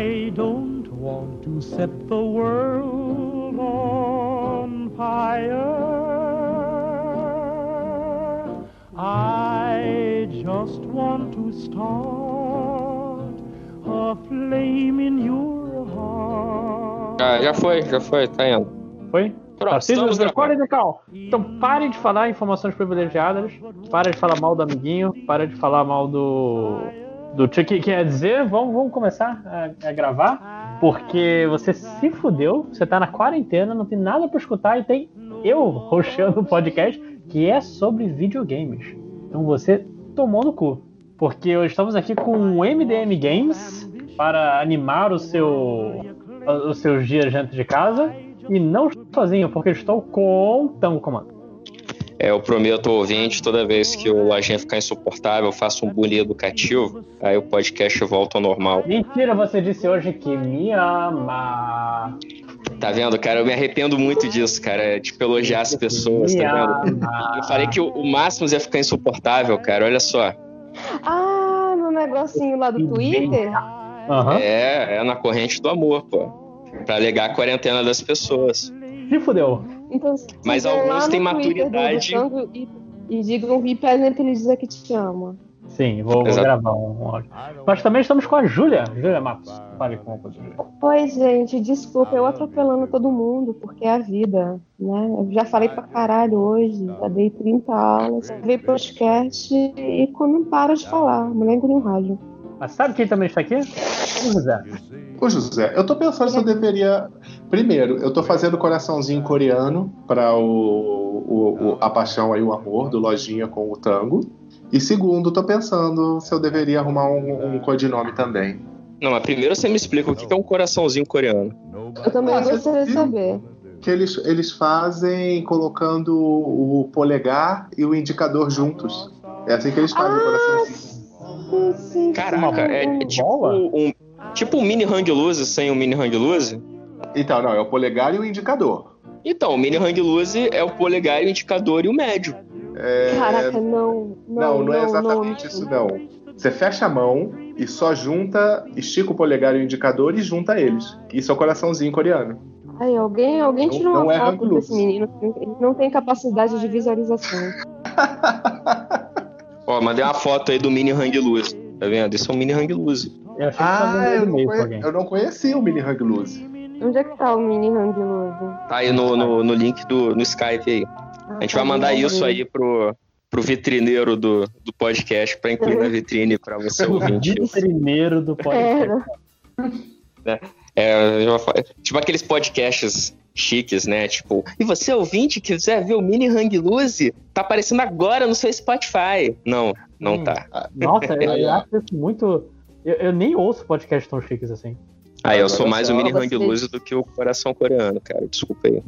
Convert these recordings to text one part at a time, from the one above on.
I don't want to set the world on fire. I just want to start a flame in your heart. Já, já foi, já foi, tá indo. Foi? Pronto, Tarcísio, estamos recorde gravando. de cal. Então pare de falar informações privilegiadas, para de falar mal do amiguinho, para de falar mal do. Do que quer dizer, vamos, vamos começar a, a gravar, porque você se fudeu, você tá na quarentena, não tem nada pra escutar e tem eu roxando o podcast que é sobre videogames. Então você tomou no cu. Porque estamos aqui com o MDM Games para animar o seu, os seus dias dentro de casa. E não sozinho, porque estou com Tango Comando. É, eu prometo ao ouvinte, toda vez que o lojinha ficar insuportável, eu faço um bullying educativo, aí o podcast volta ao normal. Mentira, você disse hoje que me ama. Tá vendo, cara? Eu me arrependo muito disso, cara, de elogiar as pessoas, Me tá vendo? ama. Eu falei que o, o máximo ia ficar insuportável, cara, olha só. Ah, no negocinho lá do Twitter? É, é na corrente do amor, pô. Pra alegar a quarentena das pessoas. Se fudeu. Então, Mas alguns têm maturidade. E, e digam e pedem pra ele dizer que te ama. Sim, vou, vou gravar um áudio. Nós também estamos com a Júlia. Júlia Matos. Fale com a Júlia. Oi, gente, desculpa, eu atropelando todo mundo, porque é a vida, né? Eu já falei pra caralho hoje, já dei 30 aulas, veio podcast e quando não para de falar, mulher engoliu um rádio. Mas sabe quem também está aqui? O José. Ô José, eu tô pensando se eu deveria. Primeiro, eu tô fazendo coraçãozinho coreano para o, o- o- a paixão aí, o amor do Lojinha com o tango. E segundo, tô pensando se eu deveria arrumar um, um codinome também. Não, mas primeiro você me explica o que é um coraçãozinho coreano. Eu também Ah, gostaria de saber. Que eles, eles fazem colocando o polegar e o indicador juntos. É assim que eles fazem o coraçãozinho. Caraca, é, é tipo um, tipo um mini hang loose sem um mini hang loose. Então, não, é o polegar e o indicador. Então, o mini hang loose é o polegar, o indicador e o médio. É, Caraca, não. Não, Não, não, é exatamente não. isso, não. Você fecha a mão e só junta, estica o polegar e o indicador e junta eles. Isso é o coraçãozinho coreano. Ai, alguém, alguém Não- tirou não uma é foto desse menino. Ele não tem capacidade de visualização. Ó, mandei uma foto aí do mini hang loose. Tá vendo? Isso é um mini hang loose. Eu Ah, eu não, conhe- eu não conhecia o Mini Hang Loose. Onde é que tá o mini hang loose? Tá aí no, no, no link do no Skype aí. A gente vai mandar isso aí pro, pro vitrineiro do, do podcast pra incluir na vitrine pra você ouvinte. Primeiro do podcast. É, falar- tipo aqueles podcasts chiques, né? Tipo, e você ouvinte que quiser ver o mini hang loose, tá aparecendo agora no seu Spotify. Não, não Hum. tá. Nossa, eu, eu acho isso muito. Eu, eu nem ouço podcasts tão chiques assim. Aí eu sou mais o mini hang loose do que o coração coreano, cara. Desculpa aí.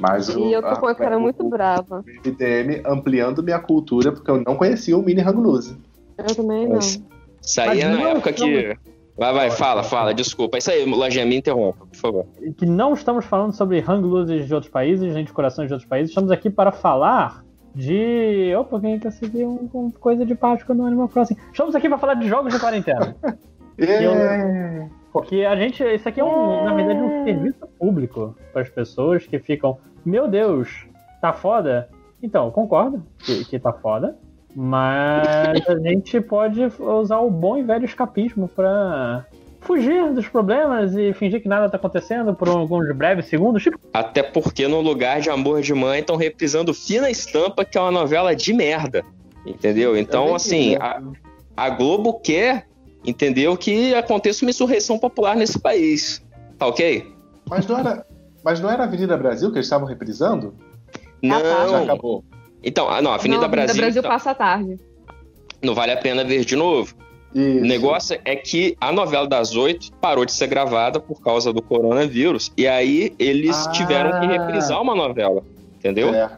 Mas o, E eu tô com uma cara o- muito brava. o MDM ampliando minha cultura, porque eu não conhecia o Mini Hang Loose. Eu também não. Mas- Isso aí é Mas na não, época que. Vai, vai, fala, fala, desculpa. Isso aí, lojinha, me interrompa, por favor. Que não estamos falando sobre hang de outros países, gente de corações de outros países. Estamos aqui para falar de. Opa, quem conseguiu um, um coisa de Páscoa no Animal Crossing? Estamos aqui para falar de jogos de quarentena. É. Porque a gente. Isso aqui é, um, na verdade, um serviço público para as pessoas que ficam. Meu Deus, tá foda? Então, eu concordo que, que tá foda. Mas a gente pode usar o bom e velho escapismo para fugir dos problemas e fingir que nada tá acontecendo por alguns breves segundos. Tipo, Até porque no lugar de Amor de Mãe estão reprisando Fina Estampa, que é uma novela de merda. Entendeu? Então, assim, a, a Globo quer, entendeu, que aconteça uma insurreição popular nesse país. Tá ok? Mas não era. Mas não era a Avenida Brasil que eles estavam reprisando? Ah, tá. Já Não. acabou. Então, ah, não, Avenida não, Brasil, Brasil então, passa a tarde. não vale a pena ver de novo. Isso. O negócio é que a novela das oito parou de ser gravada por causa do coronavírus. E aí eles Ah. tiveram que reprisar uma novela. Entendeu? É.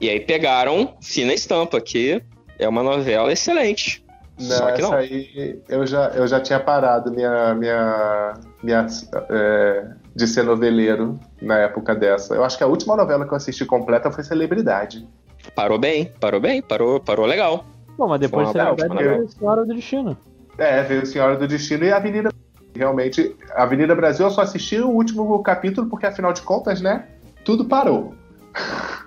E aí pegaram Fina Estampa, que é uma novela excelente. Não, Só que essa não. aí eu já, eu já tinha parado minha, minha, minha é, de ser noveleiro na época dessa. Eu acho que a última novela que eu assisti completa foi Celebridade. Parou bem, parou bem, parou, parou legal. bom, mas depois você vai ver a Senhora do Destino. É, veio Senhora do Destino e a Avenida realmente, Avenida Brasil eu só assisti o último capítulo, porque afinal de contas, né? Tudo parou.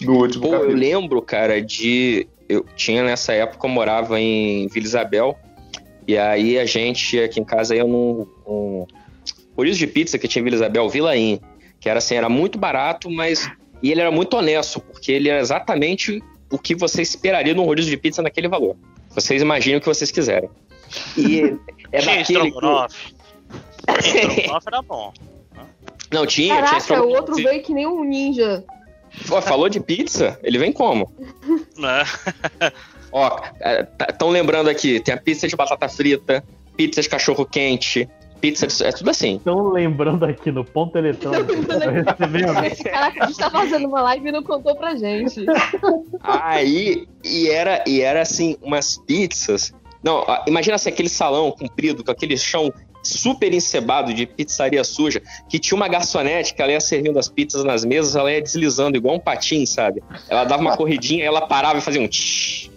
No último Pô, eu capítulo. lembro, cara, de. Eu tinha nessa época, eu morava em Vila Isabel. E aí a gente, aqui em casa, ia num. Um, rodízio de pizza que tinha em Vila Isabel, Vila In. Que era assim, era muito barato, mas. E ele era muito honesto, porque ele era exatamente o que você esperaria num rodízio de pizza naquele valor. Vocês imaginem o que vocês quiserem. E é Tinha daquele. que- estrogonofe. Estrogonofe era bom. Não, tinha, tinha Caraca, o estrogonofe. outro veio que nem um ninja. Ó, falou de pizza? Ele vem como? Né? Ó, estão lembrando aqui, tem a pizza de batata frita, pizza de cachorro quente, pizza. É tudo assim. Estão lembrando aqui no ponto eletrônico. Caraca, a gente tá fazendo uma live e não contou pra gente. Aí, e era, e era assim, umas pizzas... Não, imagina assim, aquele salão comprido, com aquele chão super encebado de pizzaria suja, que tinha uma garçonete que ela ia servindo as pizzas nas mesas, ela ia deslizando igual um patim, sabe? Ela dava uma corridinha, ela parava e fazia um tsh.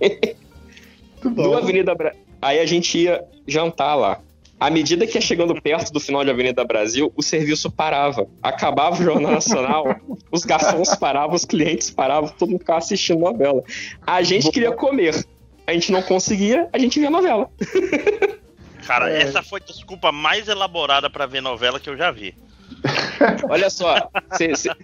Muito do bom. Avenida Bra... Aí a gente ia jantar lá. À medida que ia chegando perto do final de Avenida Brasil, o serviço parava. Acabava o Jornal Nacional, os garçons paravam, os clientes paravam, todo mundo ficava assistindo novela. A gente queria comer. A gente não conseguia, a gente via novela. Cara, É. essa foi a desculpa mais elaborada pra ver novela que eu já vi. Olha só,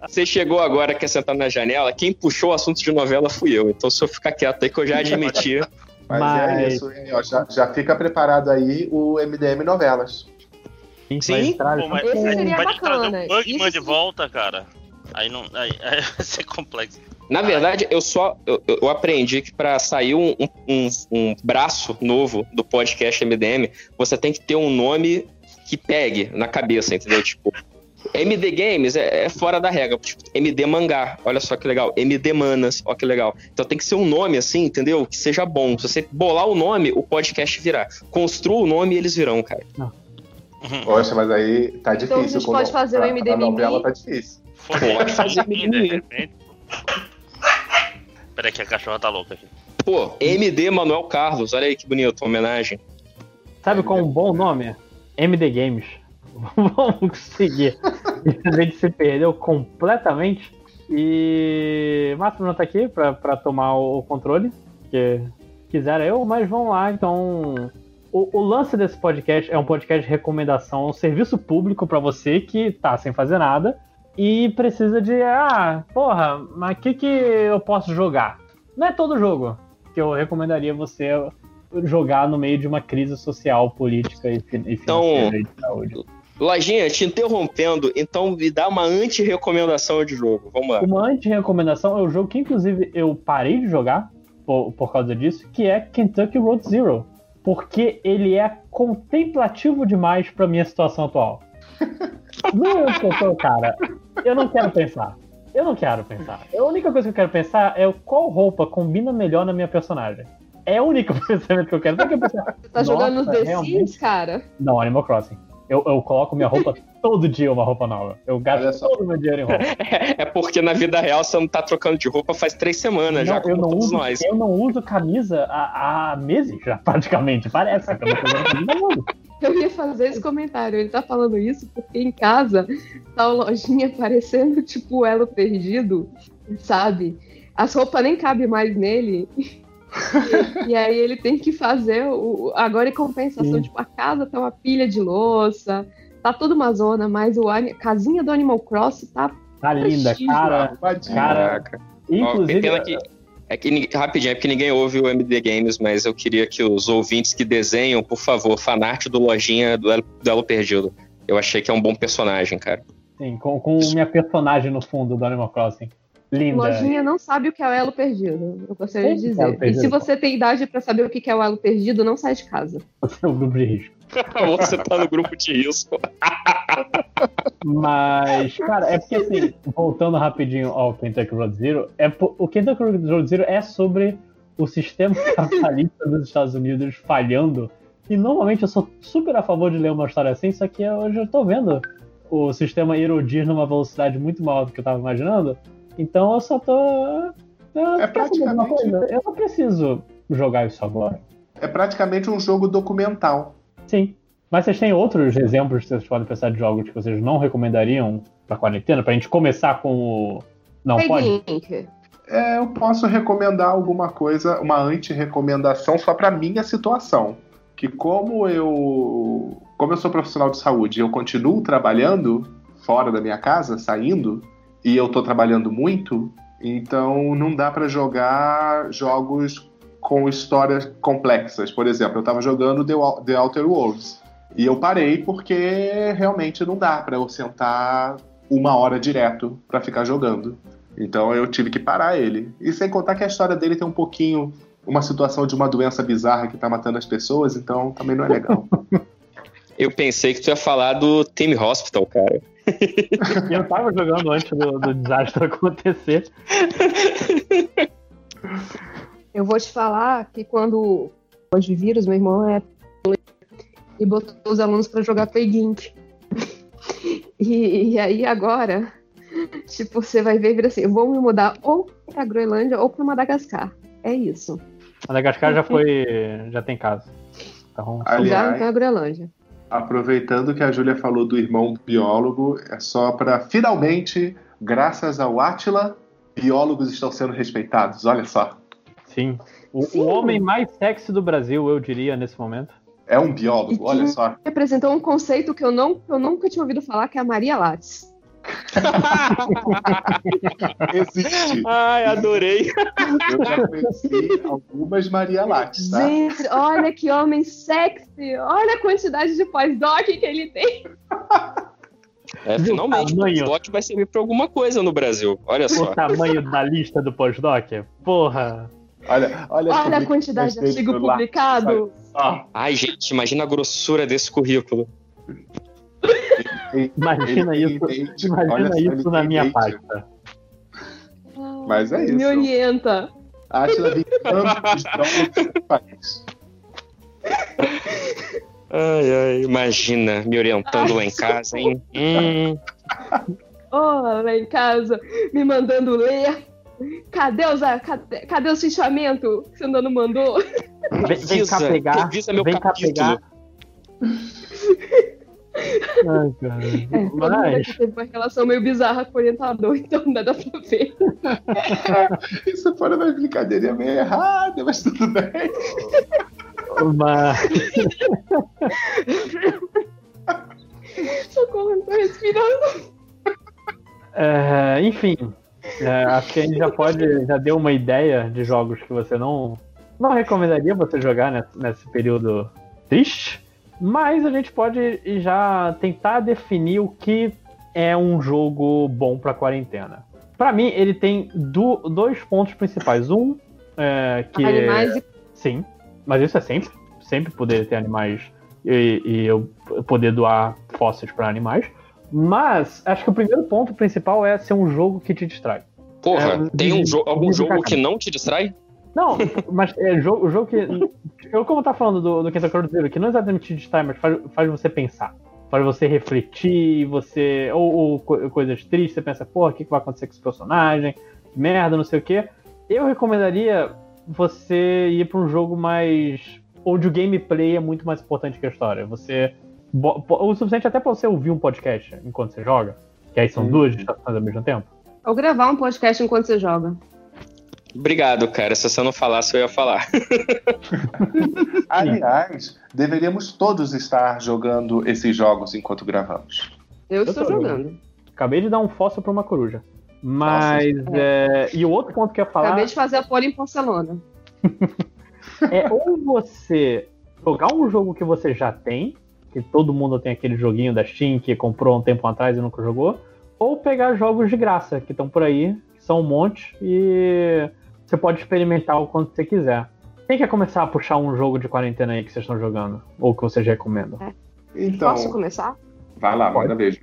você chegou agora, quer sentar na janela, quem puxou o assunto de novela fui eu. Então se eu ficar quieto aí que eu já admiti. Mas, é Mas- isso, hein? Ó, já, já fica preparado aí o MDM Novelas. Sim, Sim, vai entrar- Pô, mas Esse seria vai te trazer bacana. um Bugman Isso de volta, cara. Aí não. Aí, aí vai ser complexo. Na verdade, eu só eu, eu aprendi que para sair um, um- um- um braço novo do podcast MDM, você tem que ter um nome que pegue na cabeça, entendeu? Tipo, MD Games é, é fora da regra. Tipo, MD Mangá, olha só que legal. MD Manas, ó que legal. Então tem que ser um nome assim, entendeu? Que seja bom. Se você bolar o nome, o podcast virá. Construa o nome e eles virão, cara. Poxa, mas aí tá difícil. Então a gente pode fazer o pra- MD pra novela tá difícil. Pode fazer repente. Peraí que a cachorra tá louca aqui. Pô, MD Manuel Carlos, olha aí que bonito, homenagem. Sabe qual é um bom nome? MD Games. Vamos seguir. A gente se perdeu completamente. E Márcio não tá aqui pra, pra tomar o controle, que quisera eu, mas vamos lá, então. O, o lance desse podcast é um podcast de recomendação, um serviço público pra você que tá sem fazer nada e precisa de. Ah, porra, mas o que, que eu posso jogar? Não é todo jogo que eu recomendaria você jogar no meio de uma crise social, política e, Então- financeira e de saúde. Lojinha, te interrompendo, então me dá uma anti-recomendação de jogo. Vamos lá. Uma anti-recomendação é o jogo que, inclusive, eu parei de jogar por, por causa disso, que é Kentucky Road Zero. Porque ele é contemplativo demais pra minha situação atual. Não é que eu tô, cara. Eu não quero pensar. Eu não quero pensar. A única coisa que eu quero pensar é qual roupa combina melhor na minha personagem. É o único pensamento que eu quero. Eu pensar, Você tá jogando nos Nossa, The realmente? Sims, cara? Não, Animal Crossing. Eu, eu coloco minha roupa todo dia, uma roupa nova. Eu gasto todo o meu dinheiro em roupa. É porque na vida real você não tá trocando de roupa faz três semanas já, Não, como eu, não todos uso, nós. eu não uso camisa há, há meses já, praticamente. Parece que eu não tô usando camisa, não uso. Eu ia fazer esse comentário. Ele tá falando isso porque em casa tá o lojinha parecendo tipo o elo perdido, sabe? As roupas nem cabem mais nele. E, e aí ele tem que fazer o. Agora em compensação, Sim. tipo, a casa tá uma pilha de louça, tá tudo uma zona, mas o ani- casinha do Animal Cross tá. Tá linda, Chique. cara. Caraca. Ó, Inclusive, que, é que ninguém- rapidinho, é porque ninguém ouve o MD Games, mas eu queria que os ouvintes que desenham, por favor, fanart do Lojinha do Elo, do Elo Perdido. Eu achei que é um bom personagem, cara. sim, com, com minha personagem no fundo do Animal Crossing. Linda. Lojinha não sabe o que é o elo perdido. Eu gostaria de Sim, dizer. elo E se você tem idade pra saber o que é o elo perdido, não sai de casa. o grupo de risco. Você tá no grupo de risco. Mas, cara, é porque assim, voltando rapidinho ao Kentucky Road Zero, é, o Kentucky Road Zero é sobre o sistema capitalista dos Estados Unidos falhando. E normalmente eu sou super a favor de ler uma história assim, só que hoje eu tô vendo o sistema erodir numa velocidade muito maior do que eu tava imaginando. Então eu só tô. Eu, É praticamente- coisa? eu não preciso jogar isso agora. É praticamente um jogo documental. Sim. Mas vocês têm outros exemplos que vocês podem pensar de jogos que vocês não recomendariam pra quarentena? Pra gente começar com o. Não pode? Link. É, eu posso recomendar alguma coisa, uma anti-recomendação só para minha situação. Que como eu, como eu sou profissional de saúde, e eu continuo trabalhando fora da minha casa, saindo, e eu tô trabalhando muito, então não dá para jogar jogos com histórias complexas. Por exemplo, eu tava jogando The Outer Worlds e eu parei porque realmente não dá para eu sentar uma hora direto para ficar jogando. Então eu tive que parar ele. E sem contar que a história dele tem um pouquinho uma situação de uma doença bizarra que tá matando as pessoas, então também não é legal. Eu pensei que tu ia falar do Team Hospital, cara. Eu tava jogando antes do, do desastre acontecer. Eu vou te falar que quando hoje vírus, meu irmão é e botou os alunos pra jogar Play Gink. E, e aí agora, tipo, você vai ver e vira assim, eu vou me mudar ou pra Groenlândia ou pra Madagascar. É isso. Madagascar já foi. já tem casa. Então, Já Aliás, não é a Groenlândia. Aproveitando que a Júlia falou do irmão biólogo, é só para finalmente, graças ao Átila, biólogos estão sendo respeitados. Olha só. sim. O, Sim. o homem mais sexy do Brasil, eu diria, nesse momento. É um biólogo, olha só. Representou um conceito que eu, não, eu nunca tinha ouvido falar, que é a Maria Lattes. Existe. Ai, adorei. Eu já conheci algumas Maria Lattes, tá? Gente, olha que homem sexy! Olha a quantidade de pós-doc que ele tem. É, Viu o finalmente, o tamanho? Doc vai servir pra alguma coisa no Brasil. Olha O só. tamanho da lista do pós-doc? Porra. Olha, olha, Olha a quantidade de artigo publicado. só. Ai, gente, imagina a grossura desse currículo. Imagina ele isso. entende, Imagina isso na minha pasta. Mas é isso. Me orienta. Átila brincando os biólogos do país. Ai, ai, imagina me orientando lá em casa, hein? Hum, Oh, lá em casa, me mandando ler. Cadê os, cadê, cadê o fichamento que você ainda não mandou? Vem, vem cá pegar. vem cá pegar. Ai, cara. É, Mas, teve uma relação meio bizarra com o orientador, então não dá pra ver. Isso foi uma brincadeirinha meio errada, mas tudo bem. mas Socorro, não tô respirando. é, enfim, é, acho que a gente já pode, já deu uma ideia de jogos que você não, não recomendaria você jogar nesse, nesse período triste, mas a gente pode já tentar definir o que é um jogo bom pra quarentena. Pra mim, ele tem du- dois pontos principais. Um, é, que Animais e Sim, mas isso é sempre. Sempre poder ter animais e, e eu poder doar fósseis para animais. Mas acho que o primeiro ponto principal é ser um jogo que te distrai. porra, É, tem um jo- algum jogo que não te distrai? Não, mas é jogo, o jogo que. Eu, como tá falando do, do Kenta Zero, que não exatamente te distrai, mas faz, faz você pensar. Faz você refletir, você. Ou, ou co- coisas tristes, você pensa, porra, o que, que vai acontecer com esse personagem? Merda, não sei o quê. Eu recomendaria você ir pra um jogo mais. onde o gameplay é muito mais importante que a história. Você. O suficiente até pra você ouvir um podcast enquanto você joga. Que aí são duas distrações ao mesmo tempo. Ou gravar um podcast enquanto você joga. Obrigado, cara. Se você não falasse, eu ia falar. Aliás, deveríamos todos estar jogando esses jogos enquanto gravamos. Eu, Eu estou tô jogando. Acabei de dar um fóssil pra uma coruja. Mas. é, E o outro ponto que eu ia falar. Acabei de fazer a pole em porcelana. É ou você jogar um jogo que você já tem, que todo mundo tem aquele joguinho da Steam que comprou um tempo atrás e nunca jogou, ou pegar jogos de graça que estão por aí, que são um monte, e você pode experimentar o quanto você quiser. Quem quer começar a puxar um jogo de quarentena aí que vocês estão jogando? Ou que vocês recomendam? Então, Posso começar? vai lá, manda beijo.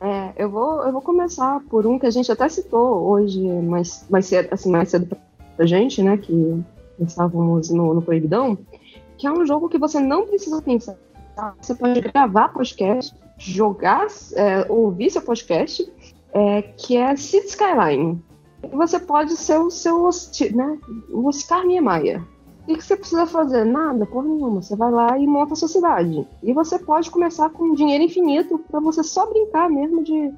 É, eu vou, eu vou começar por um que a gente até citou hoje, mais, mais cedo, assim, mais cedo pra, gente, né? Que estávamos no, no Proibidão, que é um jogo que você não precisa pensar. tá? Você pode gravar podcast, jogar, é, ouvir seu podcast, é, que é City Skyline. E você pode ser o seu, hosti- né, o Oscar Niemeyer. O que, que você precisa fazer? Nada, porra nenhuma. Você vai lá e monta a sua cidade. E você pode começar com dinheiro infinito para você só brincar mesmo de.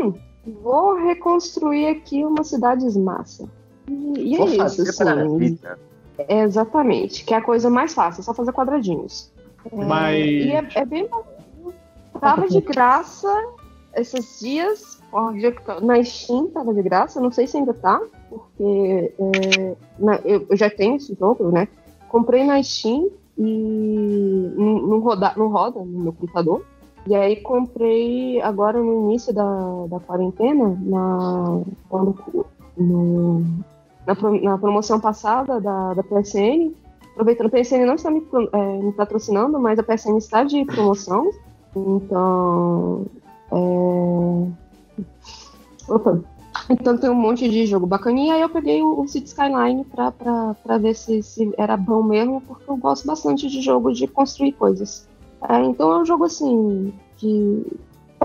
Hum, vou reconstruir aqui uma cidade massa. E, e é Vou isso, assim. vida. É, exatamente. Que é a coisa mais fácil, é só fazer quadradinhos. É, Mas- E é, é bem. Tava de graça esses dias. Tá- Na Steam tava de graça, não sei se ainda tá, porque é, na- eu, eu já tenho esse jogo, né? Comprei na Steam e não, roda, não roda no meu computador. E aí comprei agora no início da, da quarentena, na, quando, no, na, na promoção passada da, da PSN. Aproveitando, a PSN não está me, é, me patrocinando, mas a PSN está de promoção. Então. É... Opa. Então tem um monte de jogo bacaninha. Aí eu peguei o, o City Skyline pra, pra, pra ver se, se era bom mesmo, porque eu gosto bastante de jogo de construir coisas. É, então é um jogo assim. De,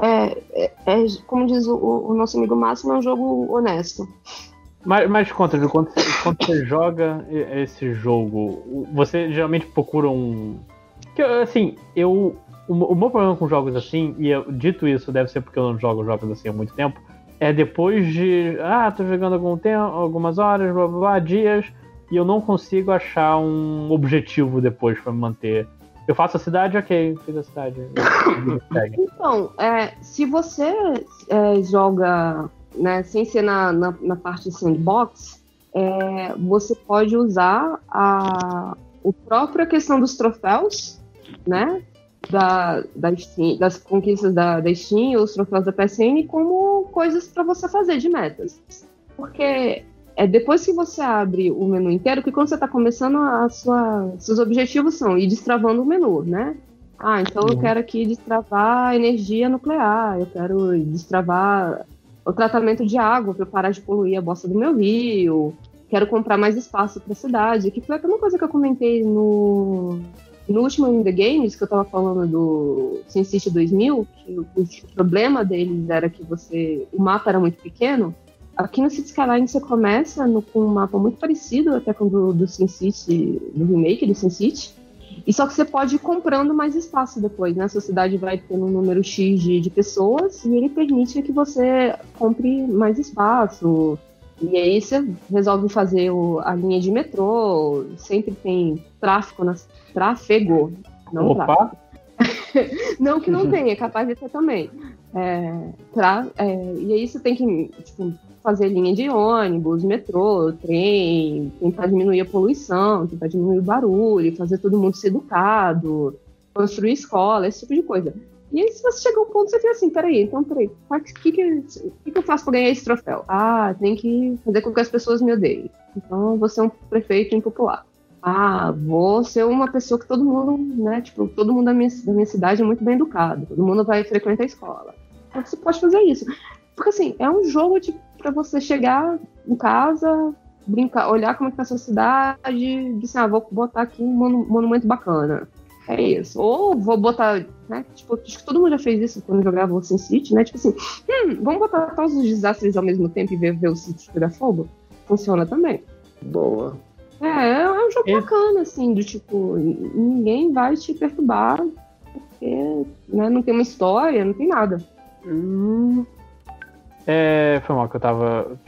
é, é- é, como diz o, o nosso amigo Máximo, é um jogo honesto. Mas, mas conta, quando, quando você joga esse jogo, você geralmente procura um. Que, assim, eu. O, o meu problema com jogos assim, e eu- dito isso, deve ser porque eu não jogo jogos assim há muito tempo, é depois de. Ah, tô jogando algum tempo, algumas horas, blá blá blá, dias, e eu não consigo achar um objetivo depois pra me manter. Eu faço a cidade, ok, fiz a cidade. Então, é, se você é, joga né, sem ser na, na, na parte sandbox, é, você pode usar a, a própria questão dos troféus, né? Da, da Steam- das conquistas da, da Steam, os troféus da PSN, como coisas para você fazer de metas. Porque é depois que você abre o menu inteiro, que quando você está começando, a sua, seus objetivos são ir destravando o menu, né? Ah, então eu quero aqui destravar a energia nuclear, eu quero destravar o tratamento de água para parar de poluir a bosta do meu rio, quero comprar mais espaço para a cidade, que foi até uma coisa que eu comentei no, no último In The Games, que eu tava falando do SimCity 2000, que o, o problema deles era que você o mapa era muito pequeno. Aqui no City Skyline você começa no- com um mapa muito parecido até com o do, do SimCity, do remake do SimCity, e só que você pode ir comprando mais espaço depois, né? A sua cidade vai tendo um número X de, de pessoas e ele permite que você compre mais espaço. E aí você resolve fazer o- a linha de metrô, sempre tem tráfego, nas, tráfego, não tráfego. Opa! Não que não tenha, é capaz de ter também. É, tra- é, e aí você tem que tipo, fazer linha de ônibus, metrô, trem, tentar diminuir a poluição, tentar diminuir o barulho, fazer todo mundo ser educado, construir escola, esse tipo de coisa. E aí, se você chegar um ponto, você fica assim, peraí, então, peraí, o que, que, que, que eu faço pra ganhar esse troféu? Ah, tem que fazer com que as pessoas me odeiem. Então, vou ser um prefeito impopular. Ah, vou ser uma pessoa que todo mundo, né, tipo, todo mundo da minha, da minha cidade é muito bem educado, todo mundo vai frequentar a escola. Então, você pode fazer isso. Porque, assim, é um jogo de, pra você chegar em casa, brincar, olhar como é que tá a sua cidade, e dizer, ah, vou botar aqui um monu- monumento bacana. É isso. Ou vou botar, né? Tipo, acho que todo mundo já fez isso quando jogava o SimCity, né? Tipo assim, hum, vamos botar todos os desastres ao mesmo tempo e ver, ver o sítio pegar fogo? Funciona também. Boa. É, é um jogo Esse- bacana, assim, do tipo, ninguém vai te perturbar, porque né, não tem uma história, não tem nada. Hum. É, foi mal que eu tava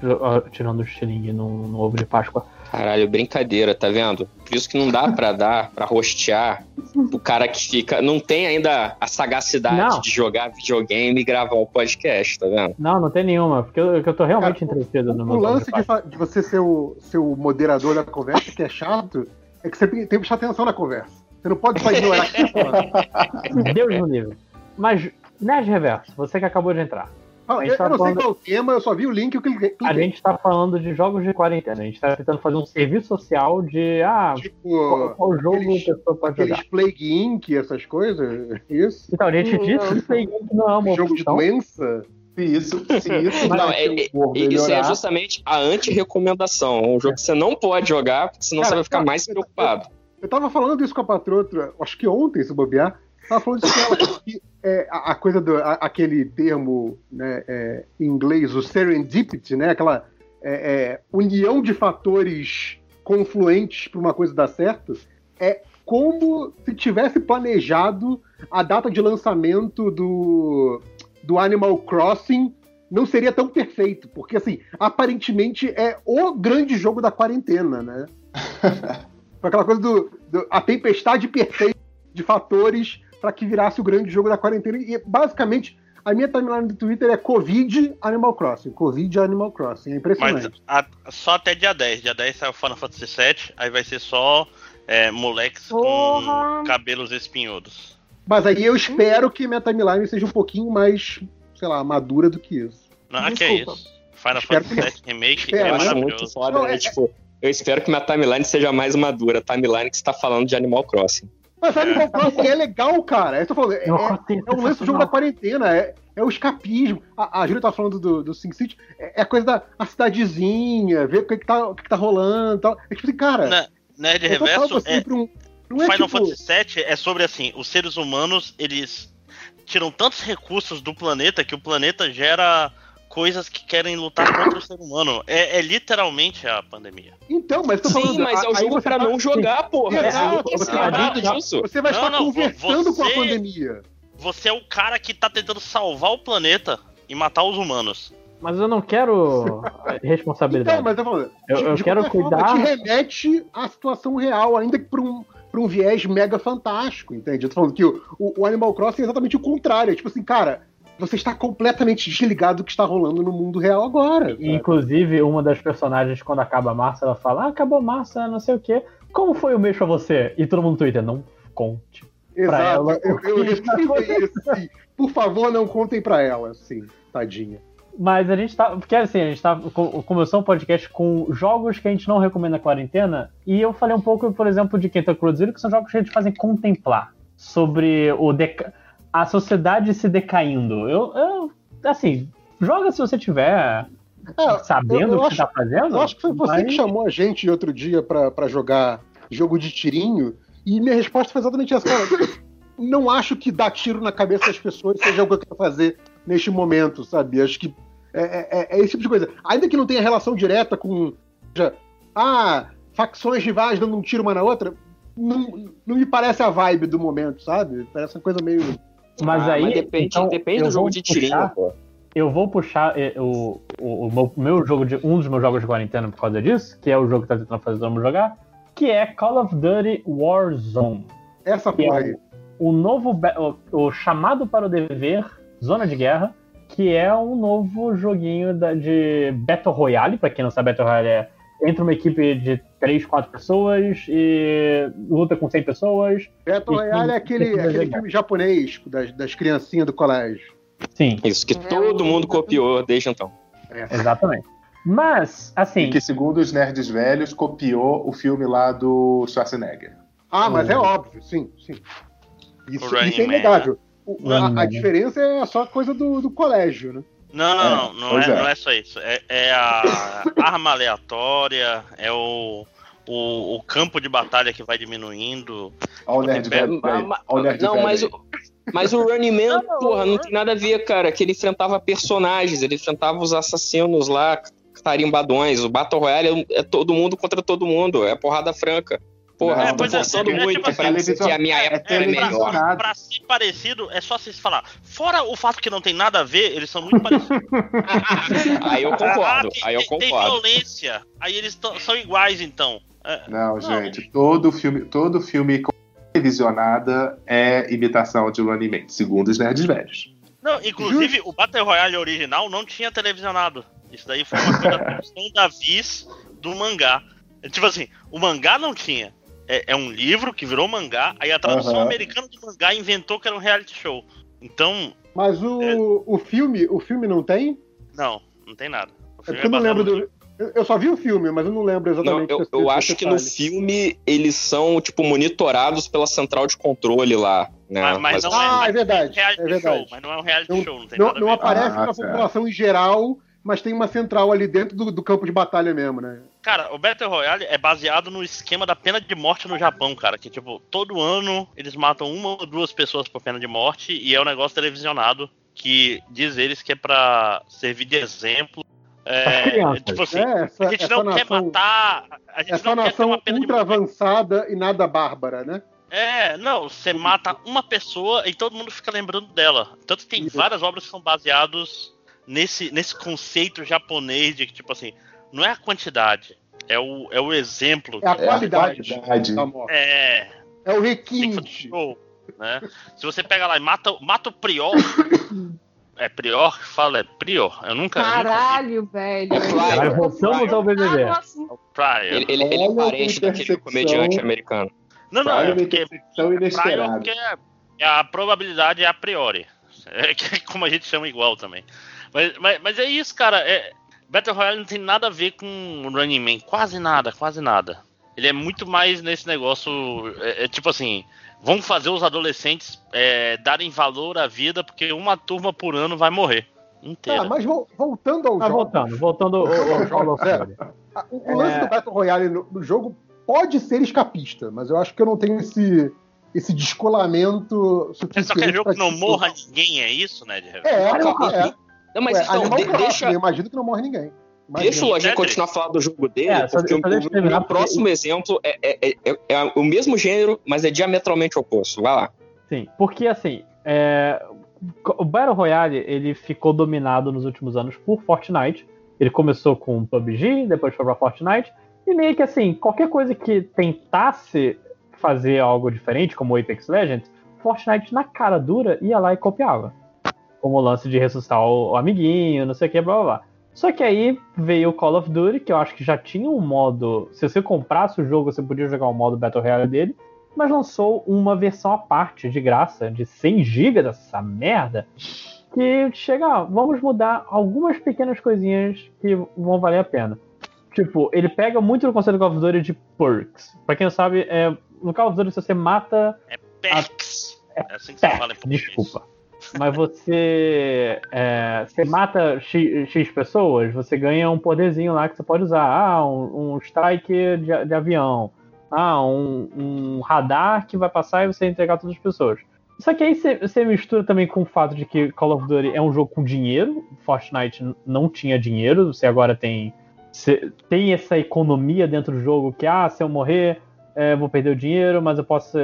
tirando o estilingue no, no ovo de Páscoa. Caralho, brincadeira, tá vendo? Por isso que não dá pra dar, pra rostear o cara que fica. Não tem ainda a sagacidade Não. de jogar videogame e gravar um podcast, tá vendo? Não, não tem nenhuma, porque eu, que eu tô realmente Cara, entretido no meu O lance de de, você ser o, ser o moderador da conversa, que é chato, é que você tem que prestar atenção na conversa. Você não pode só ignorar o que tá falando. Deus no livro. Mas, Nerd Reverso, você que acabou de entrar. Fala, A eu, gente tá eu não sei falando- qual é o tema, eu só vi o link e eu cliquei. A gente tá falando de jogos de quarentena. A gente tá tentando fazer um serviço social de. Ah, qual, Tipo, qual jogo aqueles- a pessoa pode jogar? aqueles Plague Inc., essas coisas, isso. Então, a gente Não. disse que Play Game não é uma Jogo de opção. doença. Se isso, se isso Não, é- humor Isso é justamente a anti-recomendação. É um jogo que você não pode jogar, porque senão Cara, você vai ficar cara, mais eu- preocupado. Eu tava falando isso com a patroa, acho que ontem, se bobear. Tava falando isso com ela, que é, a, a coisa do. a- aquele termo né, é, em inglês, o serendipity, né? Aquela é, é, união de fatores confluentes para uma coisa dar certo, é como se tivesse planejado a data de lançamento do, do Animal Crossing não seria tão perfeito, porque assim, aparentemente é o grande jogo da quarentena, né? Aquela coisa do, do a tempestade perfeita de fatores para que virasse o grande jogo da quarentena e basicamente a minha timeline do Twitter é Covid Animal Crossing. Covid Animal Crossing. É impressionante. Mas a- só até dia 10. Dia 10 sai o Final Fantasy VII, aí vai ser só é, moleques Porra! com cabelos espinhudos. Mas aí eu espero que minha timeline seja um pouquinho mais, sei lá, madura do que isso. Não, que é isso. Final Espero Fantasy que- VII Remake Espero, é Eu acho né? muito maravilhoso. foda, Não, né? é- Tipo, eu espero que minha timeline seja mais madura. A timeline que está falando de Animal Crossing. Mas Animal Crossing é legal, cara. Eu tô falando, é, Eu é, é o lance do jogo da quarentena, é, é o escapismo. A, a Júlia tá falando do, do Sin City, é, é a coisa da a cidadezinha, ver o que, que, tá, o que, que tá rolando e tal. É tipo assim, cara. Na- Nerd é total Reverso você é, um- não é Final tipo, Fantasy VII é sobre assim, os seres humanos, eles tiram tantos recursos do planeta que o planeta gera coisas que querem lutar contra o ser humano. É, é literalmente a pandemia. Então, mas tô falando. Sim, mas é o jogo você pra tá- não jogar, porra. É, É, você falando vai- nada disso. Você vai Não, estar não, conversando com a você- pandemia. Você é o cara que tá tentando salvar o planeta e matar os humanos. Mas eu não quero responsabilidade. Então, mas eu falando. Eu- de- eu de quero qualquer forma, cuidar- te remete à situação real, ainda que pra um, pra um viés mega fantástico, entende? Eu tô falando que o, o- o Animal Crossing é exatamente o contrário. É tipo assim, cara, você está completamente desligado do que está rolando no mundo real agora. Inclusive, uma das personagens, quando acaba a Márcia, ela fala: Ah, acabou Márcia, não sei o quê. Como foi o mês pra você? E todo mundo no Twitter, não conte. pra Exato. ela, eu, eu recebi isso. Por favor, não contem pra ela, sim, tadinha. Mas a gente tá. Porque assim, a gente tá. co- Começou um podcast com jogos que a gente não recomenda na quarentena. E eu falei um pouco, por exemplo, de Kenta Cruzeiro, que são jogos que a gente fazem contemplar sobre o deca... a sociedade se decaindo. Eu, eu. Assim, joga se você tiver É, sabendo eu- eu o que acho- tá fazendo. Eu acho que foi você mas- que chamou a gente outro dia pra jogar jogo de tirinho, e minha resposta foi exatamente essa. Cara, não acho que dar tiro na cabeça das pessoas seja o que eu quero fazer neste momento, sabe? Acho que é, é- é esse tipo de coisa. Ainda que não tenha relação direta com. já, ah, facções rivais dando um tiro uma na outra, não, não me parece a vibe do momento, sabe? Parece uma coisa meio. Mas Ah, aí. depende, então, depende eu do jogo vou de tirinho, puxar- pô. Eu vou puxar eh, o, o, o meu, meu jogo de. um dos meus jogos de quarentena por causa disso, que é o jogo que tá tentando fazer mundo jogar, que é Call of Duty Warzone. Essa Que porra é aí. o novo o, o chamado para o dever Zona de Guerra, que é um novo joguinho da- de Battle Royale, para quem não sabe, Battle Royale é entre uma equipe de 3, 4 pessoas e luta com 100 pessoas. Battle e Royale é aquele, aquele filme japonês das, das criancinhas do colégio. Sim, Isso que todo mundo copiou desde então. exatamente. Mas, assim, E que, segundo os nerds velhos, copiou o filme lá do Schwarzenegger. Ah, mas O- é óbvio, sim, sim. Isso, isso é inegável. O- Running a, a né? diferença é só coisa do, do colégio, né? Não, não, É, não, não, é, é. não é só isso. É, é a arma aleatória, é o, o, o campo de batalha que vai diminuindo. Olha o nerd velho. Aí. ma- Olha o nerd Não, velho mas o, mas o Running Man, porra, não tem nada a ver, cara. Que ele enfrentava personagens, ele enfrentava os assassinos lá, tarimbadões. O Battle Royale é, é todo mundo contra todo mundo, é porrada franca. Porra, Não, eu tô pois é, forçando é, é muito tipo pra assim, que a minha é época era televisão. melhor. Pra, pra ser parecido, é só vocês falar. Fora o fato que não tem nada a ver, eles são muito parecidos. Aí eu Ah, concordo, tem, aí eu tem- tem concordo. violência. Aí eles são iguais, então. É, Não, gente, todo filme, todo filme com televisionada é imitação de Running Man, segundo os nerds velhos. Não, inclusive o Battle Royale original não tinha televisionado. Isso daí foi uma coisa da produção da Viz do mangá. É, Tipo assim, o mangá não tinha. É, é um livro que virou mangá, aí a tradução Aham. americana do mangá inventou que era um reality show. Então, Mas o, É. o filme, o filme não tem? não, não tem nada. É eu não baseado lembro no do. Eu, eu só vi o filme, mas eu não lembro Não, exatamente. eu, desse- eu desse acho que no filme eles são, tipo, monitorados pela central de controle lá, né? Mas, mas não Ah, é, é verdade, reality é verdade. show, mas não é um reality Não- show, não tem Não, nada não a aparece Ah, na certo. população em geral, mas tem uma central ali dentro do, do campo de batalha mesmo, né? Cara, o Battle Royale é baseado no esquema da pena de morte no Japão, cara. Que, tipo, todo ano eles matam uma ou duas pessoas por pena de morte e é um negócio televisionado que diz eles que é pra servir de exemplo É, crianças. tipo assim, É, essa, a gente não nação, quer matar. A gente essa não quer ter nação uma pena ultra avançada e nada bárbara, né? É, não, você mata uma pessoa e todo mundo fica lembrando dela. Tanto que tem Isso. várias obras que são baseadas nesse, nesse conceito japonês de que, tipo assim, não é a quantidade, é o, é o exemplo. É a É a qualidade, qualidade. É, É o requinte. show, né? Se você pega lá e mata, mata o Prior. É Prior que fala, é Prior. Eu nunca. eu nunca. Caralho, velho. É voltamos ao BBB. Ah. Prior. Ele, ele, ele é parente daquele comediante americano. Não, não, Olha é uma porque Prior porque é, é a probabilidade é a priori. É que- como a gente chama igual também. Mas, mas, mas é isso, cara. É, Battle Royale não tem nada a ver com Running Man. Quase nada, quase nada. Ele é muito mais nesse negócio. É, é tipo assim. Vamos fazer os adolescentes é, darem valor à vida, porque uma turma por ano vai morrer. Inteira. Tá, mas vol- voltando ao Tá jogo. voltando, voltando ao, ao, É. O, o lance do Battle Royale no, no jogo pode ser escapista, mas eu acho que eu não tenho esse, esse descolamento Você suficiente. só quer jogo que não morra ninguém, é isso, né? De... É, é, é. Não, mas Ué, então, de- Crossing, deixa, eu imagino que não morre ninguém. Imagina. deixa o Lojinha continuar falando do jogo dele, É, porque o, deixa eu o terminar, meu porque- próximo exemplo é, é- é- é- é o mesmo gênero, mas é diametralmente oposto. Vai lá. Sim, porque assim, é, o Battle Royale ele ficou dominado nos últimos anos por Fortnite. Ele começou com PUBG, depois foi pra Fortnite, e meio que assim, qualquer coisa que tentasse fazer algo diferente, como o Apex Legends, Fortnite na cara dura ia lá e copiava. Como o lance de ressuscitar o, o amiguinho, não sei o que, blá blá blá. Só que aí veio o Call of Duty, que eu acho que já tinha um modo. Se você comprasse o jogo, você podia jogar o modo Battle Royale dele mas lançou uma versão à parte, de graça, de 100 GB dessa merda, que chega, ó, vamos mudar algumas pequenas coisinhas que vão valer a pena. Tipo, ele pega muito no conceito do Call of Duty de perks. Pra quem não sabe, é, no Call of Duty, se você mata Perks. É assim que você fala em português. desculpa. Mas você, é, você mata X, X pessoas, você ganha um poderzinho lá que você pode usar. Ah, um, um strike de, de avião. Ah, um, um radar que vai passar e você entregar todas as pessoas. Só que aí você, mistura também com o fato de que Call of Duty é um jogo com dinheiro. Fortnite não tinha dinheiro, você agora tem. Você tem essa economia dentro do jogo que, ah, se eu morrer, é, vou perder o dinheiro, mas eu posso.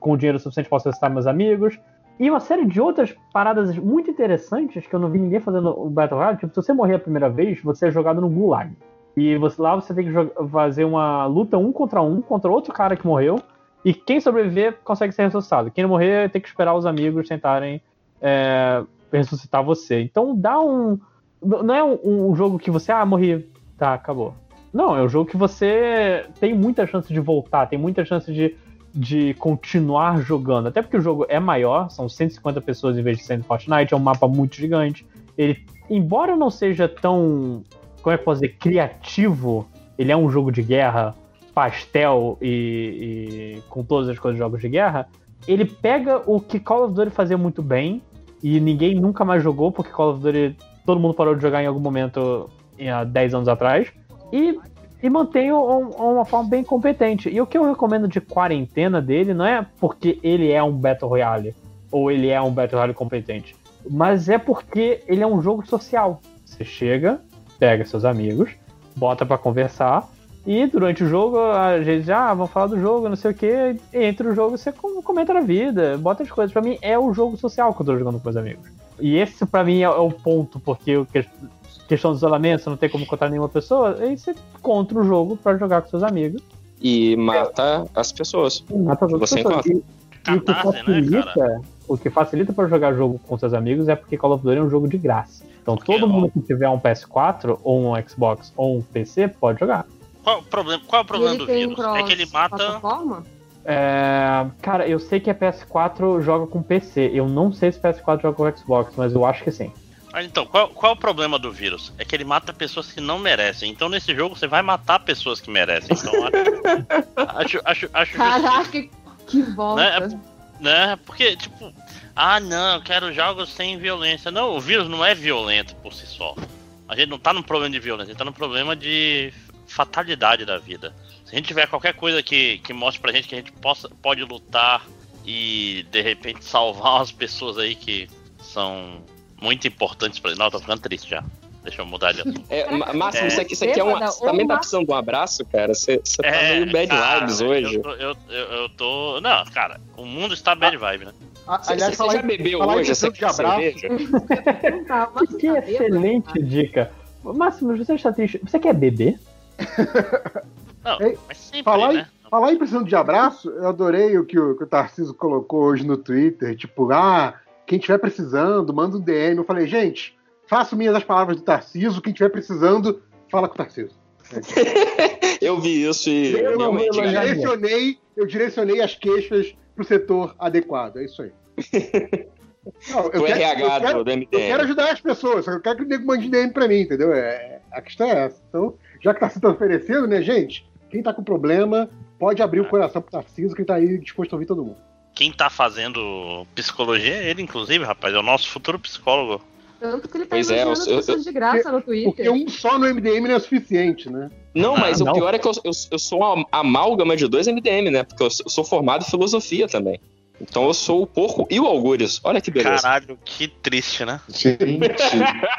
Com o dinheiro suficiente, posso ressuscitar meus amigos. E uma série de outras paradas muito interessantes que eu não vi ninguém fazendo o Battle Royale. Tipo, se você morrer a primeira vez, você é jogado no Gulag. E você, lá você tem que fazer uma luta um contra um contra outro cara que morreu. E quem sobreviver consegue ser ressuscitado. Quem não morrer tem que esperar os amigos tentarem é, ressuscitar você. Então dá um. Não é um, um jogo que você, ah, morri, tá, acabou. Não, é um jogo que você tem muita chance de voltar, tem muita chance de, de continuar jogando. Até porque o jogo é maior, são 150 pessoas em vez de 100 no Fortnite, é um mapa muito gigante. Ele, embora não seja tão, como é que posso dizer, criativo, ele é um jogo de guerra, pastel e, e com todas as coisas de jogos de guerra, ele pega o que Call of Duty fazia muito bem e ninguém nunca mais jogou, porque Call of Duty todo mundo parou de jogar em algum momento há 10 anos atrás, e, e mantém um- uma forma bem competente. E o que eu recomendo de quarentena dele não é porque ele é um Battle Royale, ou ele é um Battle Royale competente, mas é porque ele é um jogo social. Você chega, pega seus amigos, bota pra conversar, e durante o jogo, a gente já ah, vamos falar do jogo, não sei o que. Entre o jogo você com- comenta na vida, bota as coisas. Pra mim é o jogo social que eu tô jogando com meus amigos. E esse pra mim é, o ponto, porque que- questão do isolamento, você não tem como encontrar nenhuma pessoa, aí você encontra o jogo pra jogar com seus amigos. E mata as pessoas. E mata as outras Você pessoas. E, e o que né, facilita, cara? o que facilita para jogar jogo com seus amigos é porque Call of Duty é um jogo de graça. Então Porque, todo ó. mundo que tiver um PS4 ou um Xbox ou um PC pode jogar. Qual, o problema, qual é o problema do vírus? É que ele mata. plataforma? É, cara, eu sei que a PS4 joga com PC. Eu não sei se PS4 joga com Xbox, mas eu acho que sim. Ah, então, qual, qual é o problema do vírus? É que ele mata pessoas que não merecem. Então, nesse jogo, você vai matar pessoas que merecem. Então, acho, acho, acho, acho Caraca, que volta. Né? né? Porque, tipo, ah, não, eu quero jogos sem violência. Não, o vírus não é violento por si só. A gente não tá num problema de violência, a gente tá num problema de fatalidade da vida. Se a gente tiver qualquer coisa que, que mostre pra gente que a gente possa, pode lutar e de repente salvar umas pessoas aí que são muito importantes pra Não, eu tô ficando triste já. Deixa eu mudar de assunto. É, Márcio, É. isso aqui, isso aqui é um. Você também tá precisando de um abraço, cara? Você, você tá meio bad cara, vibes hoje. Eu tô, eu, eu, eu tô- Não, cara, o mundo está bad vibe, né? A- Você, aliás, você falar já em- bebeu falar em hoje essa de abraço, mas Que tá excelente dica. Máximo, você está triste. Você quer beber? Não, mas sempre, falar em- né? Falar em precisando de abraço, eu adorei o que o, que o Tarcísio colocou hoje no Twitter. Tipo, ah, quem tiver precisando, manda um DM. Eu falei, gente, faço minhas as palavras do Tarcísio. Quem tiver precisando, fala com o Tarcísio. Eu vi isso e Eu não Eu direcionei, eu direcionei as queixas pro setor adequado. É isso aí. Não, eu, o quero, RH eu, quero, do, MDM. eu quero ajudar as pessoas, só que eu quero que o nego mande DM pra mim, entendeu? É, a questão é essa. Então, já que tá se oferecendo, né, gente? Quem tá com problema, pode abrir o coração pro Tarcísio, que ele tá aí disposto a ouvir todo mundo. Quem tá fazendo psicologia é ele, inclusive, rapaz. É o nosso futuro psicólogo. Tanto que ele tá Pois é, eu- as pessoas de graça no Porque Twitter. um só no MDM não é suficiente, né? Não, mas Ah, o não. pior é que eu, eu, eu sou uma amálgama de dois MDM, né? Porque eu sou- formado em filosofia também. Então eu sou o porco e o Algures. Olha que beleza. Caralho, que triste, né? Gente,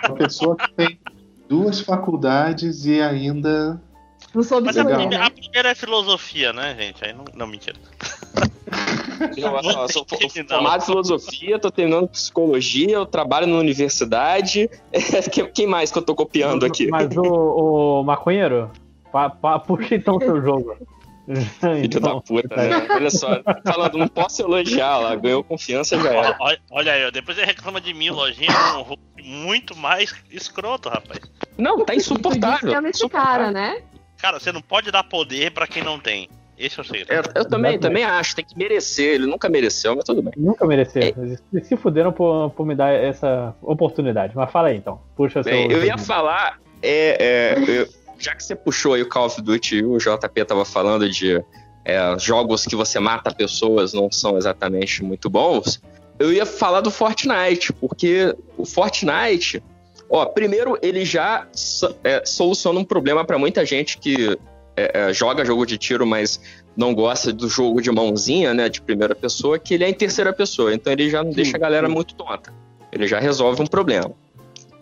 uma pessoa que tem duas faculdades e ainda. Não soube Mas a primeira, né? a primeira é filosofia, né, gente? Aí não, não mentira. Não, eu sou formado em filosofia, tô terminando psicologia, eu trabalho na universidade. Quem- Quem mais que eu tô copiando aqui? Mas o, o maconheiro, pa, pa, puxa então seu jogo. Filho da Então, puta, né? Olha só, falando, não posso elogiar lá, ganhou confiança já era. Olha, olha aí, depois ele reclama de mim, lojinha, é um muito mais escroto, rapaz. Não, tá insuportável. esse cara, né? Cara, você não pode dar poder pra quem não tem. Esse é o segredo. É, eu também, Exatamente. também acho, tem que merecer, ele nunca mereceu, mas tudo bem. Nunca mereceu. É. Eles se fuderam por, por me dar essa oportunidade. Mas fala aí então. Puxa seu. Bem, eu ia falar, é, é, eu- já que você puxou aí o Call of Duty e o JP tava falando de é, jogos que você mata pessoas não são exatamente muito bons, eu ia falar do Fortnite, porque o Fortnite, ó, primeiro ele já so- é, soluciona um problema para muita gente que é, é, joga jogo de tiro, mas não gosta do jogo de mãozinha, né, de primeira pessoa, que ele é em terceira pessoa, então ele já não deixa a galera muito tonta. Ele já resolve um problema.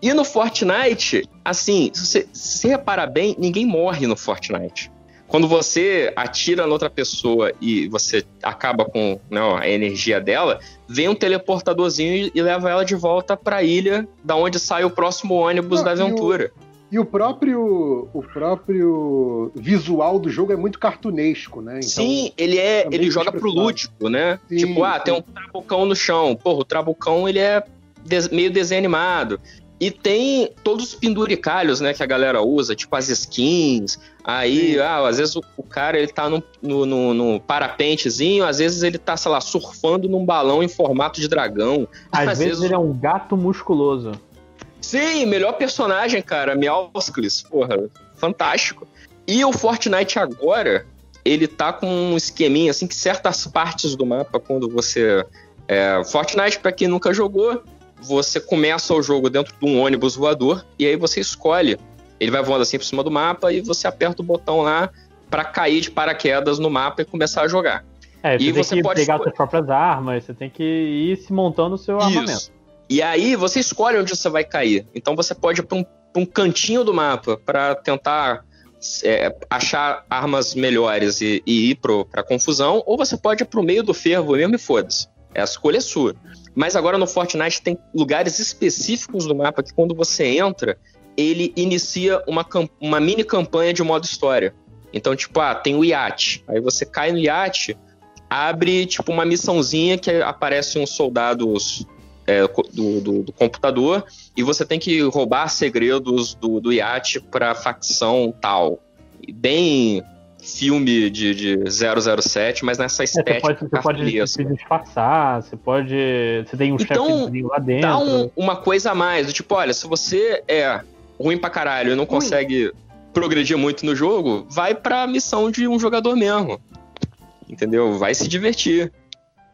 E no Fortnite, assim, se você se reparar bem, ninguém morre no Fortnite. Quando você atira na outra pessoa e você acaba com né, a energia dela, vem um teleportadorzinho e- leva ela de volta pra ilha, da onde sai o próximo ônibus Não, da aventura. E o próprio, o próprio visual do jogo é muito cartunesco, né? Então, Sim, ele é, também ele joga pro lúdico, né? Sim, tipo, ah, sim. tem um trabucão no chão. Porra, o trabucão ele é des- meio desenho animado. E tem todos os penduricalhos, né, que a galera usa, tipo as skins. Aí, ah, às vezes o, o cara ele tá no, no, no- no parapentezinho, às vezes ele tá, sei lá, surfando num balão em formato de dragão. Às às vezes vezes- ele é um gato musculoso. Sim, melhor personagem, cara, Meowscles, porra, fantástico. E o Fortnite agora, ele tá com um esqueminha, assim, que certas partes do mapa, quando você... É, Fortnite, pra quem nunca jogou, você começa o jogo dentro de um ônibus voador, e aí você escolhe. Ele vai voando assim por cima do mapa, e você aperta o botão lá pra cair de paraquedas no mapa e começar a jogar. É, você E tem você que pode pegar suas próprias armas, você tem que ir se montando o seu armamento. E aí você escolhe onde você vai cair. Então você pode ir para um, um cantinho do mapa para tentar é, achar armas melhores e, e ir pro, pra confusão, ou você pode ir pro meio do fervo mesmo e foda-se. A escolha é sua. Mas agora no Fortnite tem lugares específicos do mapa que quando você entra, ele inicia uma, uma mini campanha de modo história. Então, tipo, ah, tem o iate. Aí você cai no iate, abre tipo uma missãozinha que aparece uns soldados é, do, do- do computador e você tem que roubar segredos do, do iate pra facção tal. Bem filme de, de 007, mas nessa É, você estética pode, você pode se disfarçar, você pode. Você tem um Então, chefezinho lá dentro. Dá um- uma coisa a mais, do tipo, olha, se você é ruim pra caralho e não consegue progredir muito no jogo, vai pra missão de um jogador mesmo. Entendeu? Vai se divertir.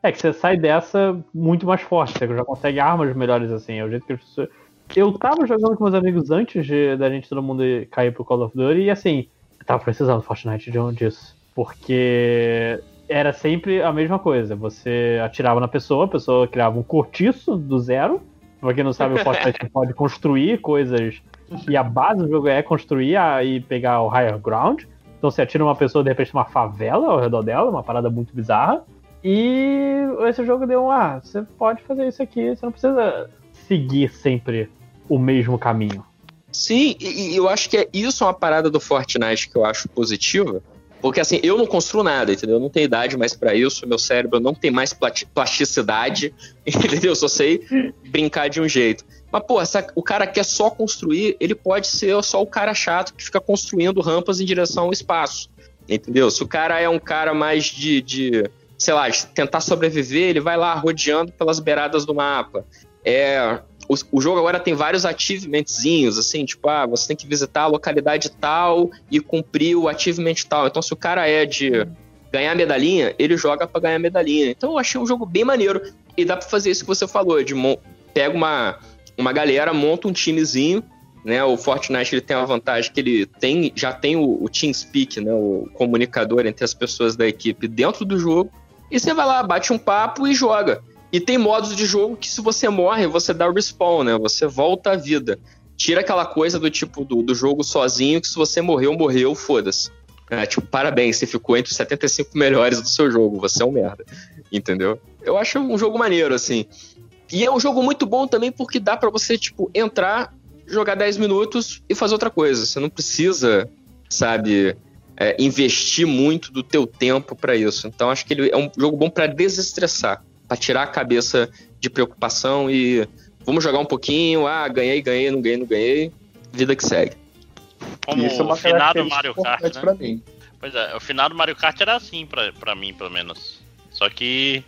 É que você sai dessa muito mais forte, você já consegue armas melhores assim. É o jeito que as pessoas. Eu tava jogando com meus amigos antes de, da gente todo mundo ir- cair pro Call of Duty e assim, eu tava precisando do Fortnite de um disso. Porque era sempre a mesma coisa. Você atirava na pessoa, a pessoa criava um cortiço do zero, Pra quem não sabe, o Fortnite pode construir coisas e a base do jogo é construir a- e pegar o higher ground. Então você atira uma pessoa, de repente, uma favela ao redor dela, uma parada muito bizarra. E esse jogo deu um, ah, você pode fazer isso aqui, você não precisa seguir sempre o mesmo caminho. Sim, e, eu acho que é isso é uma parada do Fortnite que eu acho positiva. Porque assim, eu não construo nada, entendeu? Eu não tenho idade mais pra isso, meu cérebro não tem mais plasticidade, entendeu? Eu só sei brincar de um jeito. Mas, pô, se o cara quer só construir, ele pode ser só o cara chato que fica construindo rampas em direção ao espaço. Entendeu? Se o cara é um cara mais de, de sei lá, tentar sobreviver, ele vai lá rodeando pelas beiradas do mapa. É, o, o jogo agora tem vários achievementzinhos, assim, tipo, ah, você tem que visitar a localidade tal e cumprir o achievement tal. Então, se o cara é de ganhar medalhinha, ele joga pra ganhar medalhinha. Então, eu achei um jogo bem maneiro. E dá pra fazer isso que você falou, de pega uma, uma galera, monta um timezinho, né? O Fortnite ele tem a vantagem que ele tem, já tem o, o TeamSpeak, né? O comunicador entre as pessoas da equipe dentro do jogo. E você vai lá, bate um papo e joga. E tem modos de jogo que se você morre, você dá respawn, né? Você volta à vida. Tira aquela coisa do tipo do, do jogo sozinho, que se você morreu, morreu, foda-se. É, tipo, parabéns, você ficou entre os 75 melhores do seu jogo, você é um merda. Entendeu? Eu acho um jogo maneiro, assim. E é um jogo muito bom também porque dá pra você, tipo, entrar, jogar 10 minutos e fazer outra coisa. Você não precisa, sabe, é, investir muito do teu tempo pra isso. Então acho que ele é um jogo bom pra desestressar, pra tirar a cabeça de preocupação e vamos jogar um pouquinho, ah, ganhei, ganhei, não ganhei, não ganhei, vida que segue. Como Isso é uma o finado Mario Kart, né? pra mim. Pois é, o finado Mario Kart era assim pra, pra mim, pelo menos. Só que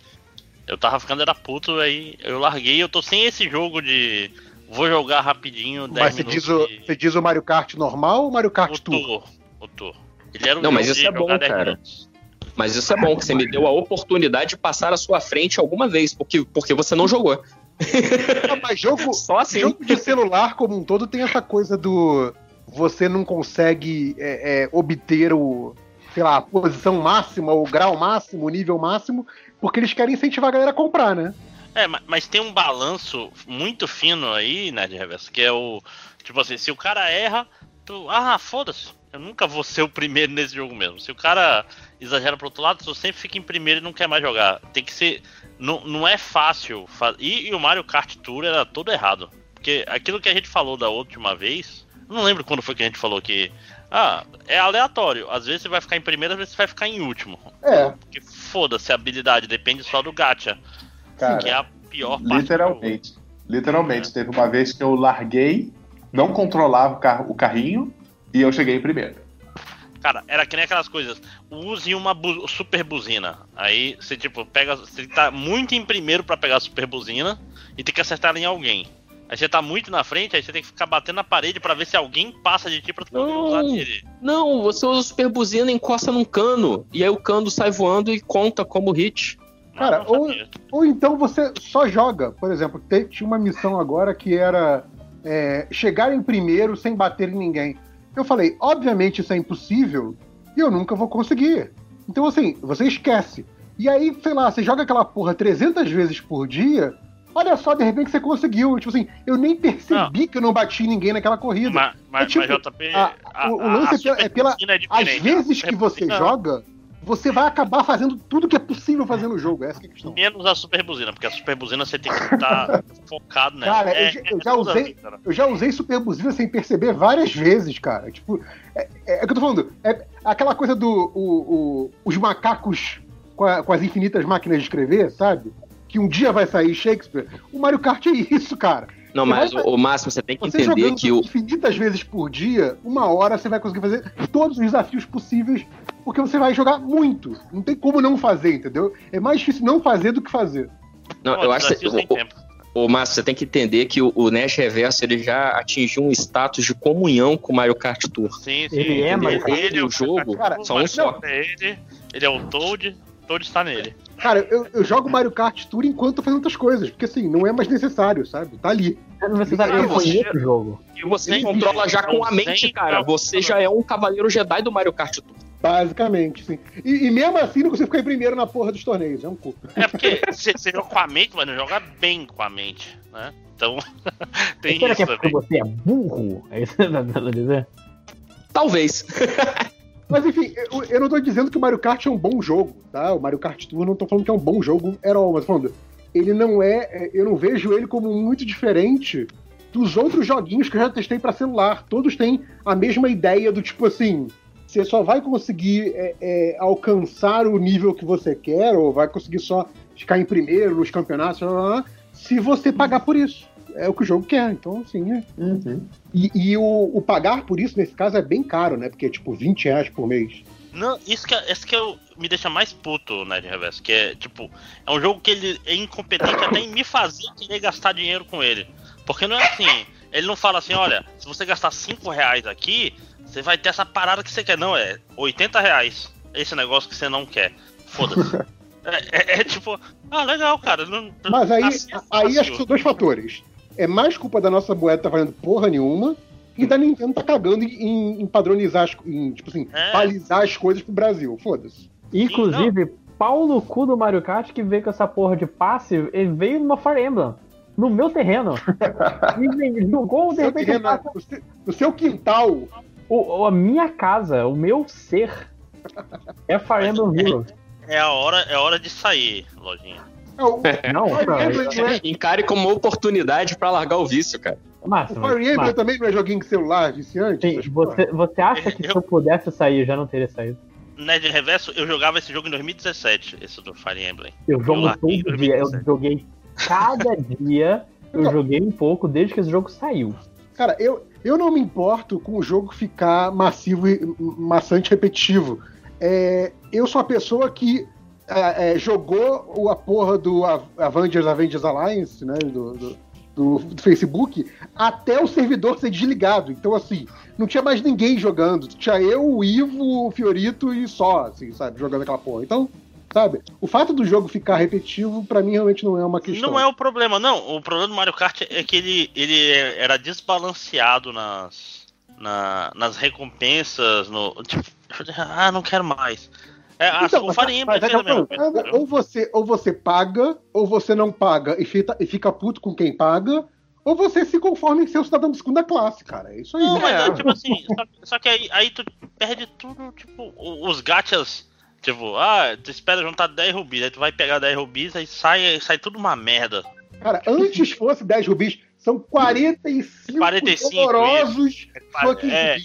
eu tava ficando era puto, aí eu larguei. Eu tô sem esse jogo de vou jogar rapidinho, 10 Mas você minutos. diz, o, e- você diz o Mario Kart normal ou o Mario Kart o Tour? Tour. O Tour. Ele era o Não, mas jogo isso é bom, jogar 10 cara. minutos. Mas isso é bom, que você me deu a oportunidade de passar à sua frente alguma vez, porque, porque você não jogou. Ah, mas jogo, Só assim. jogo de celular como um todo tem essa coisa do você não consegue é, é, obter o sei lá, a posição máxima, o grau máximo, o nível máximo, porque eles querem incentivar a galera a comprar, né? É, ma- mas tem um balanço muito fino aí, né, de reverso, que é o. Tipo assim, se o cara erra, tu. Ah, foda-se. Eu nunca vou ser o primeiro nesse jogo mesmo. Se o cara exagera pro outro lado, tu sempre fica em primeiro e não quer mais jogar. Tem que ser. Não, não é fácil. E, e o Mario Kart Tour era todo errado. Porque aquilo que a gente falou da última vez. Não lembro quando foi que a gente falou que. Ah, é aleatório. Às vezes você vai ficar em primeiro, às vezes você vai ficar em último. É, Porque foda-se a habilidade, depende só do gacha. cara. que é a pior parte. Literalmente. Literalmente. Teve uma vez que eu larguei, não controlava o, carro, o carrinho e eu cheguei em primeiro. Cara, era que nem aquelas coisas. Use uma bu- super buzina. Aí você, tipo, pega. Você tá muito em primeiro pra pegar a super buzina e tem que acertar ela em alguém. Aí você tá muito na frente, aí você tem que ficar batendo na parede pra ver se alguém passa de ti pra tu poder Não. usar dele. Não, você usa super buzina e encosta num cano. E aí o cano sai voando e conta como hit. Cara, Não, não ou-. Ou então você só joga. Por exemplo, tinha uma missão agora que era é, chegar em primeiro sem bater em ninguém. Eu falei, obviamente isso é impossível e eu nunca vou conseguir. Então, assim, você esquece. E aí, sei lá, você joga aquela porra 300 vezes por dia, olha só, de repente você conseguiu. Tipo assim, eu nem percebi que eu não bati ninguém naquela corrida. Mas, mas, É tipo, mas JP. a- o- o lance é pela- é pela- é Às diferente. vezes A que você joga, você vai acabar fazendo tudo que é possível fazer no jogo. Essa que é a questão. Menos a super buzina, porque a super buzina você tem que estar focado nela. Cara, eu É- já- é eu já tudo usei- cara. Eu já usei super buzina sem perceber várias vezes, cara. Tipo, é, é, é o que eu tô falando. É aquela coisa do. o- o- os macacos com, a- com as infinitas máquinas de escrever, sabe? Que um dia vai sair Shakespeare. O Mario Kart é isso, cara. Não, Você mas vai- o, Máximo, você tem que Você entender que o. infinitas vezes por dia, uma hora você vai conseguir fazer todos os desafios possíveis, porque você vai jogar muito. Não tem como não fazer, entendeu? É mais difícil não fazer do que fazer. Não, Pô, eu acho que. Ô, Márcio, você tem que entender que o, o Nash Reverso ele já atingiu um status de comunhão com o Mario Kart Tour. Sim, sim. Ele é Mario Kart? Ele e o jogo Cara, são um só. É ele, ele é o Toad, Toad está nele. Cara, eu, eu jogo Mario Kart Tour enquanto tô fazendo outras coisas, porque assim, não é mais necessário, sabe? Tá ali. Você sabe, eu Você- conheço o jogo. E você Sim, controla já com a mente, cara. não, Você não. já é um cavaleiro Jedi do Mario Kart Tour. Basicamente, sim. E, e mesmo assim não consigo ficar em primeiro na porra dos torneios, é um cu. É porque você joga com a mente, mas não joga bem com a mente, né? Então, tem Será que isso é porque também. você é burro? É isso que tá tentando dizer? Talvez. Mas enfim, eu, eu não tô dizendo que o Mario Kart é um bom jogo, tá? O Mario Kart Tour não tô falando que é um bom jogo at all, mas tô falando, ele não é, é, eu não vejo ele como muito diferente dos outros joguinhos que eu já testei pra celular. Todos têm a mesma ideia do tipo assim, você só vai conseguir é, é, alcançar o nível que você quer, ou vai conseguir só ficar em primeiro nos campeonatos, blá, blá, blá, se você pagar por isso. É o que o jogo quer, então assim, é. E, e o, o pagar por isso, nesse caso, é bem caro, né? Porque é tipo 20 reais por mês. Não, isso que, é- isso que eu, me deixa mais puto, né, de reverso. Que é, tipo, é um jogo que ele é incompetente até em me fazer querer gastar dinheiro com ele. Porque não é assim, ele não fala assim, olha, se você gastar 5 reais aqui, você vai ter essa parada que você quer. Não, é 80 reais esse negócio que você não quer. Foda-se. É, é- é tipo, ah, legal, cara. Não, Mas aí, assim é aí acho que são dois fatores. É mais culpa da nossa moeda tá valendo porra nenhuma, e da Nintendo tá cagando em, em padronizar, as, em, tipo assim, É. balizar as coisas pro Brasil. Foda-se. Inclusive, pau no cu do Mario Kart que veio com essa porra de passe, ele veio numa Fire Emblem. No meu terreno. e vem- jogou, de Seu repente, terreno, passa- no, seu, no seu quintal, o, a minha casa, o meu ser. É Fire Emblem Heroes. É a hora, é a hora de sair, lojinha. é, Não, cara, Emblem não é, Encare como uma oportunidade pra largar o vício, cara. mas, o Fire Emblem mas, também não é joguinho de celular viciante? sim, você, você acha que se eu pudesse sair, eu já não teria saído? Nerd Reverso, eu jogava esse jogo em 2017, esse do Fire Emblem. Eu jogo todo dia, eu 2017. joguei cada dia, eu joguei um pouco desde que esse jogo saiu. Cara, eu, eu não me importo com o jogo ficar massivo e maçante repetitivo. É, eu sou a pessoa que é, é, jogou o- a porra do Avengers Avengers Alliance, né? Do, do, do- do Facebook, até o servidor ser desligado. Então, assim, não tinha mais ninguém jogando. Tinha eu, o Ivo, o Fiorito e só, assim, sabe, jogando aquela porra. Então, sabe, o fato do jogo ficar repetitivo, pra mim, realmente não é uma questão. Não é o problema, não. O problema do Mario Kart é que ele, ele era desbalanceado nas, na- nas recompensas. No, tipo, ah, não quero mais. É, Então, mas- mas é coisa. entendeu? ou você, ou você paga, ou você não paga e fica, e fica puto com quem paga, ou você se conforma em ser um cidadão de segunda classe, cara. É isso aí. Não, mas É. é, tipo assim, só, só que aí, aí tu perde tudo, tipo, os gachas. Tipo, ah, tu espera juntar 10 rubis, aí tu vai pegar 10 rubis, aí sai, sai tudo uma merda. Cara, antes fosse 10 rubis, são 45, 45, dolorosos É.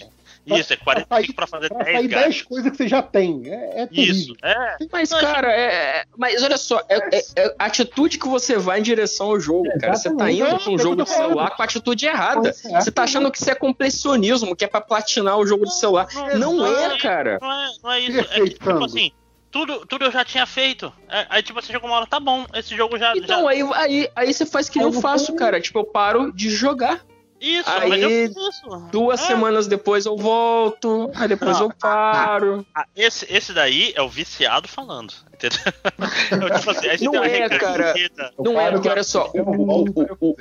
isso, é Pra 45 sair, pra fazer pra 10 sair gachas. 10 coisas que você já tem. É, é. Isso, é. Mas, cara, é. Mas olha só, é, é- é a atitude que você vai em direção ao jogo, cara. Você tá indo É, pra um é jogo de celular com a atitude errada. É. Você tá achando que isso é completionismo, que é pra platinar o jogo de celular. Não é, cara. Não é, não é isso. É que, tipo assim, tudo, tudo eu já tinha feito. É, aí, tipo, você chegou uma hora, tá bom, esse jogo já. Então, já... aí, aí, aí você faz que eu faço, cara. Tipo, eu paro de jogar. Isso, aí, mas eu fiz isso. Duas É. semanas depois eu volto, aí depois Não. eu paro. Ah, esse, esse daí é o viciado falando. Entendeu? Eu, tipo assim, Não uma é, cara. Não é, porque olha só, o, o- o-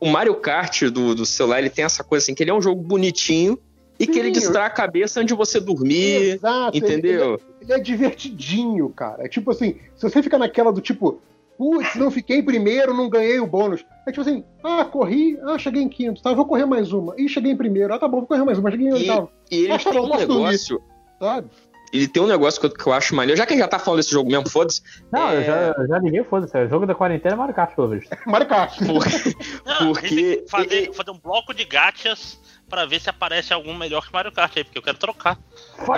o Mario Kart do, do celular, ele tem essa coisa assim, que ele é um jogo bonitinho e que Sim, ele distrai a cabeça antes de você dormir, Exato. ele- entendeu? Ele é divertidinho, cara. É tipo assim, se você fica naquela do tipo, putz, não fiquei em primeiro, não ganhei o bônus. É tipo assim, ah, corri, ah, cheguei em quinto, tá, vou correr mais uma. Ih, cheguei em primeiro, ah, tá bom, vou correr mais uma, cheguei em E- oitavo, E ele Ah, tá tem um negócio, sabe? ele tem um negócio que eu, que eu acho maneiro, já que a gente já tá falando desse jogo mesmo, foda-se. Não, eu É. já, eu já liguei, foda-se. O jogo da quarentena é Mario Kart, pelo visto. Mario Kart. Não, Porque- fazer, fazer um bloco de gachas pra ver se aparece algum melhor que Mario Kart aí, porque eu quero trocar.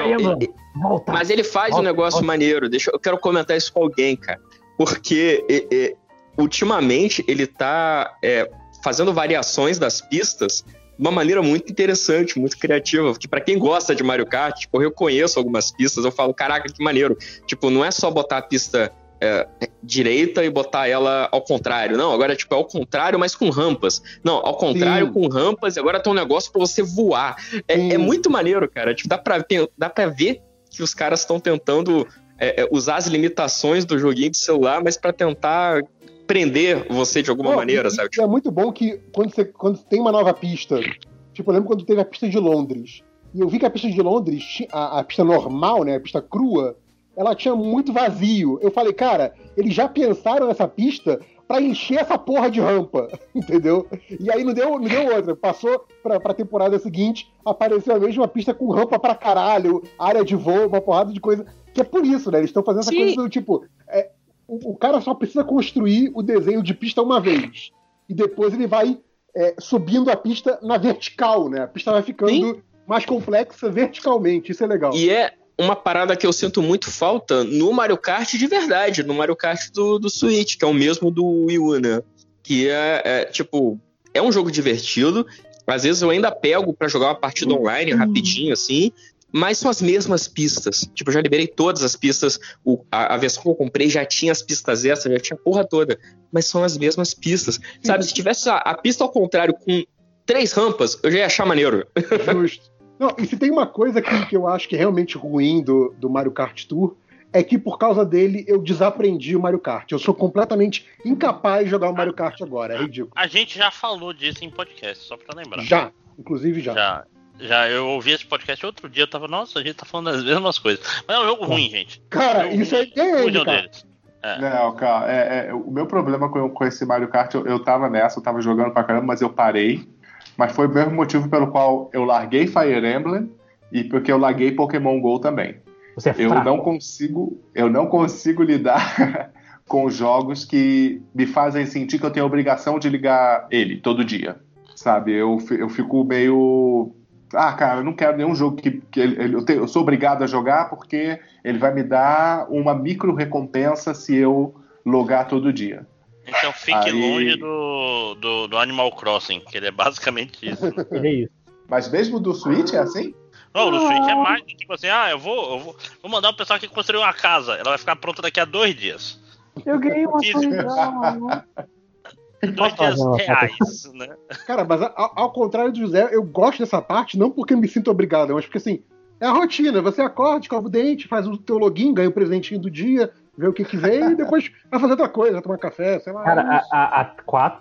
Emblem, volta. Mas ele faz um Volta, negócio volta. maneiro. Deixa, eu quero comentar isso com alguém, cara. Porque e- e, ultimamente ele tá é, fazendo variações das pistas de uma maneira muito interessante, muito criativa. Que pra quem gosta de Mario Kart, tipo, eu conheço algumas pistas, eu falo, caraca, que maneiro. Tipo, não é só botar a pista é, direita e botar ela ao contrário. Não, agora tipo, é ao contrário, mas com rampas. Não, ao contrário, Sim. com rampas, e agora tem um negócio pra você voar. É, é muito maneiro, cara. Tipo, dá pra, ver- dá pra ver que os caras estão tentando é, é, usar as limitações do joguinho de celular, mas pra tentar prender você de alguma Não, maneira, sabe? É muito bom que quando você quando tem uma nova pista, tipo, eu lembro quando teve a pista de Londres. e eu vi que a pista de Londres, a, a pista normal, né, a pista crua, ela tinha muito vazio. Eu falei, cara, eles já pensaram nessa pista pra encher essa porra de rampa, entendeu? E aí não deu, não deu outra. Passou pra, pra temporada seguinte, apareceu a mesma pista com rampa pra caralho, área de voo, uma porrada de coisa. Que é por isso, né? Eles estão fazendo essa Sim. coisa do tipo. é, o, o cara só precisa construir o desenho de pista uma vez. E depois ele vai é, subindo a pista na vertical, né? A pista vai ficando Sim. mais complexa verticalmente. Isso é legal. E é uma parada que eu sinto muito falta no Mario Kart de verdade, no Mario Kart do, do Switch, que é o mesmo do Wii U, né? Que é, é, tipo, é um jogo divertido. Às vezes eu ainda pego pra jogar uma partida online rapidinho, assim. Mas são as mesmas pistas. Tipo, eu já liberei todas as pistas. O- a, a versão que eu comprei já tinha as pistas extras, já tinha a porra toda. Mas são as mesmas pistas. Sabe, se tivesse a, a pista ao contrário com três rampas, eu já ia achar maneiro. Justo. Não, e se tem uma coisa que, que eu acho que é realmente ruim do, do Mario Kart Tour, é que por causa dele eu desaprendi o Mario Kart. Eu sou completamente incapaz de jogar o Mario Kart agora. É ridículo. A gente já falou disso em podcast, só pra lembrar. Já. Inclusive já. Já. Já, eu ouvi esse podcast outro dia, eu tava, nossa, a gente tá falando das mesmas coisas. Mas é um jogo ruim, gente. Cara, isso é ruim. ideia, Fujam cara. deles. É. Não, cara, é, é, o meu problema com, com esse Mario Kart, eu, eu tava nessa, eu tava jogando pra caramba, mas eu parei. Mas foi o mesmo motivo pelo qual eu larguei Fire Emblem e porque eu larguei Pokémon GO também. Você é Eu fraco. não consigo, eu não consigo lidar com jogos que me fazem sentir que eu tenho a obrigação de ligar ele todo dia. Sabe? Eu, eu fico meio. Ah, cara, eu não quero nenhum jogo que, que ele- eu, tenho- eu sou obrigado a jogar porque ele vai me dar uma micro recompensa se eu logar todo dia. Então fique Aí- longe do, do, do Animal Crossing, que ele é basicamente isso. Ele é isso. Mas mesmo do Switch é assim? Não, no Switch é mais do tipo assim, ah, eu vou, eu vou, vou mandar o pessoal aqui construir uma casa. Ela vai ficar pronta daqui a dois dias. Eu ganhei uma solidão. Dois dias reais, né? Cara, mas ao, ao contrário do José, eu gosto dessa parte, não porque eu me sinto obrigado, mas porque assim, é a rotina. Você acorda, escova o dente, faz o teu login, ganha o presentinho do dia, vê o que que vem e depois vai fazer outra coisa, vai tomar café, sei lá. Cara, é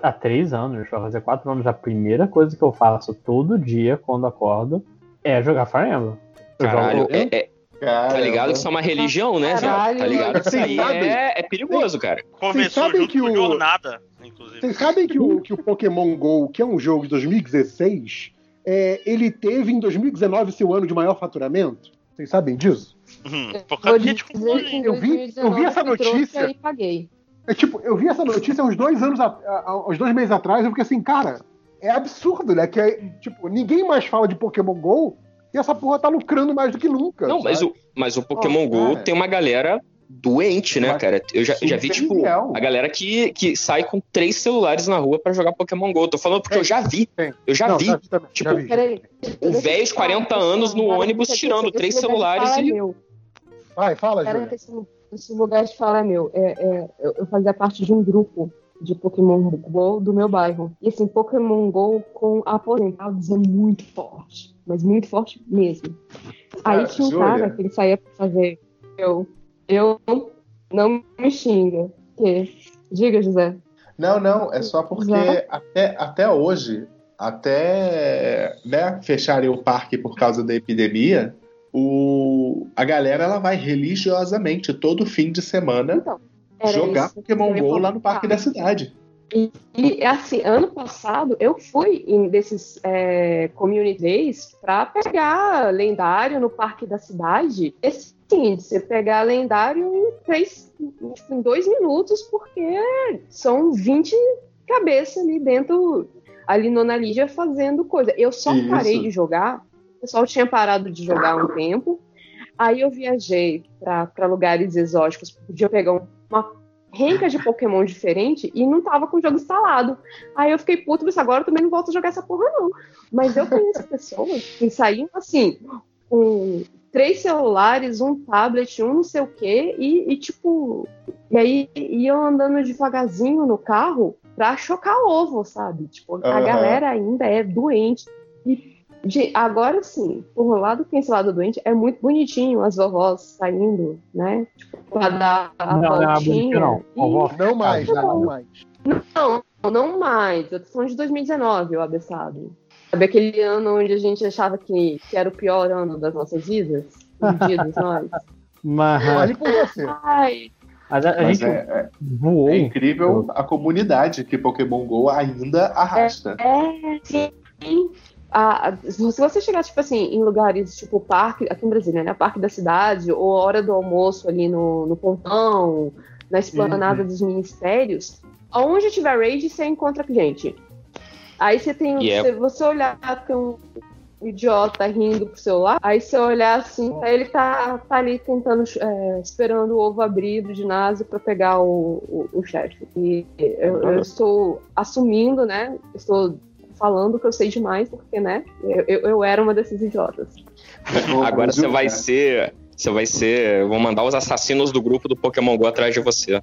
há, três anos, vai fazer quatro anos, a primeira coisa que eu faço todo dia quando acordo é jogar Fire Emblem. Eu Caralho, jogo- é, é- tá ligado que isso é uma religião, né, velho? Caralho, Tá ligado que isso aí é, é perigoso, cara. Começou sabem junto que com o- Jornada, inclusive. Vocês sabem que o, que o Pokémon GO, que é um jogo de 2016, é, ele teve em 2019 seu ano de maior faturamento? Vocês sabem disso? Hum, dizer que em Eu vi- eu vi 2019 essa notícia. E paguei. É tipo, eu vi essa notícia uns dois anos, a- a- uns dois meses atrás, eu fiquei assim, cara, é absurdo, né? Que é, tipo, ninguém mais fala de Pokémon GO e essa porra tá lucrando mais do que nunca. Não, mas o, mas o Pokémon Oh, GO cara. tem uma galera doente, né, Mas cara? Eu já, já vi, tipo, legal. a galera que, que sai com três celulares na rua pra jogar Pokémon GO. Tô falando porque eu já vi. Tem. Eu já Não, vi. vi também, Tipo, já vi. O velho de 40 anos no ônibus tirando três celulares e- Vai, fala, Júlia. esse, esse lugar de fala é meu. É, é, eu, fazia parte de um grupo de Pokémon GO do meu bairro. E assim, Pokémon GO com aposentados é muito forte. Mas muito forte mesmo. Aí Ah, tinha um Júlia. cara que ele saía pra fazer. Eu. Eu não me xinga. Que? Diga, José. Não, não, é só porque até, até hoje, até né, fecharem o parque por causa da epidemia, o, a galera ela vai religiosamente todo fim de semana Então. Jogar isso Pokémon GO lá no parque da cidade. E assim, ano passado eu fui em desses é, community days pra pegar lendário no parque da cidade. Esse sim, você pegar lendário em, três, em dois minutos, porque são 20 cabeças ali dentro, ali no Analígia fazendo coisa. Eu só Isso. parei de jogar, pessoal tinha parado de jogar um tempo. Aí eu viajei para lugares exóticos, podia pegar um- uma renca de Pokémon diferente e não tava com o jogo instalado. Aí eu fiquei puto, mas agora eu também não volto a jogar essa porra, não. Mas eu conheço pessoas que saíam assim, com três celulares, um tablet, um não sei o quê, e, e, tipo. E aí iam andando devagarzinho no carro pra chocar ovo, sabe? Tipo, a Aham. galera ainda é doente. E Gente, agora sim, por um lado, quem esse lado doente é muito bonitinho, as vovós saindo, né? Tipo, pra dar a Não, não é voltinha. bonitinho, não. E- Não mais, não bom. mais. Não, não mais. Eu tô falando de 2019, o abeçado. Sabe aquele ano onde a gente achava que, que era o pior ano das nossas vidas? Perdidos nós. Mas, por você. Ai, mas a, a Mas gente é, é- voou. é incrível a comunidade que Pokémon GO ainda arrasta. É, sim. Ah, se você chegar, tipo assim, em lugares tipo parque, aqui em Brasília, né? Parque da cidade, ou hora do almoço ali no, no pontão, na esplanada dos ministérios, aonde tiver raid, você encontra gente. Aí você tem. É- Se você olhar, tem um idiota rindo pro celular, aí você olhar assim, ele tá, tá ali tentando, é, esperando o ovo abrir do ginásio pra pegar o, o, o chefe. E eu, eu estou assumindo, né? Estou falando que eu sei demais, porque, né? Eu, eu, era uma desses idiotas. Agora você vai É. ser. Você vai ser. Vou mandar os assassinos do grupo do Pokémon GO atrás de você.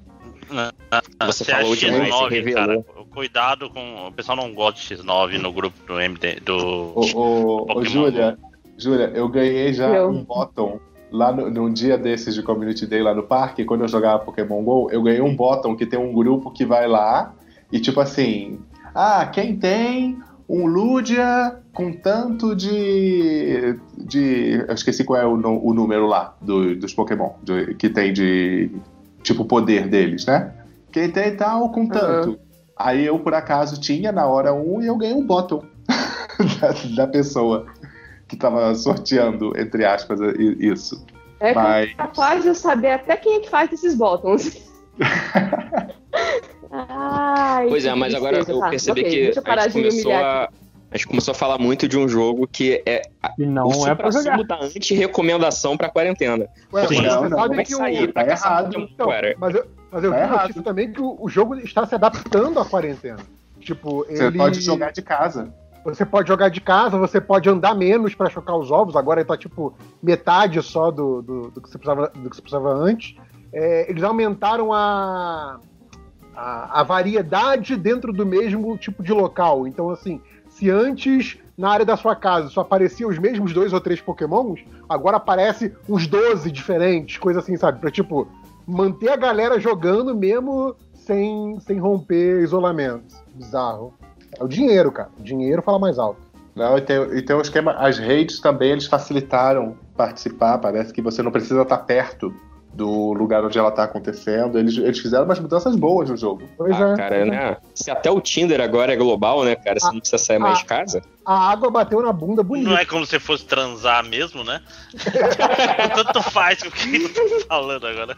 Você Se falou é demais, X9, você revelou. cara, cuidado com. O pessoal não gosta de X9 no grupo do MD. Do... Ô, ô, ô, Pokémon Júlia, Júlia, eu ganhei já Eu. um bottom lá no, num dia desses de Community Day lá no parque, quando eu jogava Pokémon GO, eu ganhei um bottom que tem um grupo que vai lá e tipo assim, ah, quem tem um Ludia com tanto de. de eu esqueci qual é o, o número lá do- dos Pokémon de- que tem de. tipo, poder deles, né? Quem tem tal com tanto. Aí eu, por acaso, tinha na hora um e eu ganhei um bottom da, da pessoa que tava sorteando, entre aspas, isso. É Mas- capaz de eu saber até quem é que faz esses botões. Ai, Pois é, mas agora eu Tá, percebi ok, que deixa eu a gente, começou a, a gente começou a falar muito de um jogo que é E o não é pra jogar. da anti-recomendação pra quarentena. Ué, Sim, não, não, Como é que sair tá errado. Então, mas eu, mas eu Tá vi errado. notícia também que o, o jogo está se adaptando à quarentena. Tipo, Você ele... pode jogar de casa. Você pode jogar de casa, você pode andar menos pra chocar os ovos. Agora ele tá tipo metade só do, do, do que, você precisava, do que você precisava antes. É, eles aumentaram a, a, a variedade dentro do mesmo tipo de local. Então, assim, se antes na área da sua casa só apareciam os mesmos dois ou três pokémons, agora aparece uns 12 diferentes, coisa assim, sabe? Pra tipo, manter a galera jogando mesmo sem, sem romper isolamento. Bizarro. É o dinheiro, cara. O dinheiro fala mais alto. Não, e tem, e tem um esquema. As redes também eles facilitaram participar. Parece que você não precisa estar perto do lugar onde ela está acontecendo. Eles, eles fizeram umas mudanças boas no jogo. Pois Ah, é. cara, né? Se até o Tinder agora é global, né, cara? Você não precisa sair mais de casa. A água bateu na bunda bonita. Não é como se fosse transar mesmo, né? Tanto faz com o que eu tô falando agora.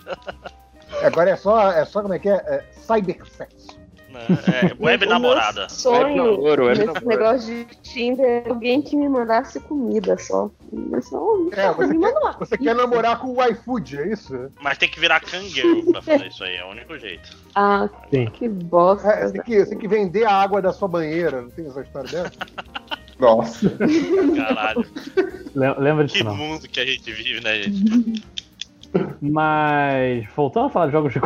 Agora é só, é só como é que é? é cybersexo. Né? É, web namorada. Sonho namoro, web namoro. negócio de Tinder é alguém que me mandasse comida só. Mas não, É, você me quer, você quer namorar com o iFood, é isso? Mas tem que virar kangaroo pra fazer isso aí, é o único jeito. Ah, Sim. que bosta. É, você, tem que, você tem que vender a água da sua banheira, não tem essa história dessa? Nossa. Caralho. Le- Lembra Que disso não. mundo que a gente vive, né, gente? Mas, voltando a falar de jogos de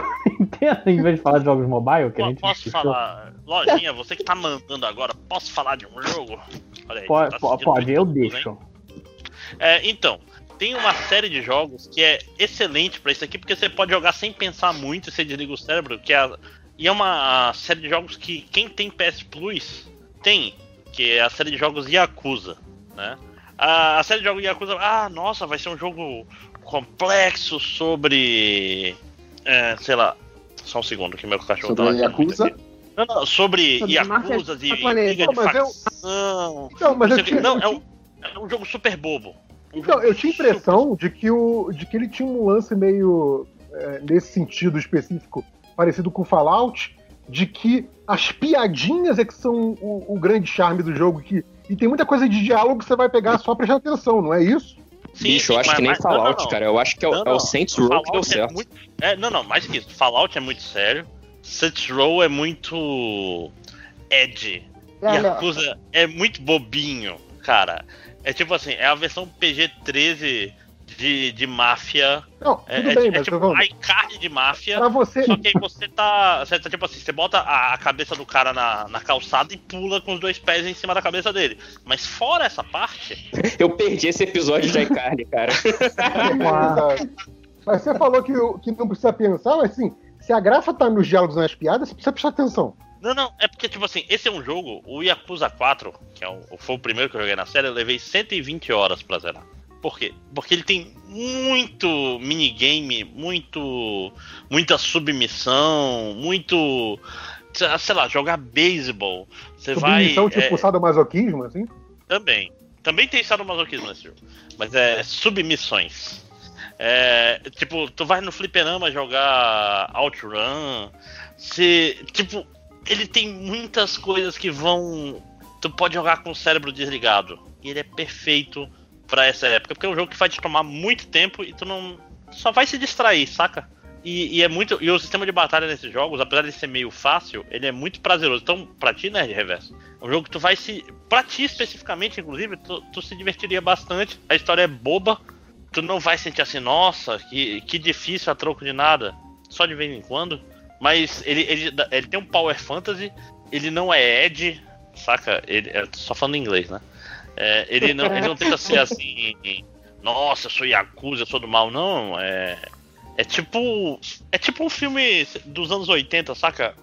quarentena, em vez de falar de jogos mobile, que a Pô, gente posso discutiu, falar? Lojinha, você que tá mandando agora, posso falar de um jogo? Olha aí, Pode, tá pode, pode, eu deixo. É, então, tem uma série de jogos que é excelente pra isso aqui, porque você pode jogar sem pensar muito, você desliga o cérebro, que é a- e é uma série de jogos que quem tem PS Plus tem, que é a série de jogos Yakuza, né? A, a série de jogos Yakuza, ah, nossa, vai ser um jogo complexo sobre, é, sei lá, só um segundo que meu cachorro Sobre tá a latindo muito Yakuza? Não, não, sobre, Sobre Yakuzas máfia e japonesa. briga de facção. Não, mas eu tinha, Não, é um, é um jogo super bobo. Um Então, eu tinha super impressão de que, o, de que ele tinha um lance meio, é, nesse sentido específico, parecido com Fallout, de que as piadinhas é que são o, o grande charme do jogo, que, e tem muita coisa de diálogo que você vai pegar só prestando atenção, não é isso? Sim, Bicho, eu acho mas- que nem mas- Fallout, não, não. cara. Eu acho que é o, Não, é o. Saints Row que deu Fallout é certo. muito- é, não, não, mais que isso. Fallout é muito sério. Saints Row é muito edgy. Galera, Yakuza é muito bobinho, cara. É tipo assim, é a versão PG-13 de, de máfia. Não, tudo É, é- bem, é mas tipo eu vou- a carne de máfia. pra você, Só que aí você tá. Você tá tipo assim, você bota a, a cabeça do cara na, na calçada e pula com os dois pés em cima da cabeça dele. Mas fora essa parte, Eu perdi esse episódio de iCarly, cara. Exato. Mas você falou que, que não precisa pensar, mas assim, se a graça tá nos diálogos nas piadas, você precisa prestar atenção. Não, não, é porque, tipo assim, esse é um jogo, o Yakuza 4, que é o, foi o primeiro que eu joguei na série, eu levei 120 horas pra zerar. Por quê? Porque ele tem muito minigame, muito. muita submissão, muito. sei lá, jogar beisebol. Você vai. Submissão tipo é, sadomasoquismo, assim? Também. Também tem sadomasoquismo nesse jogo. Mas é submissões. É, tipo, tu vai no fliperama jogar Outrun. Se, tipo, ele tem muitas coisas que vão. Tu pode jogar com o cérebro desligado. E ele é perfeito pra essa época. Porque é um jogo que vai te tomar muito tempo e tu não. Só vai se distrair, saca? E, e é muito. E o sistema de batalha nesses jogos, apesar de ser meio fácil, ele é muito prazeroso. Então, pra ti, né, de reverso? É um jogo que tu vai se. Pra ti especificamente, inclusive, tu, tu se divertiria bastante. A história é boba. Tu não vai sentir assim, nossa, que, que difícil a troco de nada. Só de vez em quando. Mas ele, ele, ele tem um Power Fantasy, ele não é Ed, saca? Ele, é, só falando inglês, né? É, ele, não, ele não tenta ser assim, nossa, eu sou Yakuza, eu sou do mal, não. É, é tipo. É tipo um filme dos anos 80, saca?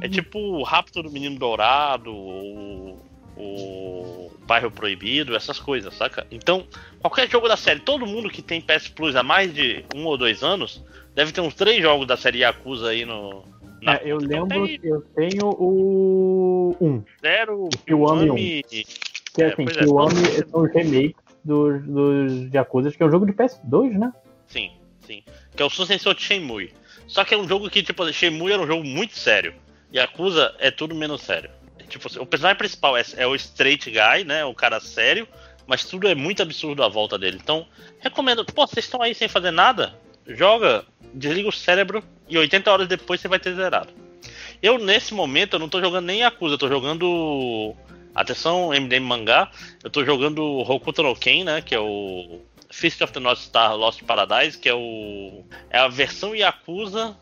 É tipo o Rapto do Menino Dourado, o, o Bairro Proibido, essas coisas, saca? Então, qualquer jogo da série, todo mundo que tem PS Plus há mais de um ou dois anos Deve ter uns três jogos da série Yakuza aí no. Na... É, eu então lembro que eu tenho o 1. Zero, Kiwami 1. Que é assim, é, Kiwami é, são os remakes dos, dos Yakuza, que é um jogo de PS2, né? Sim, sim. Que é o sucessor de Shenmue. Só que é um jogo que, tipo, Shenmue era um jogo muito sério. Yakuza é tudo menos sério. Tipo, o personagem principal é, é o straight guy, né? O cara sério, mas tudo é muito absurdo à volta dele. Então, recomendo. Pô, vocês estão aí sem fazer nada? Joga desliga o cérebro e 80 horas depois você vai ter zerado. Eu, nesse momento, eu não tô jogando nem Yakuza, eu tô jogando. Atenção, MDM Mangá, eu tô jogando Hokuto no Ken, né? Que é o Fist of the North Star Lost Paradise, que é o. É a versão Yakuza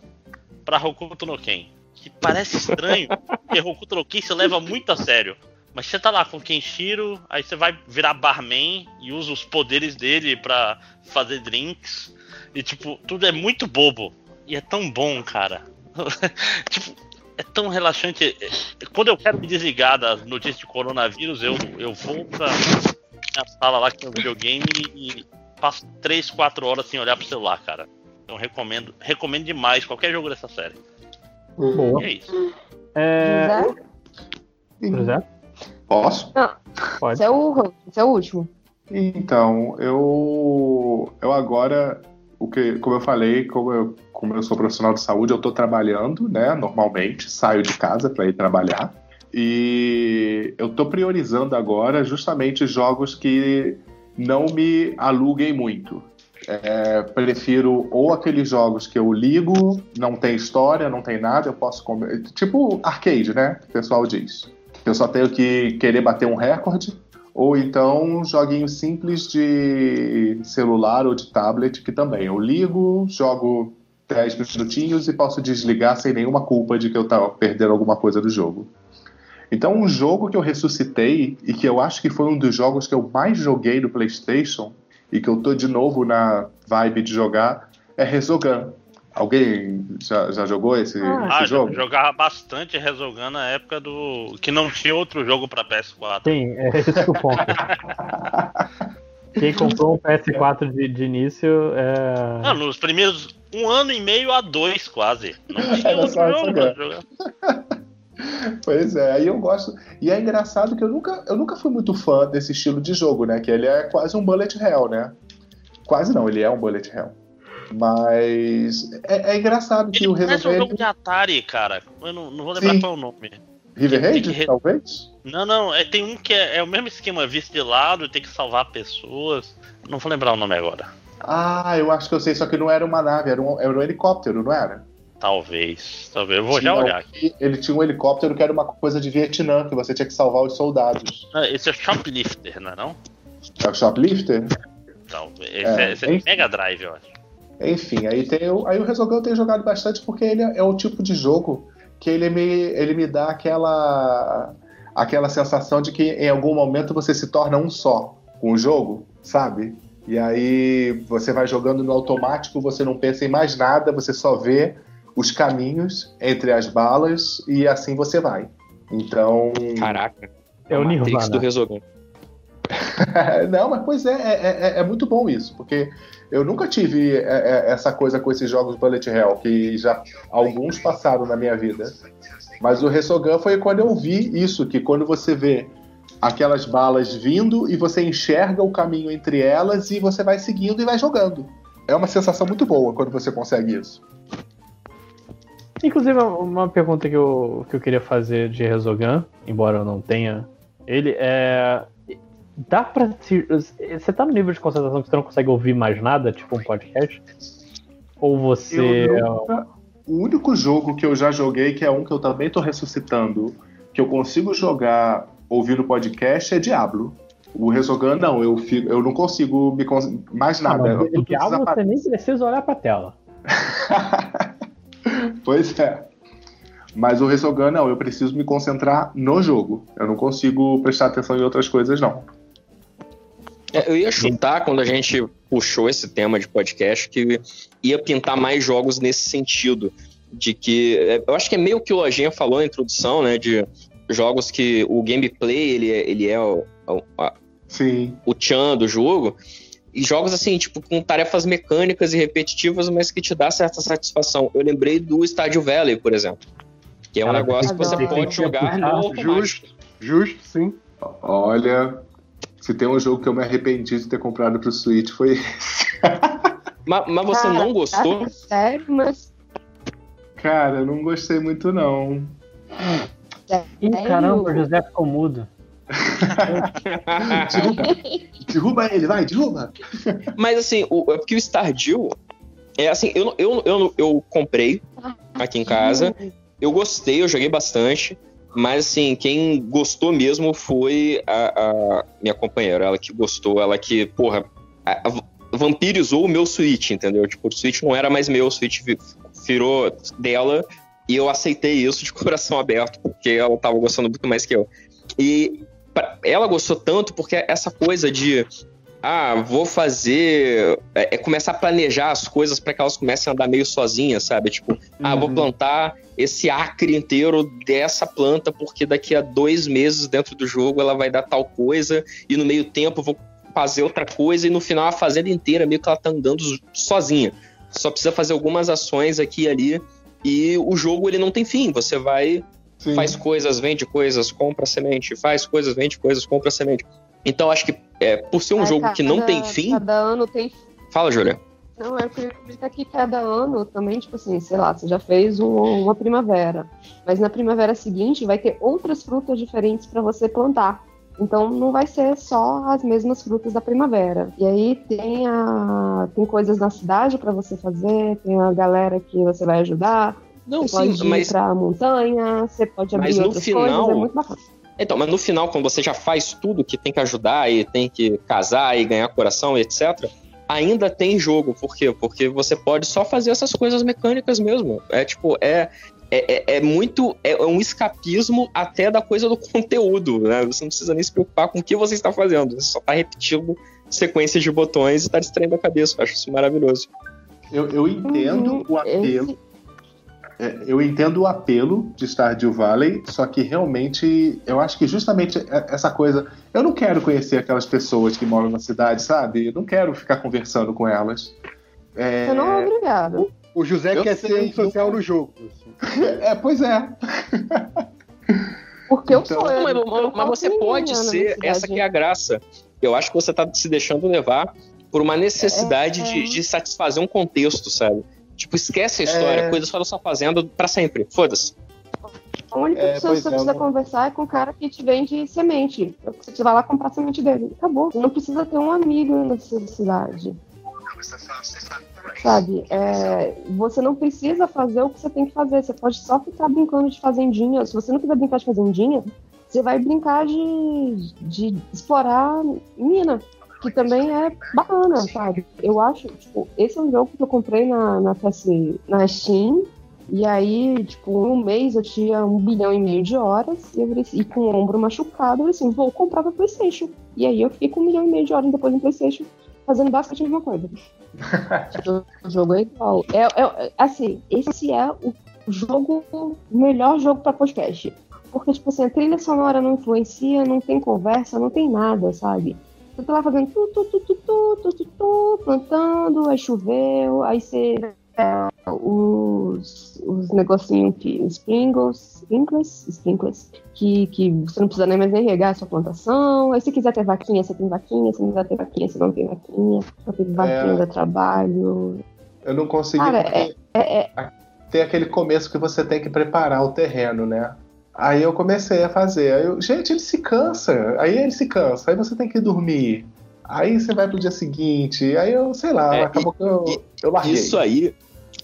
pra Hokuto no Ken. Que parece estranho, porque Hokuto no Ken se leva muito a sério. Mas você tá lá com Kenshiro, aí você vai virar barman e usa os poderes dele para fazer drinks. E, tipo, tudo é muito bobo. E é tão bom, cara. tipo, é tão relaxante. Quando eu quero me desligar das notícias de coronavírus, eu, eu vou pra minha sala lá que tem um videogame e passo 3, 4 horas sem olhar pro celular, cara. Então recomendo, recomendo demais qualquer jogo dessa série. Boa. E é isso. É... José? Posso? Não. Pode. Esse é o, esse é o último. Então, eu, eu agora o que, como eu falei, como eu, como eu sou profissional de saúde, eu estou trabalhando, né? Normalmente, saio de casa para ir trabalhar. E eu estou priorizando agora justamente jogos que não me aluguem muito. É, prefiro ou aqueles jogos que eu ligo, não tem história, não tem nada, eu posso comer. Tipo arcade, né? O pessoal diz. Eu só tenho que querer bater um recorde ou então joguinhos simples de celular ou de tablet, que também eu ligo, jogo 10 minutinhos e posso desligar sem nenhuma culpa de que eu estava perdendo alguma coisa do jogo. Então, um jogo que eu ressuscitei e que eu acho que foi um dos jogos que eu mais joguei no PlayStation e que eu tô de novo na vibe de jogar é Resogun. Alguém já, já jogou esse, ah, esse jogo? Jogava bastante Resogun na época do. que não tinha outro jogo pra PS4. Sim, é esse o ponto. Quem comprou um PS4 de, de início é. Não, nos primeiros um ano e meio a dois, quase. Não tinha outro jogo pra jogar. Pois é, aí eu gosto. E é engraçado que eu nunca, eu nunca fui muito fã desse estilo de jogo, né? Que ele é quase um bullet hell, né? Quase não, ele é um bullet hell. Mas é, é engraçado que Ele o parece um resolver. jogo de Atari, cara. Eu não, não vou lembrar Sim. qual é o nome. River Raid, re- talvez? Não, não, é, tem um que é, é o mesmo esquema, visto de lado, tem que salvar pessoas. Não vou lembrar o nome agora. Ah, eu acho que eu sei, só que não era uma nave, era um, era um helicóptero, não era? Talvez. Talvez. Eu vou já Tinha olhar um aqui. Ele tinha um helicóptero que era uma coisa de Vietnã, que você tinha que salvar os soldados. Ah, esse é o Shoplifter, não é não? É o Shoplifter? Talvez. Esse É, é, esse é enfim. Mega Drive, eu acho. Enfim, aí, tem o, aí o Resogun eu tenho jogado bastante porque ele é, é o tipo de jogo que ele me, ele me dá aquela, aquela sensação de que em algum momento você se torna um só com o jogo, sabe? E aí você vai jogando no automático, você não pensa em mais nada, você só vê os caminhos entre as balas e assim você vai. Então. Caraca. É o Nirvana. do Resogun. Não, mas pois é, é, é- é muito bom isso, porque eu nunca tive é, é, essa coisa com esses jogos Bullet Hell, que já alguns passaram na minha vida. Mas o Resogun foi quando eu vi isso, que quando você vê aquelas balas vindo e você enxerga o caminho entre elas e você vai seguindo e vai jogando. É uma sensação muito boa quando você consegue isso. Inclusive, uma pergunta que eu, que eu queria fazer de Resogun, embora eu não tenha ele, é. Dá pra. se- Você tá no nível de concentração que você não consegue ouvir mais nada, tipo um podcast? Ou você. Eu nunca- O único jogo que eu já joguei, que é um que eu também tô ressuscitando, que eu consigo jogar ouvindo podcast, é Diablo. O Resogun, não, eu, fico, eu não consigo me mais Ah, nada. mas tudo Diablo você nem precisa olhar pra tela. Pois é. Mas o Resogun, não, eu preciso me concentrar no jogo. Eu não consigo prestar atenção em outras coisas, não. É, eu ia chutar quando a gente puxou esse tema de podcast que ia pintar mais jogos nesse sentido. De que. é, Eu acho que é meio que o Lojinha falou na introdução, né? De jogos que o gameplay ele é, ele é o, o, a- Sim. o tchan do jogo. E jogos assim, tipo, com tarefas mecânicas e repetitivas, mas que te dá certa satisfação. Eu lembrei do Stardew Valley, por exemplo. Que é um Caraca, negócio que você pode jogar no automático. Justo, justo, sim. Olha, se tem um jogo que eu me arrependi de ter comprado pro Switch, foi esse. Mas, mas você não gostou? Ah, sério, mas. Cara, eu não gostei muito, não. Ih, caramba, o José ficou mudo. derruba, derruba ele, vai, derruba. Mas assim, o, é porque o Stardew é assim, eu, eu, eu, eu comprei aqui em casa, eu gostei, eu joguei bastante, mas assim, quem gostou mesmo foi a, a minha companheira, ela que gostou, ela que, porra, a- a- vampirizou o meu Switch, entendeu? Tipo, o Switch não era mais meu, o Switch vi- virou dela e eu aceitei isso de coração aberto, porque ela tava gostando muito mais que eu. E ela gostou tanto porque essa coisa de ah, vou fazer. É, é começar a planejar as coisas para que elas comecem a andar meio sozinhas, sabe? Tipo, ah, vou Uhum. plantar esse acre inteiro dessa planta, porque daqui a dois meses dentro do jogo ela vai dar tal coisa, e no meio tempo eu vou fazer outra coisa, e no final a fazenda inteira meio que ela tá andando sozinha. Só precisa fazer algumas ações aqui e ali, e o jogo ele não tem fim. Você vai Sim. faz coisas, vende coisas, compra semente, faz coisas, vende coisas, compra semente. Então acho que é, por ser um jogo que não cada- tem fim, Cada ano tem. fala, Júlia. Não, eu queria comentar que cada ano também, tipo assim, sei lá, você já fez um- uma primavera. Mas na primavera seguinte vai ter outras frutas diferentes para você plantar. Então não vai ser só as mesmas frutas da primavera. E aí tem a tem coisas na cidade para você fazer, tem a galera que você vai ajudar. Não, você pode sim, ir mas pra montanha, você pode abrir Mas no outras final- coisas, é muito bacana. Então, mas no final quando você já faz tudo que tem que ajudar e tem que casar e ganhar coração, etc, ainda tem jogo. Por quê? Porque você pode só fazer essas coisas mecânicas mesmo. É tipo, é é, é- é muito. É um escapismo até da coisa do conteúdo, né? Você não precisa nem se preocupar com o que você está fazendo. Você só está repetindo sequências de botões e está distraindo a cabeça. Eu acho isso maravilhoso. Eu, eu entendo Uhum, o apelo. esse- É, eu entendo o apelo de Stardew Valley, só que realmente eu acho que justamente é- essa coisa. Eu não quero conhecer aquelas pessoas que moram na cidade, sabe? Eu não quero ficar conversando com elas. É, Você não é obrigado. O José Eu quer sei, ser antissocial no jogo. assim. é, pois é. Porque eu Então- sou. Eu, Mas, eu mas- não mas você pode ser, essa que é a graça. Eu acho que você tá se deixando levar por uma necessidade É, de, é. de satisfazer um contexto, sabe? Tipo, esquece a história, É. coisas só fazendo pra sempre. Foda-se. A única É, pessoa que você é, precisa não- conversar é com o cara que te vende semente. Você vai lá comprar a semente dele. Acabou. Você não precisa ter um amigo nessa cidade. Sabe? É, você não precisa fazer o que você tem que fazer. Você pode só ficar brincando de fazendinha. Se você não quiser brincar de fazendinha, você vai brincar de, de explorar mina. Que também é bacana, sabe? Eu acho, tipo, esse é um jogo que eu comprei na, na, PS na Steam. E aí, tipo, em um mês eu tinha um bilhão e meio de horas e, eu, assim, e com o ombro machucado, eu assim, vou comprar pra Playstation. E aí eu fiquei com um milhão e meio de horas depois no Playstation. fazendo basicamente a mesma coisa. o jogo é igual. É, é, assim, esse é o jogo, o melhor jogo para podcast. Porque, tipo assim, a trilha sonora não influencia, não tem conversa, não tem nada, sabe? Eu tô lá fazendo tu, tu, tu, tu, tu, tu, tu, tu plantando, aí choveu, aí você. É, os, os negocinhos que. Springles, sprinkles, sprinkles, Que, que você não precisa nem mais nem regar a sua plantação. Aí se quiser ter vaquinha, você tem vaquinha. Se não quiser ter vaquinha, você não tem vaquinha. Só tem vaquinha é... dá trabalho. Eu não consegui. Cara, é, é, é. Tem aquele começo que você tem que preparar o terreno, né? Aí eu comecei a fazer. Aí eu, gente, ele se cansa. Aí ele se cansa. Aí você tem que dormir. Aí você vai pro dia seguinte. Aí eu, sei lá, É, acabou que eu, e- eu larguei. Isso aí,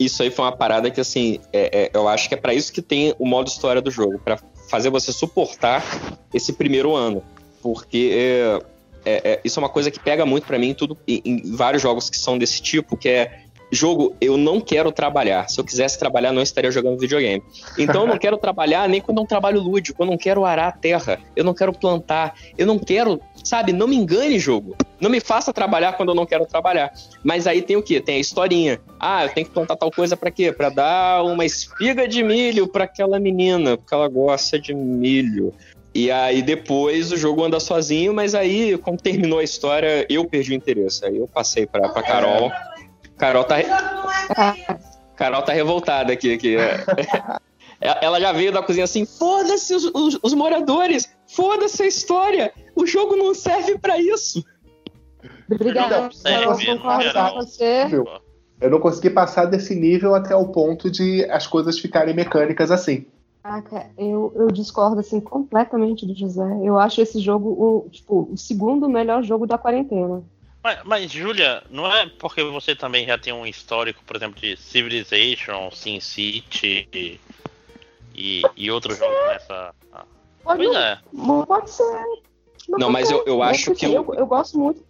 isso aí foi uma parada que, assim, é- é- eu acho que é pra isso que tem o modo história do jogo, pra fazer você suportar esse primeiro ano. Porque é, é- é- isso é uma coisa que pega muito pra mim em, tudo, em, em vários jogos que são desse tipo, que é jogo, eu não quero trabalhar. Se eu quisesse trabalhar, não estaria jogando videogame. Então eu não quero trabalhar nem quando é um trabalho lúdico, eu não quero arar a terra, eu não quero plantar, eu não quero, sabe, não me engane, jogo. Não me faça trabalhar quando eu não quero trabalhar. Mas aí tem o quê? Tem a historinha. Ah, eu tenho que plantar tal coisa pra quê? Pra dar uma espiga de milho pra aquela menina, porque ela gosta de milho. E aí depois o jogo anda sozinho, mas aí, quando terminou a história, eu perdi o interesse. Aí eu passei pra, pra Carol. Carol tá, re- Carol tá revoltada aqui. aqui. Ela já veio da cozinha assim: foda-se os, os- os moradores, foda-se a história, o jogo não serve pra isso. obrigada. Não serve, eu não concordo serve. com você. Eu não consegui passar desse nível até o ponto de as coisas ficarem mecânicas assim. Caraca, eu, eu discordo assim completamente do José. Eu acho esse jogo o, tipo, o segundo melhor jogo da quarentena. Mas, mas, Júlia, não é porque você também já tem um histórico, por exemplo, de Civilization, SimCity e, e, e outros jogos nessa. Pode, Pois é. não, pode ser. Não, mas eu- eu acho que eu, o- eu gosto muito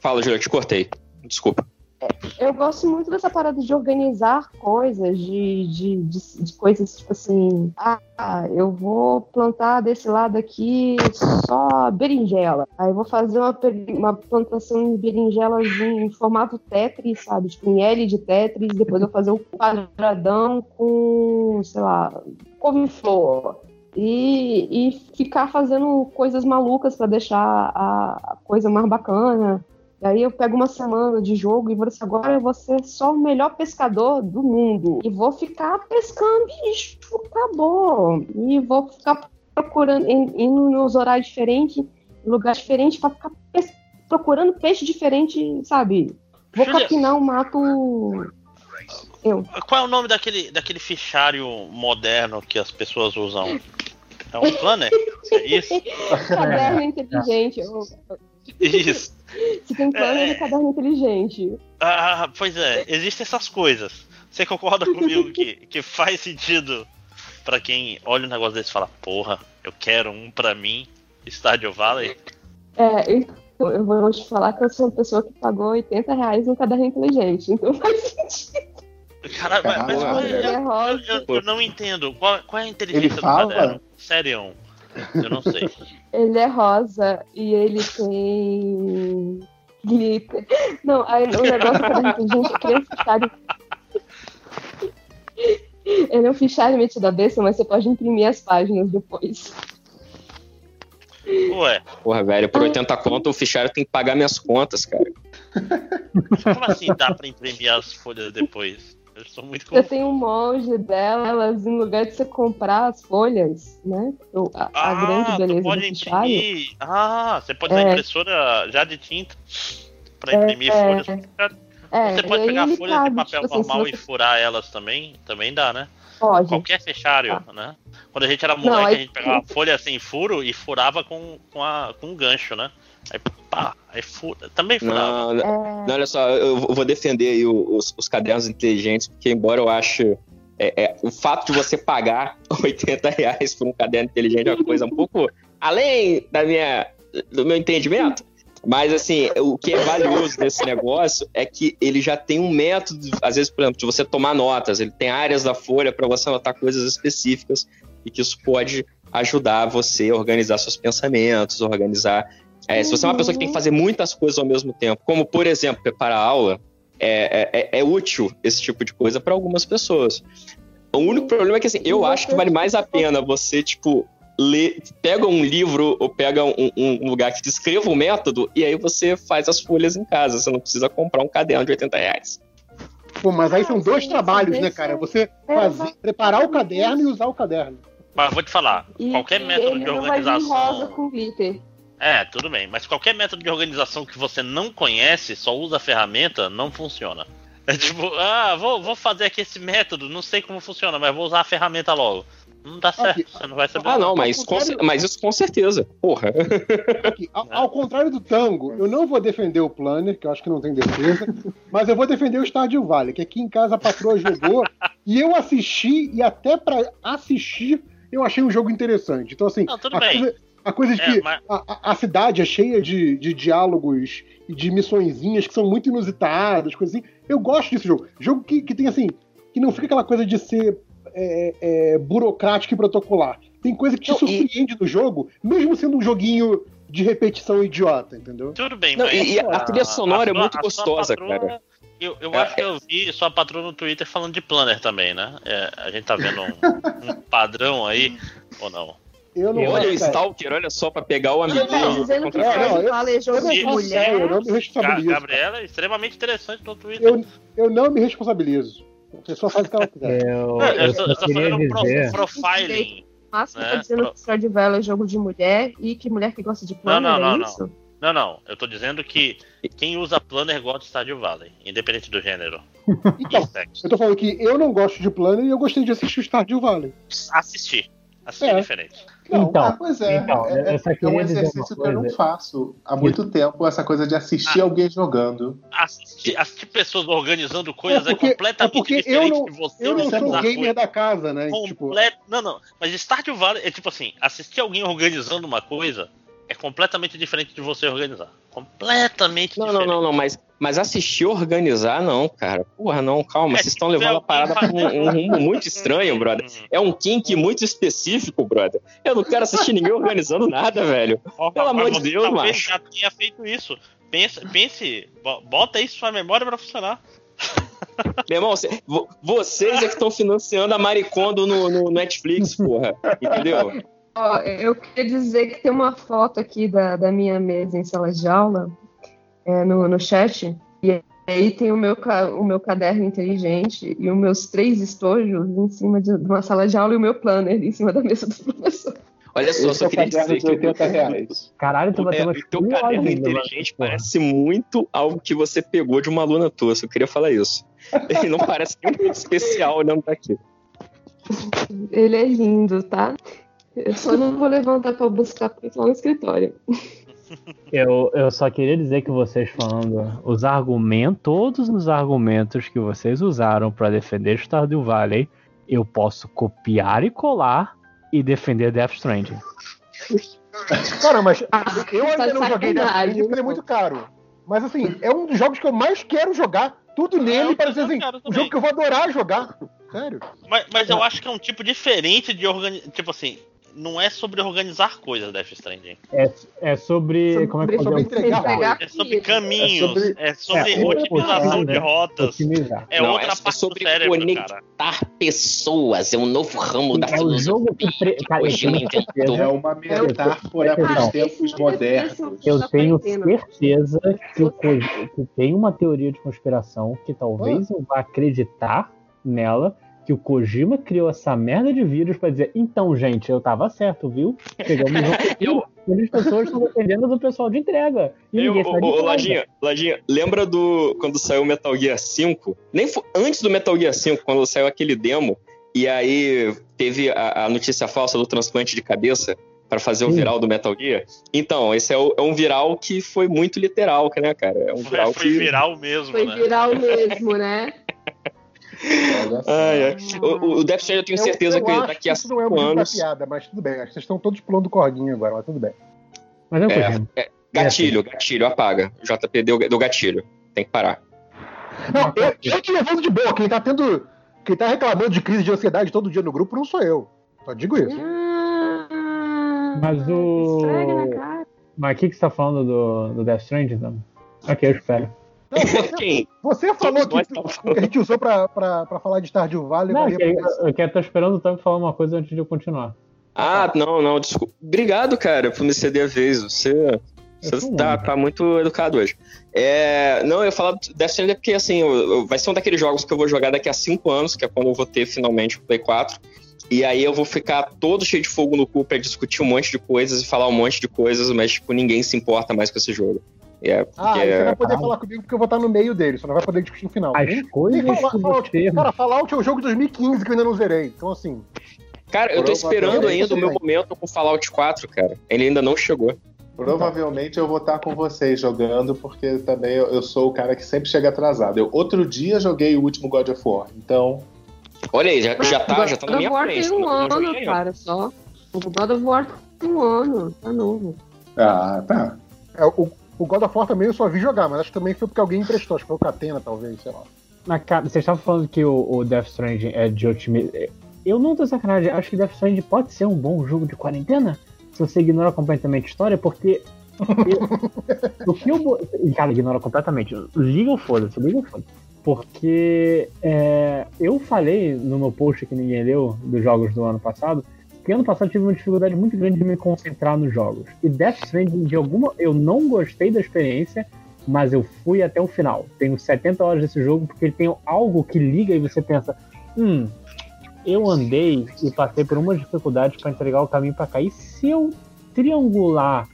Fala, Júlia, eu te cortei. Desculpa. Eu gosto muito dessa parada de organizar coisas, de, de, de, de coisas tipo assim, ah, eu vou plantar desse lado aqui só berinjela. Aí eu vou fazer uma, uma plantação de berinjelas em formato Tetris, sabe? Tipo em L de Tetris, depois eu vou fazer um quadradão com, sei lá, couve-flor. E, e ficar fazendo coisas malucas para deixar a coisa mais bacana. E aí eu pego uma semana de jogo e vou assim, agora eu vou ser só o melhor pescador do mundo. E vou ficar pescando bicho, acabou. E vou ficar procurando, in- indo nos horários diferentes, em lugares diferentes, pra ficar pes- procurando peixe diferente, sabe? Vou Júlia- capinar o mato. Eu. Qual é o nome daquele, daquele fichário moderno que as pessoas usam? É um planner? É isso? Caderno inteligente. eu- Isso. Se tem planner, é caderno inteligente. Ah, pois é, existem essas coisas. Você concorda comigo que, que faz sentido pra quem olha um negócio desse e fala, porra, eu quero um pra mim, Stardew Valley? É, então, eu vou te falar que eu sou uma pessoa que pagou 80 reais no caderno inteligente. Então faz sentido. Cara, mas, mas é- Ele eu, eu- eu não entendo. Qual, qual é a inteligência Ele do caderno? Sério? Eu não sei. Ele é rosa e ele tem glitter. Não, aí o negócio é que ele é um fichário. Ele é um fichário metido a besta, mas você pode imprimir as páginas depois. Ué, Porra, velho, por 80 conto o fichário tem que pagar minhas contas, cara. como assim dá pra imprimir as folhas depois? Eu sou muito Você confuso. tem um molde delas, em lugar de você comprar as folhas, né? A, a grande Ah, beleza pode do imprimir. Ah, você pode usar É. impressora já de tinta pra imprimir folhas. É, Você pode pegar ele folhas de cabe, papel tipo assim, normal você e furar elas também. Também dá, né? Pode. Qualquer fichário, né? Quando a gente era Não, moleque, aí- a gente pegava folha sem furo e furava com, com, a, com um gancho, né? Aí pá, aí fura. Também furava. Não, É, não, olha só, eu vou defender aí os, os cadernos inteligentes, porque embora eu ache é, é, o fato de você pagar 80 reais por um caderno inteligente é uma coisa um pouco além da minha, do meu entendimento. Mas assim, o que é valioso desse negócio é que ele já tem um método, às vezes, por exemplo, de você tomar notas, ele tem áreas da folha para você anotar coisas específicas e que isso pode ajudar você a organizar seus pensamentos, organizar É, se você é uma pessoa que tem que fazer muitas coisas ao mesmo tempo, como por exemplo preparar aula, é, é, é útil esse tipo de coisa para algumas pessoas. O único problema é que assim, eu acho que vale mais a pena você, tipo, ler, pega um livro ou pega um, um lugar que descreva o método e aí você faz as folhas em casa. Você não precisa comprar um caderno de 80 reais. Pô, mas aí são dois trabalhos, né, cara? Você É, fazer, mas- preparar o caderno e usar o caderno. Mas vou te falar, qualquer método de não vai organização. com glitter. É, tudo bem, mas qualquer método de organização que você não conhece, só usa a ferramenta, não funciona. É tipo, ah, vou, vou fazer aqui esse método, não sei como funciona, mas vou usar a ferramenta logo. Não dá certo, Aqui. você não vai saber. Ah, não, mas, contrário- mas isso com certeza. Porra. Aqui, ao, ao contrário do tango, eu não vou defender o Planner, que eu acho que não tem defesa, mas eu vou defender o Stardew Valley, que aqui em casa a patroa jogou e eu assisti, e até pra assistir eu achei um jogo interessante. Então, assim, Não, tudo bem. Coisa, a coisa de É, que mas- a, a- a cidade é cheia de, de diálogos e de missõezinhas que são muito inusitadas, coisas assim. Eu gosto desse jogo. Jogo que, que tem, assim, que não fica aquela coisa de ser é, é, burocrático e protocolar. Tem coisa que te Não, e- surpreende do jogo, mesmo sendo um joguinho de repetição idiota, entendeu? Tudo bem, Não, mas e- e a trilha sonora é sua- muito a gostosa, patroa- cara. Eu, eu É, acho que eu vi sua patroa no Twitter falando de planner também, né? É, a gente tá vendo um, um padrão aí, ou não? Eu não Olha o cara. Stalker, olha só, pra pegar o Você tá amiguinho. dizendo que É, não, eu- Valley é jogo eu faço mulher? eu não me responsabilizo. Gabriela é extremamente interessante no Twitter. Eu, eu não me responsabilizo. A pessoa faz o que ela quiser. Eu, É, eu eu, tô, só eu tô queria fazendo um dizer. profiling. Márcio É, tá dizendo pro- que Valley é jogo de mulher e que mulher que gosta de Não, planner não, não, é não. isso? Não, não. Eu tô dizendo que quem usa planner gosta de Stardew Valley, independente do gênero. Então, sexo. eu tô falando que eu não gosto de Planner e eu gostei de assistir o Stardew Valley. Assistir. Assistir É. é diferente. Não, Então, ah, pois é. então, é, só é um exercício que eu não coisa. faço há muito tempo, essa coisa de assistir Ah. alguém jogando. Assistir, assistir pessoas organizando coisas é, É porque- completamente é porque eu diferente não- de você Eu não Isso é sou gamer coisas. da casa, né? Tipo, Comple- Não, não. Mas Stardew Valley é tipo assim, assistir alguém organizando uma coisa é completamente diferente de você organizar. Completamente Não, não, diferente. não, não, mas, mas assistir organizar, não, cara. Porra, não, calma. É, Vocês estão levando a tiver parada alguém um, um rumo muito estranho, brother. É um kink muito específico, brother. Eu não quero assistir ninguém organizando nada, velho. Ó, Pelo amor de Deus, talvez macho. já tenha feito isso. Pense, pense, bo- bota isso na memória pra funcionar. Meu irmão, cê- vo- vocês é que estão financiando a Maricondo no, no Netflix, porra. Entendeu? Ó, eu queria dizer que tem uma foto aqui da, da minha mesa em sala de aula é, no, no chat. E aí tem o meu, o meu caderno inteligente e os meus três estojos em cima de, de uma sala de aula e o meu planner em cima da mesa do professor. Olha só, Esse só é queria caderno dizer que 80 reais. Caralho, tu vai ter É, teu caderno inteligente parece muito algo que você pegou de uma aluna tua, só queria falar isso. Ele não parece nem muito especial olhando daqui. Ele é lindo, tá? Eu só não vou levantar pra buscar porque tá lá no escritório. Eu, eu só queria dizer que vocês falando os argumentos, todos os argumentos que vocês usaram pra defender Stardew Valley, eu posso copiar e colar e defender Death Stranding. cara, mas Ah, eu ainda tá não joguei Death Stranding porque ele é muito caro. Mas assim, é um dos jogos que eu mais quero jogar. Tudo nele eu parece assim, um jogo que eu vou adorar jogar. Sério. Mas, mas eu acho que é um tipo diferente de organizar. Tipo assim, não é sobre organizar coisas, Death Stranding. É, é sobre, Sobre- como é que sobre pode dizer? entregar É sobre caminhos, É é sobre, é, otimização de né? rotas. Otimizar. É Não, outra é- é parte sobre do cérebro, conectar cara. pessoas, é um novo ramo da É o jogo que. Pre... Cara, hoje me inventou. É uma metáfora para os tempos modernos. Eu tenho certeza que, que tem uma teoria de conspiração que talvez eu vá acreditar nela. Que o Kojima criou essa merda de vírus pra dizer, então, gente, eu tava certo, viu? Chegamos no Eu- onde as pessoas estão dependendo do pessoal de entrega. E Eu, ô, ô. Lajinha, Lajinha, lembra do quando saiu o Metal Gear 5? Nem foi, antes do Metal Gear 5, quando saiu aquele demo, e aí teve a, a notícia falsa do transplante de cabeça pra fazer o Sim. viral do Metal Gear. Então, esse é, o- é um viral que foi muito literal, né, cara? É um Foi, viral foi que. viral mesmo, Foi né? viral mesmo, né? Ai, ai. O, o Death Stranding eu tenho Eu- certeza eu que daqui a isso não é cinco da anos. piada, mas tudo bem. Acho que vocês estão todos pulando corguinho agora, mas tudo bem. Mas é É, é, gatilho, gatilho, apaga. O JP deu, deu gatilho. Tem que parar. Não, eu, eu te levando de boa. Quem tá tendo. Quem tá reclamando de crise de ansiedade todo dia no grupo não sou eu. Só digo isso. Ah, Mas o- esfrega na cara. Mas o que, que você tá falando do, do Death Stranding, então? Ok, eu espero. Não, Quem? você falou que, que a gente usou pra, pra, pra falar de Stardew Valley. Não, que, eu, eu quero tô esperando o Tom falar uma coisa antes de eu continuar. Ah, não, não, desculpa. Obrigado, cara, por me ceder a vez. Você, você tá, tá muito educado hoje. É, não, eu ia falar do Death Stranding porque, assim, eu- eu- vai ser um daqueles jogos que eu vou jogar daqui a 5 anos, que é quando eu vou ter finalmente o Play 4. E aí eu vou ficar todo cheio de fogo no cu pra discutir um monte de coisas e falar um monte de coisas, mas, tipo, ninguém se importa mais com esse jogo. É, porque... Ah, você vai poder falar comigo porque eu vou estar no meio dele, você não vai poder discutir no final. As Nem- coisas nem Fallout- você... Cara, Fallout é o jogo de 2015 que eu ainda não zerei. Então, assim, Cara, eu tô esperando ainda o meu momento com Fallout 4, cara. Ele ainda não chegou. Provavelmente eu vou estar com vocês jogando, porque também eu, eu sou o cara que sempre chega atrasado. Eu outro dia joguei o último God of War, então Olha aí, já, já tá, já tá na God minha of War frente. tem um não- não ano, ainda. cara, só. O God of War tem um ano, tá novo. Ah, tá. é, o, o God of War também eu só vi jogar, mas acho que também foi porque alguém emprestou. Acho que foi o Catena, talvez, sei lá. Mas, cara, vocês estavam falando que o, o Death Stranding é de otimismo. Eu não tô sacanagem, acho que Death Stranding pode ser um bom jogo de quarentena se você ignora completamente a história, porque. o que eu. Cara, ignora completamente. Liga o foda-se, liga o foda-se. Porque é, eu falei no meu post que ninguém leu dos jogos do ano passado que ano passado eu tive uma dificuldade muito grande de me concentrar nos jogos. E Death Stranding, de alguma. Eu não gostei da experiência, mas eu fui até o final. Tenho 70 horas desse jogo porque ele tem algo que liga e você pensa: hum, eu andei e passei por umas dificuldades para entregar o caminho para cá. E se eu triangular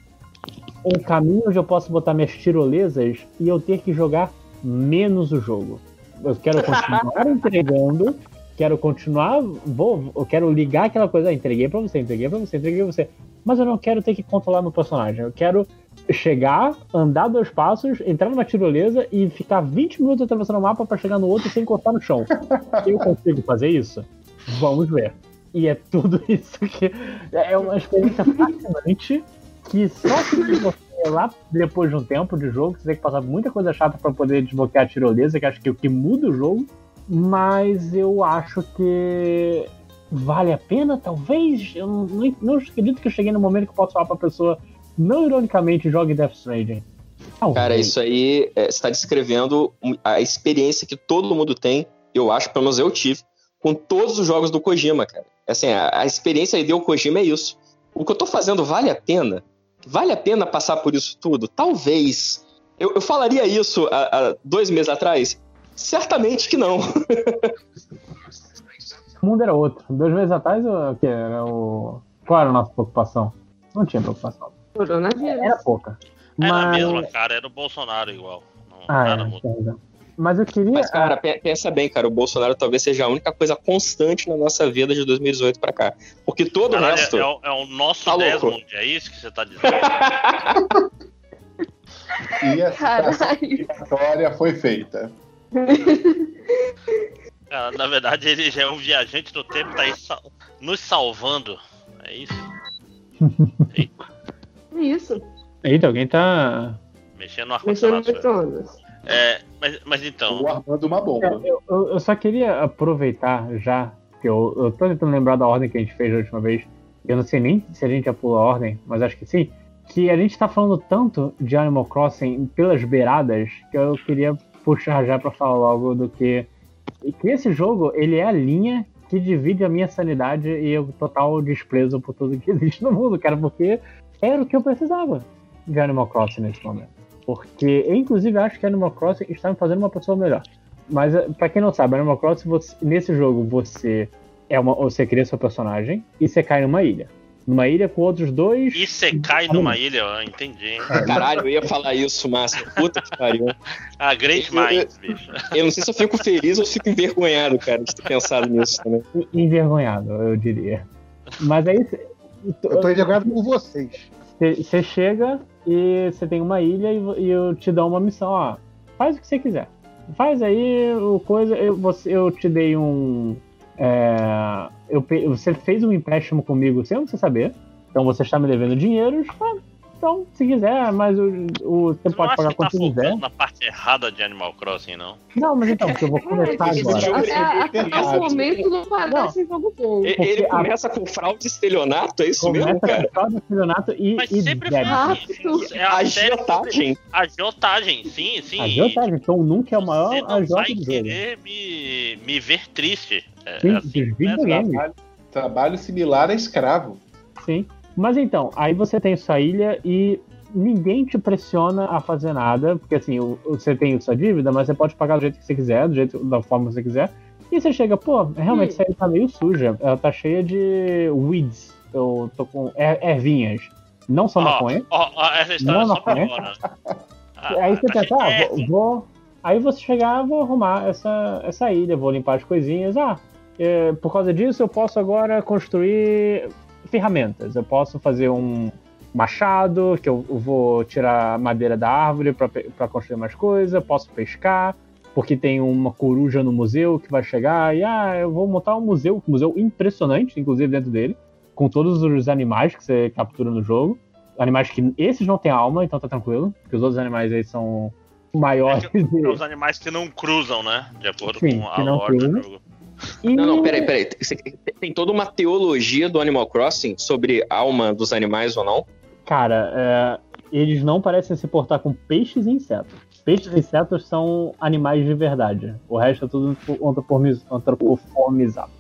um caminho onde eu posso botar minhas tirolesas e eu ter que jogar menos o jogo? Eu quero continuar entregando, quero continuar, vou, eu quero ligar aquela coisa, ah, entreguei para você, entreguei para você, entreguei pra você. Mas eu não quero ter que controlar meu personagem. Eu quero chegar, andar dois passos, entrar numa tirolesa e ficar 20 minutos atravessando o mapa para chegar no outro sem encostar no chão. Eu consigo fazer isso? Vamos ver. E é tudo isso que. É uma experiência fascinante que só se desbloqueia lá depois de um tempo de jogo. Você tem que passar muita coisa chata para poder desbloquear a tirolesa, que acho que é o que muda o jogo. Mas eu acho que vale a pena, talvez. Eu não, não, acredito que eu cheguei no momento que eu posso falar pra pessoa, não ironicamente, jogue Death Stranding. Talvez. Cara, isso aí é, você tá descrevendo a experiência que todo mundo tem, eu acho, pelo menos eu tive, com todos os jogos do Kojima, cara. Assim, a, a experiência aí do Kojima é isso. O que eu tô fazendo vale a pena? Vale a pena passar por isso tudo? Talvez. Eu, eu falaria isso há, há dois meses atrás? Certamente que não. O mundo era outro. Dois meses atrás, o que era o. Qual era a nossa preocupação? Não tinha preocupação. Coronavírus. Era pouca. Era a Mas... mesma, cara, era o Bolsonaro igual. Não, Ah, nada é, tem razão. Mas eu queria. Mas, cara, pe- pensa bem, cara, o Bolsonaro talvez seja a única coisa constante na nossa vida de 2018 pra cá. Porque todo o resto. é, é o, é o nosso Tá. Desmond, é isso que você tá dizendo? E essa Caralho. história foi feita. Cara, na verdade, ele já é um viajante do tempo, tá aí sal- nos salvando. É isso? É Isso. Eita, alguém tá. Mexendo no ar-condicionado. micro-ondas. É, mas, mas então, armando uma bomba. Eu, eu- eu só queria aproveitar já, que eu, eu tô tentando lembrar da ordem que a gente fez a última vez. Eu não sei nem se a gente já pulou a ordem, mas acho que sim. Que a gente tá falando tanto de Animal Crossing pelas beiradas que eu queria puxar já pra falar logo do que. e que esse jogo, ele é a linha que divide a minha sanidade e o total desprezo por tudo que existe no mundo, cara, porque era o que eu precisava de Animal Crossing nesse momento. Porque, inclusive, acho que Animal Crossing está me fazendo uma pessoa melhor. Mas, eh, pra quem não sabe, Animal Crossing, você- nesse jogo, você é uma, você cria seu personagem e você cai numa ilha. Numa ilha com outros dois. e você cai numa ilha, ó, entendi. Caralho, eu ia falar isso, Márcio. Puta que pariu. Ah, Great Eu- Minds, bicho. Eu não sei se eu fico feliz ou fico envergonhado, cara, de ter pensado nisso também. envergonhado, eu diria. Mas aí Eu tô envergonhado com vocês. você chega e você tem uma ilha e, e eu te dou uma missão, ó. Faz o que você quiser. Faz aí o coisa. Eu, você, eu te dei um. É, eu, você fez um empréstimo comigo sem você saber. Então você está me devendo dinheiro. Então, se quiser, mas o, o você pode pagar tá quando você quiser. na parte errada de Animal Crossing, não? Não, mas então, porque eu vou começar Esse agora. jogo- Até, até errado. o momento não parece jogo bom. Ele a- começa com fraude e estelionato, é isso mesmo, Começa cara? com fraude, estelionato e, Mas e sempre foi débito. assim. É a Agiotagem. agiotagem, sim, sim. Agiotagem, então nunca é o maior Você não vai do jogo. querer me, me ver triste. É, Sim, assim, dos né? Trabalho, trabalho similar a escravo. Sim. Mas então, aí você tem sua ilha e ninguém te pressiona a fazer nada, porque assim, você tem sua dívida, mas você pode pagar do jeito que você quiser, do jeito da forma que você quiser. E você chega, pô, realmente Hum. essa ilha tá meio suja, ela tá cheia de weeds. Eu tô com er- ervinhas. Não só Ó, maconha. ó, ó, essa história Não, é pra não, fora. Aí você de ah, vou, vou- Aí você chegar, vou arrumar essa, essa ilha, vou limpar as coisinhas. Ah, é, por causa disso eu posso agora construir ferramentas. Eu posso fazer um machado, que eu eu vou tirar madeira da árvore para construir mais coisas. Posso pescar, porque tem uma coruja no museu que vai chegar. E ah, eu vou montar um museu, um museu impressionante, inclusive dentro dele, com todos os animais que você captura no jogo. Animais que esses não têm alma, então tá tranquilo, porque os outros animais aí são maiores. É que Os animais que não cruzam, né? De acordo Sim, com a lore do jogo. E- Não, não, peraí, peraí. Tem toda uma teologia do Animal Crossing sobre alma dos animais ou não? Cara, é, eles não parecem se portar com peixes e insetos. Peixes e insetos são animais de verdade. O resto é tudo antropoformiz- antropoformizado.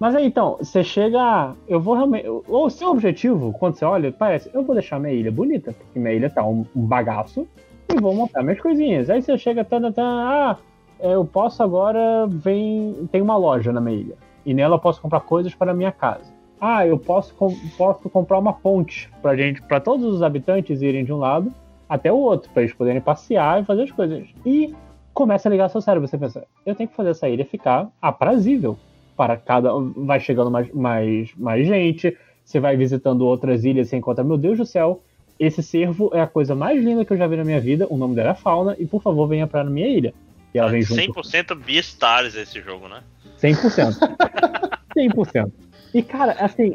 Mas aí então, você chega. Eu vou realmente. O seu objetivo, quando você olha, parece, eu vou deixar minha ilha bonita, porque minha ilha tá um, um bagaço, e vou montar minhas coisinhas. Aí você chega, tan, tan, ah, eu posso agora. Vem. Tem uma loja na minha ilha. E nela eu posso comprar coisas para a minha casa. Ah, eu posso, com- posso comprar uma ponte pra gente, para todos os habitantes irem de um lado até o outro, para eles poderem passear e fazer as coisas. E começa a ligar seu cérebro. Você pensa, eu tenho que fazer essa ilha ficar aprazível para cada. Vai chegando mais, mais, mais gente, você vai visitando outras ilhas e você encontra, meu Deus do céu, esse cervo é a coisa mais linda que eu já vi na minha vida. O nome dela é Fauna, e por favor, venha pra minha ilha. E ela vem junto 100% Beastars esse jogo, né? 100%. 100%. E, cara, assim,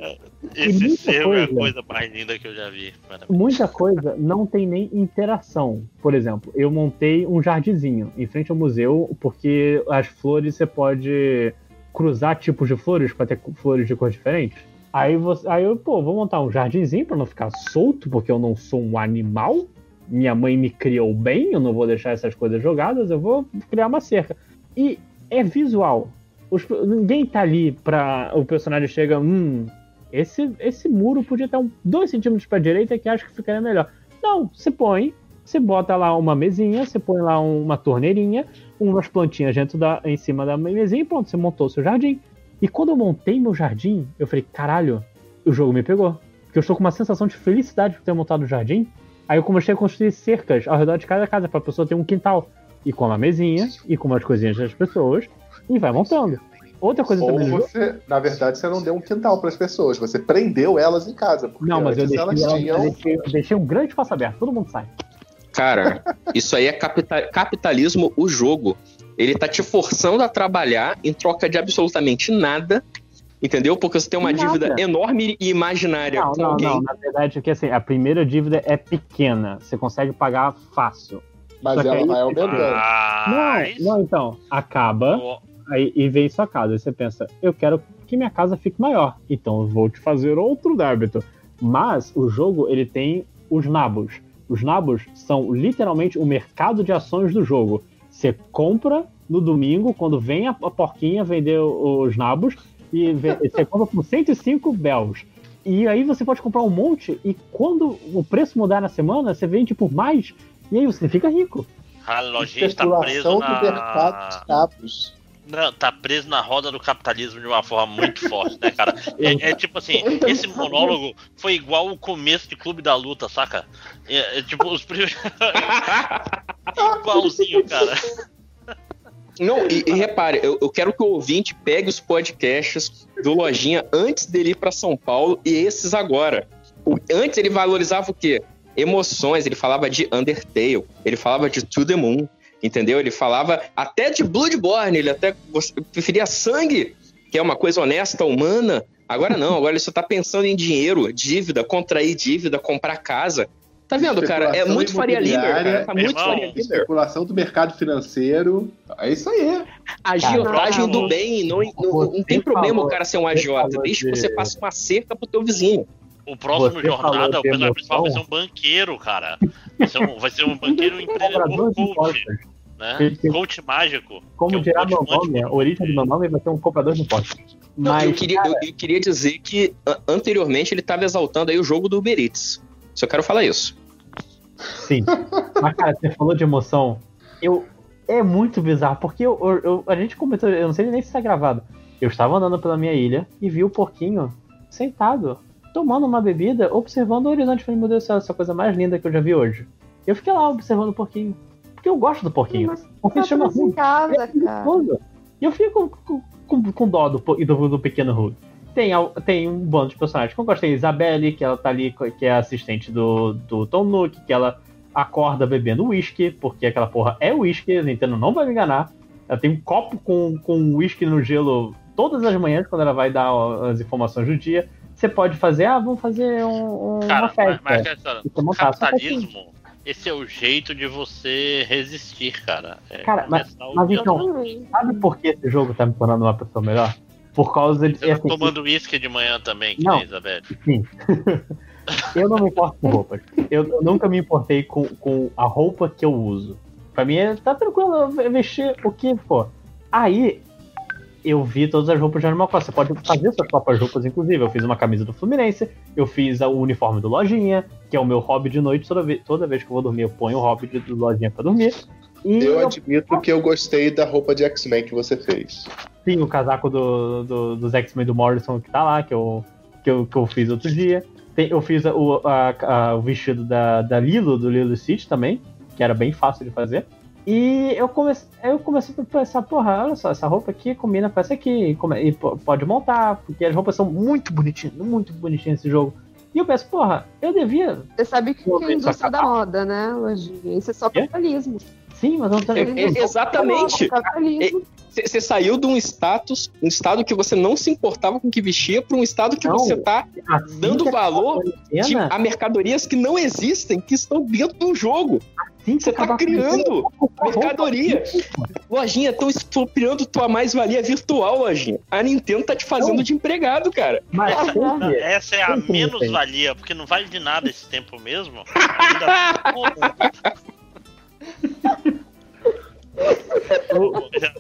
Esse muita cervo é a coisa. coisa mais linda que eu já vi. Parabéns. muita coisa não tem nem interação. Por exemplo, eu montei um jardinzinho em frente ao museu, porque as flores você pode cruzar tipos de flores para ter flores de cor diferente. Aí, você, aí eu, pô, vou montar um jardinzinho para não ficar solto, porque eu não sou um animal. Minha mãe me criou bem, eu não vou deixar essas coisas jogadas, eu vou criar uma cerca. E é visual. Os- ninguém tá ali pra. O personagem chega, hum, esse, esse muro podia estar um, dois centímetros para direita que acho que ficaria melhor. Não, você põe, você bota lá uma mesinha, você põe lá uma torneirinha, umas plantinhas dentro da, em cima da mesinha e pronto, você montou o seu jardim. E quando eu montei meu jardim, eu falei, caralho, o jogo me pegou. Porque eu estou com uma sensação de felicidade por ter montado o jardim. Aí eu comecei a construir cercas ao redor de cada casa para a pessoa ter um quintal. E com uma mesinha, e com umas coisinhas das pessoas, e vai montando. Outra coisa Ou também você, na verdade, você não deu um quintal para as pessoas, você prendeu elas em casa. Porque Não, mas eu deixei, elas ela- tinham. eu deixei, eu deixei um grande espaço aberto, todo mundo sai. Cara, isso aí é capita- capitalismo, o jogo. Ele tá te forçando a trabalhar em troca de absolutamente nada, entendeu? Porque você tem uma Nada. dívida enorme e imaginária Não, com não, alguém. não. Na verdade, é que assim, a primeira dívida é pequena. Você consegue pagar fácil. Mas ela aí- vai aumentando. Mas... Não, não, então. Acaba, Ó, aí, e vem sua casa. Aí você pensa, eu quero que minha casa fique maior. Então eu vou te fazer outro débito. Mas o jogo, ele tem os nabos. Os nabos são literalmente o mercado de ações do jogo. Você compra no domingo, quando vem a, porquinha vender os nabos, e você compra por 105 bells. E aí você pode comprar um monte, e quando o preço mudar na semana, você vende por mais, e aí você fica rico. a lojinha está preso Especulação do mercado na... de cabos. Não, tá preso na roda do capitalismo de uma forma muito forte, né, cara? É, é tipo assim, esse monólogo foi igual o começo de Clube da Luta, saca? É, é tipo, os primeiros. Igualzinho, cara. Não, e, e repare, eu, eu quero que o ouvinte pegue os podcasts do Lojinha antes dele ir pra São Paulo e esses agora. O- antes ele valorizava o quê? Emoções, ele falava de Undertale, ele falava de To The Moon, entendeu? Ele falava até de Bloodborne, ele até preferia sangue, que é uma coisa honesta, humana, Agora não, agora ele só tá pensando em dinheiro, dívida, contrair dívida, comprar casa. Tá vendo, cara? É muito Faria cara. imobiliária, Tá muito Faria Limer. Especulação do mercado financeiro. É isso aí. A agiotagem do bem, não, não, não tem problema falou- o cara ser um agiota, desde que você passe uma cerca pro teu vizinho. O próximo Você jornada, o personagem principal vai ser um banqueiro, cara. Vai ser um, vai ser um banqueiro empreendedor coach, né? Coach mágico. Como é um dirá coach meu nome, a origem do meu nome vai ser um cobrador de impostos. Mas, eu, queria, eu, eu queria dizer que anteriormente ele estava exaltando aí o jogo do Uber Eats. Só quero falar isso. Sim. Mas, cara, você falou de emoção. Eu, é muito bizarro, porque eu, eu- eu- a gente comentou, eu não sei nem se tá gravado. Eu estava andando pela minha ilha e vi o porquinho sentado, tomando uma bebida, observando o horizonte. Falei, meu Deus do céu, essa é a coisa mais linda que eu já vi hoje. Eu fiquei lá observando o porquinho. Porque eu gosto do porquinho. Mas Porque tá se chama Hulk. casa, É cara. E eu fico com, com, com dó do, do, do pequeno Hulk. Tem, tem um bando de personagens que eu gostei. Isabelle, que ela tá ali, que é assistente do, do Tom Nook, que ela acorda bebendo uísque, porque aquela porra é uísque, a Nintendo não vai me enganar. Ela tem um copo com, com uísque no gelo todas as manhãs, quando ela vai dar as informações do dia. Você pode fazer, ah, vamos fazer um- um- uma Cara, festa. mas, mas montar. Capitalismo, esse é o jeito de você resistir, cara. É Cara, mas- mas então. Sabe por que esse jogo tá me tornando uma pessoa melhor? Por causa de. Você tá assim, tomando uísque de manhã também, que Não. nem Isabel. Sim. eu não me importo com roupas. Eu, nunca me importei com, com a roupa que eu uso. Pra mim, é- tá tranquilo eu vestir o que for. Aí, eu vi todas as roupas de Animal Crossing. Você pode fazer suas próprias roupas, inclusive. Eu fiz uma camisa do Fluminense, eu fiz o uniforme do Lojinha, que é o meu hobby de noite. Toda vez, toda vez que eu vou dormir, eu ponho o hobby de- do Lojinha pra dormir. E Eu admito que eu gostei da roupa de X-Men que você fez. Sim, o casaco do, do, dos X-Men do Morrison que tá lá, que eu, que eu, que eu fiz outro dia. Tem- eu fiz o, a- a- o vestido da, da Lilo, do Lilo City também, que era bem fácil de fazer. E eu comecei, eu comecei a pensar, porra, olha só, essa roupa aqui combina com essa aqui, e, e pode montar, porque as roupas são muito bonitinhas, muito bonitinhas nesse jogo. E eu penso, porra, eu devia. Você sabe que Vou é a indústria da moda, né, Lojinha? Isso é só capitalismo. Sim, mas não. É- é- exatamente. Você saiu de um status, um estado que você não se importava com o que vestia, para um estado que Não. você tá Assim dando que valor de, a mercadorias que não existem, que estão dentro do jogo. assim Você tá quarentena, criando mercadoria. Lojinha, estão expropriando tua mais-valia virtual, Lojinha. A Nintendo tá te fazendo Não. de empregado, cara. Mas Não, sempre- essa é a menos-valia, porque não vale de nada esse tempo mesmo. Ainda...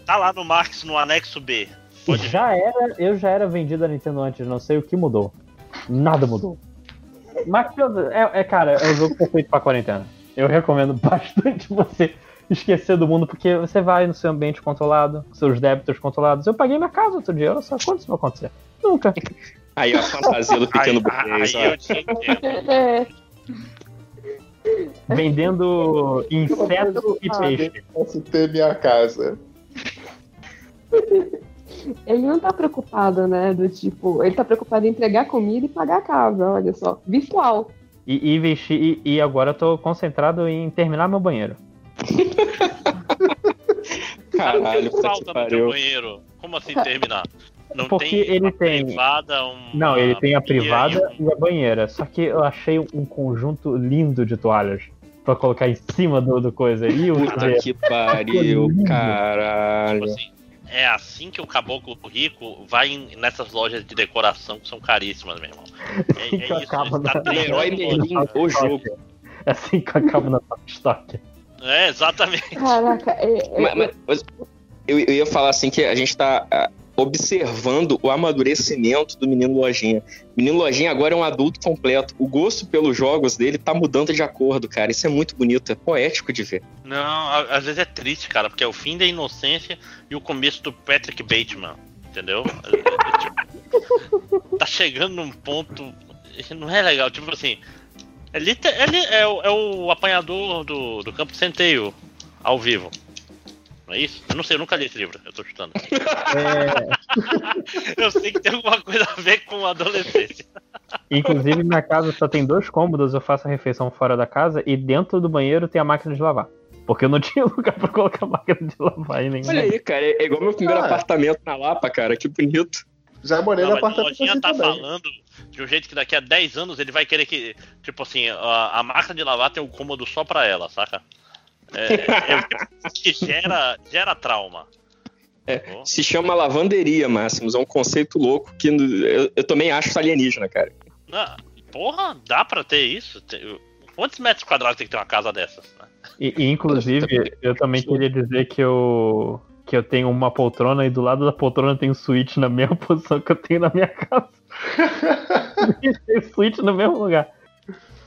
tá lá no Marx, no anexo B. Pode Já era, eu já era vendido a Nintendo antes, não sei o que mudou. Nada mudou. Mas, é, é, cara, é o jogo perfeito pra quarentena. Eu recomendo bastante você esquecer do mundo, porque você vai no seu ambiente controlado, com seus débitos controlados. Eu paguei minha casa outro dia, olha só, quando isso vai acontecer? Nunca. Aí, ó, a fantasia do pequeno aí, burguês. aí ó. eu te entendo. É, Vendendo inseto e peixe. Posso ter minha casa. ele não tá preocupado, né? Do tipo, ele tá preocupado em entregar comida e pagar a casa, olha só. Virtual. E, e vestir, e, e agora eu tô concentrado em terminar meu banheiro. Caralho, Cara, puta que falta no teu banheiro. Como assim terminar? Não Porque tem ele tem- privada, uma Não, ele tem a privada e um- e a banheira. Só que eu achei um conjunto lindo de toalhas pra colocar em cima do, do coisa. O Puta que pariu, caralho. Tipo assim, é assim que o caboclo rico vai em- nessas lojas de decoração que são caríssimas, meu irmão. É, Que é isso, acaba tá na- Leroy treinando- Merlin, o jogo. É assim que acaba na top stock. É, exatamente. Caraca, é, é- Mas- mas- eu, eu ia falar assim que a gente tá observando o amadurecimento do menino Lojinha. O menino Lojinha agora é um adulto completo. O gosto pelos jogos dele tá mudando de acordo, cara. Isso é muito bonito, é poético de ver. Não, às vezes é triste, cara, porque é o fim da inocência e o começo do Patrick Bateman, entendeu? É- é tipo, tá chegando num ponto. Não é legal, tipo assim. Ele, te- ele é, o, é o apanhador do, do campo centeio ao vivo. É isso? Eu não sei, eu nunca li esse livro, eu tô chutando. É, Eu sei que tem alguma coisa a ver com adolescência. inclusive, minha casa só tem dois cômodos. Eu faço a refeição fora da casa e dentro do banheiro tem a máquina de lavar. Porque eu não tinha lugar pra colocar a máquina de lavar em nenhum. Olha aí, cara, é igual meu primeiro Ah. apartamento na Lapa, cara. Que bonito. Já morei Não, no mas o apartamento Lojinha assim tá também. falando de um jeito que daqui a 10 anos ele vai querer que, tipo assim, a, a máquina de lavar tem um cômodo só pra ela, saca? É, é o que gera, gera trauma. É, se chama lavanderia, Máximos. É um conceito louco que eu, eu também acho alienígena, cara. Não, porra, dá pra ter isso? Tem- Quantos metros quadrados tem que ter uma casa dessas? né? E, e, inclusive, eu também queria dizer que eu, que eu tenho uma poltrona e do lado da poltrona tem um switch na mesma posição que eu tenho na minha casa. tem switch no mesmo lugar.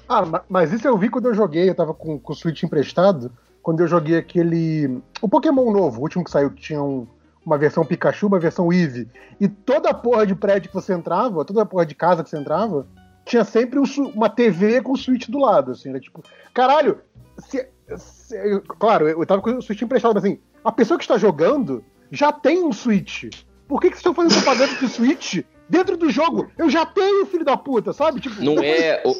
Ah, ma- mas isso eu vi quando eu joguei, eu tava com, com o Switch emprestado, quando eu joguei aquele. O Pokémon novo, o último que saiu, que tinha um- uma versão Pikachu, uma versão Eevee. E toda a porra de prédio que você entrava, toda a porra de casa que você entrava, tinha sempre um uma TV com o Switch do lado, assim, era tipo, caralho, se- se- eu- claro, eu tava com o Switch emprestado, mas assim, a pessoa que está jogando já tem um Switch. Por que, que vocês estão fazendo propaganda de Switch dentro do jogo? Eu já tenho, filho da puta, sabe? Tipo, Não é. o-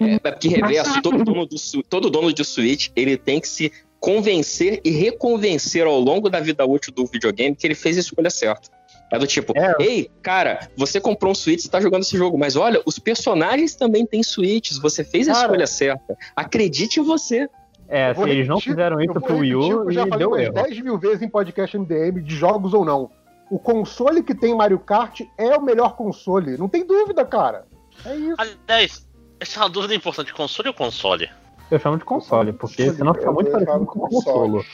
É porque reverso, todo dono, do, todo dono de Switch, ele tem que se convencer e reconvencer ao longo da vida útil do videogame que ele fez a escolha certa. É do tipo, É. ei, cara, você comprou um Switch, você tá jogando esse jogo, mas olha, os personagens também têm Switches, você fez a Cara. escolha certa. Acredite em você. É, se eles não repetir- fizeram isso pro Wii repetir U, eu já e falei deu umas erro. 10 mil vezes em podcast MDM, de jogos ou não. O console que tem Mario Kart é o melhor console. Não tem dúvida, cara. É isso. Aliás, essa é uma dúvida importante: console ou console? Eu chamo de console, porque senão fica Eu muito parecido com consolo.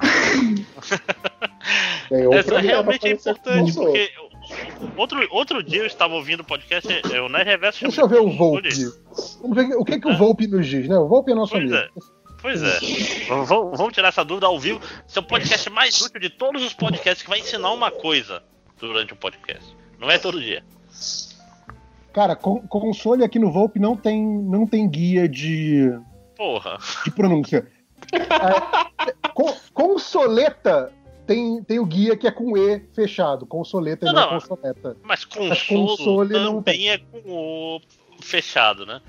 Tem um Essa problema realmente é importante, console. porque outro, outro dia eu estava ouvindo o podcast, é, o Nerd Reverso Deixa eu ver o Volpe. Vamos ver o que, que o Volpe nos diz, né? O Volpe é nosso Pois amigo. é. Pois é. Vamos, vamos tirar essa dúvida ao vivo. Esse é o podcast mais útil de todos os podcasts que vai ensinar uma coisa durante o podcast. Não é todo dia. Cara, con- console aqui no Volpe não tem, não tem guia de, Porra. de pronúncia. É, con- consoleta tem, tem o guia que é com E fechado. Consoleta e Não, não, é não. consoleta. Mas console, console não também é com o fechado, né?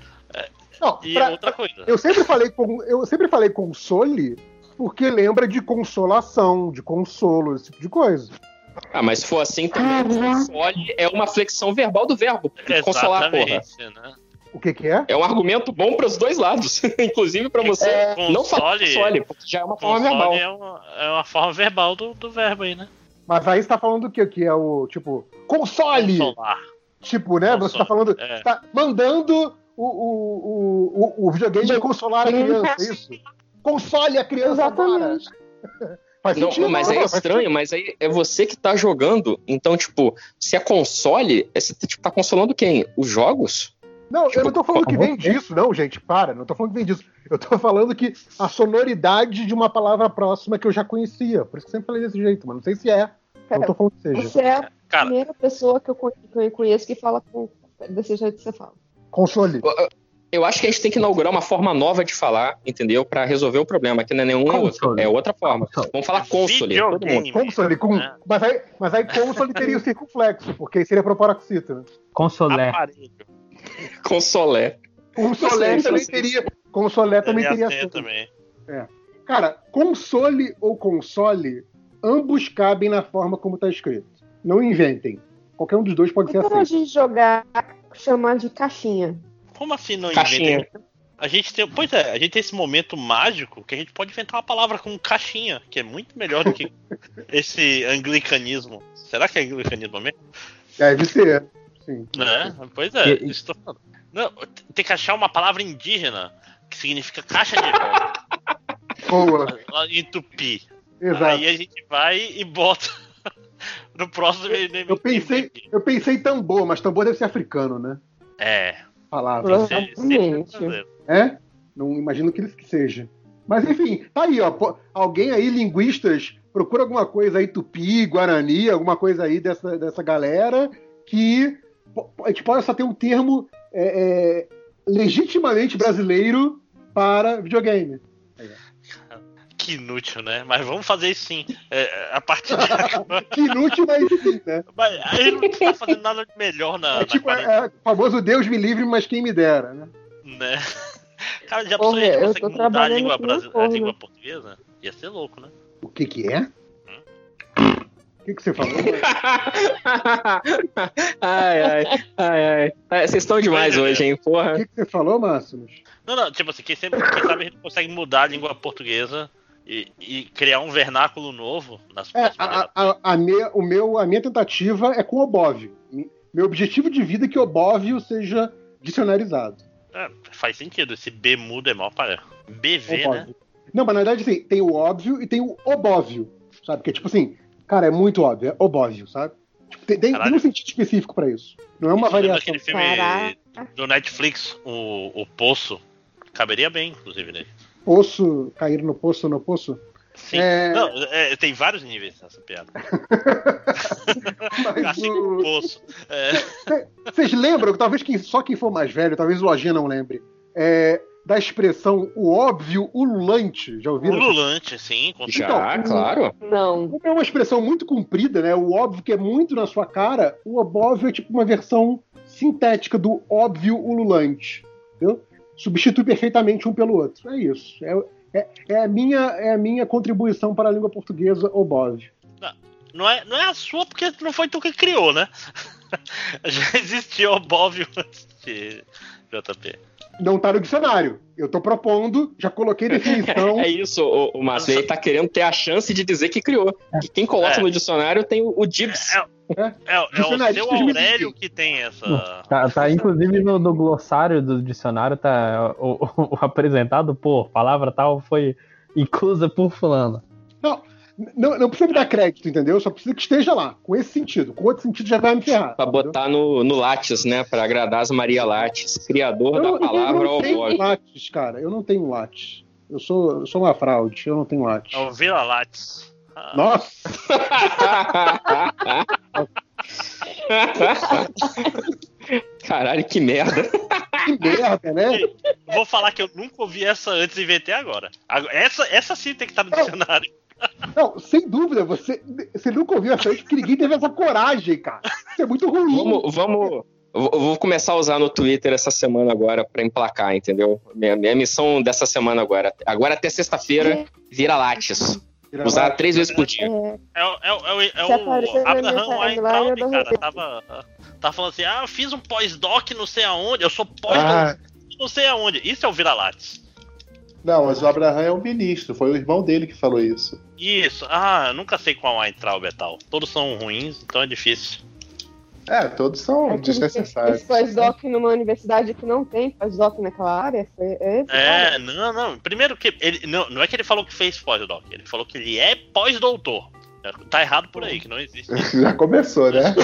Não, E pra- outra coisa. Eu sempre falei com, eu sempre falei console porque lembra de consolação, de consolo, esse tipo de coisa. Ah, mas se for assim também, console é uma flexão verbal do verbo. Consolar, porra. Exatamente, né? O que que é? É um argumento bom para os dois lados. Inclusive para você É, não falar console- console, porque já é uma forma verbal. Console é uma, é uma forma verbal do, do verbo aí, né? Mas aí você tá falando do que? Que é o tipo console, Consolar. tipo, né? Você tá falando, É. você tá mandando o, o, o, o, o videogame consolar a criança, é isso? Console a criança agora. Exatamente. Faz Não, sentido, mas não, aí é estranho, mas aí é você que tá jogando. Então, tipo, se é console, é- você tipo, tá consolando quem? Os jogos? Não, eu não tô falando que vem Tipo, disso, não, gente. Para, não tô falando que vem disso. Eu tô falando que a sonoridade de uma palavra próxima que eu já conhecia. Por isso que eu sempre falei desse jeito, mas não sei se é. Não tô falando que seja. Você é a Cara, primeira pessoa que eu, conheço que fala com, desse jeito que você fala. Console. Eu acho que a gente tem que inaugurar uma forma nova de falar, entendeu? Pra resolver o problema, que não é nenhum outro. É outra forma. Vamos falar console. todo mundo. videogame. Console com. É. Mas, aí, mas aí console teria o circunflexo, porque aí seria proparoxítona. Né? Consolé. Aparelho. Consolé. Consolé Não sei, também teria. Consolé também Teria também. Cara, console ou console, ambos cabem na forma como tá escrito. Não inventem. Qualquer um dos dois pode ser Por que a gente jogar, chamar de caixinha? Como assim não Caixinha. inventa? A gente tem, pois é, a gente tem esse momento mágico que a gente pode inventar uma palavra com caixinha, que é muito melhor do que esse anglicanismo. Será que é anglicanismo mesmo? Deve ser. Sim. Né? Pois é, E- isso tô falando. Não, tem que achar uma palavra indígena que significa caixa de roda Boa. em tupi. Exato. Aí a gente vai e bota no próximo. Eu pensei, eu pensei tambor, mas tambor deve ser africano, né? É, Palavra. É? Não imagino que ele que seja. Mas enfim, tá aí, ó. Alguém aí, linguistas, procura alguma coisa aí, tupi, guarani, alguma coisa aí dessa, dessa galera que a gente possa ter um termo é, é, legitimamente brasileiro para videogame. Que inútil, né? Mas vamos fazer isso sim. É, a partir de agora. Que inútil, mas sim, né? Mas a gente não tá fazendo nada de melhor na, É na tipo, quarentena, é, é o famoso Deus me livre, mas quem me dera, né? né? Cara, já pensou a gente consegue mudar a língua, a língua portuguesa? Ia ser louco, né? O que que é? O que, que você falou? ai, ai, ai, ai. É, Vocês estão demais hoje, hein, O porra. que, que você falou, Máximos? Não, não, tipo assim, quem, sempre, quem sabe a gente consegue mudar a língua portuguesa e, e criar um vernáculo novo nas É, próximas a, a, a, minha, o meu, a minha tentativa é com Obóvio. Meu objetivo de vida é que Obóvio seja dicionarizado. É, faz sentido, esse B mudo é mó para. BV, né? Obóvio. Não, mas na verdade assim, tem o óbvio e tem o obóvio, sabe? Que é tipo assim, cara, é muito óbvio, é obóvio, sabe? Tipo, tem, tem, tem um sentido específico pra isso. Não é uma Isso variação. aquele filme Caraca. do Netflix, o, o Poço. Caberia bem, inclusive, nele. Poço, cair no poço, no poço. Sim. É. Não, é, tem vários níveis nessa piada. Mas assim o- como o Poço. É, Vocês lembram, talvez quem, só quem for mais velho, talvez o Lojinha não lembre, é, da expressão o óbvio ululante. Já ouviram? ululante, sim, com certeza. Já, claro. Não. Como é uma expressão muito comprida, né? O óbvio que é muito na sua cara, o obóvio é tipo uma versão sintética do óbvio ululante. Entendeu? Substitui perfeitamente um pelo outro. É isso. É, é, é a, minha, é a minha contribuição para a língua portuguesa obóvio. Não é, não é a sua porque não foi tu que criou, né? Já existia o Obóvio antes de JP. Não tá no dicionário. Eu tô propondo, já coloquei definição. É isso, o, o Márcio, ele tá querendo ter a chance de dizer que criou. Que quem coloca É. no dicionário tem o, o Dibs. É, é, é o Dicionaristas seu Aurélio que tem essa. Tá, tá, inclusive no, no glossário do dicionário tá o, o- o apresentado por palavra tal foi inclusa por fulano. Não, não, não precisa me dar crédito, entendeu? Só precisa que esteja lá, com esse sentido. Com outro sentido já vai me ferrar. Pra entendeu? botar no, no Lattes, né? Pra agradar as Maria Lattes, criador Eu da não, eu palavra não tenho lattes, cara. Eu não tenho lattes. Eu sou, eu sou uma fraude, eu não tenho lattes. É o Vila Lattes. Ah, Nossa! Caralho, que merda. Que merda, né? eu vou falar que eu nunca ouvi essa antes e inventei agora. Agora- Essa, essa sim tem que estar no dicionário. Não, sem dúvida, você, você nunca ouviu essa aí porque ninguém teve essa coragem, cara. Isso é muito ruim. Vamos, vamos. Vou- começar a usar no Twitter essa semana agora pra emplacar, entendeu? Minha, minha missão dessa semana agora. Agora até sexta-feira, vira Lattes. Vira Usar lattes. três vezes por dia. É, É, o- é, é, o- é o na minha Abraham Weintraub, cara. Tava, tava falando assim: ah, eu fiz um pós-doc não sei aonde. Eu sou pós Ah, não sei aonde. Isso é o Vira Lattes. Não, mas o Abraham é um ministro. Foi o irmão dele que falou isso. Isso. Ah, eu nunca sei qual Weintraub é tal. Todos são ruins, então é difícil. É, todos são que desnecessários. fez pós-doc numa universidade que não tem pós-doc naquela área. É esse, É, não, não. Primeiro que ele não, não é que ele falou que fez pós-doc, ele falou que ele é pós-doutor. Tá errado por aí, que não existe. Já começou, né?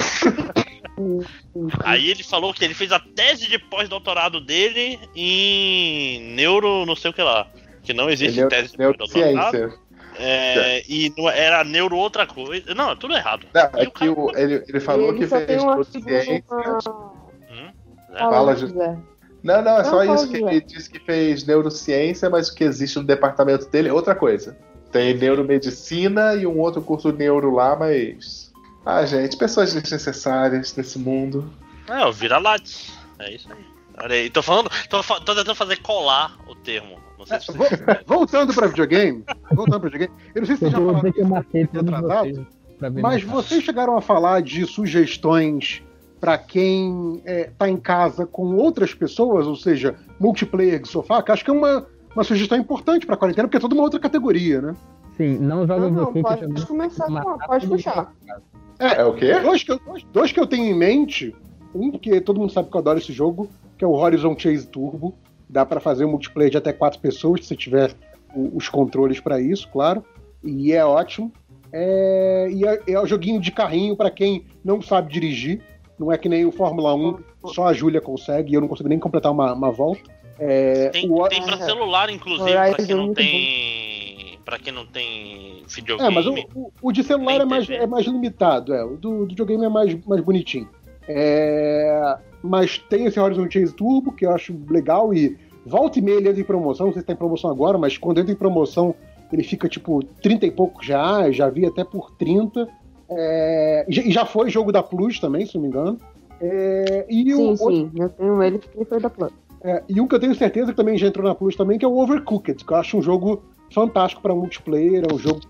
Aí ele falou que ele fez a tese de pós-doutorado dele em neuro, não sei o que lá. Que não existe Neu- tese de pós-doutorado. Neurociência. É, e não era neuro outra coisa. Não, é tudo errado. Não, é o que cara- o- ele, ele falou Ele que fez neurociência. Hum? É. Fala, José. Não, não, é só Não, isso que ele disse que fez neurociência, mas o que existe no departamento dele é outra coisa. Tem neuromedicina e um outro curso de neuro lá, mas. Ah, gente, pessoas desnecessárias nesse mundo. É, o vira-lates. É isso aí. Olha aí, tô falando. Tô, tô tentando fazer colar o termo. Não sei se Vo-. Voltando pra videogame, voltando pra videogame, eu não sei se vocês já falaram dizer que eu marquei isso todos atrasado, vocês mas vocês chegaram a falar de sugestões pra quem é, tá em casa com outras pessoas, ou seja, multiplayer de sofá, que acho que é uma, uma sugestão importante pra quarentena, porque é toda uma outra categoria, né? Sim, não joga Não, não, que pode também- começar com pode puxar. mundo. É o quê? Dois que, eu, dois- dois que eu tenho em mente, um porque todo mundo sabe que eu adoro esse jogo, que é o Horizon Chase Turbo. Dá pra fazer um multiplayer de até quatro pessoas, se tiver o- os controles pra isso, claro. E é ótimo. É, e é, é o joguinho de carrinho pra quem não sabe dirigir. Não é que nem o Fórmula 1, só a Júlia consegue e eu não consigo nem completar uma, uma volta. É, Tem, o- tem pra celular, inclusive, pra quem não tem. Pra quem não tem videogame. É, mas o, o- o de celular é mais, é mais limitado, é. O do, do videogame é mais, mais bonitinho. É, mas tem esse Horizon Chase Turbo, que eu acho legal, e volta e meia ele entra em promoção, não sei se tá em promoção agora, mas quando entra em promoção ele fica tipo 30 e pouco já, já vi até por 30. É, e já- foi jogo da Plus também, se não me engano. É, e, o, Sim, sim. Eu tenho ele porque ele foi da Plus. É, e um que eu tenho certeza que também já entrou na Plus também, que é o Overcooked, que eu acho um jogo fantástico para multiplayer, é um jogo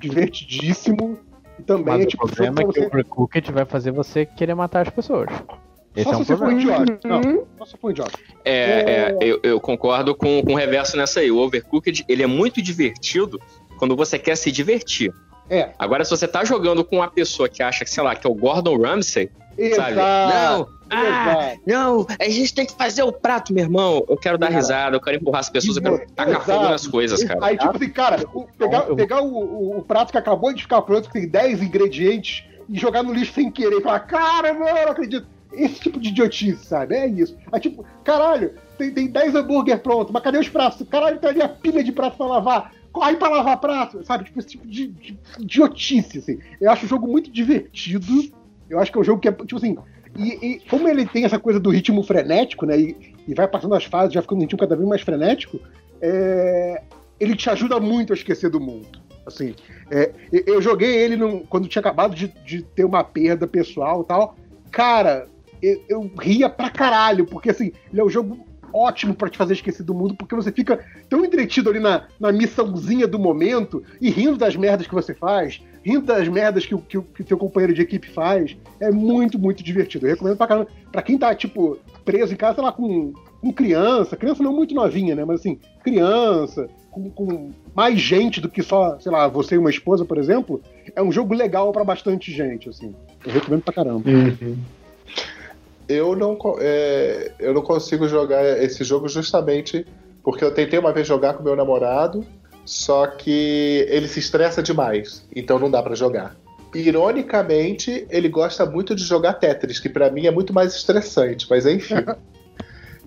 divertidíssimo. E também Mas é o tipo jogo problema é que você. o Overcooked vai fazer você querer matar as pessoas. Esse Só é se um você for idiota. Não, Uhum. só se for idiota. É, é, eu, eu concordo com, com o reverso nessa aí. O Overcooked, ele é muito divertido quando você quer se divertir. É. Agora, se você tá jogando com uma pessoa que acha que, sei lá, que é o Gordon Ramsay, sabe? Não, ah, Exato. não, a gente tem que fazer o prato, meu irmão. Eu quero dar Cara. risada, eu quero empurrar as pessoas, eu quero tacar Exato. fogo nas coisas, cara. Aí, tipo assim, cara, o- pegar, Eu- pegar o, o- prato que acabou de ficar pronto, que tem 10 ingredientes, e jogar no lixo sem querer e falar, cara, não, eu não acredito. Esse tipo de idiotice, sabe? É isso. Aí, tipo, caralho, tem, tem 10 hambúrguer pronto, mas cadê os pratos? Caralho, tem ali a pilha de prato pra lavar. Corre pra lavar prato, sabe? Tipo, esse tipo de, de idiotice, assim. Eu acho o jogo muito divertido. Eu acho que é um jogo que é, tipo assim. E, e como ele tem essa coisa do ritmo frenético, né? E, e vai passando as fases, já ficando um ritmo cada vez mais frenético, é, ele te ajuda muito a esquecer do mundo. Assim, é, eu- joguei ele num- quando tinha acabado de, de ter uma perda pessoal e tal. Cara, eu, eu ria pra caralho, porque assim, ele é um jogo ótimo pra te fazer esquecer do mundo, porque você fica tão entretido ali na, na missãozinha do momento e rindo das merdas que você faz, rindo das merdas que, o- que, que teu companheiro de equipe faz. É muito, muito divertido. Eu recomendo pra caramba. Pra quem tá, tipo, preso em casa, sei lá, com, com criança, criança não muito novinha, né? Mas assim, criança, com, com mais gente do que só, sei lá, você e uma esposa, por exemplo, é um jogo legal pra bastante gente, assim. Eu recomendo pra caramba. Eu não, é, eu não consigo jogar esse jogo justamente porque eu tentei uma vez jogar com meu namorado, só que ele se estressa demais, então não dá pra jogar. Ironicamente, ele gosta muito de jogar Tetris, que pra mim é muito mais estressante, mas enfim.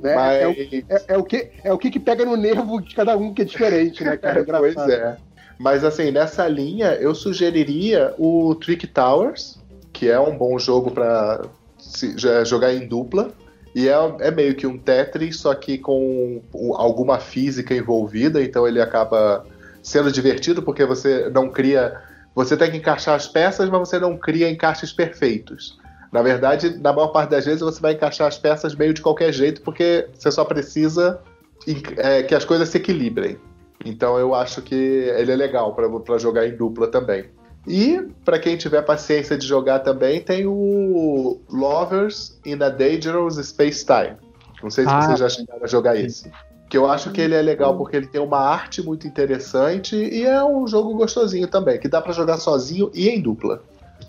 Né? mas, É, o, é, é o que, é o que, que pega no nervo de cada um que é diferente, né, cara? Pois é. Mas assim, nessa linha, eu sugeriria o Trick Towers, que é um bom jogo pra se- já- jogar em dupla. E é, é meio que um Tetris, só que com alguma física envolvida, então ele acaba sendo divertido porque você não cria. Você tem que encaixar as peças, mas você não cria encaixes perfeitos. Na verdade, na maior parte das vezes você vai encaixar as peças meio de qualquer jeito, porque você só precisa é, que as coisas se equilibrem. Então eu acho que ele é legal para jogar em dupla também. E para quem tiver paciência de jogar também, tem o Lovers in a Dangerous Space Time. Não sei se Ah. vocês já chegaram a jogar esse. Que eu acho que ele é legal porque ele tem uma arte muito interessante e é um jogo gostosinho também, que dá para jogar sozinho e em dupla.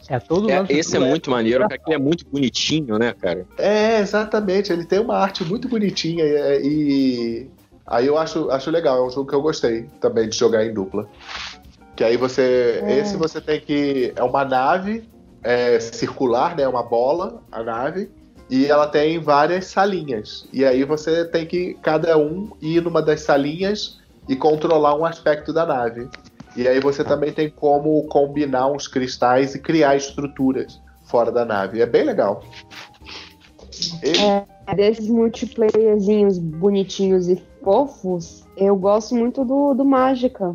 É todo É, esse é muito maneiro, porque ele é muito bonitinho, né, cara? É, exatamente. Ele tem uma arte muito bonitinha e, e- aí eu acho, acho legal. É um jogo que eu gostei também de jogar em dupla. Que aí você, É. esse você tem que é uma nave é, circular, né? Uma bola, a nave. E ela tem várias salinhas. E aí você tem que cada um ir numa das salinhas e controlar um aspecto da nave. E aí você também tem como combinar uns cristais e criar estruturas fora da nave. É bem legal. Ele- É, desses multiplayerzinhos bonitinhos e fofos, eu gosto muito do, do Mágica.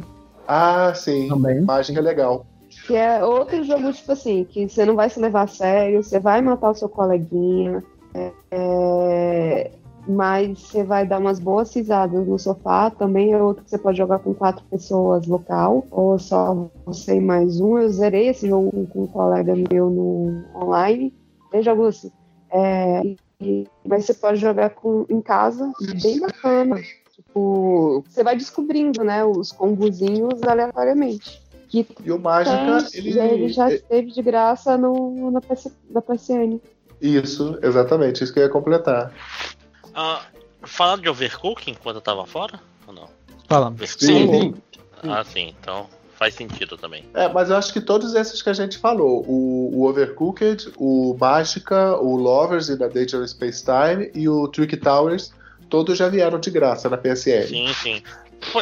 Ah, sim. Também. Mágica é legal. Que é outro jogo, tipo assim, que você não vai se levar a sério, você vai matar o seu coleguinha, é, é, mas você vai dar umas boas risadas no sofá. Também é outro que você pode jogar com quatro pessoas local, ou só você e mais um. Eu zerei esse jogo com, um colega meu no online. Eu jogo assim. É, e- mas você pode jogar com, em casa, bem bacana. Tipo, você vai descobrindo, né, os combozinhos aleatoriamente. Que E o Mágica, tem, ele. e ele já é- esteve de graça no, na, PC, na PCN. Isso, exatamente, isso que eu ia completar. Ah, falando de overcooking enquanto eu tava fora? Ou não? Falando. Overcooking? Sim. Ah, sim, então faz sentido também. É, mas eu acho que todos esses que a gente falou, o, o Overcooked, o Mágica, o Lovers e da Dangerous Space Time e o Trick Towers, todos já vieram de graça na PSN. Sim, sim.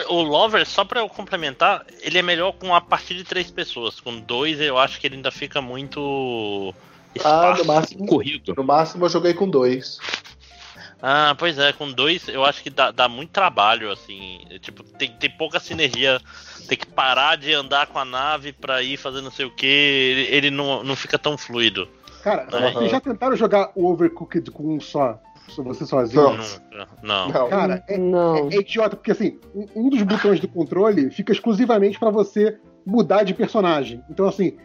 O Lover, só pra eu complementar, ele é melhor com a partir de três pessoas. Com dois, eu acho que ele ainda fica muito. Ah, espaço. no máximo, Corrido. no máximo eu joguei com dois. Ah, pois é, com dois eu acho que dá, dá muito trabalho, assim. Tipo, tem, tem pouca sinergia. Tem que parar de andar com a nave pra ir fazer não sei o que. Ele, ele não, não fica tão fluido. Cara, Aham. vocês já tentaram jogar o Overcooked com um só? Só Você sozinho? Não. Não. Não. Cara, é, Não. é idiota, porque assim, um- dos botões do controle fica exclusivamente pra você mudar de personagem. Então, assim,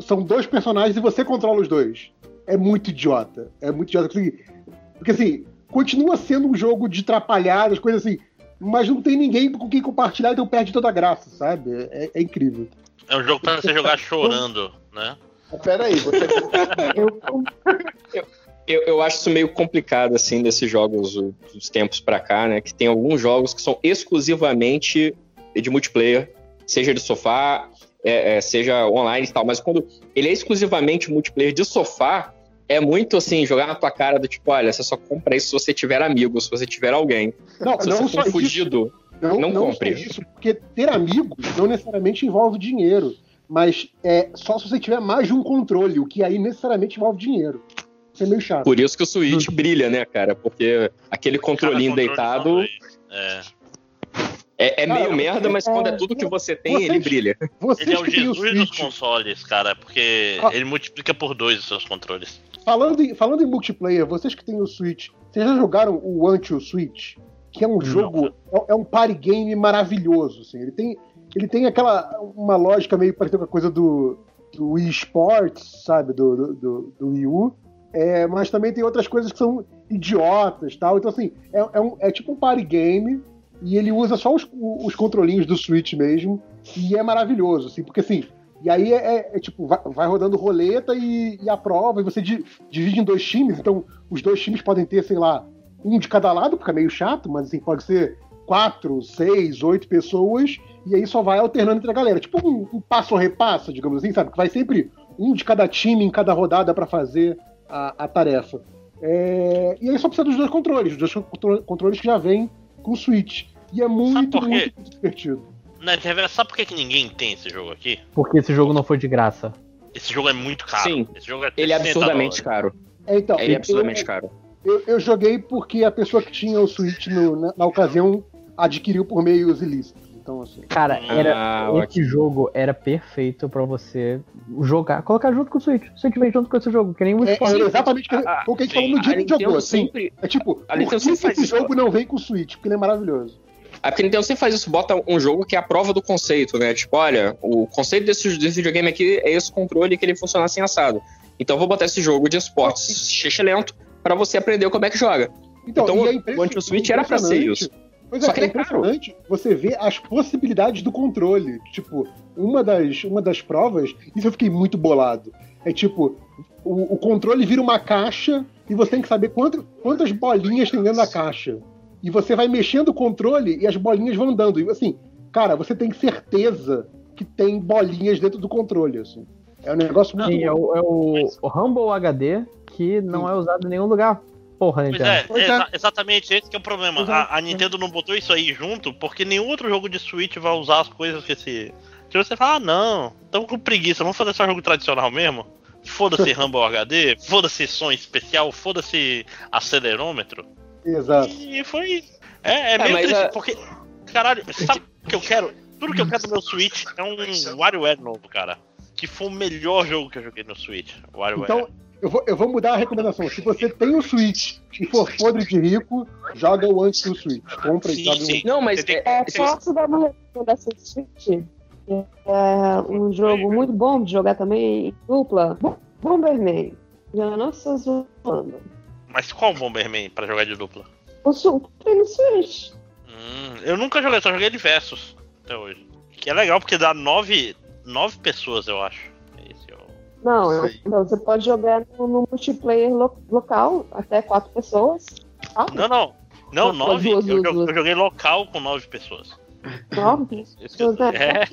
são dois personagens e você controla os dois. É muito idiota. É muito idiota. Porque, porque, assim, continua sendo um jogo de trapalhadas, coisas assim, mas não tem ninguém com quem compartilhar, então perde toda a graça, sabe? É, é incrível. É um jogo pra você jogar chorando, né? Peraí, você. Eu, Eu, eu acho isso meio complicado, assim, desses jogos dos tempos pra cá, né? Que tem alguns jogos que são exclusivamente de multiplayer, seja de sofá, é, é, seja online e tal, mas quando ele é exclusivamente multiplayer de sofá, é muito assim, jogar na tua cara do tipo, olha, você só compra isso se você tiver amigos, se você tiver alguém. Não, Se não você for isso. fudido, Não, Não não compre. isso, porque ter amigos não necessariamente envolve dinheiro. Mas é só se você tiver mais de um controle, o que aí necessariamente envolve dinheiro. É meio chato. por isso que o Switch brilha, né, cara? Porque aquele controlinho controle deitado. É. é, é Cara, meio merda, mas quando é tudo que você tem, ele Vocês- brilha. Vocês Ele é o que têm o Jesus dos Switch, consoles, cara, porque Ah. ele multiplica por dois os seus controles. falando, em, falando em multiplayer, vocês que têm o Switch, vocês já jogaram o Until Switch? Que é um jogo, é, é um party game maravilhoso. Assim. Ele, tem, ele tem aquela uma lógica meio parecida com a coisa do, do Wii Sports, sabe? Do, do, do, do Wii U. É, mas também tem outras coisas que são idiotas tal. Então, assim, é, é, um- é tipo um party game. E ele usa só os, os controlinhos do Switch mesmo. E é maravilhoso, assim, porque assim. E aí é, é- é tipo, vai, vai rodando roleta e, e a prova, e você di- divide em dois times. Então, os dois times podem ter, sei lá, um de cada lado, porque é meio chato, mas assim, pode ser quatro, seis, oito pessoas, e aí só vai alternando entre a galera. Tipo um, um passo a repasso, digamos assim, sabe? Que vai sempre um de cada time em cada rodada pra fazer a, a tarefa. É, e aí só precisa dos dois controles, os dois contro- controles que já vêm com o Switch. E é muito, muito, muito divertido. Né, Revela, sabe por que, que ninguém tem esse jogo aqui? Porque esse jogo não foi de graça. Esse jogo é muito caro. Sim. Esse jogo é Ele é 60 absurdamente dólares. caro. É, então, Ele é eu- absurdamente caro. Eu, eu joguei porque a pessoa que tinha o Switch no- na, na ocasião adquiriu por meios ilícitos. Então, assim. Cara, era, Ah, esse jogo era perfeito pra você jogar, colocar junto com o Switch. O Switch vem junto com esse jogo, que nem o É, Sport. é exatamente o que, Ah, o que a gente sim, falou no A dia que jogou. Assim, sempre, é tipo, a por que sempre faz esse isso. jogo não vem com o Switch? Porque ele é maravilhoso. A Nintendo sempre faz isso, bota um jogo que é a prova do conceito, né? Tipo, olha, o conceito desse, desse videogame aqui é esse controle que ele funciona assim assado. Então eu vou botar esse jogo de esportes xixi lento pra você aprender como é que joga. Então, Então, é o Switch era pra ser isso. Pois Só é, que é é caro. impressionante você ver as possibilidades do controle. Tipo, uma das, uma das provas, isso eu fiquei muito bolado. É tipo, o, o controle vira uma caixa e você tem que saber quanto- quantas bolinhas tem dentro da caixa. E você vai mexendo o controle e as bolinhas vão andando. E assim, cara, você tem certeza que tem bolinhas dentro do controle. Assim. É um negócio muito Sim, é o, é o, o Humble HD, que não é usado em nenhum lugar. Porra, Pois Nintendo. é, Pois é. exa- exatamente esse que é o problema. É. A, a Nintendo não botou isso aí junto porque nenhum outro jogo de Switch vai usar as coisas que esse. Que você fala, ah não, tamo com preguiça, vamos fazer só jogo tradicional mesmo? Foda-se Rumble HD, foda-se som especial, foda-se acelerômetro. Exato. E foi. É, é meio mas triste, a- porque. Caralho, sabe o que eu quero? Tudo que eu quero do meu Switch é um WarioWare novo, cara. Que foi o melhor jogo que eu joguei no Switch. WarioWare. Então, eu vou, eu vou mudar a recomendação. Se você tem o Switch e for podre de rico, joga o antes do Switch. Compra e joga sim. Não, mas é, posso dar uma recomendação de Switch? É um jogo muito bom de jogar também em dupla. Bo- Bomberman. Já não estou zoando. Mas qual Bomberman pra jogar de dupla? O Super no Switch. Hum, eu nunca joguei, só joguei de Versus até hoje. Que é legal porque dá nove, nove pessoas, eu acho. Não, então você pode jogar no, no multiplayer lo- local, até quatro pessoas. Ah, Não, não. Não, nove. duas, eu, duas, eu joguei local com nove pessoas. nove pessoas. eu- É, É,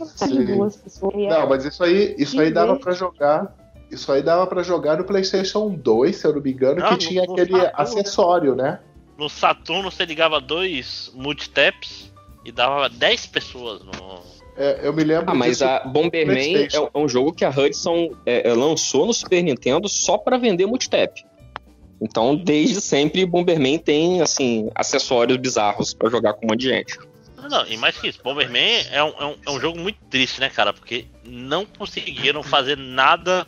duas pessoas. É- Não, mas isso aí, isso aí dava pra jogar. Isso aí dava pra jogar no PlayStation 2, se eu não me engano, Não, que no- tinha no aquele Saturn. acessório, né? no Saturno você ligava dois multitaps e dava 10 pessoas no. É, eu me lembro Ah, mas a Bomberman é, é um jogo que a Hudson é, é, lançou no Super Nintendo só pra vender multitap. Então, desde sempre, Bomberman tem, assim, acessórios bizarros pra jogar com um monte de gente. Não, não, e mais que isso, Bomberman é um, é, um, é um jogo muito triste, né, cara? Porque não conseguiram fazer nada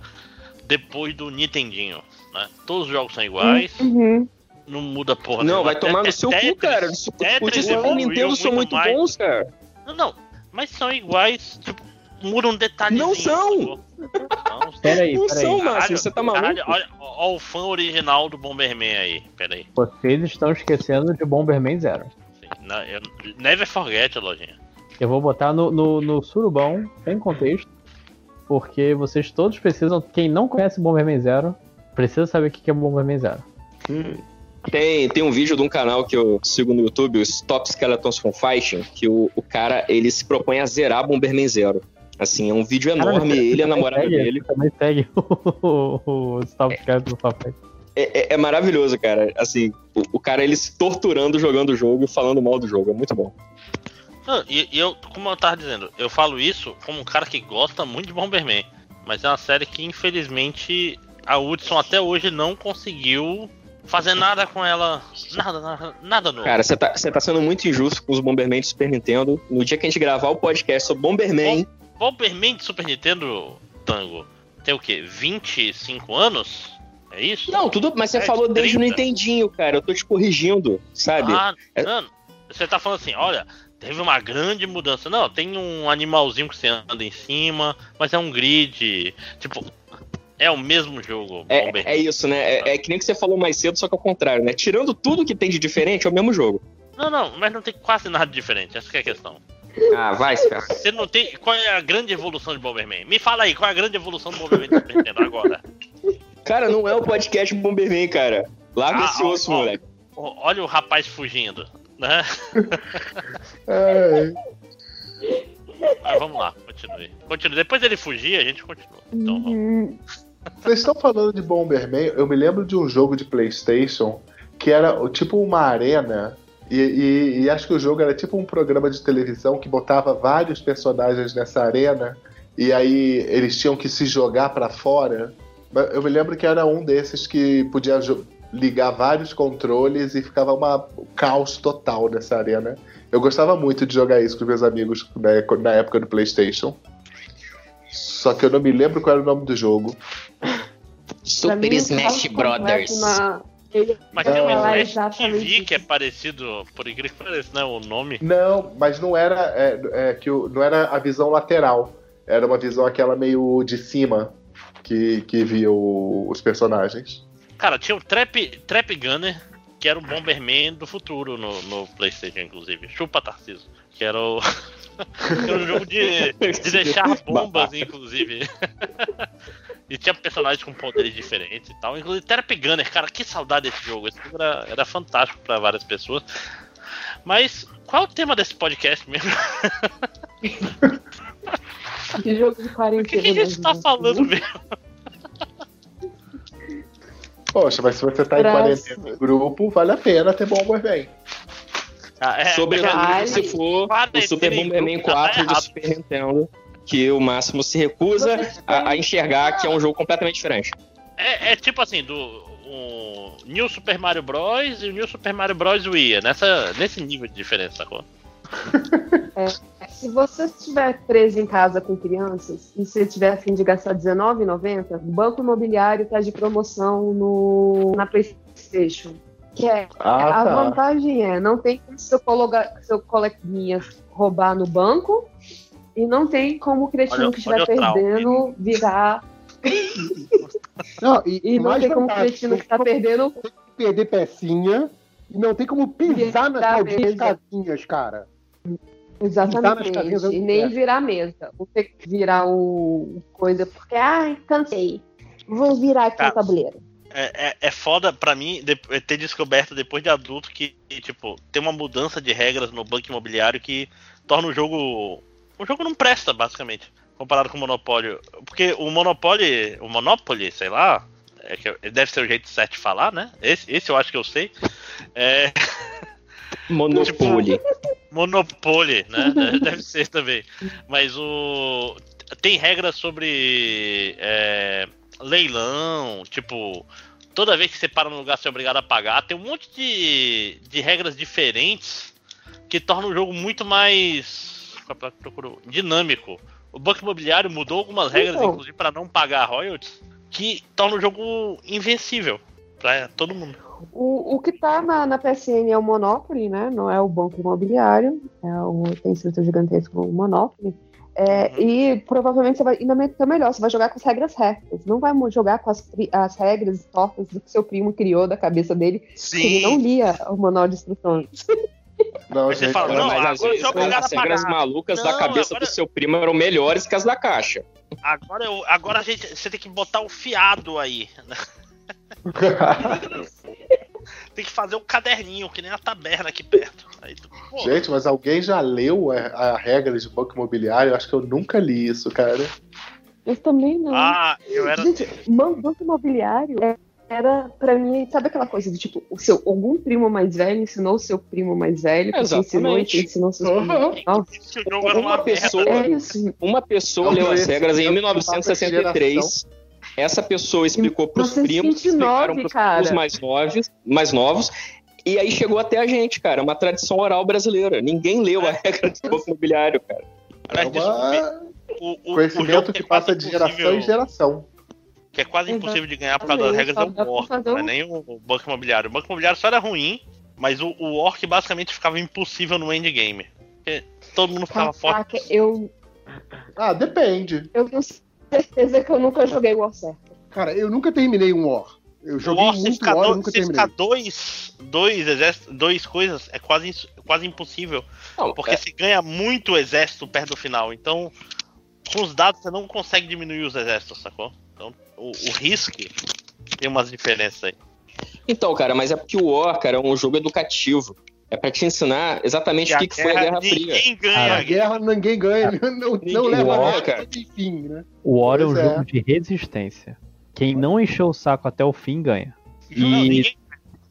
depois do Nintendinho, né? Todos os jogos são iguais, Uhum. não muda porra. Não, vai tomar no seu cu, Tetris- cara. Os Tetris Nintendo são muito bons, cara. Não, não, mas são iguais, tipo, muda um detalhezinho. Não são! Não, Peraí, Não peraí. são, Márcio, você tá maluco? Caralho, olha, ó o fã original do Bomberman aí. Pera aí. Vocês estão esquecendo de Bomberman Zero. Sim, na- eu- never forget, lojinha. Eu vou botar no, no, no surubão, sem contexto, porque vocês todos precisam. Quem não conhece Bomberman Zero, precisa saber o que que é Bomberman Zero. Tem, tem um vídeo de um canal que eu sigo no YouTube, o Stop Skeletons from Fighting, que o, o cara ele se propõe a zerar Bomberman Zero. Assim, é um vídeo enorme, Caralho, ele e a namorada segue- dele. Também segue o, o, o Stop Skype do Papai. É, é- é maravilhoso, cara. Assim, o, o cara ele se torturando jogando o jogo e falando mal do jogo. É muito bom. Não, e, e eu, como eu tava dizendo, eu falo isso como um cara que gosta muito de Bomberman. Mas é uma série que, infelizmente, a Hudson até hoje não conseguiu fazer nada com ela. Nada, nada, nada novo. Cara, você tá, tá sendo muito injusto com os Bomberman de Super Nintendo. No dia que a gente gravar o podcast sobre Bomberman, Bomberman de Super Nintendo, Tango, tem o quê? 25 anos? É isso? Não, tudo. Mas você É, falou desde o 30. Nintendinho, cara. Eu tô te corrigindo, sabe? Ah, É- mano, você tá falando assim, olha, teve uma grande mudança. Não, tem um animalzinho que você anda em cima, mas é um grid. Tipo, é o mesmo jogo. É, Bomberman. é isso, né? É, é que nem que você falou mais cedo, só que ao contrário, né? Tirando tudo que tem de diferente, é o mesmo jogo. Não, não, mas não tem quase nada diferente. Essa que é a questão. Ah, vai, cara. Você não tem. Qual é a grande evolução de Bomberman? Me fala aí, qual é a grande evolução do Bomberman do Super Nintendo agora? Cara, não é o podcast Bomberman, cara. Larga Ah, esse ó, osso, ó. moleque. Ó, Olha o rapaz fugindo, né? É, Mas vamos lá, continue. Continue. Depois dele fugir, a gente continua. Então vamos. Vocês estão falando de Bomberman? Eu me lembro de um jogo de PlayStation que era tipo uma arena. E, e- e acho que o jogo era tipo um programa de televisão que botava vários personagens nessa arena. E aí eles tinham que se jogar pra fora. Eu me lembro que era um desses que podia ligar vários controles e ficava uma, um caos total nessa arena. Eu gostava muito de jogar isso com meus amigos né, na época do PlayStation. Só que eu não me lembro qual era o nome do jogo. Super Smash Brothers. na- Mas tem um falar Smash exatamente TV que é parecido, por incrível que pareça, né? O nome. Não, mas não era é, é, que o- não era a visão lateral. Era uma visão aquela meio de cima que, que via o- os personagens. Cara, tinha o Trap, Trap Gunner, que era o Bomberman do futuro no, no PlayStation, inclusive. Chupa Tarciso. Que era o. era um jogo de, de deixar bombas, inclusive. e tinha personagens com poderes diferentes e tal. Inclusive Trap Gunner, cara, que saudade desse jogo. Esse jogo era, era fantástico pra várias pessoas. Mas qual é o tema desse podcast mesmo? Que jogo de O quarentena. que, que a gente tá né? falando mesmo? Poxa, mas se você tá em Próximo. quarentena em grupo, vale a pena ter Bomberman. Ah, é, se for o Super Bomberman grupo, tá 4 do errado. Super Nintendo, que o Máximo se recusa a, a enxergar que é um jogo completamente diferente. É, é tipo assim, do o New Super Mario Bros. e o New Super Mario Bros. Wii. é Nessa, nesse nível de diferença, sacou? Se você estiver preso em casa com crianças e você tiver a fim de gastar R$19,90, o Banco Imobiliário está de promoção no, na PlayStation. Que é, Ah, a tá. vantagem é, não tem como seu, colega, seu coleguinha roubar no banco e não tem como o cretino Olha- que estiver perdendo virar. Não, e, E não tem como o cretino que está perdendo perder pecinha e não tem como pisar nas mesa. casinhas, cara. Exatamente. Casinhas E nem é. virar mesa. Ou ter que virar o coisa porque, ai, cansei. Vou virar aqui Tá. o tabuleiro. É, é, é foda pra mim de- ter descoberto depois de adulto que, tipo, tem uma mudança de regras no banco imobiliário que torna o jogo. O jogo não presta, basicamente, comparado com o Monopólio. Porque o Monopoly. O Monopoly, sei lá. É que deve ser o jeito certo de falar, né? Esse, esse eu acho que eu sei. É. Monopoly. Monopoly, né? Deve- Deve ser também. Mas o. Tem regras sobre é, leilão, tipo. Toda vez que você para no lugar, você é obrigado a pagar. Tem um monte de, de regras diferentes que tornam o jogo muito mais. Dinâmico. O Banco Imobiliário mudou algumas regras, Então. inclusive, para não pagar royalties, que torna o jogo invencível para todo mundo. O, o que tá na, na PSN é o Monopoly, né? Não é o Banco Imobiliário. É o, tem escrito gigantesco o Monopoly. É, E provavelmente você vai ainda tá melhor, você vai jogar com as regras retas. Não vai jogar com as, as regras tortas do que seu primo criou da cabeça dele, que ele não Sim. lia o manual de instruções. Não, você gente, fala, não, mas agora às vezes as regras malucas da Não, cabeça agora- do seu primo eram melhores que as da caixa. Agora, eu, agora a gente, você tem que botar o fiado aí. Tem que fazer um caderninho, que nem a taberna aqui perto. Aí tu, Gente, mas alguém já leu a, a regra de banco imobiliário? Eu acho que eu nunca li isso, cara. Eu também não. ah, eu era. Gente, banco imobiliário é- era, pra mim, sabe aquela coisa de tipo, o seu, algum primo mais velho ensinou o seu primo mais velho, que te ensinou e Exatamente. ensinou seus primos jogo era Uma uma pessoa-. É isso. Uma pessoa leu as regras em tempo 1963. Essa pessoa explicou para os primos, que 1929, explicaram para os mais novos, mais novos. E aí chegou até a gente, cara. Uma tradição oral brasileira. Ninguém leu a regra do banco imobiliário, cara. É uma o, o, o conhecimento jogo que é passa de geração em geração. Que é quase impossível de ganhar por causa das regras é o pra Orc, não é nem o o Banco Imobiliário. O Banco Imobiliário só era ruim, mas o, o Orc basicamente ficava impossível no endgame. Porque todo mundo ficava Caraca, forte. eu, Ah, depende. eu tenho certeza que eu nunca joguei War certo. Cara, eu nunca terminei um War. Eu O joguei se muito ficar, War e do- nunca se terminei. ficar dois, dois exércitos, dois coisas, é quase, quase impossível. Não, Porque é, você ganha muito exército perto do final. Então, com os dados você não consegue diminuir os exércitos, sacou? Então, o, o risco tem umas diferenças aí. Então, cara, mas é porque o War, cara, é um jogo educativo. É pra te ensinar exatamente o que, que foi a Guerra Fria. Ganha a guerra. ninguém ganha, não, não Ninguém leva ganha, nada, cara. enfim, né? O War é um Pois é. jogo de resistência. Quem não encheu o saco até o fim ganha. Não, E ninguém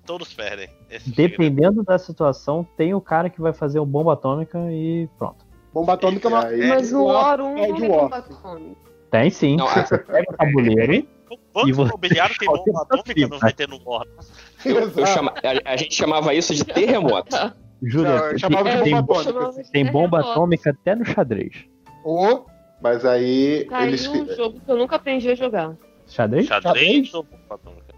Todos perdem. Esse é o dependendo da situação, tem o cara que vai fazer o bomba atômica e pronto. Bomba atômica é uma. Aí- Mas no War 1 é não de tem War. bomba atômica. Tem sim. Não, Você pega o tabuleiro. O Banco E imobiliário tem bomba atômica, não vai ter no chama- a, a gente chamava isso de terremoto. Júlia, Não, tem, tem bomba tem bomba atômica até no xadrez. Ou Mas aí Tá aí eles. um jogo que eu nunca aprendi a jogar. Xadrez? Xadrez ou bomba atômica?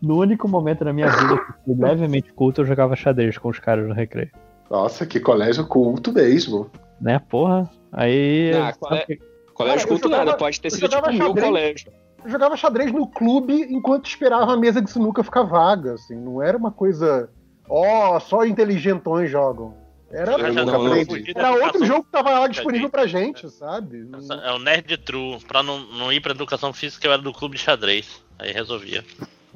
No único momento da minha vida que fui levemente culto, eu jogava xadrez com os caras no recreio. Nossa, que colégio culto mesmo. Né, porra? Aí. Ah, qual é? que- Colégio Cara, nada, jogava- pode ter sido tipo o meu xadrez. colégio. eu jogava xadrez no clube enquanto esperava a mesa de sinuca ficar vaga, assim. Não era uma coisa. Ó, só inteligentões jogam. Era, Eu não da era outro jogo que tava lá disponível pra gente, sabe? É o Nerd True. Pra não, não ir pra educação física, eu era do clube de xadrez. Aí resolvia.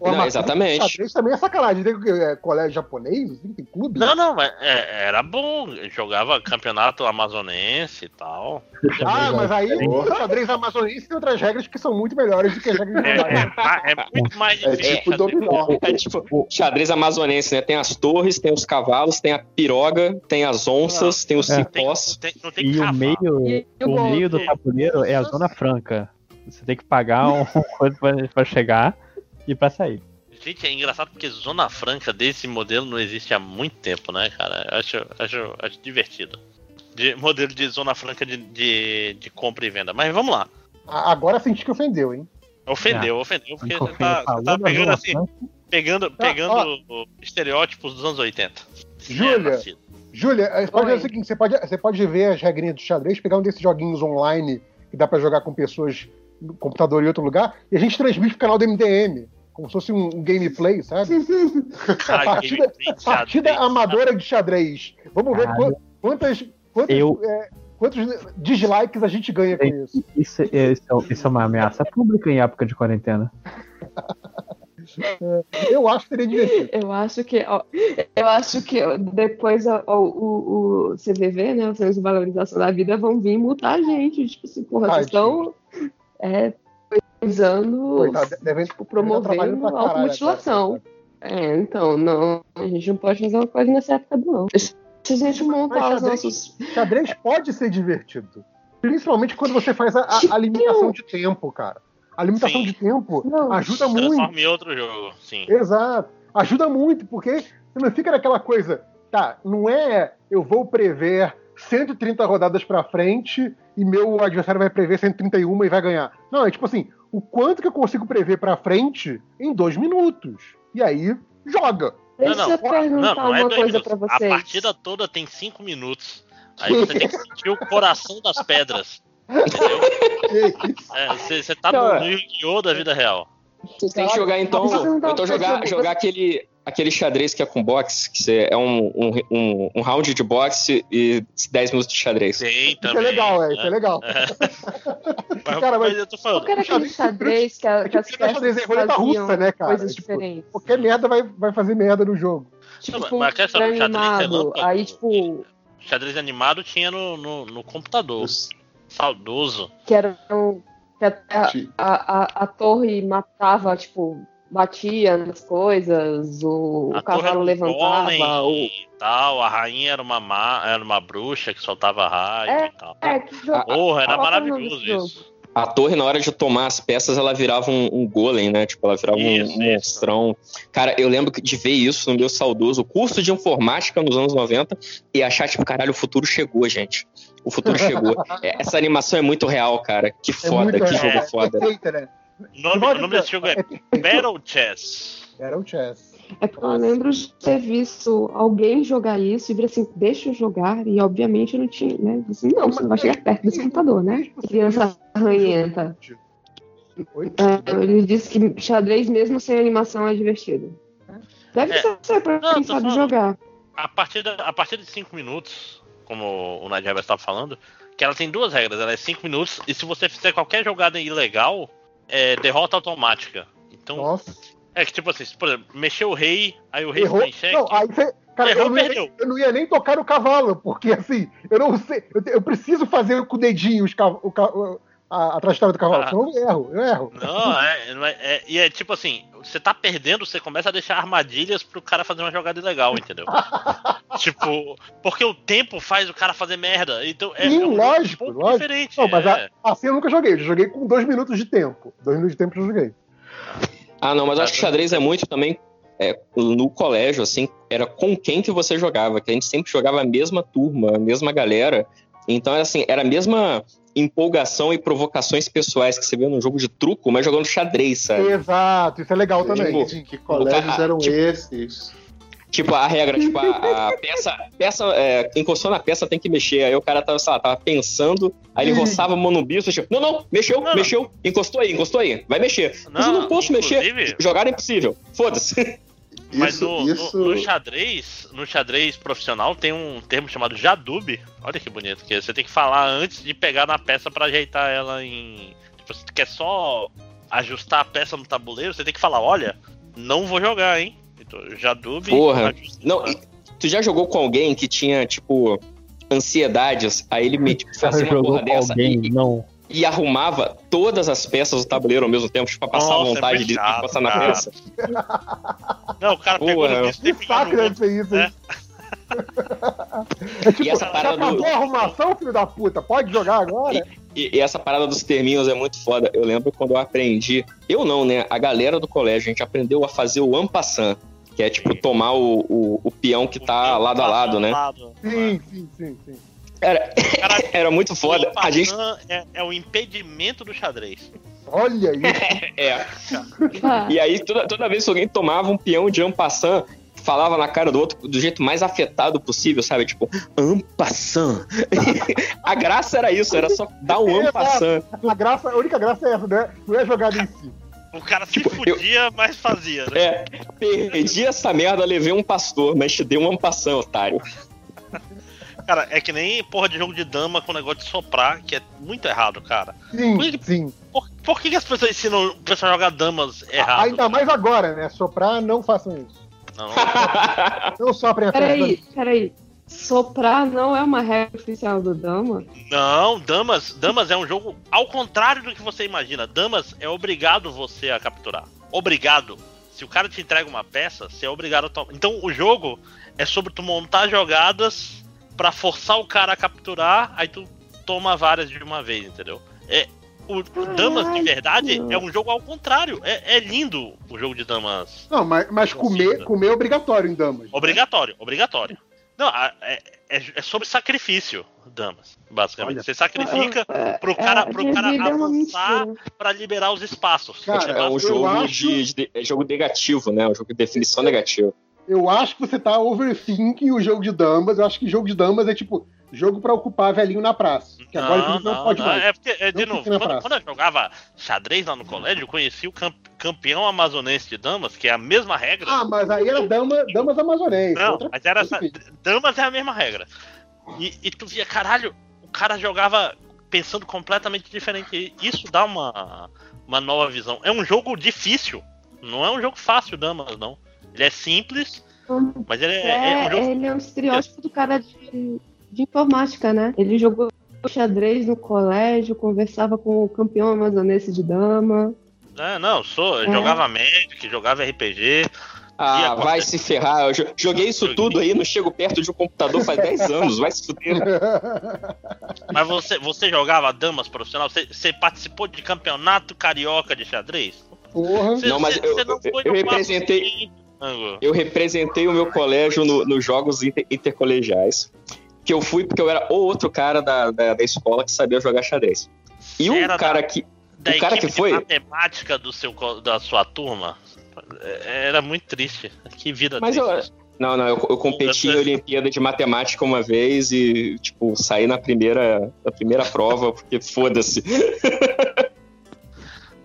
Não, exatamente. Xadrez também é sacanagem. Tem é, colégio japonês, assim, tem clube. Não, não, mas é- era bom. Jogava campeonato amazonense e tal. Ah, mas aí o xadrez amazonense tem outras regras que são muito melhores do que as regras É, de é, ma- é muito mais É difícil. tipo xadrez. dominó. É tipo xadrez amazonense, né? Tem as torres, tem os cavalos, tem a piroga, tem as onças, tem os É. cipós. Tem- não tem E o meio, E o meio do tabuleiro é a zona franca. Você tem que pagar um coisa pra chegar e pra sair. Gente, é engraçado porque Zona Franca desse modelo não existe há muito tempo, né, cara? Acho, acho, acho divertido. De, modelo de Zona Franca de, de, de compra e venda. Mas vamos lá. A- Agora senti que ofendeu, hein? Ofendeu, ofendeu, porque você tá, tá pegando assim, Franca. pegando, pegando estereótipos dos anos 80. Júlia. É. Júlia, eh, você pode Oi. fazer o seguinte: você pode, você pode ver as regrinhas do xadrez, pegar um desses joguinhos online que dá pra jogar com pessoas no computador em outro lugar, e a gente transmite pro canal do MDM. Como se fosse um, gameplay, sabe? Ah, partida- gameplay Partida xadrez. amadora de xadrez. Vamos ver qu- quantas, quantas, Eu- eh, quantos dislikes a gente ganha com isso. Isso, é- isso é- isso é uma ameaça pública em época de quarentena. Eu acho que seria divertido. Eu acho que, ó, eu acho que depois ó, o, o CVV, né, o Centro de Valorização da Vida, vão vir multar a gente. Tipo assim, porra, vocês estão é, Coitado, devem tipo, promovendo caralho automutilação. É, então, não, a gente não pode fazer uma coisa nessa época, não. Se a gente montar Mas os xadrez- nossos. Xadrez pode ser divertido. Principalmente quando você faz a, a- a limitação de tempo, cara. A limitação Sim. de tempo Não. ajuda muito. Transforma em outro jogo, sim. Exato. Ajuda muito, porque você não fica naquela coisa, tá, não é eu vou prever 130 rodadas pra frente e meu adversário vai prever 131 e vai ganhar. Não, é tipo assim, o quanto que eu consigo prever pra frente em dois minutos. E aí, joga. Deixa não, eu perguntar não, não é uma coisa minutos. pra A vocês. partida toda tem cinco minutos. Aí você tem que sentir o coração das pedras. Entendeu? É, você, você tá Não, no, é. no Yu-Gi-Oh! da vida real. Vocês têm que jogar então. Ou então jogar, jogar você. aquele, aquele xadrez que é com boxe, que você- é um, um, um, round de boxe e 10 minutos de xadrez. Tem Isso também. é legal, é, isso né? é legal. Mas, Cara, mas- mas eu tô Qual falando. que era aquele xadrez que, a, que as xadrez é peças roleta faziam russa, né, cara? coisas Tipo, diferentes? Qualquer merda vai, vai fazer merda no jogo. Não, Tipo, mas a questão do xadrez é animado. relâmpago. Aí, tipo, Xadrez animado tinha no, no, no computador. Saudoso. que era um, que a, a, Ti- a, a torre matava, tipo, batia nas coisas, o, A cavalo levantava, o, e tal. A rainha era uma, ma- era uma bruxa que soltava raio É, e tal. É, que. Porra, era nome maravilhoso isso. A torre, na hora de tomar as peças, ela virava um, um golem, né? Tipo, ela virava um- Isso, um monstrão. Cara, eu lembro de ver isso no meu saudoso curso de informática nos anos 90 e achar, tipo, caralho, o futuro chegou, gente. O futuro chegou. É, Essa animação é muito real, cara. Que É foda, muito que real. jogo foda. Perfeita, né? O nome, o nome desse jogo é Battle Chess. O chess. É porque eu lembro de ter visto alguém jogar isso e vir assim, deixa eu jogar, e obviamente eu não tinha, né? Assim, não, você não vai chegar perto desse computador, né? Criança ranhenta. Oi? É, ele disse que xadrez mesmo sem animação é divertido. Deve É. ser pra Não, quem tô sabe falando. jogar. A partir, da, a partir de 5 minutos, como o Nadia estava falando, que ela tem duas regras. Ela é 5 minutos e se você fizer qualquer jogada ilegal, é derrota automática. Então, Nossa. É que tipo assim, por exemplo, mexeu o rei, aí o rei Errou. em xeque. Não, aí você. Cara, Errou, eu não, ia perdeu. nem, eu não ia nem tocar no cavalo, porque assim, eu não sei. Eu, eu preciso fazer com o dedinho os cav- o, ca- o- a, a trajetória do cavalo, Ah. senão eu erro, eu erro. Não, é, não é, é- E é tipo assim, você tá perdendo, você começa a deixar armadilhas pro cara fazer uma jogada ilegal, entendeu? tipo, porque o tempo faz o cara fazer merda. Então é, Sim, é um lógico, pouco lógico. diferente. Não, mas é. assim eu nunca joguei. Eu joguei com dois minutos de tempo. Dois minutos de tempo eu joguei. Ah, não, mas eu acho que xadrez é muito também. é, no colégio, assim, era com quem que você jogava, que a gente sempre jogava a mesma turma, a mesma galera. Então, era assim, era a mesma empolgação e provocações pessoais que você vê num jogo de truco, mas jogando xadrez, sabe? Exato, isso é legal também. Tipo, Que colégios eram tipo- esses? Tipo, a regra, tipo, a, a peça, peça é, encostou na peça, tem que mexer. Aí o cara tava, sei lá, tava pensando, aí ele Ih. roçava a mão no bicho, tipo, não, não, mexeu, Não. mexeu, encostou aí, encostou aí, vai mexer. Mas eu não posso mexer. inclusive- Jogar é impossível. Foda-se. Mas Isso, no, no- isso... no xadrez, no xadrez profissional tem um termo chamado jadube. Olha que bonito, que você tem que falar antes de pegar na peça pra ajeitar ela em. Tipo, se tu quer só ajustar a peça no tabuleiro, você tem que falar, olha, não vou jogar, hein? Jadube. Porra. ajusta- Não, e tu já jogou com alguém que tinha, tipo, ansiedades, aí ele me tipo, fazia uma jogou porra com dessa alguém, e, não. e arrumava todas as peças do tabuleiro ao mesmo tempo, tipo, pra passar Nossa, é vontade muito de, de chato, passar na cara. peça. Não, o cara pegou Porra. no bicho Que saco deve ser isso, hein? É tipo, E essa já parada do- acabou a arrumação, filho da puta? Pode jogar agora? E, e essa parada dos terminhos é muito foda. Eu lembro quando eu aprendi. Eu não, né? A galera do colégio, a gente aprendeu a fazer o ampassan, que é tipo tomar o, o, o peão que tá lado a lado, né? Sim, sim, sim, sim. Era, Cara, era muito foda. A gente. é, é o impedimento do xadrez. Olha isso. É. E aí, toda, toda vez que alguém tomava um peão de ampassan, falava na cara do outro do jeito mais afetado possível, sabe? Tipo, ampassan. a graça era isso, era só dar um ampassan. A, graça, a única graça é essa, né? Não é jogada em si. O cara se Tipo, eu- fudia, mas fazia, né? É, perdi essa merda, levei um pastor, mas te dei um ampassan, otário. Cara, é que nem porra de jogo de dama com negócio de soprar, que é muito errado, cara. Sim, Por que- sim. Por, por que, que as pessoas ensinam o pessoal a jogar damas errado? Ainda mais agora, né? Soprar, não façam isso. Não. Não soprem a peraí, peraí. Soprar não é uma regra oficial do Dama? Não, Damas, Damas é um jogo ao contrário do que você imagina. Damas é obrigado você a capturar. Obrigado. Se o cara te entrega uma peça, você é obrigado a tomar. Então o jogo é sobre tu montar jogadas pra forçar o cara a capturar, aí tu toma várias de uma vez, entendeu? É o o Damas de verdade é um jogo ao contrário. É, é lindo o jogo de Damas. Não, mas, mas comer, comer é obrigatório em damas. Obrigatório, obrigatório. Não, é, é, é sobre sacrifício, Damas, basicamente. Olha. Você sacrifica É, pro cara, é, pro cara é avançar pra liberar os espaços. Cara, É um jogo acho- de, de- é jogo negativo, né? Um jogo de definição negativa. eu acho que você tá overthinking o jogo de damas. Eu acho que jogo de damas é tipo jogo pra ocupar velhinho na praça. Que agora Não, não, não não, pode não. mais. É porque, é, de novo, quando, quando eu jogava xadrez lá no colégio, eu conheci o camp- campeão amazonense de damas, que é a mesma regra. Ah, mas aí era dama, damas amazonenses. Não, outra- mas era essa. Damas é a mesma regra. E, e tu via, caralho, o cara jogava pensando completamente diferente. Isso dá uma, uma nova visão. É um jogo difícil. Não é um jogo fácil, Damas, não. Ele é simples, mas ele é, é um É, jogo. ele é um estereótipo do cara de, de informática, né? Ele jogou xadrez no colégio, conversava com o campeão amazonense de dama. É, não, sou. Eu É. jogava Magic, jogava RPG. Ah, a- vai se ferrar. Eu jo- joguei isso Joguei. tudo aí, não chego perto de um computador faz 10 anos. Vai se fuder. Mas você, você jogava damas profissional? Você, você participou de campeonato carioca de xadrez? Porra. Você, Não, mas você- eu- você não eu representei-. Eu representei o meu colégio no- nos jogos inter- intercolegiais. Que eu fui porque eu era o outro cara da, da, da escola que sabia jogar xadrez. E Você o cara da- que. da o cara que foi- matemática do seu, da sua turma. é- Era muito triste. Que vida Mas eu, triste. não, não, eu, eu competi em Olimpíada de Matemática uma vez e, tipo, saí na primeira, na primeira prova, porque foda-se.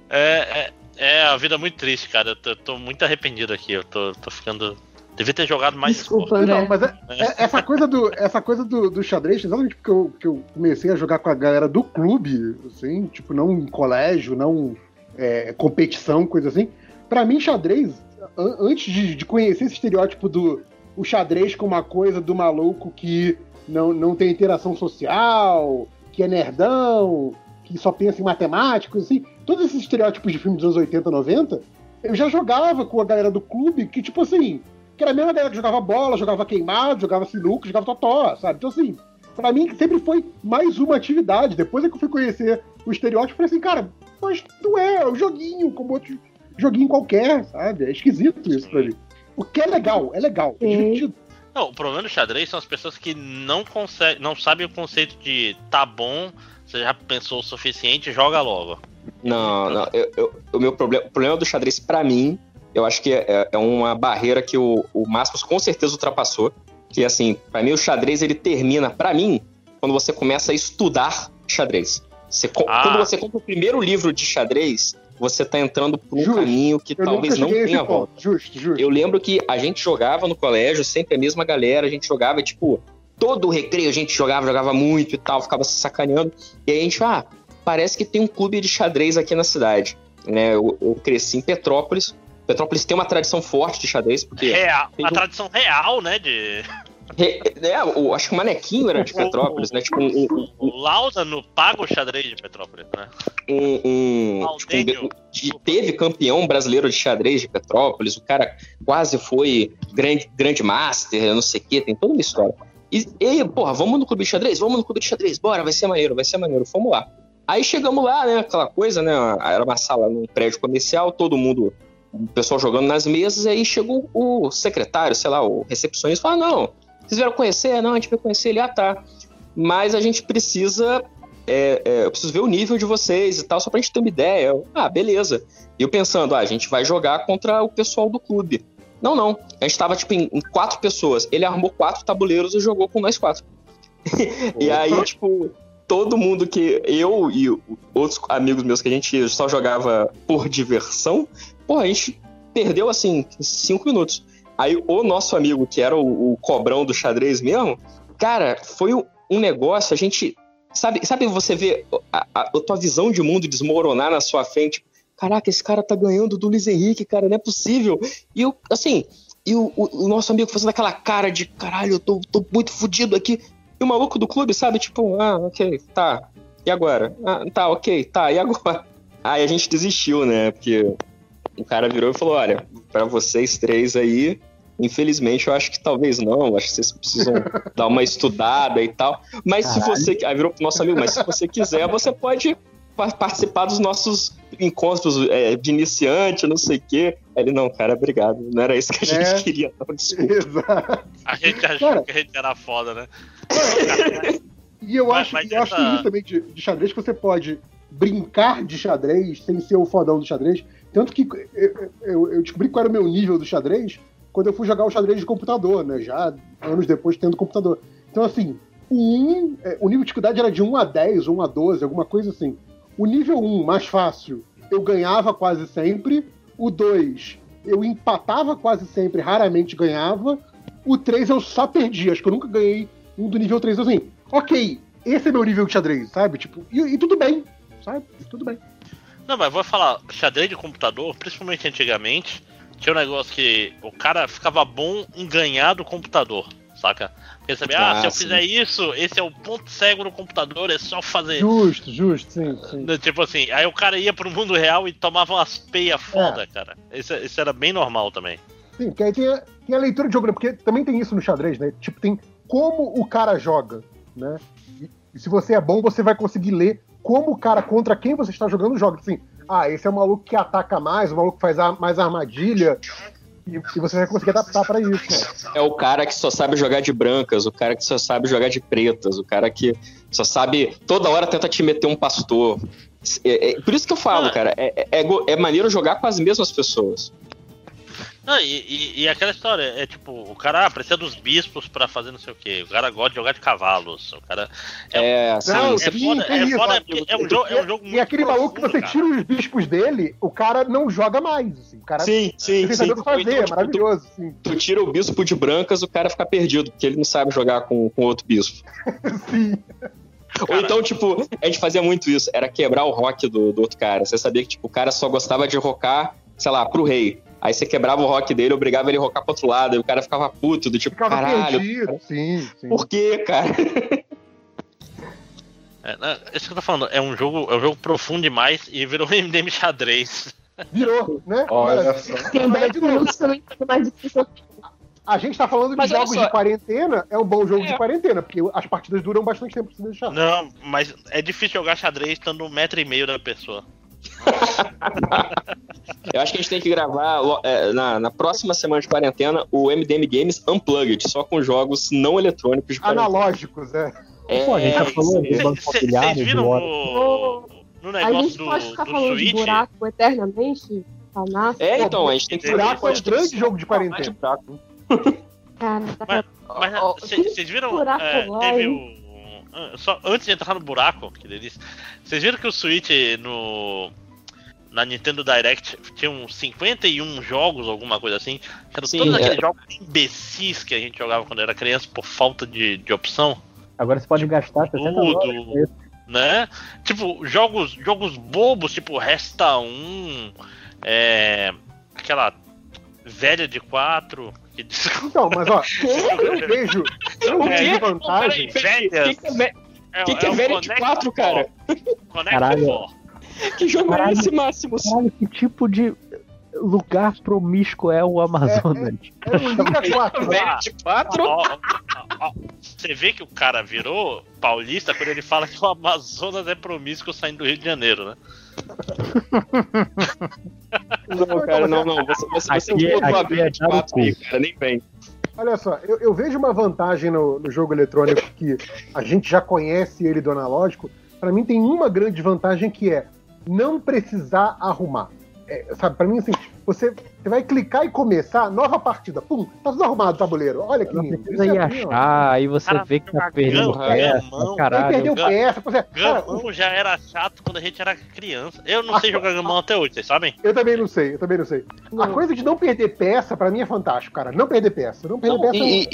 É, é, é a vida muito triste, cara. Eu tô, eu tô muito arrependido aqui. Eu tô, tô ficando. Devia ter jogado mais Desculpa, esporte. Não, mas é- é- essa coisa do, essa coisa do, do xadrez, exatamente porque eu, que eu comecei a jogar com a galera do clube, assim, tipo, não em colégio, não é, competição, coisa assim. Pra mim, xadrez, an- antes de, de conhecer esse estereótipo do o xadrez como uma coisa do maluco que não, não tem interação social, que é nerdão, que só pensa em matemática, coisa assim, todos esses estereótipos de filme dos anos 80, 90, eu já jogava com a galera do clube, que, tipo assim, que era a mesma galera que jogava bola, jogava queimado, jogava sinuca, jogava totó, sabe? Então, assim, pra mim sempre foi mais uma atividade. Depois é que eu fui conhecer o estereótipo, eu falei assim, cara, mas não é, é um joguinho, como outro joguinho qualquer, sabe? É esquisito isso pra mim. O que é legal, é legal, é divertido. Não, o problema do xadrez são as pessoas que não conseguem, não sabem o conceito de tá bom, você já pensou o suficiente, joga logo. Não, não. eu- eu- o meu problema, o problema do xadrez, pra mim, eu acho que é, é uma barreira que o, o Máximos com certeza ultrapassou. Que, assim, pra mim, o xadrez ele termina, pra mim, quando você começa a estudar xadrez. Você Ah. Quando você compra o primeiro livro de xadrez, você tá entrando por um Justo. caminho que Eu talvez não tenha volta. Justo, justo. Eu lembro que a gente jogava no colégio, sempre a mesma galera, a gente jogava, tipo, todo o recreio a gente jogava, jogava muito e tal, ficava se sacaneando. E aí a gente, ah, parece que tem um clube de xadrez aqui na cidade. Né? Eu, eu cresci em Petrópolis. Petrópolis tem uma tradição forte de xadrez, porque. Tem uma um- tradição real, né? De. É, o- acho que o Manequinho era de Petrópolis, né? Tipo, um, um, O Lauda no Pago Xadrez de Petrópolis, né? um, um- tipo, um- de- teve campeão brasileiro de xadrez de Petrópolis, o cara quase foi grande, grande master, não sei o quê, tem toda uma história. E, e porra, vamos no clube de xadrez? Vamos no clube de xadrez, bora, vai ser maneiro, vai ser maneiro, fomos lá. Aí chegamos lá, né, aquela coisa, né, era uma sala num prédio comercial, todo mundo, o pessoal jogando nas mesas, e aí chegou o secretário, sei lá, o recepcionista, falou, não, vocês vieram conhecer? Não, a gente veio conhecer ele, ah, tá. Mas a gente precisa é, é, eu preciso ver o nível de vocês e tal, só pra gente ter uma ideia. Eu, ah, beleza. E eu pensando, ah, a gente vai jogar contra o pessoal do clube. Não, não. A gente tava, tipo, em, em quatro pessoas. Ele armou quatro tabuleiros e jogou com nós quatro. e aí, tipo, todo mundo que. Eu e outros amigos meus que a gente só jogava por diversão, pô, a gente perdeu, assim, cinco minutos. Aí o nosso amigo, que era o, o cobrão do xadrez mesmo, cara, foi um negócio, a gente Sabe, sabe você vê a, a- a tua visão de mundo desmoronar na sua frente? Caraca, esse cara tá ganhando do Luiz Henrique, cara, não é possível. E eu, assim, e o, o- o nosso amigo fazendo aquela cara de caralho, eu tô, tô muito fudido aqui. E o maluco do clube, sabe? Tipo, ah, ok, tá. E agora? Ah, tá, ok, tá, e agora? Aí a gente desistiu, né? Porque o cara virou e falou: olha, pra vocês três aí, infelizmente eu acho que talvez não, acho que vocês precisam dar uma estudada e tal. Mas se Caralho. você. Aí virou pro nosso amigo, mas se você quiser, você pode pa- participar dos nossos encontros é, de iniciante, não sei o quê. Aí Ele, não, cara, obrigado. Não era isso que a gente É. queria, não, desculpa. Exato. A gente achou Cara. que a gente era foda, né? E eu Mas- acho, mas eu acho que essa- isso também de, de xadrez que você pode brincar de xadrez sem ser o fodão do xadrez. Tanto que eu, eu- descobri qual era o meu nível do xadrez quando eu fui jogar o xadrez de computador, né? Já anos depois tendo computador. Então, assim, o 1, é, o nível de dificuldade era de 1 a 10, 1 a 12, alguma coisa assim. O nível 1, mais fácil, eu ganhava quase sempre. O 2, eu empatava quase sempre, raramente ganhava. O 3 eu só perdi, acho que eu nunca ganhei um do nível 3 assim. Ok, esse é meu nível de xadrez, sabe? Tipo, e, e tudo bem, sabe? Tudo bem. Não, mas vou falar, xadrez de computador, principalmente antigamente, tinha um negócio que o cara ficava bom em ganhar do computador, saca? Porque sabia, ah, Ah, se eu sim. fizer isso, esse é o ponto cego do computador, é só fazer. Justo, justo, sim, sim. Tipo assim, aí o cara ia pro mundo real e tomava umas peias foda, É. cara. Isso, isso era bem normal também. Sim, porque aí tem a, tem a leitura de jogo, né? Porque também tem isso no xadrez, né? Tipo, tem como o cara joga, né? E, e se você é bom, você vai conseguir ler como o cara contra quem você está jogando joga. Assim, ah, esse é o maluco que ataca mais, o maluco que faz a- mais armadilha. E, e você vai conseguir adaptar pra isso, né? É o cara que só sabe jogar de brancas, o cara que só sabe jogar de pretas, o cara que só sabe. Toda hora tenta te meter um pastor. É- é- por isso que eu falo, Ah. cara, é, é, go- é maneiro jogar com as mesmas pessoas. Não, e, e- e aquela história, é tipo, o cara ah, precisa dos bispos pra fazer não sei o que, o cara gosta de jogar de cavalos, o cara. É, assim, Não, é você- sim, foda, é isso, foda porque é um jogo, é um jogo E muito aquele maluco que profundo, você cara. tira os bispos dele, o cara não joga mais. Assim, o cara sim, sim, não sim. sabe o que fazer, então, é tipo, tu, maravilhoso. Assim. tu tira o bispo de brancas, o cara fica perdido, porque ele não sabe jogar com, com outro bispo. Sim. Ou então, tipo, a gente fazia muito isso, era quebrar o rock do, do outro cara. Você sabia que, tipo, o cara só gostava de rocar, sei lá, pro rei. Aí você quebrava o rock dele, obrigava ele a rocar pro outro lado, e o cara ficava puto, do tipo, Ficava caralho, perdido. Sim, sim. por quê, cara? É, não, isso que eu tô falando, é um jogo, é um jogo profundo demais e virou um MDM xadrez. Virou, né? Olha Cara, só. Tem Mas, 10 de novo, minutos também fica mais difícil. A gente tá falando de Mas olha jogos só. de quarentena, é um bom jogo É. de quarentena, porque as partidas duram bastante tempo pra se deixar. Não, mas é difícil jogar xadrez estando um metro e meio da pessoa. Eu acho que a gente tem que gravar é, na, na próxima semana de quarentena o MDM Games Unplugged, só com jogos não eletrônicos de. Analógicos, é. É, Pô, a gente já falou de Vocês banco imobiliário, viram de no, no A negócio gente do, pode ficar do falando de Switch? buraco eternamente? Falar? é, então, a gente tem que Buraco é um grande jogo de de quarentena. buraco. Cara, Mas vocês viram? buraco é, lá, teve o. Só antes de entrar no buraco, que delícia. Vocês viram que o Switch no na Nintendo Direct tinham 51 jogos, alguma coisa assim. Eram Sim, todos aqueles é. jogos imbecis que a gente jogava quando era criança por falta de, de opção. Agora você pode tipo, gastar 60 tudo, né? Tipo, jogos, jogos bobos, tipo Resta 1, é, aquela velha de 4. Que... Então, mas ó, eu vejo, eu vejo é vantagem. O que, que, é, que, é, que é, é velha de 4, cara? Connect 4. que jogo é esse, Máximos? Caralho, que tipo de lugar promíscuo é o Amazonas? É um Liga 4. Velho de 4? Ó, ó, ó, ó. Você vê que o cara virou paulista quando ele fala que o Amazonas é promíscuo saindo do Rio de Janeiro, né? Não, cara, não, não. Você, você, você Aqui- botou a aqui é de o 4 aí, cara, nem vem. Olha só, eu, eu vejo uma vantagem no, no jogo eletrônico que a gente já conhece ele do analógico. Pra mim tem uma grande vantagem que é não precisar arrumar. É, sabe, pra mim assim, você, você vai clicar e começar, nova partida, pum, tá tudo arrumado o tabuleiro. Olha que Não lindo. precisa Isso ir é achar, aí você Cara, vê que tá perdendo gamão, peça, gamão. Caralho. perdeu peça, pois é. Cara, Gamão já era chato quando a gente era criança. Eu não sei jogar gamão até hoje, vocês sabem? eu também não sei, eu também não sei. A coisa de não perder peça, pra mim, é fantástico, cara. Não perder peça. Não perder Não, peça. e, e,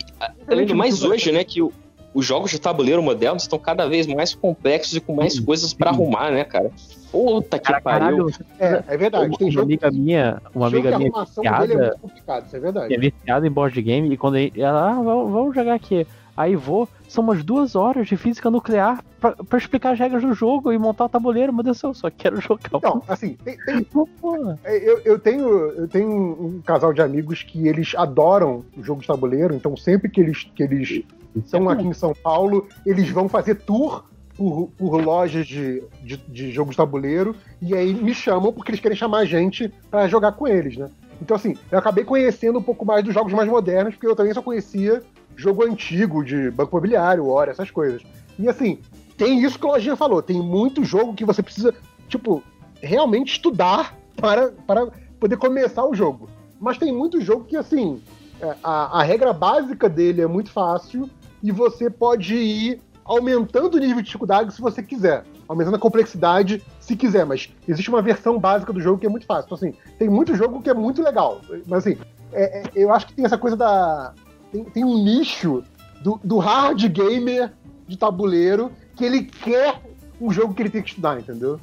além do mais hoje, né, que o- os jogos de tabuleiro modernos estão cada vez mais complexos e com mais Sim, coisas pra sim. arrumar, né, cara? Puta que Cara, pariu. caralho, É, é verdade. Tem uma jogo, amiga minha, uma amiga minha é viciada, muito complicado, isso é verdade. é viciada em board game e quando ele- ela, ah, vamos, vamos jogar aqui. Aí vou, são umas duas horas de física nuclear pra, pra explicar as regras do jogo e montar o tabuleiro. Meu Deus do céu, eu só quero jogar o Então, assim, tem- tem-. É, Eu, eu tenho, eu tenho um casal de amigos que eles adoram o jogo de tabuleiro, então sempre que eles, que eles estão aqui em São Paulo, eles vão fazer tour por, por lojas de, de, de jogo de tabuleiro, e aí me chamam porque eles querem chamar a gente pra jogar com eles, né? Então, assim, eu acabei conhecendo um pouco mais dos jogos mais modernos, porque eu também só conhecia jogo antigo de banco imobiliário, hora, essas coisas. E assim, tem isso que o Lojinha falou, tem muito jogo que você precisa, tipo, realmente estudar para, para poder começar o jogo. Mas tem muito jogo que, assim, é, a, a regra básica dele é muito fácil e você pode ir aumentando o nível de dificuldade se você quiser. Aumentando a complexidade se quiser, mas existe uma versão básica do jogo que é muito fácil. Então, assim, tem muito jogo que é muito legal. Mas, assim, é- é- eu acho que tem essa coisa da. Tem, tem um nicho do, do hard gamer de tabuleiro que ele quer um jogo que ele tem que estudar, entendeu?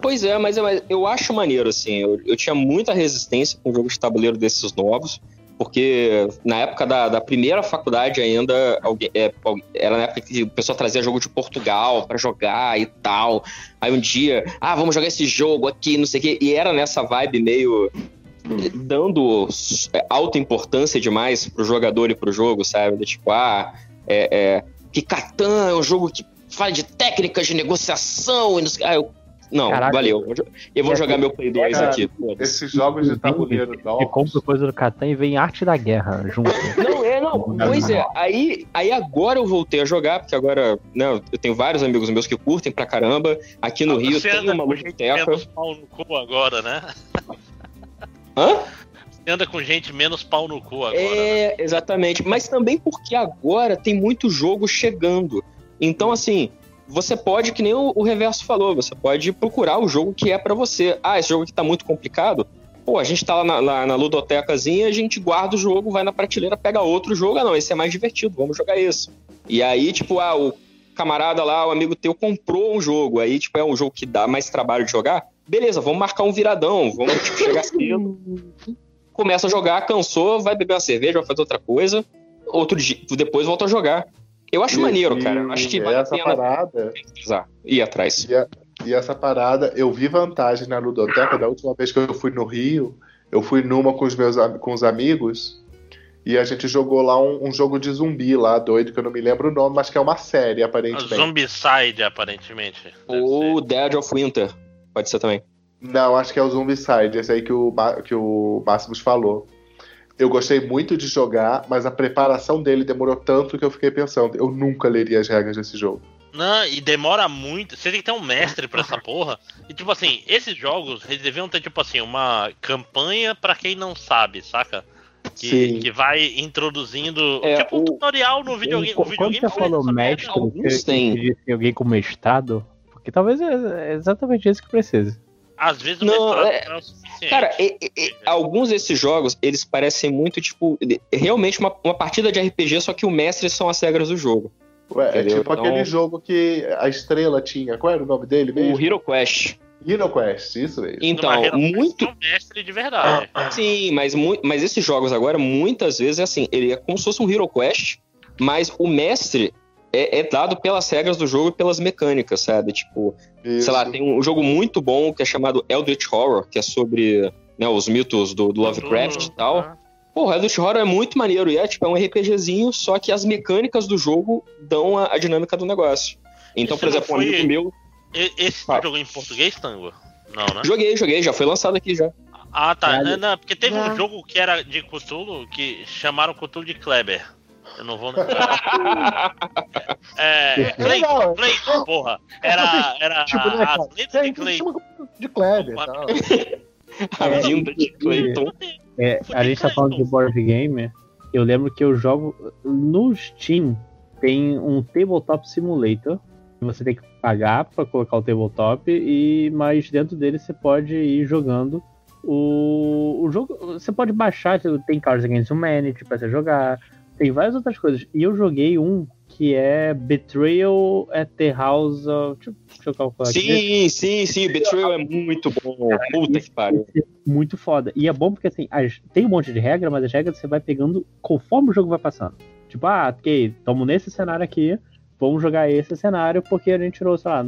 Pois é, mas eu, eu acho maneiro, assim. Eu, eu tinha muita resistência com jogos de tabuleiro desses novos, porque na época da, da primeira faculdade ainda, alguém- é, era na época que o pessoal trazia jogo de Portugal pra jogar e tal. Aí um dia, ah, vamos jogar esse jogo aqui, não sei o quê. E era nessa vibe meio dando eh, alta importância demais pro jogador e pro jogo, sabe? De tipo, ah, é, é, que Catan é um jogo que fala de técnicas de negociação e não sei. Ah, eu, não, Caraca. valeu. Eu vou É, jogar meu Play 2 cara, aqui. Esses jogos de tabuleiro Você novos. compra coisa do Catan e vem arte da guerra junto. Não, é, não. Pois é. Aí, aí agora eu voltei a jogar, porque agora, né, eu tenho vários amigos meus que curtem pra caramba. Aqui no Rio Você tem anda uma menos pau no cu agora, né? Hã? Você anda com gente menos pau no cu agora. né? É, exatamente. Mas também porque agora tem muito jogo chegando. Então, assim, você pode, que nem o, o Reverso falou, você pode procurar o jogo que é pra você. Ah, esse jogo aqui tá muito complicado. Pô, a gente tá lá na, na, na ludotecazinha, a gente guarda o jogo, vai na prateleira, pega outro jogo. Ah, não, esse é mais divertido, vamos jogar esse. E aí, tipo, ah, o camarada lá, o amigo teu, comprou um jogo. Aí, tipo, é um jogo que dá mais trabalho de jogar. Beleza, vamos marcar um viradão, vamos tipo, chegar cedo começa a jogar, cansou, vai beber uma cerveja, vai fazer outra coisa, outro dia, depois volta a jogar. Eu acho E- maneiro, e cara. Eu Acho que vale a essa pena parada, pesquisar, ir atrás. e, a- e essa parada, eu vi vantagem na ludoteca da última vez que eu fui no Rio. Eu fui numa com os meus com os amigos e a gente jogou lá um, um jogo de zumbi lá, doido, que eu não me lembro o nome, mas que é uma série, A aparentemente. Zombicide, aparentemente. Ou. Dead of Winter, pode ser também. Não, acho que é o Zombicide, esse aí que o, que o Máximos falou. Eu gostei muito de jogar, mas a preparação dele demorou tanto que eu fiquei pensando, eu nunca leria as regras desse jogo. Não, e demora muito. Você tem que ter um mestre pra essa porra. E tipo assim, esses jogos, eles deviam ter, tipo assim, uma campanha pra quem não sabe, saca? Que, Sim. que vai introduzindo. É, tipo um o- tutorial no videogame. Quando o videogame você faz falou mestre, alguns dizer alguém com mestrado? Porque talvez é exatamente isso que precisa. Às vezes o Não, é- não é o suficiente. Cara, e- e- e- alguns desses jogos, eles parecem muito, tipo, realmente uma, uma partida de RPG, só que o mestre são as regras do jogo. Ué, é Entendeu? tipo Então- aquele jogo que a estrela tinha. Qual era o nome dele mesmo? O Hero Quest. Hero Quest, isso mesmo. Então, muito, com um mestre de verdade. Sim, mas, mas esses jogos agora, muitas vezes, é assim, ele é como se fosse um Hero Quest, mas o mestre é, é dado pelas regras do jogo e pelas mecânicas, sabe? Tipo, Isso. sei lá, tem um jogo muito bom que é chamado Eldritch Horror, que é sobre né, os mitos do, do Lovecraft e tal. Ah. Pô, o Eldritch Horror é muito maneiro, e é tipo, é um RPGzinho, só que as mecânicas do jogo dão a, a dinâmica do negócio. Então, Isso por não exemplo, um foi- amigo meu, Esse jogou em português, Tango? Não, né? joguei, joguei, já foi lançado aqui já. Ah, tá. Caralho. Não, não, porque teve Já. um jogo que era de Cthulhu que chamaram Cthulhu de Kleber. Eu não vou lembrar. é, Clayton. Clayton, porra. Era, era Tipo, né, letras Você de de Kleber e tal. A vinda de Clayton. É, a gente tá falando de board game. Eu lembro que eu jogo no Steam tem um tabletop simulator. Você tem que pagar pra colocar o tabletop e mas dentro dele você pode ir jogando o, o jogo. Você pode baixar, tem Cards Against Humanity pra você jogar, tem várias outras coisas. E eu joguei um que é Betrayal at the House of. Deixa, deixa eu calcular aqui. Sim, sim, sim, Betrayal é muito bom. Puta que pariu. É muito foda. E é bom porque assim, as- tem um monte de regra, mas as regras você vai pegando conforme o jogo vai passando. Tipo, ah, ok, estamos nesse cenário aqui, vamos jogar esse cenário porque a gente tirou, sei lá,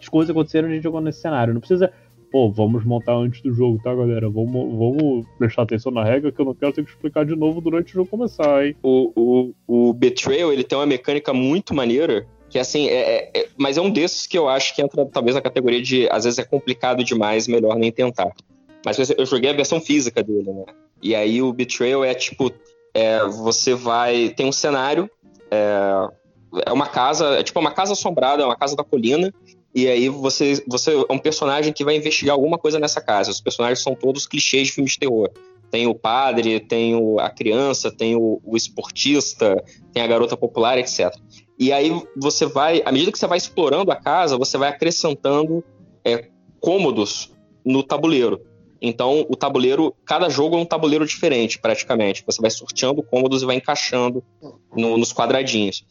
as coisas aconteceram a gente jogou nesse cenário. Não precisa, pô, vamos montar antes do jogo, tá, galera? Vamos, vamos prestar atenção na regra que eu não quero ter que explicar de novo durante o jogo começar, hein? O, o, o Betrayal, ele tem uma mecânica muito maneira, que assim, é, é- é- mas é um desses que eu acho que entra talvez na categoria de, às vezes é complicado demais, melhor nem tentar. Mas eu- joguei a versão física dele, né? E aí o Betrayal é tipo, é, você vai, tem um cenário, é, é uma casa, é tipo uma casa assombrada, é uma casa da colina, e aí você, você é um personagem que vai investigar alguma coisa nessa casa. Os personagens são todos clichês de filmes de terror. Tem o padre, tem o, a criança, tem o, o esportista, tem a garota popular, etc. E aí você vai, à medida que você vai explorando a casa, você vai acrescentando é, cômodos no tabuleiro. Então, o tabuleiro, cada jogo é um tabuleiro diferente, praticamente. Você vai sorteando cômodos e vai encaixando no- nos quadradinhos.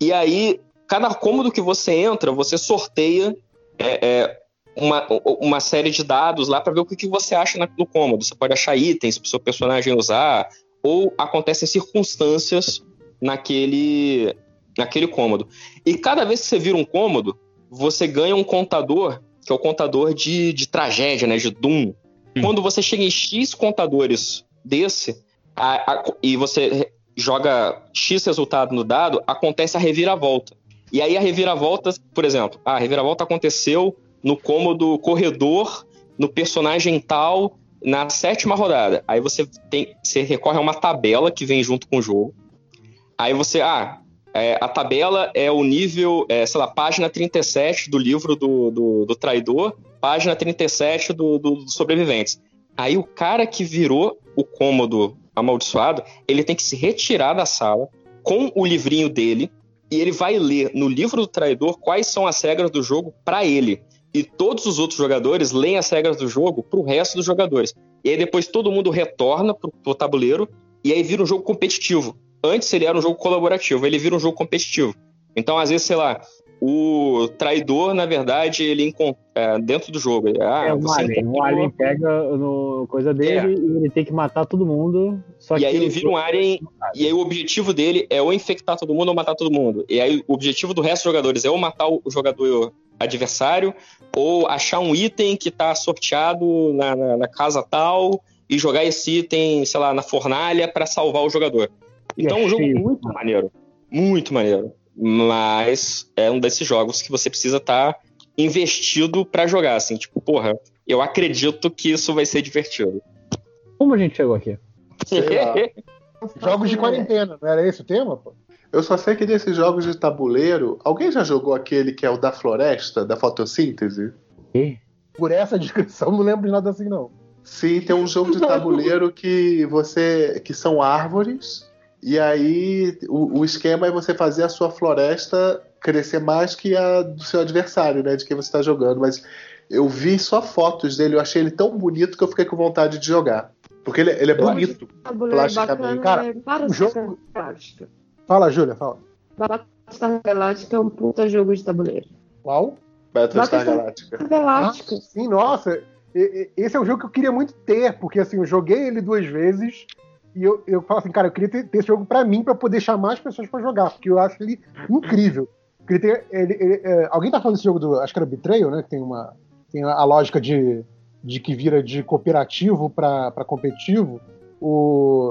E aí, cada cômodo que você entra, você sorteia é, é, uma, uma série de dados lá para ver o que, que você acha no cômodo. Você pode achar itens para o seu personagem usar, ou acontecem circunstâncias naquele, naquele cômodo. E cada vez que você vira um cômodo, você ganha um contador, que é o contador de, de tragédia, né, de Doom. Quando você chega em X contadores desse, a- a- e você joga X resultado no dado, acontece a reviravolta. E aí a reviravolta, por exemplo, a reviravolta aconteceu no cômodo corredor, no personagem tal, na sétima rodada. Aí você tem, você recorre a uma tabela que vem junto com o jogo. Aí você, ah, é, a tabela é o nível, é, sei lá, página 37 do livro do, do, do traidor, página 37 do, do, dos sobreviventes. Aí o cara que virou o cômodo amaldiçoado, ele tem que se retirar da sala com o livrinho dele e ele vai ler no livro do traidor quais são as regras do jogo para ele. E todos os outros jogadores leem as regras do jogo pro resto dos jogadores. E aí depois todo mundo retorna pro, pro tabuleiro e aí vira um jogo competitivo. Antes ele era um jogo colaborativo, ele vira um jogo competitivo. Então, às vezes, sei lá, o traidor, na verdade, ele é, dentro do jogo. ele, Ah, é um alien. encontrou- O alien pega no coisa dele e ele tem que matar todo mundo. E aí ele vira um alien, e aí o objetivo dele é ou infectar todo mundo ou matar todo mundo. E aí o objetivo do resto dos jogadores é ou matar o jogador adversário, ou achar um item que tá sorteado na, na- na casa tal e jogar esse item, sei lá, na fornalha para salvar o jogador. E Então é é um jogo cheio. muito maneiro. Muito maneiro. Mas é um desses jogos que você precisa estar investido para jogar, assim, tipo, porra, eu acredito que isso vai ser divertido. Como a gente chegou aqui? Jogos de quarentena, não era esse o tema? Pô? Eu só sei que desses jogos de tabuleiro, alguém já jogou aquele que é o da floresta, da fotossíntese? Por essa descrição, não lembro de nada assim, não. Sim, tem um jogo de tabuleiro que você. que são árvores, e aí o, o esquema é você fazer a sua floresta crescer mais que a do seu adversário, né? De quem você está jogando. Mas eu vi só fotos dele, eu achei ele tão bonito que eu fiquei com vontade de jogar. Porque ele, ele é bonito. Tabuleiro Plasticamente. Cara, é para o jogo-. Fala, Júlia, fala. Battlestar Galáctica é um puta jogo de tabuleiro. Qual? Battlestar Battlestar- Galáctica. Galáctica. Sim, nossa. Esse é um jogo que eu queria muito ter, porque assim, eu joguei ele duas vezes e eu, eu falo assim, cara, eu queria ter, ter esse jogo pra mim, pra poder chamar as pessoas pra jogar, porque eu acho ele incrível. Queria ter- ele- ele- é, alguém tá falando desse jogo do. Acho que era Betrayal, né? Que tem uma. Tem a lógica de, de que vira de cooperativo pra, pra competitivo. O,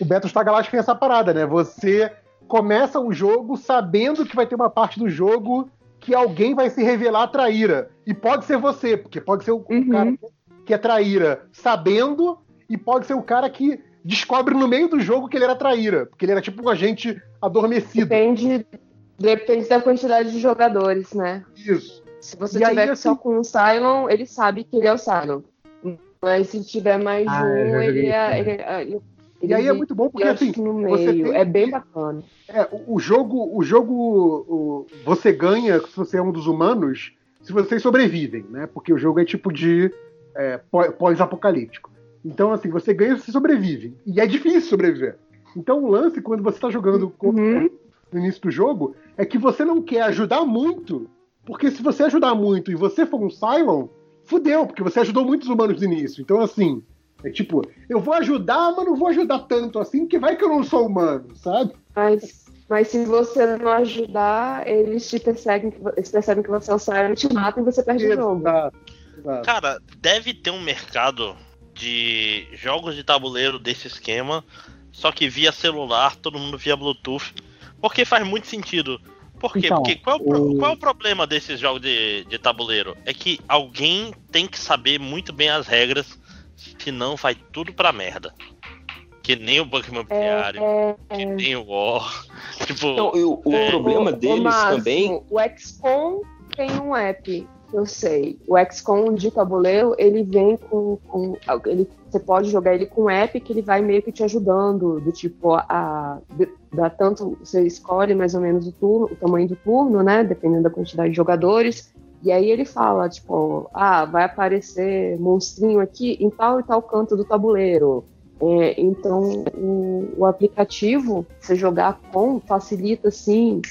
o Battlestar Galactica tem essa parada, né? Você começa o jogo sabendo que vai ter uma parte do jogo que alguém vai se revelar traíra. E pode ser você, porque pode ser o, o Uhum. cara que é traíra sabendo, e pode ser o cara que descobre no meio do jogo que ele era traíra, porque ele era tipo um agente adormecido. Depende, depende da quantidade de jogadores, né? Isso. Se você E aí, tiver assim- só com o Cylon, ele sabe que ele é o Cylon. Mas se tiver mais Ah, um, ele é. isso Ele, é- ele, E aí é muito bom porque assim, no você tem- É bem bacana. É, o, o jogo, o jogo, o- você ganha se você é um dos humanos, se vocês sobrevivem, né? Porque o jogo é tipo de é, pó- pós-apocalíptico. Então, assim, você ganha você sobrevive. E é difícil sobreviver. Então, o lance, quando você está jogando com- Uhum. no início do jogo, é que você não quer ajudar muito, porque se você ajudar muito e você for um Cylon, fudeu, porque você ajudou muitos humanos no início. Então, assim, é tipo, eu vou ajudar, mas não vou ajudar tanto assim, porque vai que eu não sou humano, sabe? Mas, mas se você não ajudar, eles te perseguem, eles percebem que você é o Cylon, te matam e você perde o jogo. Exato, exato. Cara, deve ter um mercado de jogos de tabuleiro desse esquema, só que via celular, todo mundo via Bluetooth, porque faz muito sentido. Por quê? Então, porque qual é, o, o- qual é o problema desses jogos de, de tabuleiro? É que alguém tem que saber muito bem as regras, senão vai tudo pra merda. Que nem o Banco Imobiliário, É, que nem o War. Tipo, Então, o, o É. problema Ô, ô, deles Márcio, também. O XCOM tem um app, eu sei. O XCOM de tabuleiro, ele vem com. com ele você pode jogar ele com app que ele vai meio que te ajudando, do tipo, a, dá tanto, você escolhe mais ou menos o turno, o tamanho do turno, né? Dependendo da quantidade de jogadores. E aí ele fala, tipo, ah, vai aparecer monstrinho aqui em tal e tal canto do tabuleiro. É, então o, o, aplicativo, você jogar com, facilita assim,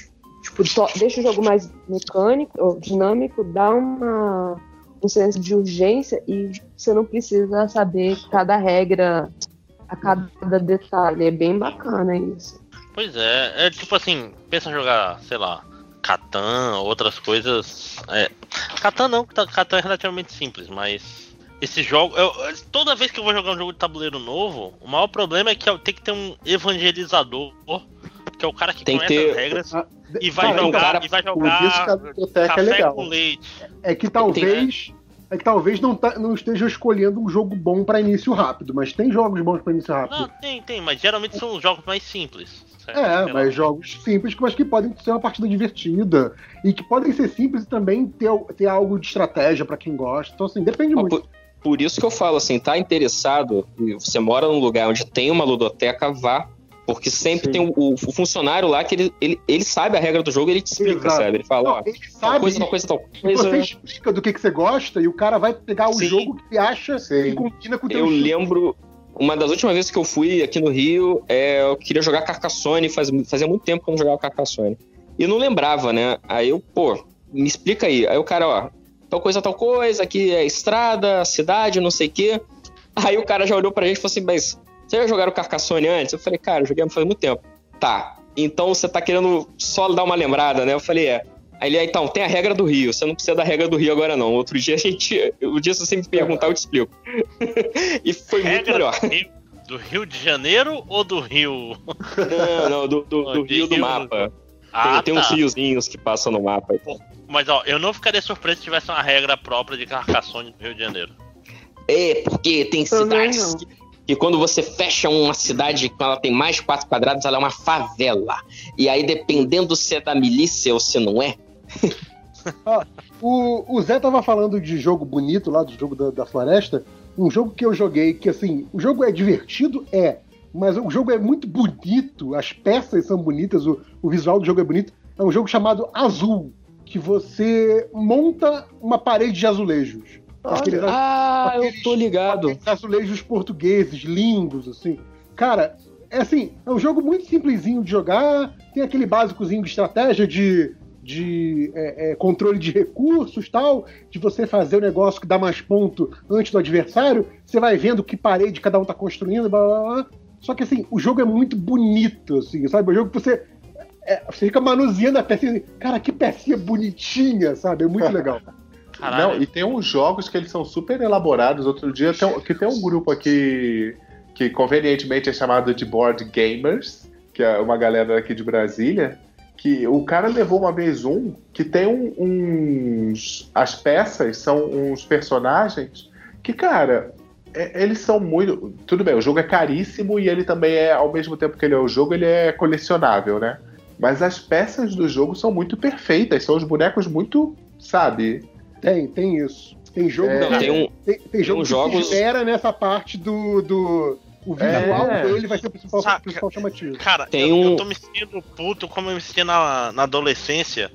tipo, deixa o jogo mais mecânico, dinâmico, dá uma um senso de urgência e você não precisa saber cada regra a cada detalhe. É bem bacana isso. Pois é, é tipo assim, pensa em jogar, sei lá, Catan, outras coisas. É, Catan não, Catan é relativamente simples, mas esse jogo. Eu, toda vez que eu vou jogar um jogo de tabuleiro novo, o maior problema é que tem que ter um evangelizador, que é o cara que tem conhece ter... as regras. Ah, e vai cara, jogar, cara, e vai que jogar biblioteca café é legal. com leite. É que talvez. É que talvez não, tá- não esteja escolhendo um jogo bom pra início rápido, mas tem jogos bons pra início rápido. Não, tem, tem, mas geralmente são os jogos mais simples. certo? É, mas jogos simples, mas que podem ser uma partida divertida. E que podem ser simples e também ter, ter algo de estratégia pra quem gosta. Então, assim, depende Ó, muito. por, por isso que eu falo assim, tá interessado, e você mora num lugar onde tem uma ludoteca, vá. Porque sempre Sim. tem o, o funcionário lá que ele, ele, ele sabe a regra do jogo, ele te explica, Exato. sabe? Ele fala, ó, Não, ele tal sabe, coisa, tal coisa, tal e coisa. você explica do que, que você gosta e o cara vai pegar o Sim. jogo que acha Sim. que combina com o teu Eu estilo. lembro, uma das últimas vezes que eu fui aqui no Rio, é, eu queria jogar Carcassonne, faz, fazia muito tempo que eu não jogava Carcassonne. E não lembrava, né? Aí eu, pô, me explica aí. Aí o cara, ó, tal coisa, tal coisa, aqui é estrada, cidade, não sei o quê. Aí o cara já olhou pra gente e falou assim, mas vocês já jogaram Carcassonne antes? Eu falei, cara, eu joguei faz muito tempo. Tá, então você tá querendo só dar uma lembrada, né? Eu falei, é. Aí ele, ah, então, tem a regra do Rio, você não precisa da regra do Rio agora não. Outro dia a gente, o dia se você me perguntar eu te explico. e foi muito Regra melhor. do Rio, do Rio de Janeiro ou do Rio? Não, não, do, do, do De Rio do Rio- mapa. Ah, tem tem uns tá. riozinhos que passam no mapa. Mas ó, eu não ficaria surpreso se tivesse uma regra própria de Carcassonne no Rio de Janeiro. É, porque tem Também cidades que, que quando você fecha uma cidade que ela tem mais de quatro quadrados, ela é uma favela. E aí, dependendo se é da milícia ou se não é, O, o Zé tava falando de jogo bonito lá, do jogo da, da floresta. Um jogo que eu joguei, que assim, o jogo é divertido, é. Mas o jogo é muito bonito, as peças são bonitas, o, o visual do jogo é bonito. É um jogo chamado Azul, que você monta uma parede de azulejos. Aqueles, ah, eu aqueles- tô ligado. azulejos portugueses, lindos, assim. Cara, é assim, é um jogo muito simplesinho de jogar, tem aquele básicozinho de estratégia de, de é, é, controle de recursos tal, de você fazer o negócio que dá mais ponto antes do adversário, você vai vendo que parede cada um tá construindo, blá blá blá. Só que assim, o jogo é muito bonito, assim, sabe? O jogo que você. É, você fica manuseando a pecinha assim, cara, que pecinha bonitinha, sabe? É muito legal. Caralho. Não, e tem uns jogos que eles são super elaborados. Outro dia tem, um- que tem um grupo aqui que convenientemente é chamado de Board Gamers, que é uma galera aqui de Brasília, que o cara levou uma vez um que tem um- uns. As peças são uns personagens que, cara, é- eles são muito. Tudo bem, o jogo é caríssimo e ele também é, ao mesmo tempo que ele é o jogo, ele é colecionável, né? Mas as peças do jogo são muito perfeitas, são os bonecos muito, sabe? Tem, tem isso. Tem jogo, É, que- Tem um, tem, tem jogo uns que jogos- se espera nessa parte do. do o visual É. dele vai ser o principal, Saca. principal chamativo. Cara, Tem eu, um- eu tô me sentindo puto como eu me senti na, na adolescência.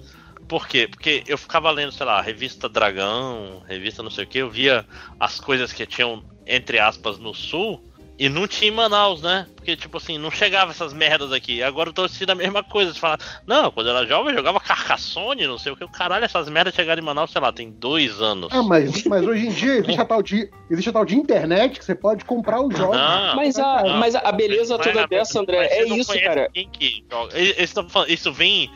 Por quê? Porque eu ficava lendo, sei lá, revista Dragão, revista não sei o que, eu via as coisas que tinham, entre aspas, no sul, e não tinha em Manaus, né? Porque, tipo assim, não chegava essas merdas aqui. Agora eu tô assistindo a mesma coisa. Você fala, não, quando eu era jovem eu jogava Carcassonne, não sei o que. Caralho, essas merdas chegaram em Manaus, sei lá, tem dois anos. Ah, mas, mas hoje em dia existe a, tal de, existe a tal de internet que você pode comprar os jogos. Não, Mas a, não. mas a beleza toda dessa, André, é isso, cara. que joga. Falando- Isso vem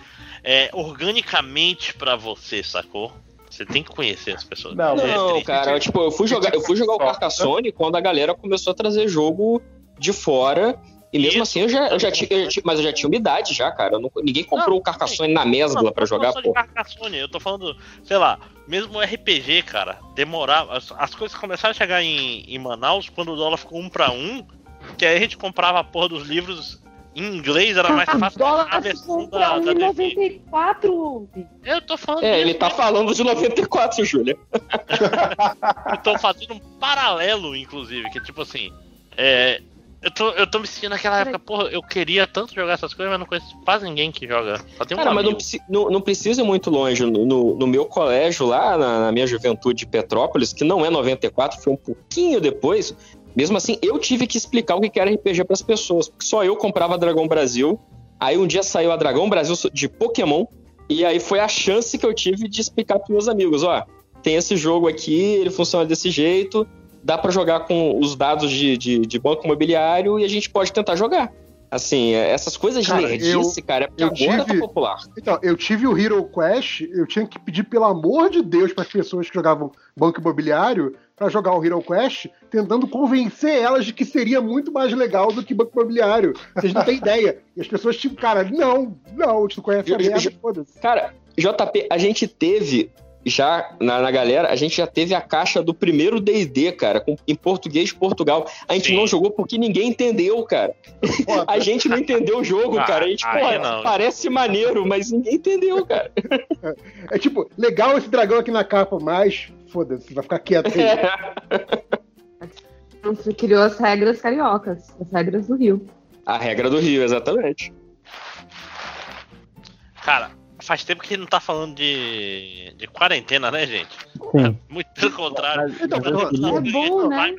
é, organicamente pra você, sacou? Você tem que conhecer as pessoas. Não, É Não, triste. cara, tipo, eu fui jogar, eu fui jogar o Carcassonne quando a galera começou a trazer jogo de fora. E mesmo Isso. assim, eu já, eu já tinha, eu mas eu já tinha uma idade já, cara. Eu não- ninguém comprou Não, o Carcassonne na mesbla Não, pra jogar, pô. Carcassonne, eu tô falando, sei lá, mesmo o RPG, cara, demorava. As, as coisas começaram a chegar em, em Manaus quando o dólar ficou um pra um, que aí a gente comprava a porra dos livros Em inglês era mais Ah, fácil dólar a versão compra da, da DV. 1,94. Eu tô falando É, ele tá falando de 94, Júlia. Eu tô fazendo um paralelo, inclusive, que tipo assim. É. Eu tô, eu tô me sentindo naquela época, porra, eu queria tanto jogar essas coisas, mas não conheço quase ninguém que joga. Só tem um Cara, mas não, amigo. não, não precisa ir muito longe. No, no- no meu colégio, lá na, na minha juventude de Petrópolis, que não é 94, foi um pouquinho depois. Mesmo assim, eu tive que explicar o que era RPG pras pessoas. Porque só eu comprava Dragão Brasil. Aí um dia saiu a Dragão Brasil de Pokémon. E aí foi a chance que eu tive de explicar pros meus amigos: ó, tem esse jogo aqui, ele funciona desse jeito. Dá pra jogar com os dados de, de, de banco imobiliário e a gente pode tentar jogar. Assim, é, essas coisas de Cara, nerdice, cara, é porque eu agora tive- tá popular. Então, eu tive o Hero Quest, eu tinha que pedir, pelo amor de Deus, para as pessoas que jogavam Banco Imobiliário para jogar o Hero Quest, tentando convencer elas de que seria muito mais legal do que Banco Imobiliário. Vocês não têm ideia. E as pessoas, tipo, cara, não, não, a gente não conhece a merda, foda-se. Cara, JP, a gente teve já na, na galera, a gente já teve a caixa do primeiro D&D, cara, com- em português de Portugal. A gente Sim. não jogou porque ninguém entendeu, cara. A gente não entendeu o jogo, Ah, cara. A gente, porra, não. parece maneiro, mas ninguém entendeu, cara. É tipo, legal esse dragão aqui na capa, mas foda-se, vai ficar quieto aí. Você criou as regras cariocas, as regras do Rio. A regra do Rio, exatamente. Cara, faz tempo que não tá falando de, de quarentena, né, gente? Sim. Muito pelo contrário. Então, queria- É bom, né?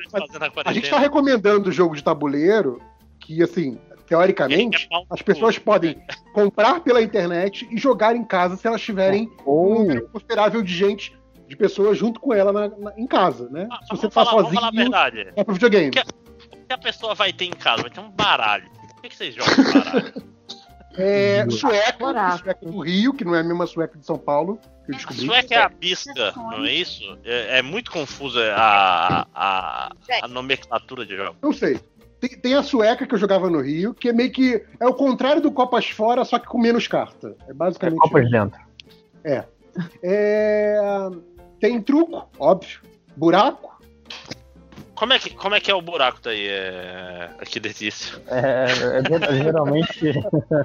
A A gente tá recomendando o jogo de tabuleiro que, assim, teoricamente, as pessoas podem comprar pela internet e jogar em casa se elas tiverem um Ou número considerável de gente, de pessoas junto com ela na- na- em casa, né? Ah, Se você tá falar, vamos falar a sozinho, verdade. é pro videogame. Que- O que a pessoa vai ter em casa? Vai ter um baralho. Por que, que vocês jogam baralho? É, Uhum. sueca, sueca do Rio, que não é a mesma sueca de São Paulo, que eu A descobri. sueca é a bisca, não é isso? É, é muito confusa a, a, a nomenclatura de jogo. Não sei. Tem, tem a sueca que eu jogava no Rio, que é meio que. É o contrário do Copas Fora, só que com menos carta. É é basicamente copas isso. dentro. É, Tem truco, óbvio. Buraco. Como é que, como é, que é o buraco daí? É... Aqui desse É, é, é, geralmente.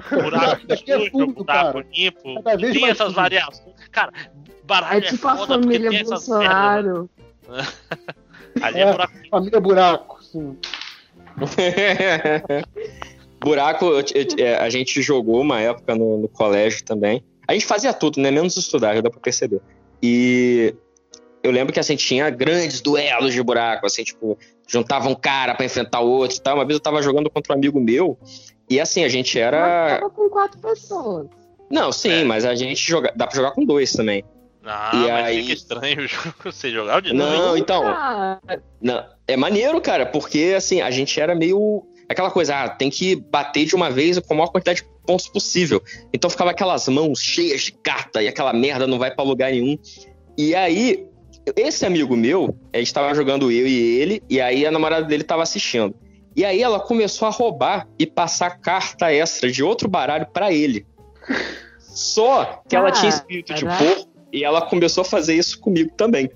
buraco Daqui é fundo, buraco cara. limpo. Cada vez Tem mais essas fundo. variações. Cara, baralho É é, tipo a foda porque família tem essas. Bolsonaro. Ali é É. buraco Família Buraco. Sim. Buraco, eu- eu- é, a gente jogou uma época no, no colégio também. A gente fazia tudo, né? Menos estudar, já dá pra perceber. E eu lembro que assim, tinha grandes duelos de buraco, assim, tipo, juntava um cara pra enfrentar o outro e tal. Uma vez eu tava jogando contra um amigo meu, e assim, a gente Mas era. tava com quatro pessoas. Não, sim, É. mas a gente joga. Dá pra jogar com dois também. Ah, E mas aí- fica estranho o jogo você jogar o de Não, novo. então. Ah, Não, é maneiro, cara, porque assim, a gente era meio. Aquela coisa, ah, tem que bater de uma vez com a maior quantidade de pontos possível. Então ficava aquelas mãos cheias de carta e aquela merda não vai pra lugar nenhum. E aí, esse amigo meu, a gente tava jogando eu e ele, e aí a namorada dele tava assistindo. E aí ela começou a roubar e passar carta extra de outro baralho pra ele. Só que ela tinha espírito de porco e ela começou a fazer isso comigo também.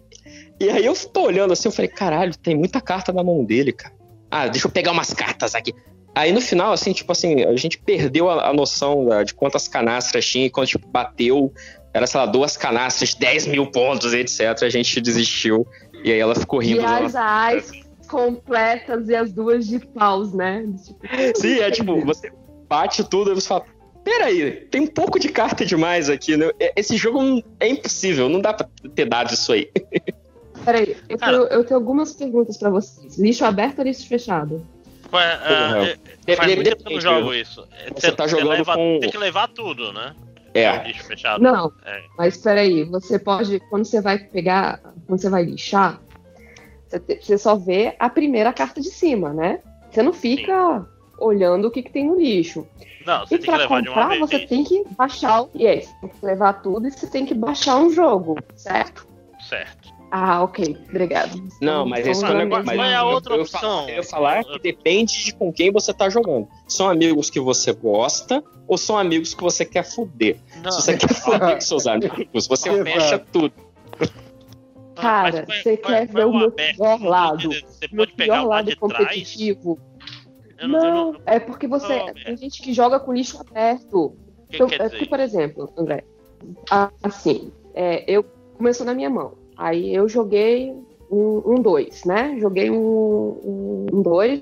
E aí eu tô olhando assim, eu falei, caralho, tem muita carta na mão dele, cara. Ah, deixa eu pegar umas cartas aqui. Aí no final, assim, tipo assim, a gente perdeu a, a noção da- de quantas canastras tinha e quando, tipo, bateu, era, sei lá, duas canastras, 10 mil pontos, etc. A gente desistiu. E aí ela ficou rindo. e as ais completas e as duas de paus, né? Tipo, Sim, é tipo, você bate tudo e você fala. Peraí, tem um pouco de carta demais aqui, né? É- Esse jogo é impossível, não dá pra ter dado isso aí. Peraí, eu Cara. tenho, eu tenho algumas perguntas pra vocês. Lixo aberto ou lixo fechado? Qual é, Porra. é, faz muito tempo que eu não jogo isso. É, Você tá jogando leva- com- Tem que levar tudo, né? É. Lixo fechado. Não, É. mas peraí, você pode, quando você vai pegar, quando você vai lixar, você, só vê a primeira carta de cima, né? Você não fica olhando o que, que tem no lixo. Não, você E tem que pra levar de uma comprar, vez. você tem que baixar o. Yes, tem que levar tudo e você tem que baixar um jogo, certo? Certo. Ah, ok, obrigado. Não, mas esse é o negócio. Mas é a outra eu, opção? Eu ia falar que depende de com quem você tá jogando. São amigos que você gosta ou são amigos que você quer foder? Não, Se você quer foder com seus amigos, você Exato. fecha tudo. Cara, você quer é ver o meu aberto? pior lado? Você Meu pode pegar pior o lado competitivo. Não, Não, não- é porque você. Não, tem gente que joga com lixo aberto. Que Então, quer é dizer? porque, por exemplo, André, a- assim, é, eu começou na minha mão. Aí eu joguei um um dois, né? Joguei um, um, um dois.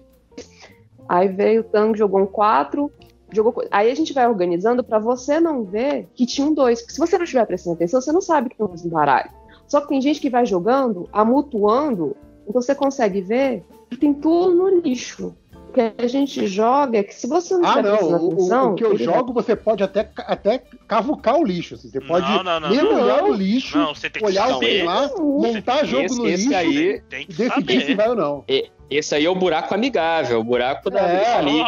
Aí veio o Tango, jogou um quatro. Jogou... co- Aí a gente vai organizando pra você não ver que tinha um dois. Porque se você não estiver prestando atenção, você não sabe que tem um baralho. Só que tem gente que vai jogando, amutuando, então você consegue ver que tem tudo no lixo. O que a gente joga é que se você não Ah, estiver não. prestando O, o- atenção. o que eu jogo, você pode até, até cavucar o lixo. assim. Você pode Não, não, não, mergulhar não. no lixo, Não, você tem que olhar o saber. trem lá, montar jogo Esse, no esse lixo aí, Tem e que decidir se saber. vai ou não. esse aí é o buraco amigável, o buraco da É, ali,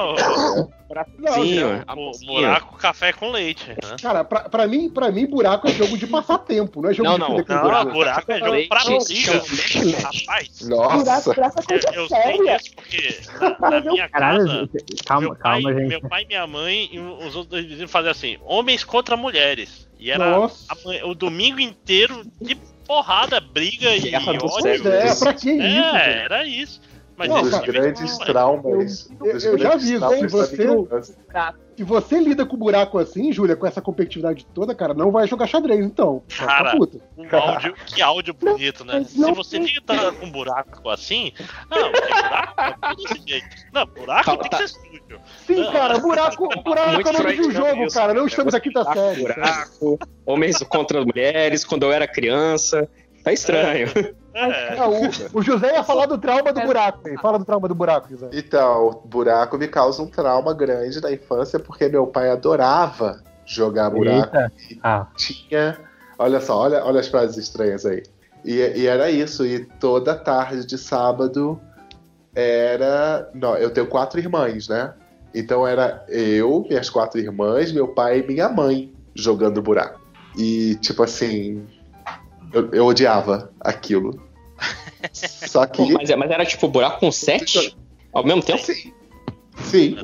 Ó, buracozinho, o amorzinho. buraco café com leite. Né? Cara, pra, pra, mim, pra mim, buraco é jogo de passatempo, não é jogo Não, de não. Não, buraco. buraco é jogo Leite pra briga. Rapaz, Buraco, Nossa. buraco é eu, coisa eu sei séria. porque na, na minha Caralho, casa. calma, meu, pai, calma, gente. meu pai, minha mãe e os outros dois vizinhos faziam assim: homens contra mulheres. E era a o domingo inteiro de porrada, briga e ódio. É, pra que isso? É, era isso. Mas Não, Um cara, grandes não, traumas. Eu- dos eu já vi, da você-. Se você lida com buraco assim, Júlia, com essa competitividade toda, cara, não vai jogar xadrez, então. Cara, puta. Um áudio, que áudio bonito, né? não Se você lida com um buraco assim, não, buraco é tudo desse jeito. Não, buraco Tá, tem tá. que ser sujo. Sim, cara, buraco, buraco Muito é o nome de um jogo, isso, cara. Não estamos aqui da Buraco, série. buraco, homens contra mulheres, quando eu era criança. Tá estranho. É, Ah, o, o José ia falar do trauma do buraco. aí. Fala do trauma do buraco, José. Então, o buraco me causa um trauma grande na infância, porque meu pai adorava jogar buraco. Eita. Ah, Tinha. Olha só, olha, olha as frases estranhas aí. E, e era isso, e toda tarde de sábado era. Não, eu tenho quatro irmãs, né? Então era eu, minhas quatro irmãs, meu pai e minha mãe jogando buraco. E, tipo assim. Eu, eu odiava aquilo. Só que. Pô, mas, mas era tipo buraco com sete? Ao mesmo tempo? Sim. Sim,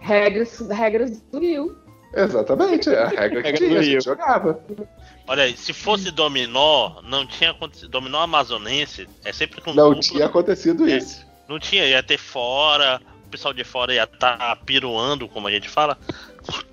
Regras, regras do Rio. exatamente. É a regra que tinha, a gente jogava. Olha aí, se fosse dominó, não tinha acontecido. Dominó amazonense é sempre com Não duplo. tinha acontecido É. isso. Não tinha, ia ter fora, o pessoal de fora ia estar piruando, como a gente fala.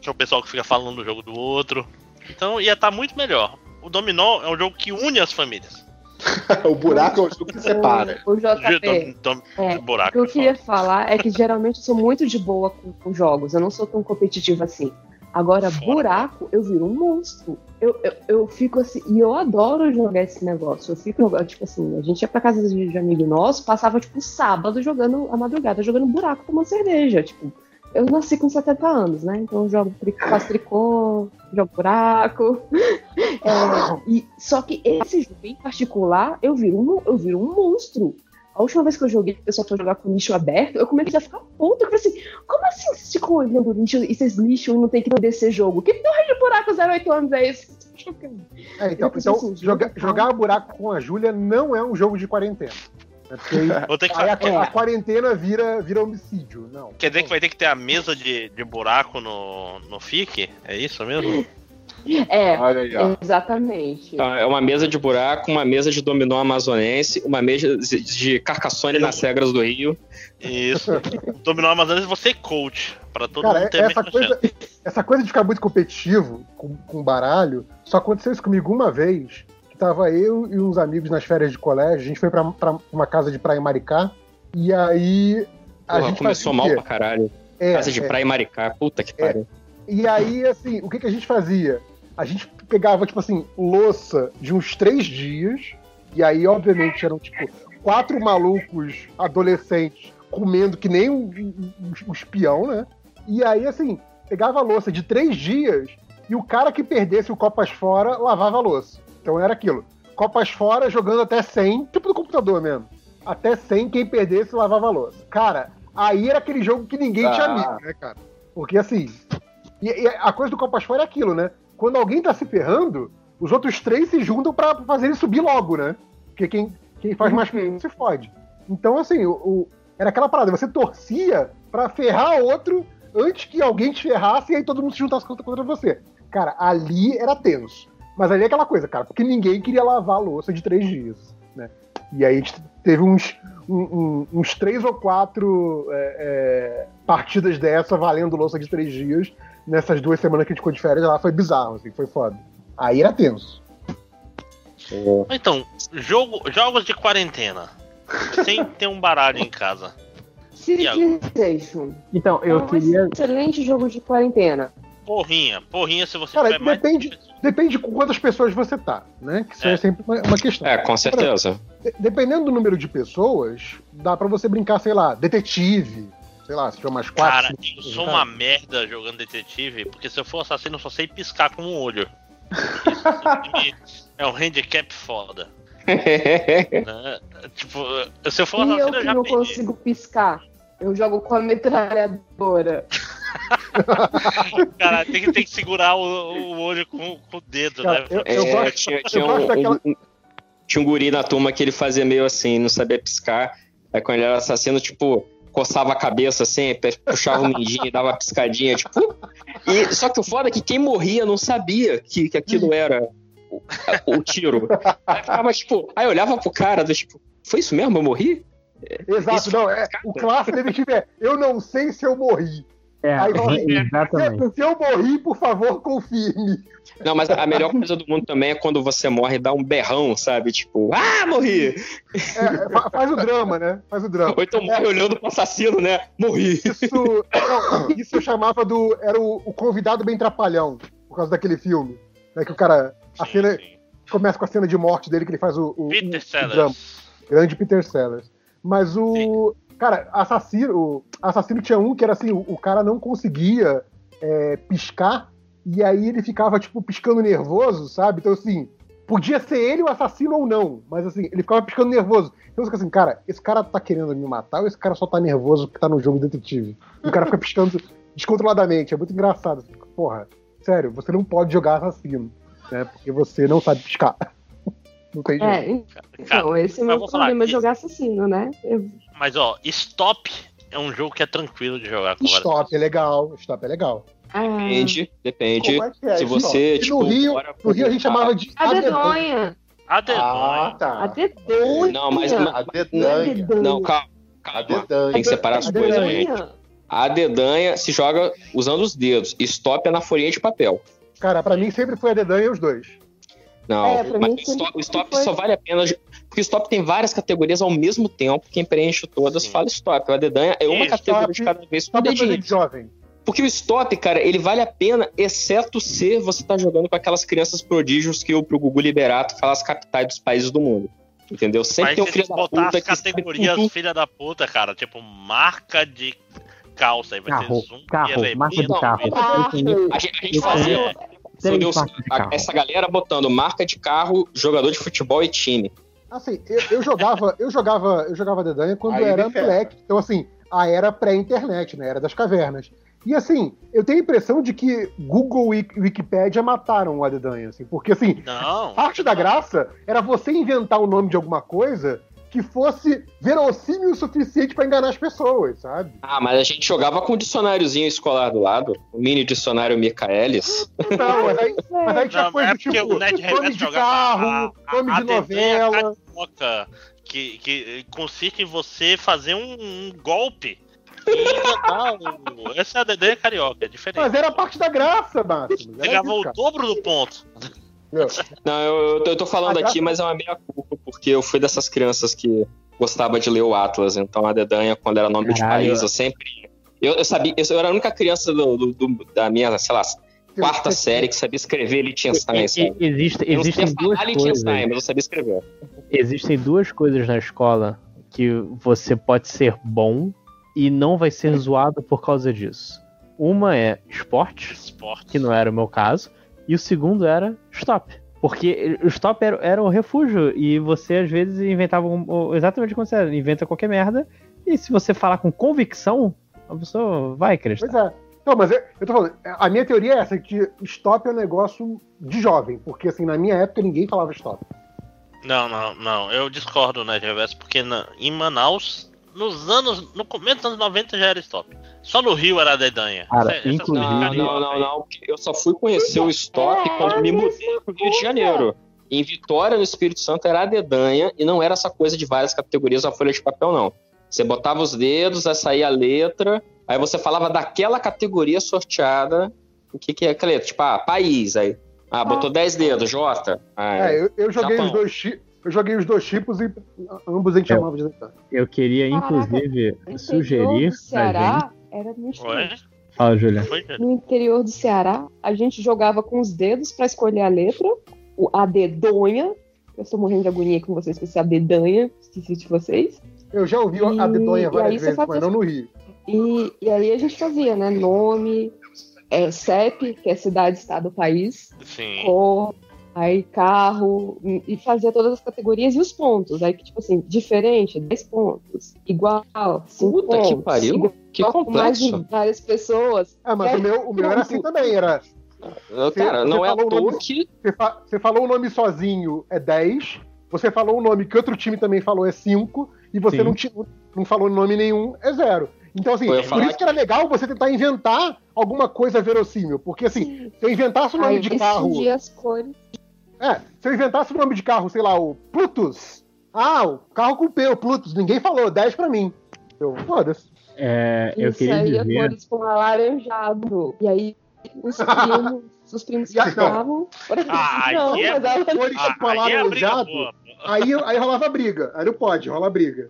Que é o pessoal que fica falando do jogo do outro. Então ia estar muito melhor. O dominó é um jogo que une as famílias. o buraco é o jogo que separa. O, o De, JP. É, O buraco. que eu queria falar é que geralmente eu sou muito de boa com, com jogos. Eu não sou tão competitiva assim. Agora, Fora. buraco, eu viro um monstro. Eu, eu, eu fico assim, e eu adoro jogar esse negócio. Eu fico, tipo assim, a gente ia pra casa de, de amigo nosso, passava, tipo, sábado jogando, a madrugada, jogando buraco com uma cerveja. Tipo, eu nasci com 70 anos, né? Então eu jogo, faço tricô, jogo buraco. É, e, só que esse jogo em particular, eu viro um, eu viro um monstro. A última vez que eu joguei, o pessoal foi jogar com lixo aberto, eu comecei a ficar puta. Eu falei assim, como assim vocês ficam olhando lixo e vocês lixam e não tem que descer jogo? Que porra de buraco 08 anos é esse? É, então, Eu então de joga- jogar buraco com a Júlia não é um jogo de quarentena. É Vou ter que aí a, fazer- a quarentena vira, vira homicídio. Não. Quer dizer que vai ter que ter a mesa de, de buraco no, no FIC? É isso mesmo? É, aí, exatamente. Ah, É uma mesa de buraco, uma mesa de dominó amazonense, uma mesa de- Carcassone nas regras do Rio. Isso. Dominó Amazonas você é coach. Pra todo Cara, mundo ter essa coisa, chance. essa coisa de ficar muito competitivo com, com baralho, só aconteceu isso comigo uma vez, tava eu e uns amigos nas férias de colégio, a gente foi pra, pra uma casa de praia em Maricá, e aí a Porra, gente começou mal pra caralho. É, Casa de é. praia em Maricá. Puta que pariu. E aí, assim, o que, que a gente fazia? A gente pegava, tipo assim, louça de uns três dias, e aí, obviamente, eram, tipo, quatro malucos adolescentes comendo que nem um, um- um espião, né? E aí, assim, pegava a louça de três dias e o cara que perdesse o Copas Fora lavava a louça. Então era aquilo. Copas Fora jogando até 100, tipo no computador mesmo. Até 100, quem perdesse lavava a louça. Cara, aí era aquele jogo que ninguém tinha Ah. amigo, né, cara? Porque assim. E, e a coisa do Copas Fora é aquilo, né? Quando alguém tá se ferrando, os outros três se juntam pra fazer ele subir logo, né? Porque quem, quem faz mais pontos se fode. Então, assim, o, o- era aquela parada, você torcia pra ferrar outro antes que alguém te ferrasse e aí todo mundo se juntasse contra, contra você. Cara, ali era tenso. Mas ali é aquela coisa, cara, porque ninguém queria lavar a louça de três dias, né? E aí a gente teve uns, um- um- uns três ou quatro é, é, partidas dessa valendo louça de três dias nessas duas semanas que a gente ficou de férias lá. Foi bizarro, assim, foi foda. Aí era tenso. Então, jogo, jogos de quarentena. Sem ter um baralho em casa. Civilization. Então, É eu um queria. excelente jogo de quarentena. Porrinha, porrinha se você Cara, tiver mais. depende, depende com quantas pessoas você tá, né? Que isso é, É. sempre uma, uma questão. É, com certeza. De- Dependendo do número de pessoas, dá pra você brincar, sei lá, detetive. Sei lá, se tiver umas quatro. Cara, cinco eu sou tá? uma merda jogando detetive, porque se eu for assassino, eu só sei piscar com o olho. Isso é um handicap foda. né? Tipo, se eu for E eu assassino, que eu já não perdi. consigo piscar. Eu jogo com a metralhadora. Cara, tem que, tem que segurar o, o olho com, com o dedo, Cara, né? eu- É, gosto- tinha, eu tinha gosto um, daquela- um- tinha um guri na turma que ele fazia meio assim, não sabia piscar. Aí quando ele era assassino, tipo, coçava a cabeça assim, puxava o mindinho e dava uma piscadinha, tipo. E, só que o foda é que quem morria não sabia que, que aquilo era o, o tiro. Aí ficava, tipo, aí eu olhava pro cara, tipo, foi isso mesmo? Eu morri? Exato, Isso não, é, o clássico dele tiver. Eu não sei se eu morri. É, Aí, ó, exatamente. Se eu morri, por favor, confirme. Não, mas a melhor coisa do mundo também é quando você morre e dá um berrão, sabe? Tipo, ah, morri! É, fa- faz o drama, né? Faz o drama. Ou então morre olhando pro assassino, né? Morri! Isso, não, isso eu chamava do. Era o, o convidado bem trapalhão, por causa daquele filme. Né, que o cara. A Sim, cena sim. começa com a cena de morte dele, que ele faz o. o Peter o- o drama. Sellers. Grande Peter Sellers. Mas o. Cara, assassino. Assassino tinha um que era assim: o, o cara não conseguia é, piscar, e aí ele ficava, tipo, piscando nervoso, sabe? Então, assim. Podia ser ele o assassino ou não, mas assim, ele ficava piscando nervoso. Então você fica assim, cara, esse cara tá querendo me matar ou esse cara só tá nervoso porque tá no jogo detetive? E o cara fica piscando descontroladamente, é muito engraçado. Porra, sério, você não pode jogar assassino, né? Porque você não sabe piscar. Não tem jeito. É, Cara, então, esse é o meu falar, problema de jogar assassino, né? Eu- Mas ó, Stop é um jogo que é tranquilo de jogar com várias Stop é legal, stop é legal. Ah, Depende, depende. Como é que é Se você? E tipo, no Rio, no Rio a gente chamava de a adedonha. dedonha. A dedonha. Ah, A tá. dedonha. Não, mas- A Não dedanha. dedonha. Não, calma. A calma. Tem que separar as coisas, gente. A dedanha se joga usando os dedos. Stop é na folhinha de papel. Cara, pra mim sempre foi a dedanha os dois. Não, É, mas o stop, stop foi. só vale a pena. Porque o stop tem várias categorias ao mesmo tempo. Quem preenche todas Sim. fala stop. A dedanha é uma Isso, categoria stop- de cada vez com Stop é dedinho. de jovem. Porque o stop, cara, ele vale a pena, exceto se você tá jogando com aquelas crianças prodígios que o pro Gugu Liberato fala as capitais dos países do mundo. Entendeu? Sempre Mas tem um filho da botar puta as que categorias tudo. filha da puta, cara, tipo marca de calça, aí vai Carro, ter zoom carro, marca de carro. Carro. A gente, a gente fazia. É, Três entendeu? marcas de A- carro. essa galera botando marca de carro, jogador de futebol e time. Assim, eu, eu jogava, eu jogava, eu jogava dedanha quando Aí eu era moleque. Então, assim, a era pré-internet, né? Era das cavernas. E assim, eu tenho a impressão de que Google e Wikipédia mataram a dedanha, assim, porque assim, Não. parte da graça era você inventar o nome de alguma coisa que fosse verossímil o suficiente pra enganar as pessoas, sabe? Ah, mas a gente jogava com um dicionáriozinho escolar do lado, o mini dicionário Michaelis. Não, mas aí, mas aí tinha Não, coisa é tipo o Ned nome de carro, a- a- nome a de dedanha novela. carioca, que, que consiste em você fazer um, um golpe o... Essa é a dedanha carioca, é diferente. Mas era parte da graça, ganhava isso, o dobro do ponto. Não, eu, eu tô- falando aqui, mas é uma meia culpa, porque eu fui dessas crianças que gostava de ler o Atlas, então a dedanha, quando era nome de Caralho. país, eu sempre. Eu, eu sabia, eu, eu era a única criança do, do- do- da minha, sei lá, quarta série que sabia escrever Liechtenstein, sabe? existe- Eu não existem sabia duas falar coisas. Mas eu sabia escrever. Existem duas coisas na escola que você pode ser bom e não vai ser zoado por causa disso. Uma é esporte, Esporte. que não era o meu caso, e o segundo era stop. Porque o stop era, era o refúgio, e você às vezes inventava um- o- exatamente como você era, inventa qualquer merda, e se você falar com convicção, a pessoa vai acreditar. Pois é. Não, mas eu, eu tô falando, a minha teoria é essa, que stop é um negócio de jovem, porque assim, na minha época ninguém falava stop. Não, não, não. Eu discordo, né, Reverso, porque na- em Manaus, nos anos. No começo dos anos 90 já era stop. Só no Rio era a dedanha. Cara, Essa- inclusive- Não, não, não, não. Eu só fui conhecer o stop quando me mudei pro Rio de Janeiro. Em Vitória, no Espírito Santo, era a dedanha e não era essa coisa de várias categorias na folha de papel, não. Você botava os dedos, aí saía a letra, aí você falava daquela categoria sorteada, o que, que é aquela letra? Tipo, ah, país, aí. Ah, botou 10 dedos, J. Ah, É, eu, eu joguei Japão. os dois eu joguei os dois tipos e ambos a gente É. chamava de detalhe. Eu queria, Caraca, inclusive, No interior sugerir do pra Ceará era muito. Fala, Julia. No interior do Ceará, a gente jogava com os dedos pra escolher a letra, o- a dedonha. Eu estou morrendo de agonia com vocês com esse a dedanha, esqueci de vocês. Eu já ouvi a E- dedonha e aí várias vezes, faz mas não no Rio. E, e aí a gente fazia, né? Nome, é, CEP, que é cidade, estado, país, Sim. cor, aí carro, e fazia todas as categorias e os pontos. Aí, tipo assim, diferente, 10 pontos. Igual, 5 Puta pontos. que pariu. Igual Que com mais de complexo. várias pessoas. Ah, mas É, o meu, o meu era assim também, era. Eu, Cara, Você não é à falou o toa nome- que. Você, fa- você falou o nome sozinho é 10, você falou o nome que outro time também falou é 5, e você Sim. não, não falou nome nenhum é 0. Então, assim, por isso que era legal você tentar inventar alguma coisa verossímil. Porque, assim, se eu inventasse o nome Aí de carro. as cores. É, se eu inventasse o nome de carro, sei lá, o Plutus. Ah, o carro com P, o Plutus. Ninguém falou, 10 pra mim. Eu, foda-se. É, eu Isso queria aí é dizer. cores com alaranjado. E aí os primos, os primos ficavam. Ah, não, aí é- mas ela Cores Ah, aí é briga alaranjado. boa. Aí, aí rolava briga. Aí não pode, rola briga.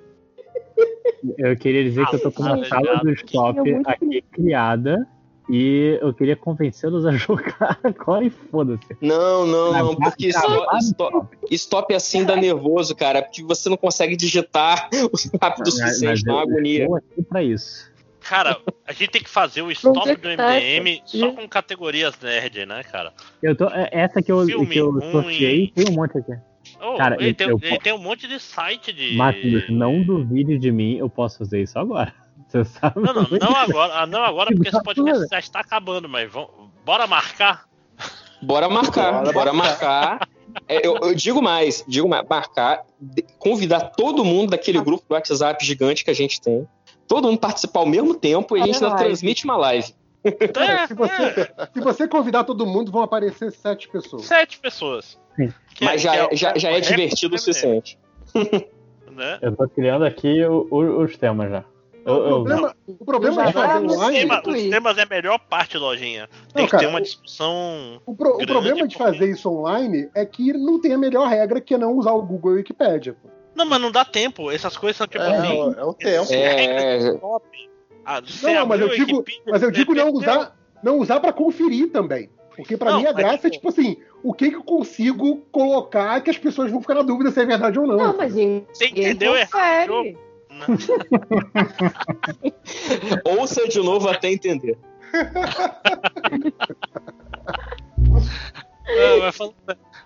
Eu queria dizer que eu tô com uma Ah, sala do muito aqui criada e eu queria convencê-los a jogar agora e foda-se. Não, não, não, porque stop, no stop, stop assim dá nervoso, cara, porque você não consegue digitar rápido o suficiente, dá eu agonia. estou aqui pra isso. Cara, a gente tem que fazer o stop do Projetar MDM essa- só com categorias nerd, né, cara? Eu tô, é- essa que eu, Filme que eu sorteei, tem um monte aqui. Oh, Cara, ele, eu- tem, eu- ele tem um monte de site de. Matheus, não duvide de mim, eu posso fazer isso agora. Você sabe? Não, não, não agora, ah, não agora porque esse podcast já está acabando, mas vamos, bora marcar. Bora marcar, Bora bora, marcar. É, eu, eu digo mais, digo mais, marcar, convidar todo mundo daquele grupo do WhatsApp gigante que a gente tem. Todo mundo participar ao mesmo tempo e a gente ainda transmite uma live. É, Se você, se você convidar todo mundo, vão aparecer sete pessoas. sete pessoas. Que Mas já, é, já, já é divertido o suficiente. Né? Eu tô criando aqui o- o- os temas já. O problema, o problema de Já fazer online. tema- os temas é a melhor parte, lojinha. Tem Não, que cara, ter uma o- discussão. O, pro- o problema de fazer isso online é que não tem a melhor regra que é não usar o Google e a Wikipédia. pô. Não, mas não dá tempo. Essas coisas são tipo É, assim. é o tempo. É, top. Ah, Não, não, mas eu o digo, Wikipedia, mas eu digo não usar, não usar para conferir também. Porque pra Não, mim a graça é tipo- tipo assim, o que que eu consigo colocar que as pessoas vão ficar na dúvida se é verdade ou não. Não, mas ninguém Você entendeu errado. ouça de novo até entender. Mas, falando-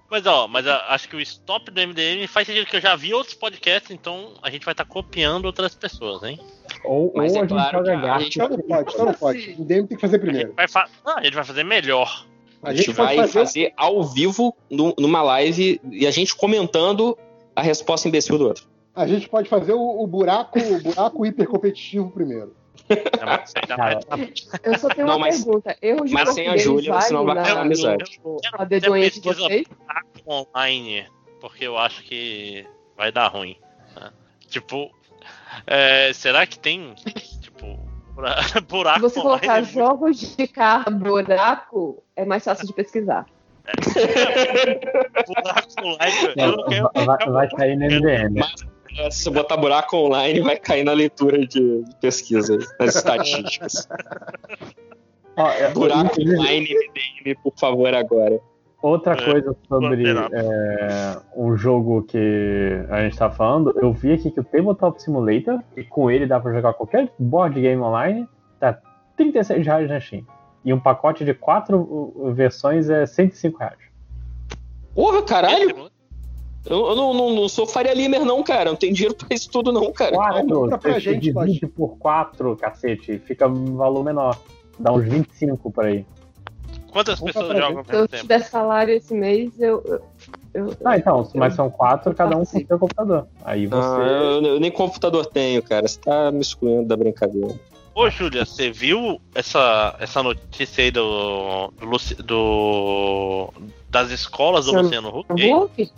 mas, ó, mas acho que o stop do MDM faz sentido que eu já vi outros podcasts, então a gente vai estar copiando outras pessoas, hein? ou Mas ou é a gente claro joga que a gato. gente- não pode, não pode. O DM tem que fazer A primeiro. gente vai, fa- não, a gente vai fazer melhor. A gente, vai fazer... ao vivo nu- numa live e a gente comentando a resposta imbecil do outro. A gente pode fazer o, o buraco, o buraco hipercompetitivo primeiro. É, mas ainda Cara, mais- Eu só tenho Não, uma mas- pergunta. Erro de mas sem a Júlia, vale senão vai na- a amizade. A dedonha de vocês? buraco online, porque eu acho que vai dar ruim. né? Tipo, é, será que tem, tipo, bura- Se buraco você colocar online? jogos de carro buraco, é mais fácil de pesquisar. buraco online, É, eu não quero... vai, vai cair no MDM. É, Se você botar buraco online, vai cair na leitura de de pesquisa, nas estatísticas. Ó, é, Buraco inclusive, online MDM, por favor, agora. Outra É, coisa sobre é, um jogo que a gente tá falando, eu vi aqui que o Tabletop Simulator, e com ele dá pra jogar qualquer board game online, tá 36 reais na Steam. E um pacote de quatro uh, versões é 105 reais. Porra, caralho! Eu, eu não, não, não sou Faria Limer, não, cara. Não tenho dinheiro pra isso tudo, não, cara. Quatro, compra pra você gente, divide por quatro, cacete, fica um valor menor. Dá uns 25 por aí. Quantas Compra pessoas pra jogam ao Se eu mesmo tempo? tiver salário esse mês, eu. eu, eu- Ah, então, mas são quatro, cada um com seu computador. Aí você. Ah, eu, eu nem computador tenho, cara. Você tá me excluindo da brincadeira. Ô, Júlia, você viu essa, essa notícia aí do, do, do- das escolas do Luciano Luciano Huck?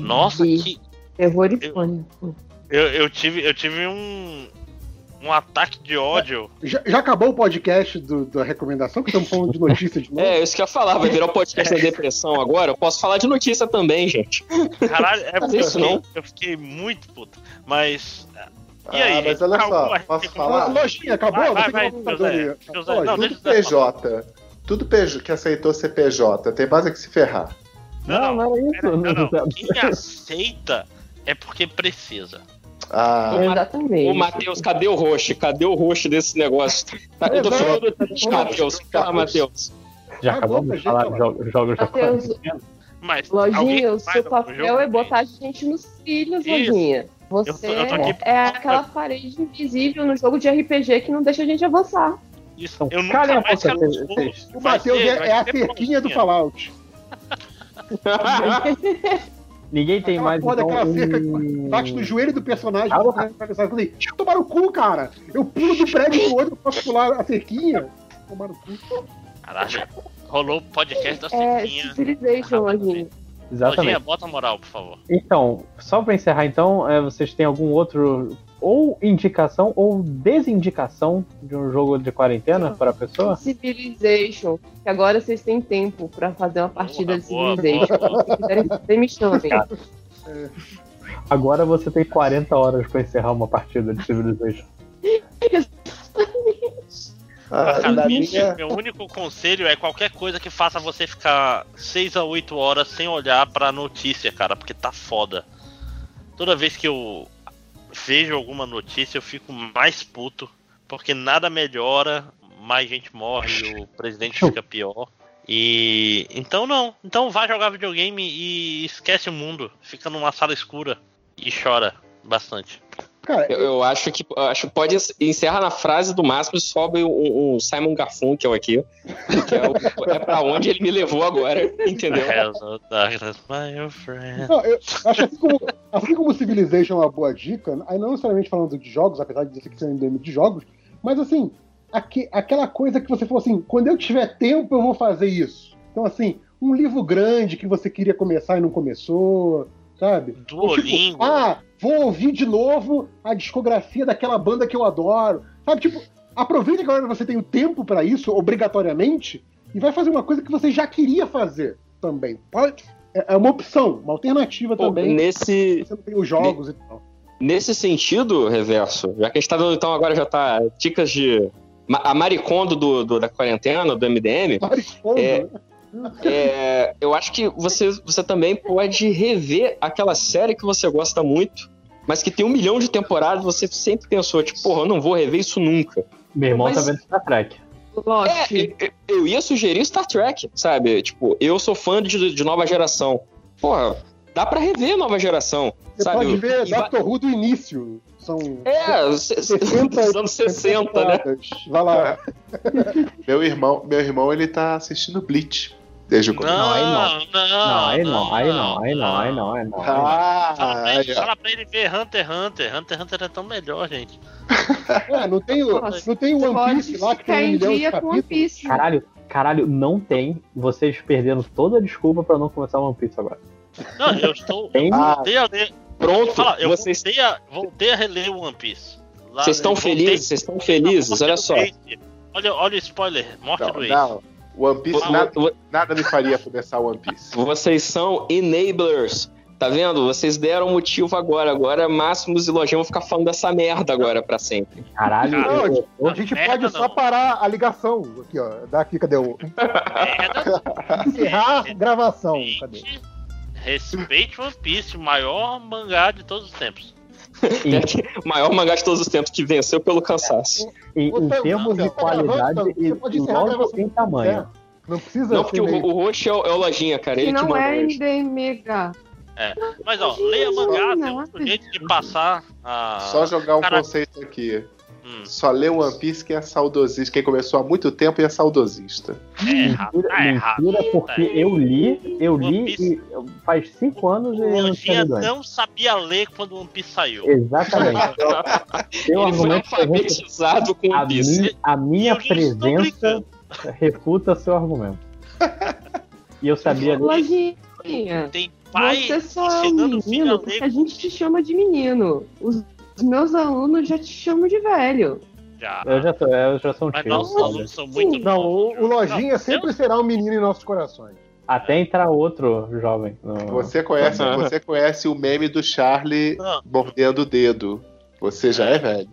Nossa, Vi. que Terror e pânico. eu, eu tive eu tive um um ataque de ódio. Já, já acabou o podcast do- da recomendação, que estamos falando de notícia de novo? É, isso que eu ia falar, vai virar um podcast da depressão agora. Eu posso falar de notícia também, gente. Caralho, é porque eu Isso não. fiquei, eu fiquei muito puto. Mas. E Ah, aí? mas olha só, posso falar? Ah, Lojinha, acabou? Vai, vai, vai, é o não, Tudo PJ. Tudo PJ que aceitou ser PJ. Tem mais é que se ferrar. Não, não, era isso. Não, não. Quem aceita é porque precisa. Ah, Exatamente. Ô, Matheus, cadê o roxo? Cadê o roxo desse negócio? Tá, eu tô falando de Matheus. Fala, Matheus. Já Acabou, acabamos de falar de jogos, da Matheus. Mas. alguém Lojinha, o seu papel jogo, é botar a gente nos trilhos, Isso. Lojinha. Você Eu tô- eu tô aqui- é aquela parede invisível no jogo de RPG que não deixa a gente avançar. Isso, Então, eu nunca calem a mais boca, quero jogo. O Matheus é, é a cerquinha do. Fallout. Ninguém tem Aquela mais porra então, daquela cerca um- bate no joelho do personagem. Ah, o eu falei, deixa eu tomar no cu, cara. Eu pulo do prédio pro outro, posso pular a cerquinha. Tomar no cu. Caralho, rolou o podcast da É Ciquinha. Civilization, Lojinha. Exatamente. Lojinha, bota moral, por favor. Então, só pra encerrar então, é, vocês têm algum outro ou indicação ou desindicação de um jogo de quarentena para a pessoa? Civilization. Que agora vocês têm tempo pra fazer uma partida de boa, Civilization. boa, Se quiserem, vocês me chamem. Agora você tem 40 horas pra encerrar uma partida de Civilization. ah, minha, meu único conselho é qualquer coisa que faça você ficar 6 a 8 horas sem olhar pra notícia, cara, porque tá foda. Toda vez que eu vejo alguma notícia, eu fico mais puto, porque nada melhora, mais gente morre, o presidente fica pior. E então não, então vai jogar videogame e esquece o mundo, fica numa sala escura e chora bastante. Cara, Eu, eu acho que acho que pode encerrar na frase do máximo e sobe um, um Simon Garfunkel aqui, que é, o, é pra onde ele me levou agora, entendeu? Of darkness, my friend. Não, eu acho assim como, assim como Civilization é uma boa dica, aí não necessariamente falando de jogos, apesar de dizer que você é endêmico de jogos, mas assim, aque- aquela coisa que você falou assim, quando eu tiver tempo eu vou fazer isso. Então assim, um livro grande que você queria começar e não começou, sabe? Ou, tipo, Duolingo. ah, vou ouvir de novo a discografia daquela banda que eu adoro. Sabe, tipo, aproveita que agora você tem o tempo pra isso, obrigatoriamente, e vai fazer uma coisa que você já queria fazer também. Pode, é é uma opção, uma alternativa Pô, também. nesse, Você não tem os jogos e tal. Nesse sentido, Reverso, já que a gente tá dando, então agora já tá dicas de. A Maricondo do, do- da quarentena, do MDM, Maricondo, É. né? É, eu acho que você, você também pode rever aquela série que você gosta muito, mas que tem um milhão de temporadas, você sempre pensou, tipo, porra, eu não vou rever isso nunca. Meu irmão Mas- tá vendo Star Trek. Lost. É, eu, ia sugerir Star Trek, sabe? Tipo, eu sou fã de, de nova geração. Porra, dá pra rever nova geração, Você sabe? pode ver E Doctor Who do início. São É, se- se- 60 dos anos 60, né? Vai lá. meu irmão, meu irmão, ele tá assistindo Bleach desde o começo. Não, aí não. não, Não, aí não, aí não, aí não, aí não, aí não. Ah, Fala pra, ele, ver Hunter x Hunter. Hunter x Hunter é tão melhor, gente. É, não tem não tem o One Piece lá que tem um milhão de dia com One capítulos. Piece. Caralho, caralho, não tem vocês perdendo toda a desculpa pra não começar One Piece agora. Não, eu estou. Tem? Eu voltei a ler. Pronto, Fala, eu vocês voltei, a, voltei a reler o One Piece. Vocês estão felizes? Vocês estão felizes? Olha só. Olha, olha o spoiler, morte Não, do Ace. Não. One Piece, nada, nada me faria começar One Piece. Vocês são enablers. Tá vendo? Vocês deram motivo agora. Agora Máximos e Lojão vão ficar falando dessa merda agora pra sempre. Caralho, Cara, eu- eu- A gente Merda, pode só não. parar a ligação. Aqui, ó. Daqui, cadê o. Encerrar a gravação. Cadê? Respeite One Piece, o maior mangá de todos os tempos. O maior mangá de todos os tempos que venceu pelo cansaço. em, em Você- termos de tá qualidade e logo em tamanho. quiser. Não precisa Não, porque o, o Roxo é o, é o Lojinha, cara. Que Ele não é hoje. MDMH. Mas ó, leia mangá, não, tem outro é jeito de passar a. Só jogar um cara- conceito aqui. Hum. Só lê One Piece quem é saudosista. Quem começou há muito tempo e é saudosista. É errado, Mentira, tá errado. mentira, porque eu li, eu One li Piece- e faz cinco anos e eu não antes. não sabia ler quando o One Piece saiu. Exatamente. Seu Ele foi argumento foi alfabetizado com a, o Piece. mi- a minha presença refuta seu argumento. E eu sabia ler. Lojinha, Tem pai você só é um menino a gente te chama de menino. Os, os meus alunos já te chamam de velho. Já. Eu já, tô, eu já sou um Mas tio. nossos alunos são muito Não, o, novos, o Lojinha Não, sempre será um menino em nossos corações. Até entrar outro jovem. no- Você conhece, você conhece o meme do Charlie Não. mordendo o dedo. Você já é velho.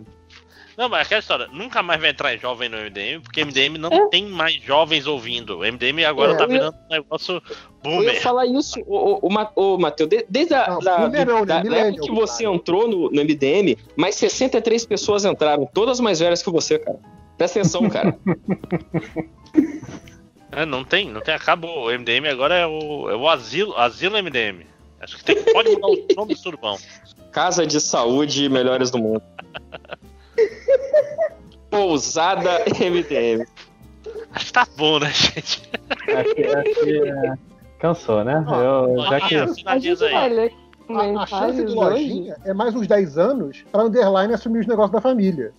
Não, mas aquela história, nunca mais vai entrar jovem no MDM, porque MDM não É. tem mais jovens ouvindo. O MDM agora É, tá ia- virando um negócio Eu ia boomer. falar isso, o, o, Ma- o Matheus, de- desde a Não, da, boomer não, né? da- da época que você cara. entrou no, no MDM, mais 63 pessoas entraram, todas mais velhas que você, cara. Presta atenção, cara. É, não tem, não tem, acabou. O MDM agora é o, é o asilo, asilo MDM. Acho que tem, pode mudar o nome do surubão. Casa de saúde melhores do mundo. Pousada MDM. Acho que tá bom, né, gente? Acho que, acho que, é, cansou, né? Eu, já que, A gente ler A, a chance hoje. Lojinha é mais uns 10 anos pra Underline assumir os negócios da família.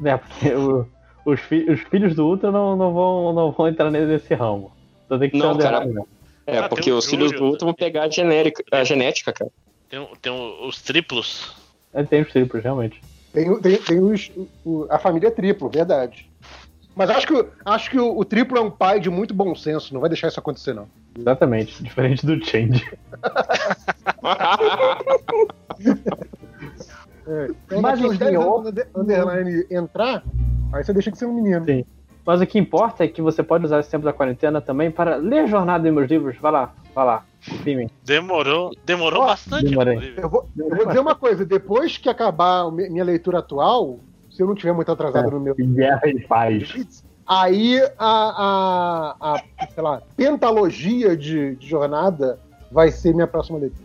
né, porque o- os, fi- os filhos do Ultra não, não, vão, não vão entrar nesse ramo. Então tem que Não, ser cara. underline, né? É, Ah, porque o os filhos do Ultra vão pegar a, genérica, a genética, cara. Tem, tem os triplos. É, Tem os triplos, realmente. Tem, tem, tem os, o- a família é triplo, verdade. Mas acho que, o- acho que o, o triplo é um pai de muito bom senso, não vai deixar isso acontecer, não. Exatamente. Diferente do Change. É. Então, Mas, daqui uns enfim, 10 anos, o- quando o Underline entrar, aí você deixa de ser um menino. Sim. Mas o que importa é que você pode usar esse tempo da quarentena também para ler jornada em meus livros. Vai lá, vai lá. Filme. Demorou, demorou Ó, bastante, demorei. Eu vou, eu vou dizer uma coisa, depois que acabar a mi- minha leitura atual, se eu não tiver muito atrasado É. no meu Guerra e paz. aí a, a, a sei lá, pentalogia de, de jornada vai ser minha próxima leitura.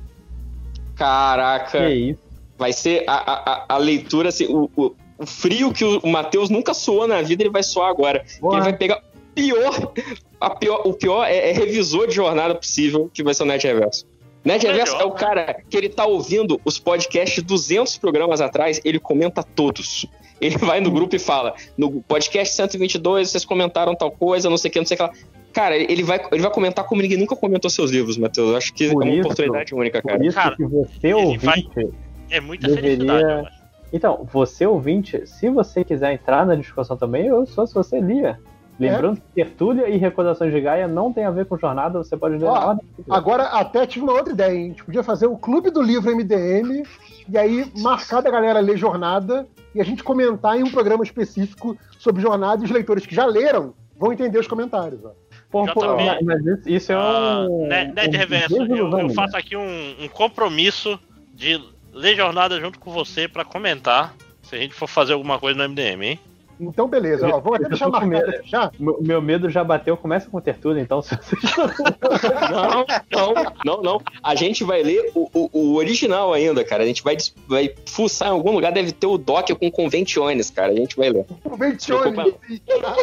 Caraca. Que isso? Vai ser a, a, a- a leitura, assim, o, o, o frio que o Matheus nunca suou na vida, ele vai suar agora. Ele vai pegar pior, a pior. O pior é, é revisor de jornada possível, que vai ser o Nerd Reverso. Nerd Reverso é o cara que ele tá ouvindo os podcasts 200 programas atrás, ele comenta todos. Ele vai no grupo e fala: no podcast 122 vocês comentaram tal coisa, não sei o que, não sei o que lá. Cara, ele vai, ele vai comentar como ninguém nunca comentou seus livros, Matheus. Eu acho que Por é uma isso- oportunidade única, Por cara. isso Cara, que você ele vai- ouvinte. É muita Deveria- felicidade, eu acho. Então, você ouvinte, se você quiser entrar na discussão também, eu sou se você lia. Lembrando que Tertúlia e Recordações de Gaia não tem a ver com jornada, você pode ler Ó, na. Agora até tive uma outra ideia, hein? A gente podia fazer o clube do livro MDM e aí marcar da galera ler jornada e a gente comentar em um programa específico sobre jornada e os leitores que já leram vão entender os comentários. Ó. Pô, JB. mas- mas isso, isso é Ah, um. né, Nerd um Reverso, eu, eu né? faço aqui um, um compromisso de ler jornada junto com você pra comentar se a gente for fazer alguma coisa no MDM, hein? Então, beleza. Ó, vou até deixar marcado medo. aqui já. Meu, meu medo já bateu, começa com Tertúlia, então Não, não, não, não. A gente vai ler o, o, o original ainda, cara. A gente vai, vai fuçar em algum lugar, deve ter o doc com conventiones, cara. A gente vai ler. Conventione.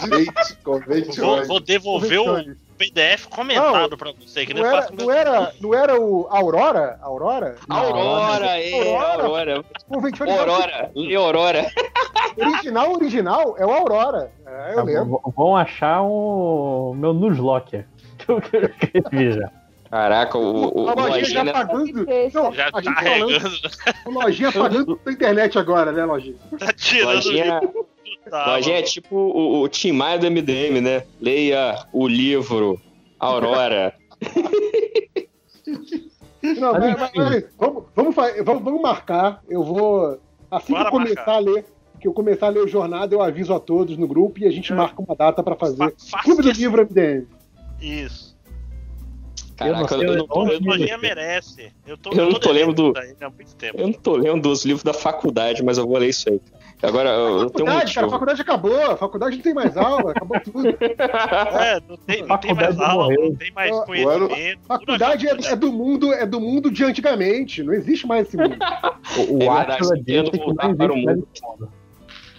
Leite, Vou, conventione. vou devolver o. PDF comentado pra você, que Não era, não, era, não era o Aurora? Aurora? Aurora, é, Aurora. Aurora. Aurora, lê Aurora. original, original é o Aurora. É, eu Tá, lembro. vão achar o meu newslocker que eu escrevi já. Caraca, o, o, A lojinha já pagando. Não, Já a tá falando, a lojinha pagando pra internet agora, né, lojinha? tá tirando Lojinha, tá, Lojinha é mano. tipo o, o Tim Maia do MDM, né? Leia o livro Aurora. Não, Mas mas, mas, vamos, vamos, vamos, vamos marcar. Eu vou. Assim Bora que eu começar marcar. a ler, que eu começar a ler o jornada, eu aviso a todos no grupo e a gente É. marca uma data pra fazer. Fa- Clube do livro MDM. Isso. Caraca, Eu eu, não tô, eu, O Lojinha merece. Eu tô, Eu não tô do- há muito tempo. eu não tô lendo dos livros da faculdade, mas eu vou ler isso aí. Agora, eu tenho um Faculdade, cara, a faculdade acabou, a faculdade não tem mais aula, acabou tudo. É, não tem, não tem mais Faculdade aula, morreu. não tem mais conhecimento. Faculdade é, é do mundo, é do mundo de antigamente, não existe mais esse mundo. O, o É verdade, querendo voltar para o mundo.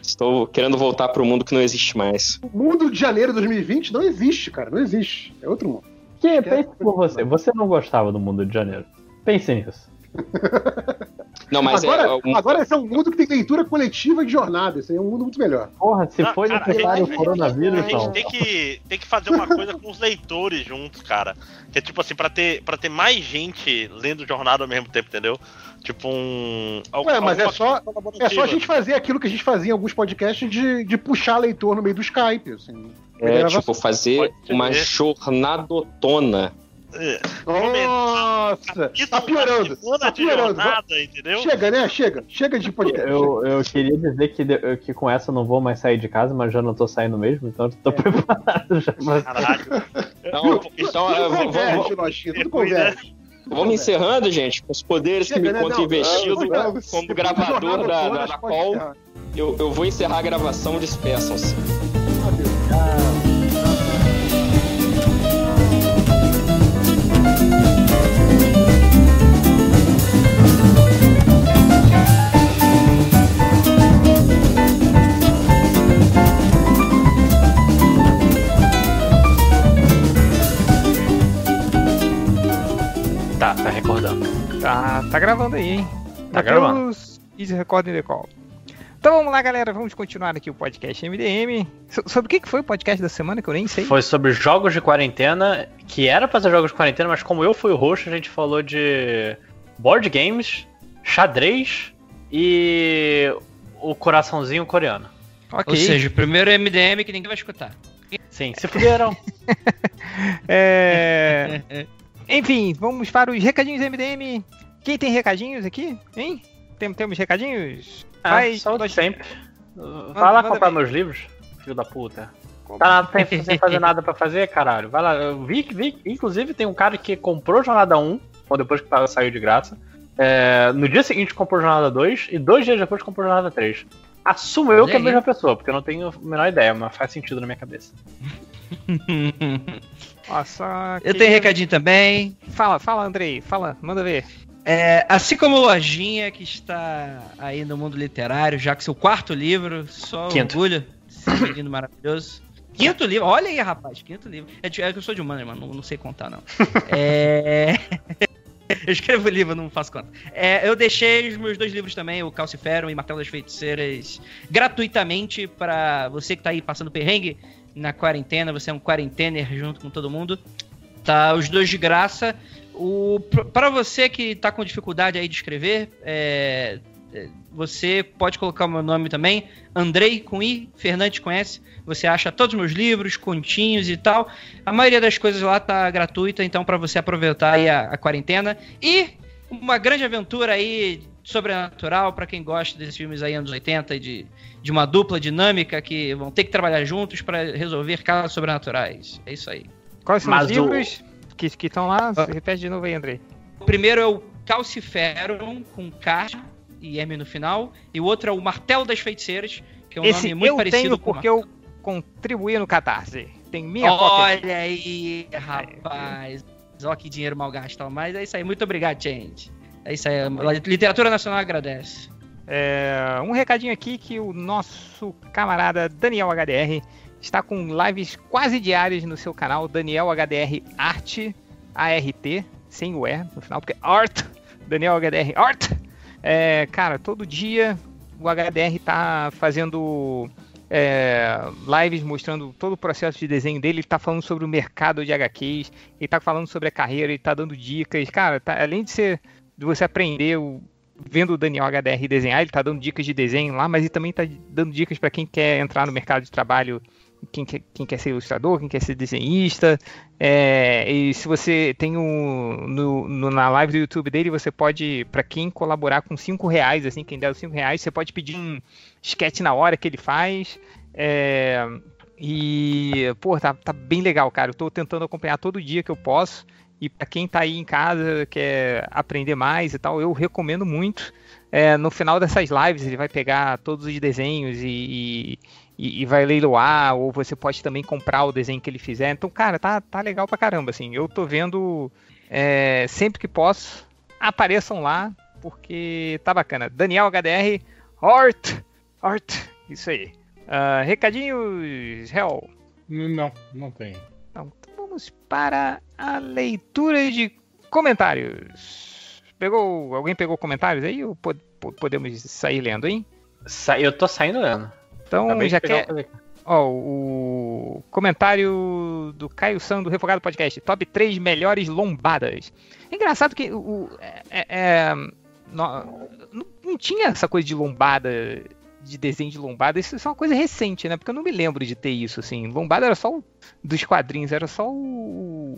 Estou querendo voltar para o mundo que não existe mais. O mundo de janeiro de 2020 não existe, cara, não existe. É outro mundo. Que, pense por você. Você não gostava do mundo de janeiro. Pense nisso. Não, mas agora, é. um- agora esse é um mundo que tem leitura coletiva de jornada, esse aí é um mundo muito melhor. Porra, se Não, foi cara, necessário o coronavírus, A gente não. tem que, tem que fazer uma coisa com os leitores juntos, cara. Que é tipo assim, pra ter, pra ter mais gente lendo jornada ao mesmo tempo, entendeu? Tipo um. al- Ué, mas é só- É só a gente fazer aquilo que a gente fazia em alguns podcasts de, de puxar leitor no meio do Skype, assim. É, tipo, fazer uma jornadotona. É. Nossa! Isso Tá é piorando. Tá piorando. jornada, entendeu? Chega, né? Chega. Chega de podcast. Eu, eu queria dizer que, de- que com essa eu não vou mais sair de casa, mas já não tô saindo mesmo, então eu tô preparado já. Caralho. Então, então Tudo é, v- v- converge, Lojinha, tudo né? converge. vamos encerrando, gente, com os poderes que Chega, me né? contam Não, investido vamos, vamos. como gravador da, da, da que call. Eu, eu vou encerrar a gravação, despeçam-se. Adeus. Tá, Tá, tá gravando aí, hein? Tá Mateus Is recording the call. Então vamos lá, galera. Vamos continuar aqui o podcast MDM. So- sobre o que que foi o podcast da semana que eu nem sei? Foi sobre jogos de quarentena, que era pra ser jogos de quarentena, mas como eu fui o host, a gente falou de board games, xadrez e o coraçãozinho coreano. Ok. Ou seja, o primeiro MDM que ninguém vai escutar. Sim, se fuderam. É... Enfim, vamos para os recadinhos MDM. Quem tem recadinhos aqui? Hein? Tem, temos recadinhos? Ah, Vai, só o de pode- sempre. Vai lá manda comprar ver. meus livros, filho da puta. Tá sem, sem fazer nada pra fazer, caralho. Vai lá. Eu vi, que- vi, inclusive tem um cara que comprou Jornada 1, ou depois que saiu de graça. É, no dia seguinte comprou Jornada 2 e dois dias depois comprou Jornada 3. Assumo eu que é a mesma pessoa, porque eu não tenho a menor ideia, mas faz sentido na minha cabeça. Nossa, Eu que- tenho recadinho também. Fala, fala, Andrei. Fala, manda ver. É, assim como o Lojinha, que está aí no mundo literário, já com seu quarto livro, só Quinto. orgulho. Esse menino maravilhoso. Quinto livro, olha aí, rapaz, quinto livro. É, de- é que eu sou de humanas, mano, não, não sei contar, não. É... eu escrevo livro, não faço conta. É, eu deixei os meus dois livros também, o Calciferum e Martelo das Feiticeiras, gratuitamente para você que tá aí passando perrengue na quarentena, você é um quarentener junto com todo mundo. Tá, os dois de graça. O, para você que tá com dificuldade aí de escrever, é, é, você pode colocar o meu nome também, Andrei com I, Fernandes conhece. Você acha todos os meus livros, continhos e tal. A maioria das coisas lá tá gratuita, então para você aproveitar aí a, a quarentena. E uma grande aventura aí sobrenatural para quem gosta desses filmes aí anos 80 e de, de uma dupla dinâmica que vão ter que trabalhar juntos para resolver casos sobrenaturais. É isso aí. Quais são Mas os o- livros que que estão lá? Repete de novo aí, Andrei. O primeiro é o Calciferum, com K e M no final. E o outro é o Martelo das Feiticeiras, que é um Esse nome muito eu parecido tenho com porque eu contribuí no Catarse. Tem minha cópia. Olha aí, rapaz. Ó, que dinheiro mal gasto. Mas é isso aí. Muito obrigado, gente. É isso aí. Literatura Nacional agradece. É, um recadinho aqui que o nosso camarada Daniel HDR está com lives quase diárias no seu canal, Daniel HDR Arte, ART, sem o E no final, porque Art, Daniel HDR Art. É, cara, todo dia o HDR tá fazendo é, lives mostrando todo o processo de desenho dele, ele tá falando sobre o mercado de HQs, ele tá falando sobre a carreira, ele tá dando dicas. Cara, tá- além de, ser, de você aprender o, vendo o Daniel HDR desenhar, ele tá dando dicas de desenho lá, mas ele também tá dando dicas para quem quer entrar no mercado de trabalho, quem quer, quem quer ser ilustrador, quem quer ser desenhista. É, e se você tem um no, no- na live do YouTube dele, você pode, para quem colaborar com 5 reais, assim, quem der os 5 reais, você pode pedir um sketch na hora que ele faz. É, e, pô, tá, tá bem legal, cara. Eu tô tentando acompanhar todo dia que eu posso. E para quem tá aí em casa, quer aprender mais e tal, eu recomendo muito. É, no final dessas lives, ele vai pegar todos os desenhos e, e, e vai leiloar, ou você pode também comprar o desenho que ele fizer. Então, cara, tá, tá legal pra caramba, assim. Eu tô vendo é, sempre que posso, apareçam lá, porque tá bacana. Daniel HDR, Hort, Hort, isso aí. Uh, recadinhos, Hell. Não, não tem. Vamos para a leitura de comentários. Pegou, alguém pegou comentários aí ou pod podemos sair lendo, hein? Sa eu tô saindo lendo. Então Acabei já quer. Ó, o comentário do Caio San do Refogado Podcast. Top 3 melhores lombadas. É engraçado que o, é, é, é não, não, tinha essa coisa de lombada, de desenho de lombada. Isso é uma coisa recente, né? Porque eu não me lembro de ter isso, assim. Lombada era só o, dos quadrinhos, era só o,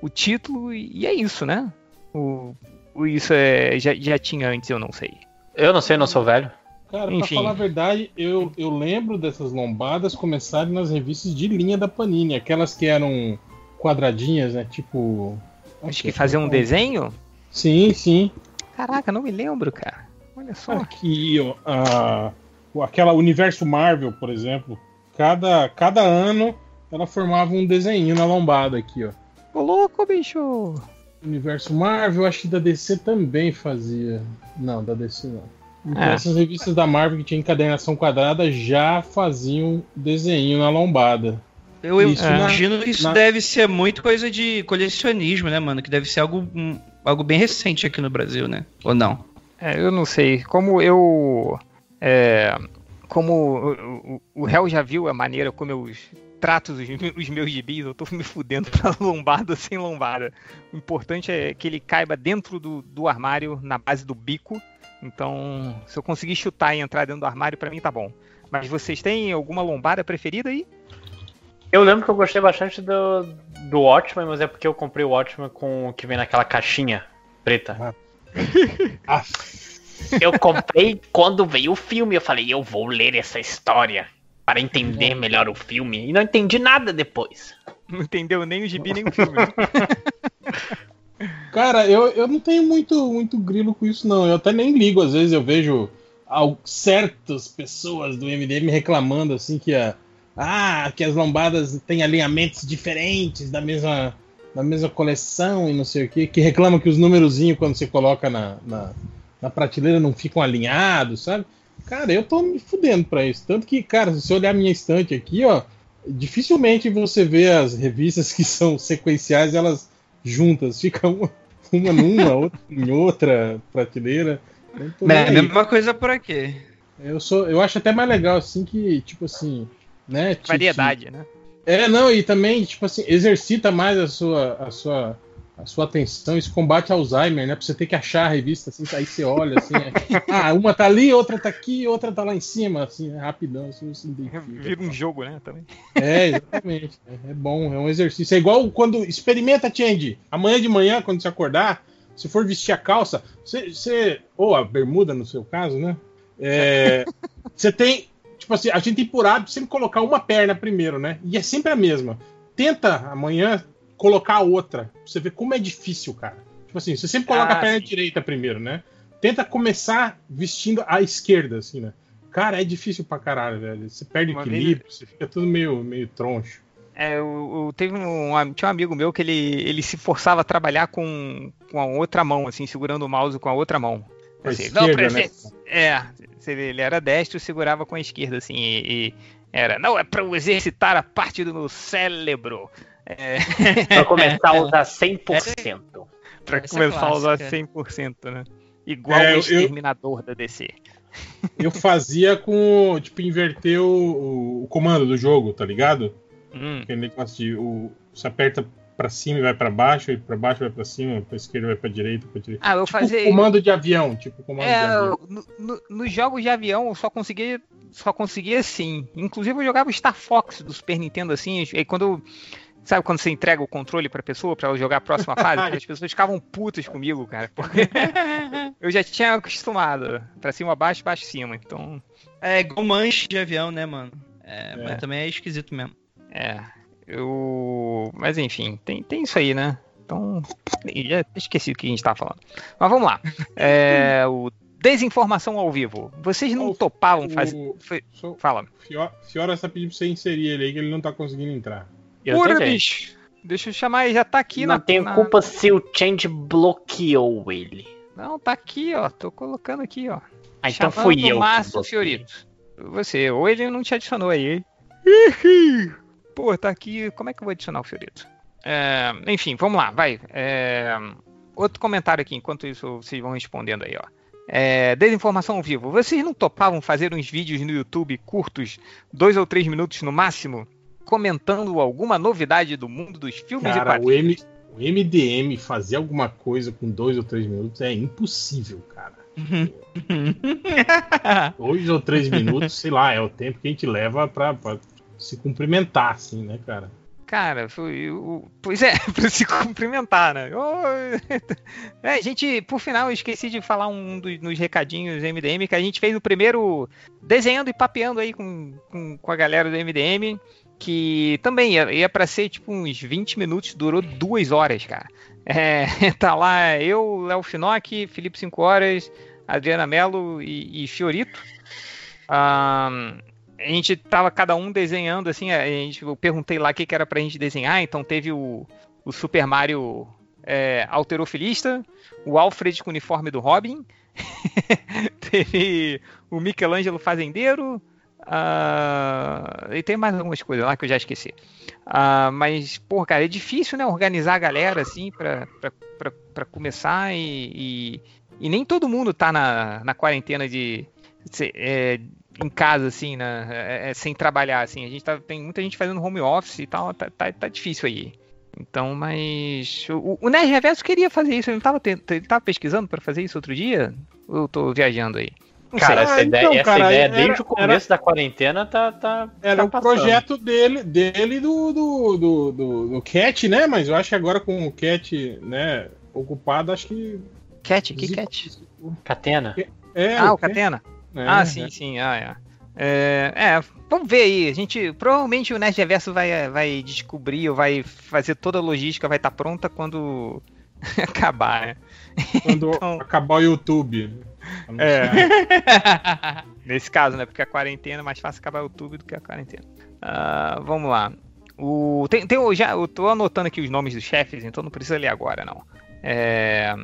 o título e é isso, né? O, o isso é, já, já tinha antes, eu não sei. Eu não sei, não sou velho. Cara, Enfim. pra falar a verdade, eu, eu lembro dessas lombadas começarem nas revistas de linha da Panini, aquelas que eram quadradinhas, né? Tipo. Acho que faziam um desenho? Sim, sim. Caraca, não me lembro, cara. Olha só. Aqui, ó. A, aquela Universo Marvel, por exemplo. Cada, cada ano ela formava um desenho na lombada aqui, ó. Ô louco, bicho! Universo Marvel, acho que da DC também fazia. Não, da DC não. Então, é. essas revistas da Marvel que tinha encadernação quadrada já faziam desenho na lombada. Eu isso imagino que isso na... deve ser muito coisa de colecionismo, né, mano? Que deve ser algo, um, algo bem recente aqui no Brasil, né? Ou não? É, eu não sei. Como eu. É, como o, o, o réu já viu a maneira como eu trato os, os meus gibis, eu tô me fudendo pra lombada sem lombada. O importante é que ele caiba dentro do, do armário, na base do bico então, se eu conseguir chutar e entrar dentro do armário, para mim tá bom. Mas vocês têm alguma lombada preferida aí? Eu lembro que eu gostei bastante do, do Watchmen, mas é porque eu comprei o Watchmen com o que vem naquela caixinha preta. Ah. eu comprei quando veio o filme. Eu falei, eu vou ler essa história para entender melhor o filme. E não entendi nada depois. Não entendeu nem o gibi, nem o filme. Cara, eu, eu não tenho muito, muito grilo com isso, não. Eu até nem ligo, às vezes eu vejo certas pessoas do MDM reclamando assim que a, ah, que as lombadas têm alinhamentos diferentes da mesma, da mesma coleção e não sei o que, que reclamam que os númerozinhos quando você coloca na, na, na, prateleira não ficam alinhados, sabe? Cara, eu tô me fudendo pra isso. Tanto que, cara, se você olhar minha estante aqui, ó, dificilmente você vê as revistas que são sequenciais, elas juntas, fica uma, uma numa, outra em outra prateleira. É a mesma coisa por aqui. Eu sou, eu acho até mais legal assim que, tipo assim, né? Variedade, né? É, não, e também, tipo assim, exercita mais a sua, a sua a sua atenção, isso combate Alzheimer, né? Pra você ter que achar a revista, assim, aí você olha, assim, é, ah, uma tá ali, outra tá aqui, outra tá lá em cima, assim, é rapidão, assim, você identifica. Vira um jogo, né, também. É, exatamente, é, é, bom, é um exercício. É igual quando, experimenta, Change, amanhã de manhã, quando você acordar, se for vestir a calça, você, você ou a bermuda, no seu caso, né, é, você tem, tipo assim, a gente tem por hábito sempre colocar uma perna primeiro, né, e é sempre a mesma. Tenta amanhã colocar a outra. Pra você ver como é difícil, cara. Tipo assim, você sempre coloca ah, a perna sim. direita primeiro, né? Tenta começar vestindo a esquerda, assim, né? Cara, é difícil pra caralho, velho. Você perde Uma equilíbrio, vez... você fica tudo meio, meio troncho. É, eu, eu teve um, tinha um amigo meu que ele, ele se forçava a trabalhar com, com a outra mão, assim, segurando o mouse com a outra mão. Assim, esquerda, não, né? É, ele era destro, segurava com a esquerda, assim, e, e era, não, é pra eu exercitar a parte do meu cérebro. É... Pra começar a usar 100%. pra Essa começar é a usar 100%, né? Igual é, o Exterminador eu... da DC. Eu fazia com, tipo, inverter o, o comando do jogo, tá ligado? Hum. Aquele negócio de o, você aperta pra cima e vai pra baixo, e pra baixo vai pra cima, pra esquerda vai pra direita, pra direita. Ah, eu tipo fazia... comando de avião, tipo comando é, de avião. No, no, nos jogos de avião eu só conseguia, só conseguia assim. Inclusive eu jogava Star Fox do Super Nintendo assim, e quando Sabe quando você entrega o controle pra pessoa pra ela jogar a próxima fase? As pessoas ficavam putas comigo, cara. Porque eu já tinha acostumado. Pra cima, baixo, baixo, cima. Então. É igual manche de avião, né, mano? É, é. Mas também é esquisito mesmo. É. Eu. Mas enfim, tem, tem isso aí, né? Então, já esqueci o que a gente tava falando. Mas vamos lá. É, o Desinformação ao vivo. Vocês não O- topavam o- fazer. Só- Fala. Fiora, Fiora só pediu pra você inserir ele aí, que ele não tá conseguindo entrar. Eu Porra, bicho. Deixa eu chamar, ele já tá aqui não na. tenho na- culpa se o Change bloqueou ele. Não, tá aqui, ó. Tô colocando aqui, ó. Ah, então Chamando fui eu. Márcio. Fiorito. Você, ou ele não te adicionou aí. Pô, tá aqui. Como é que eu vou adicionar o Fiorito? É, enfim, vamos lá, vai. É, outro comentário aqui, enquanto isso vocês vão respondendo aí, ó. É, desinformação ao vivo. Vocês não topavam fazer uns vídeos no YouTube curtos, dois ou três minutos no máximo, comentando alguma novidade do mundo dos filmes e Cara, o, quadrinhos? M, o MDM fazer alguma coisa com dois ou três minutos é impossível, cara. Dois ou três minutos, sei lá, é o tempo que a gente leva pra, pra se cumprimentar, assim, né, cara? Cara, foi o. Pois é, pra se cumprimentar, né? É, gente, por final, eu esqueci de falar um dos nos recadinhos do MDM, que a gente fez o primeiro desenhando e papeando aí com, com, com a galera do MDM, que também ia, ia para ser tipo uns 20 minutos, durou duas horas, cara. É, tá lá eu, Léo Finock, Felipe 5 Horas, Adriana Mello e, e Fiorito. Ahn, a gente tava cada um desenhando assim, a gente, eu perguntei lá o que, que era pra gente desenhar, então teve o, o Super Mario é, alterofilista, o Alfred com o uniforme do Robin, teve o Michelangelo fazendeiro, ah, e tem mais algumas coisas lá que eu já esqueci. Ah, mas, pô, cara, é difícil, né, organizar a galera assim pra, começar e, e, e nem todo mundo tá na, na quarentena de, se- é, em casa, assim, né? é, é, sem trabalhar, assim. A gente tá, tem muita gente fazendo home office e tal, tá, tá, tá difícil aí. Então, mas. O, o Nerd Reverso queria fazer isso, ele não tava, ele tava pesquisando pra fazer isso outro dia? Ou eu tô viajando aí? Cara, essa Ah, ideia, então, essa cara, ideia era- desde o começo da quarentena tá. tá Era tá o projeto dele, dele do, do, do, do, do Cat, né? Mas eu acho que agora com o Cat, né, ocupado, acho que. Cat, que Cat? Catena. É, Ah, o Cat, Catena? né, ah, sim, sim. Ah, é. É, é, vamos ver aí. A gente provavelmente o Nerd Reverso vai, vai descobrir ou vai fazer toda a logística, vai estar pronta quando acabar, né? Quando Então- acabar o YouTube. É. Nesse caso, né? Porque a quarentena é mais fácil acabar o YouTube do que a quarentena. Ah, vamos lá. O, tem, tem, o- já, eu tô anotando aqui os nomes dos chefes, então não precisa ler agora, não. É,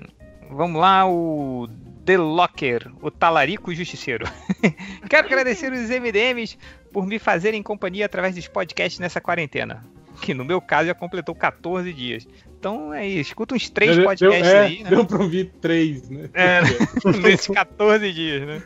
vamos lá, o The Locker, o talarico justiceiro. Quero agradecer os MDMs por me fazerem companhia através dos podcasts nessa quarentena. Que no meu caso já completou 14 dias. Então é isso, escuta uns três Deu- podcasts deu, é, aí, né? Deu pra ouvir três, né? É, nesses 14 dias, né?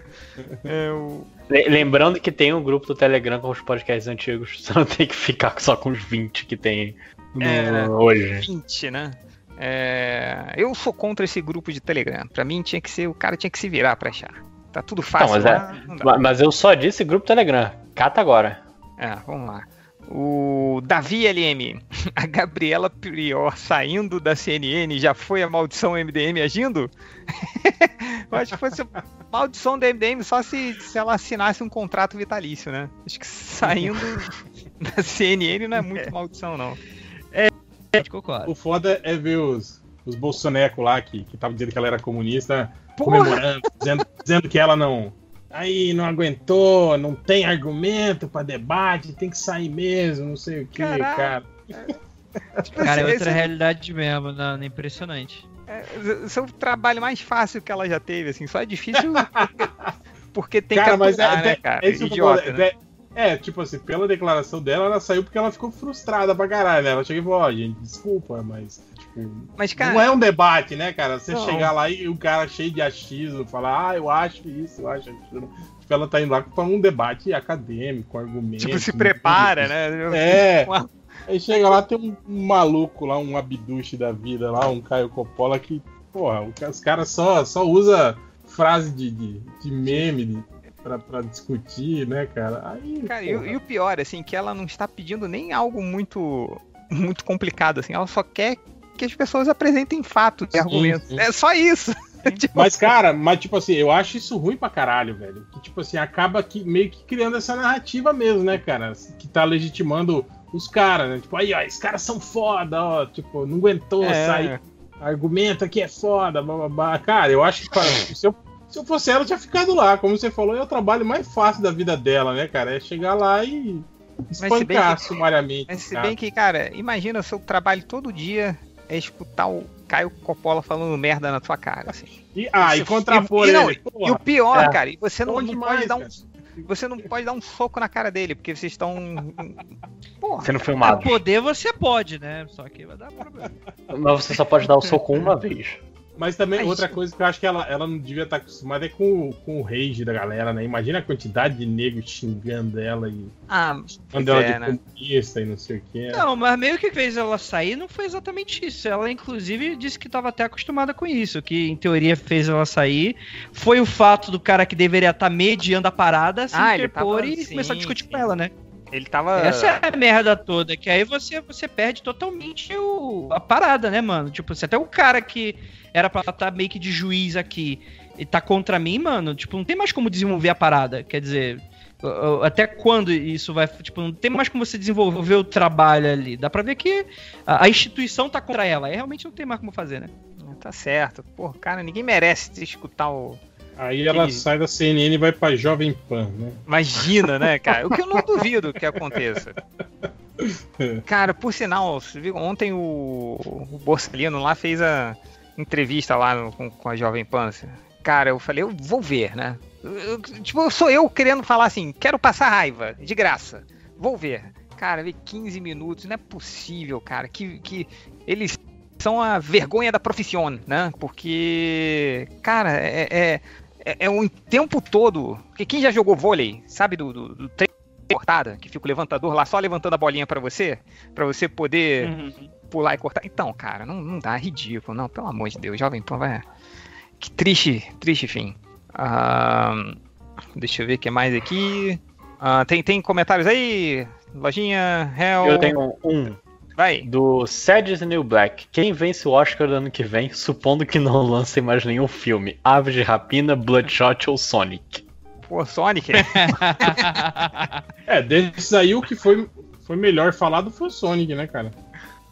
É, o- Le- Lembrando que tem um grupo do Telegram com os podcasts antigos. Você não tem que ficar só com os 20 que tem no- É. hoje. 20, né? É, eu sou contra esse grupo de Telegram. Pra mim tinha que ser, o cara tinha que se virar pra achar. Tá tudo fácil mas lá, é- não Mas eu só disse grupo Telegram. Cata agora. É, vamos lá. O Davi LM, a Gabriela Prior saindo da CNN já foi a maldição MDM agindo? Eu acho que fosse a maldição da MDM só se, se ela assinasse um contrato vitalício, né? Acho que saindo da CNN não é muito maldição, não. Concordo. O foda é ver os, os bolsonecos lá que que estavam dizendo que ela era comunista, Porra! comemorando, dizendo, dizendo que ela não. Aí não aguentou, não tem argumento pra debate, tem que sair mesmo, não sei o que, cara. Cara, é outra esse realidade mesmo, não, impressionante. é, esse é o trabalho mais fácil que ela já teve, assim. Só é difícil porque, porque tem cara, que mas aturar, é, né, é- cara? é eu tô Idiota, né? É- tipo assim, pela declaração dela, ela saiu porque ela ficou frustrada pra caralho, né? Ela chega e falou, ó, gente, desculpa, mas, tipo, Mas, cara, não é um debate, né, cara? Você Não. chegar lá e o cara cheio de achismo falar, ah, eu acho isso, eu acho aquilo. Tipo, ela tá indo lá pra um debate acadêmico, argumento. tipo, se prepara, né? É. Aí chega lá, tem um, maluco lá, um abduche da vida lá, um Caio Coppola que, porra, os caras só, só usa frase de, de, de meme de, pra, pra discutir, né, cara? Aí, Cara, e, e o pior, assim, que ela não está pedindo nem algo muito, muito complicado, assim. Ela só quer que as pessoas apresentem fatos e argumentos. sim. É só isso. Tipo, Mas, cara, mas tipo assim, eu acho isso ruim pra caralho, velho. Que, tipo assim, acaba que, meio que criando essa narrativa mesmo, né, cara? Que tá legitimando os caras, né? Tipo, aí, ó, esses caras são foda, ó. Tipo, não aguentou É. sair. Argumenta que é foda, bababá. Cara, eu acho que se, eu, se eu fosse ela, eu tinha ficado lá. Como você falou, é o trabalho mais fácil da vida dela, né, cara? É chegar lá e se bem espancar que- sumariamente. Mas se cara. bem que, cara, imagina o seu trabalho todo dia é escutar o Caio Coppola falando merda na tua cara, assim. E, ah, e Você- contrapor e, não, ele. E o porra. pior, É. cara, e você não, não demais, pode dar um. cara. Você não pode dar um soco na cara dele, porque vocês estão. Porra. Sendo filmado. poder você pode, né? Só que vai dar problema. Mas você só pode dar o soco uma vez. Mas também, Mas- outra coisa que eu acho que ela, ela não devia estar acostumada é com, o- com o rage da galera, né? Imagina a quantidade de negros xingando ela e Ah, chamando ela é, de né? comunista e não sei o que. Não, mas meio que fez ela sair não foi exatamente isso. Ela, inclusive, disse que estava até acostumada com isso. Que, em teoria, fez ela sair. Foi o fato do cara que deveria estar mediando a parada se Ah, interpor tava- e sim, começar a discutir sim. com ela, né? Ele tava. Essa é a merda toda, que aí você, você perde totalmente o, a parada, né, mano? Tipo, se até o cara que era pra estar meio que de juiz aqui e tá contra mim, mano, tipo, não tem mais como desenvolver a parada. Quer dizer, até quando isso vai. Tipo, não tem mais como você desenvolver o trabalho ali. Dá pra ver que a, a instituição tá contra ela. Aí realmente não tem mais como fazer, né? Tá certo. Pô, cara, ninguém merece escutar o. Aí ela Que- sai da CNN e vai pra Jovem Pan, né? Imagina, né, cara? O que eu não duvido que aconteça. Cara, por sinal, ontem o, o Borsalino lá fez a entrevista lá no- com, com a Jovem Pan. Cara, eu falei, eu vou ver, né? Eu- eu- tipo, sou eu querendo falar assim, quero passar raiva, de graça. Vou ver. Cara, vi 15 minutos, não é possível, cara, que, que eles são a vergonha da profissão, né? Porque, cara, é, é, é, é um tempo todo. Porque quem já jogou vôlei, sabe do, do, do treino cortada, que fica o levantador lá só levantando a bolinha pra você, Pra você poder pular e cortar. Então, cara, não, não dá, é ridículo, não, pelo amor de Deus, Jovem Pan vai. Que triste, triste fim. Ah, deixa eu ver o que mais aqui. Ah, tem, tem comentários aí? Lojinha, Hell. Eu tenho um Vai. do Sadis New Black. Quem vence o Oscar do ano que vem, supondo que não lancem mais nenhum filme? Aves de Rapina, Bloodshot ou Sonic? Pô, Sonic. É, desses aí o que foi, foi melhor falado foi o Sonic, né, cara?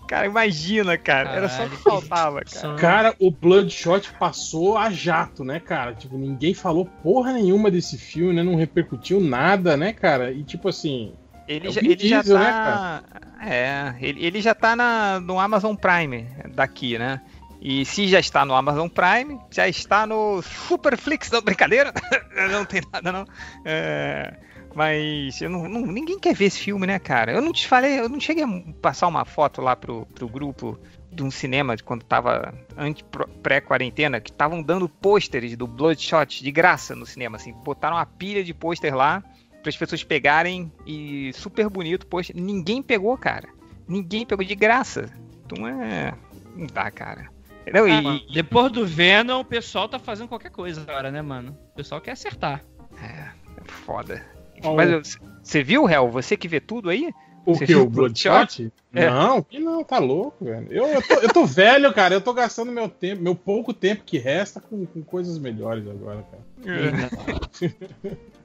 cara, imagina, cara. Era só o que Caralho. faltava, cara. Cara, o Bloodshot passou a jato, né, cara? Tipo, ninguém falou porra nenhuma desse filme, né? Não repercutiu nada, né, cara? E tipo assim. Ele É já, ele já Diesel, né, tá. é, ele, ele já tá na, no Amazon Prime daqui, né? E se já está no Amazon Prime, já está no Superflix, não, brincadeira? não tem nada, não. É, mas eu não, não- ninguém quer ver esse filme, né, cara? Eu não te falei, eu não cheguei a passar uma foto lá pro, pro grupo de um cinema de quando tava antes, pré-quarentena, que estavam dando pôsteres do Bloodshot de graça no cinema, assim, botaram uma pilha de pôster lá para as pessoas pegarem e super bonito, poxa, ninguém pegou, cara. Ninguém pegou de graça. Então é. Não dá, cara. Não, Ah, e, depois do Venom, o pessoal tá fazendo qualquer coisa agora, né, mano? O pessoal quer acertar. é foda. Ó, Mas você viu, Hel? Você que vê tudo aí? O Você que? O Bloodshot? É. Não, que não, tá louco, velho. Eu, eu, tô, eu tô velho, cara. Eu tô gastando meu tempo, meu pouco tempo que resta com, com coisas melhores agora, cara.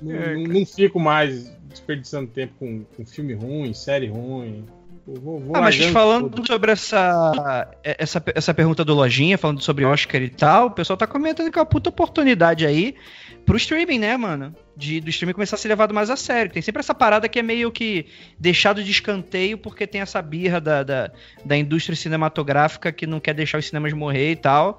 Não, É, não- não fico mais desperdiçando tempo com, com filme ruim, série ruim. Vou, vou Ah, mas falando tudo. sobre essa, essa, essa pergunta do Lojinha, falando sobre Oscar e tal, o pessoal tá comentando que é uma puta oportunidade aí pro streaming, né, mano? De, do streaming começar a ser levado mais a sério. Tem sempre essa parada que é meio que deixado de escanteio porque tem essa birra da, da, da indústria cinematográfica que não quer deixar os cinemas morrer e tal.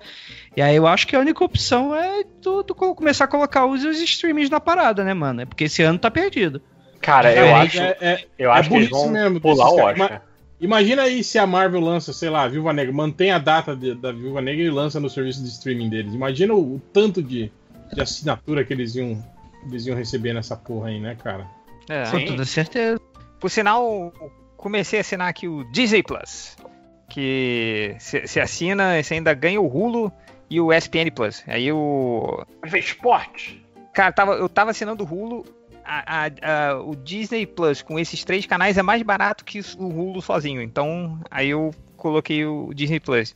E aí eu acho que a única opção é tu, tu co- começar a colocar os, os streamings na parada, né, mano? É porque esse ano tá perdido. Cara, eu É, acho, é- é- eu é acho que eles vão mesmo pular o. Oscar. Imagina aí se a Marvel lança, sei lá, Viúva Negra, mantém a data de- da Viúva Negra e lança no serviço de streaming deles. Imagina o, o tanto de, de assinatura que eles iam, eles iam receber nessa porra aí, né, cara? É. Com toda certeza. Por sinal, comecei a assinar aqui o Disney Plus. Que se assina, você ainda ganha o Hulu e o ESPN Plus. Aí o. Esporte. Cara, tava, eu tava assinando o Hulu. A- a- a- o Disney Plus com esses três canais é mais barato que o Hulu sozinho. Então, aí eu coloquei o Disney Plus.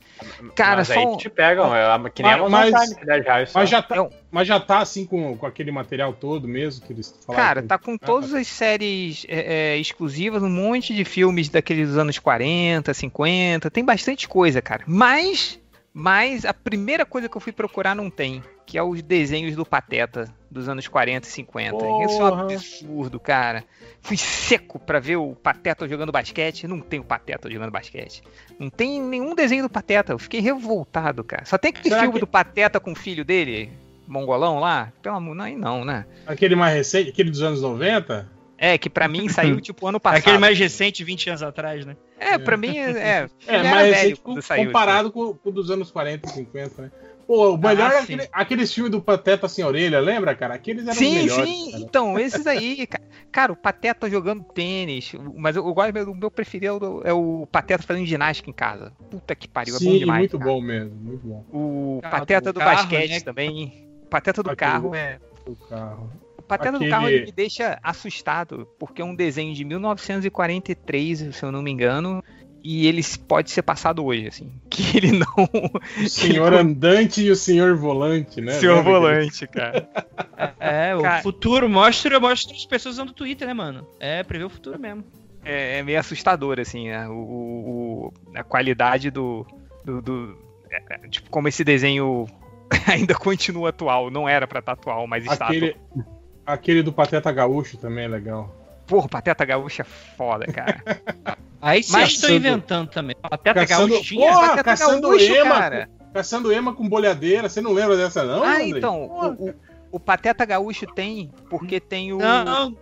Cara, Mas só aí te pegam, é, que nem a Mas- Amazon mas- Prime, 10 reais só. Mas já, tá, É um- mas já tá assim com, com aquele material todo mesmo que eles falaram. Cara, tá com todas as séries é, é, exclusivas, um monte de filmes daqueles dos anos 40, 50, tem bastante coisa, cara. Mas, mas a primeira coisa que eu fui procurar não tem, que é os desenhos do Pateta dos anos 40 e 50. Isso é um Porra. absurdo, cara. Fui seco pra ver o Pateta jogando basquete, não tem o Pateta jogando basquete. Não tem nenhum desenho do Pateta, eu fiquei revoltado, cara. Só tem aquele Será filme que- do Pateta com o filho dele, mongolão lá. Pelo amor, não, aí não, né? Aquele mais recente, aquele dos anos 90? É, que pra mim saiu tipo ano passado. Aquele mais recente, 20 anos atrás, né? É, pra mim é. É, era mais velho recente quando com- saiu, comparado com, com o dos anos 40 e 50, né? Pô, o melhor Ah, é aquele, aqueles filmes do Pateta sem orelha, lembra, cara? Aqueles eram os Sim, melhores. sim. cara. Então, esses aí, ca- cara, o Pateta jogando tênis, mas eu, eu gosto, o meu preferido é o Pateta fazendo ginástica em casa. Puta que pariu, é bom Sim, demais. muito cara. bom mesmo, muito bom. O Carro Pateta do do, carro, basquete né? também. O Pateta do Aquele- carro é. O carro. O Pateta Aquele- do carro ele me deixa assustado, porque é um desenho de 1943, se eu não me engano. E ele pode ser passado hoje, assim. Que ele não. O senhor andante e o senhor volante, né? Senhor Lembra volante, cara. É, o Cara- futuro mostra, mostra as pessoas usando o Twitter, né, mano? É, prevê o futuro mesmo. é, é meio assustador, assim, né? o, o- o- a qualidade do. do, do- é, é, tipo, como esse desenho ainda continua atual. Não era pra estar atual, mas está Aquele, atual. Aquele do Pateta Gaúcho também é legal. Porra, Pateta Gaúcha é foda, cara. Aí vocês Mas- estão inventando também. Pateta Caçando, Gaúcho tinha? porra, Pateta caçando Gaúcho, ema, cara. caçando ema com bolhadeira. Você não lembra dessa não? ah, Andrei? então. O, o- o Pateta Gaúcho tem, porque tem o. Não,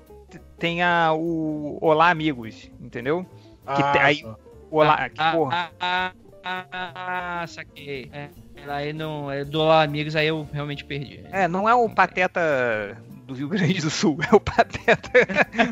Tem a, o Olá Amigos, entendeu? que Ah, tem- aí- Olá. que, ah, porra. ah, ah, ah, ah, saquei. É, aí não, é do Olá Amigos, aí eu realmente perdi. É, não é o Pateta do Rio Grande do Sul, é o Pateta.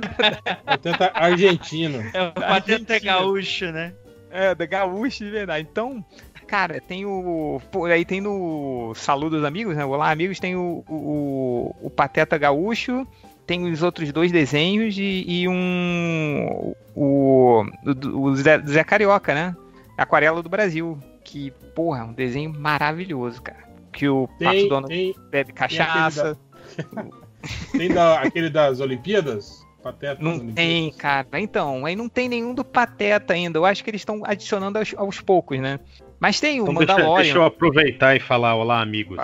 Pateta argentino. É o Pateta Gaúcho, né? É, da Gaúcha de verdade. Então, cara, tem o. Pô, aí tem no Saludo dos Amigos, né? Olá, amigos, tem o, o, o Pateta Gaúcho, tem os outros dois desenhos e, e um. O, o, o Zé, Zé Carioca, né? Aquarela do Brasil. Que, porra, é um desenho maravilhoso, cara. Que o Pato Tem, Dono tem, bebe cachaça. tem da- aquele das Olimpíadas? Pateta Não Olimpíadas. tem, cara. Então, aí não tem nenhum do Pateta ainda. Eu acho que eles estão adicionando aos, aos poucos, né? Mas tem o Então deixa, Mandalorian. deixa eu aproveitar e falar olá, amigos.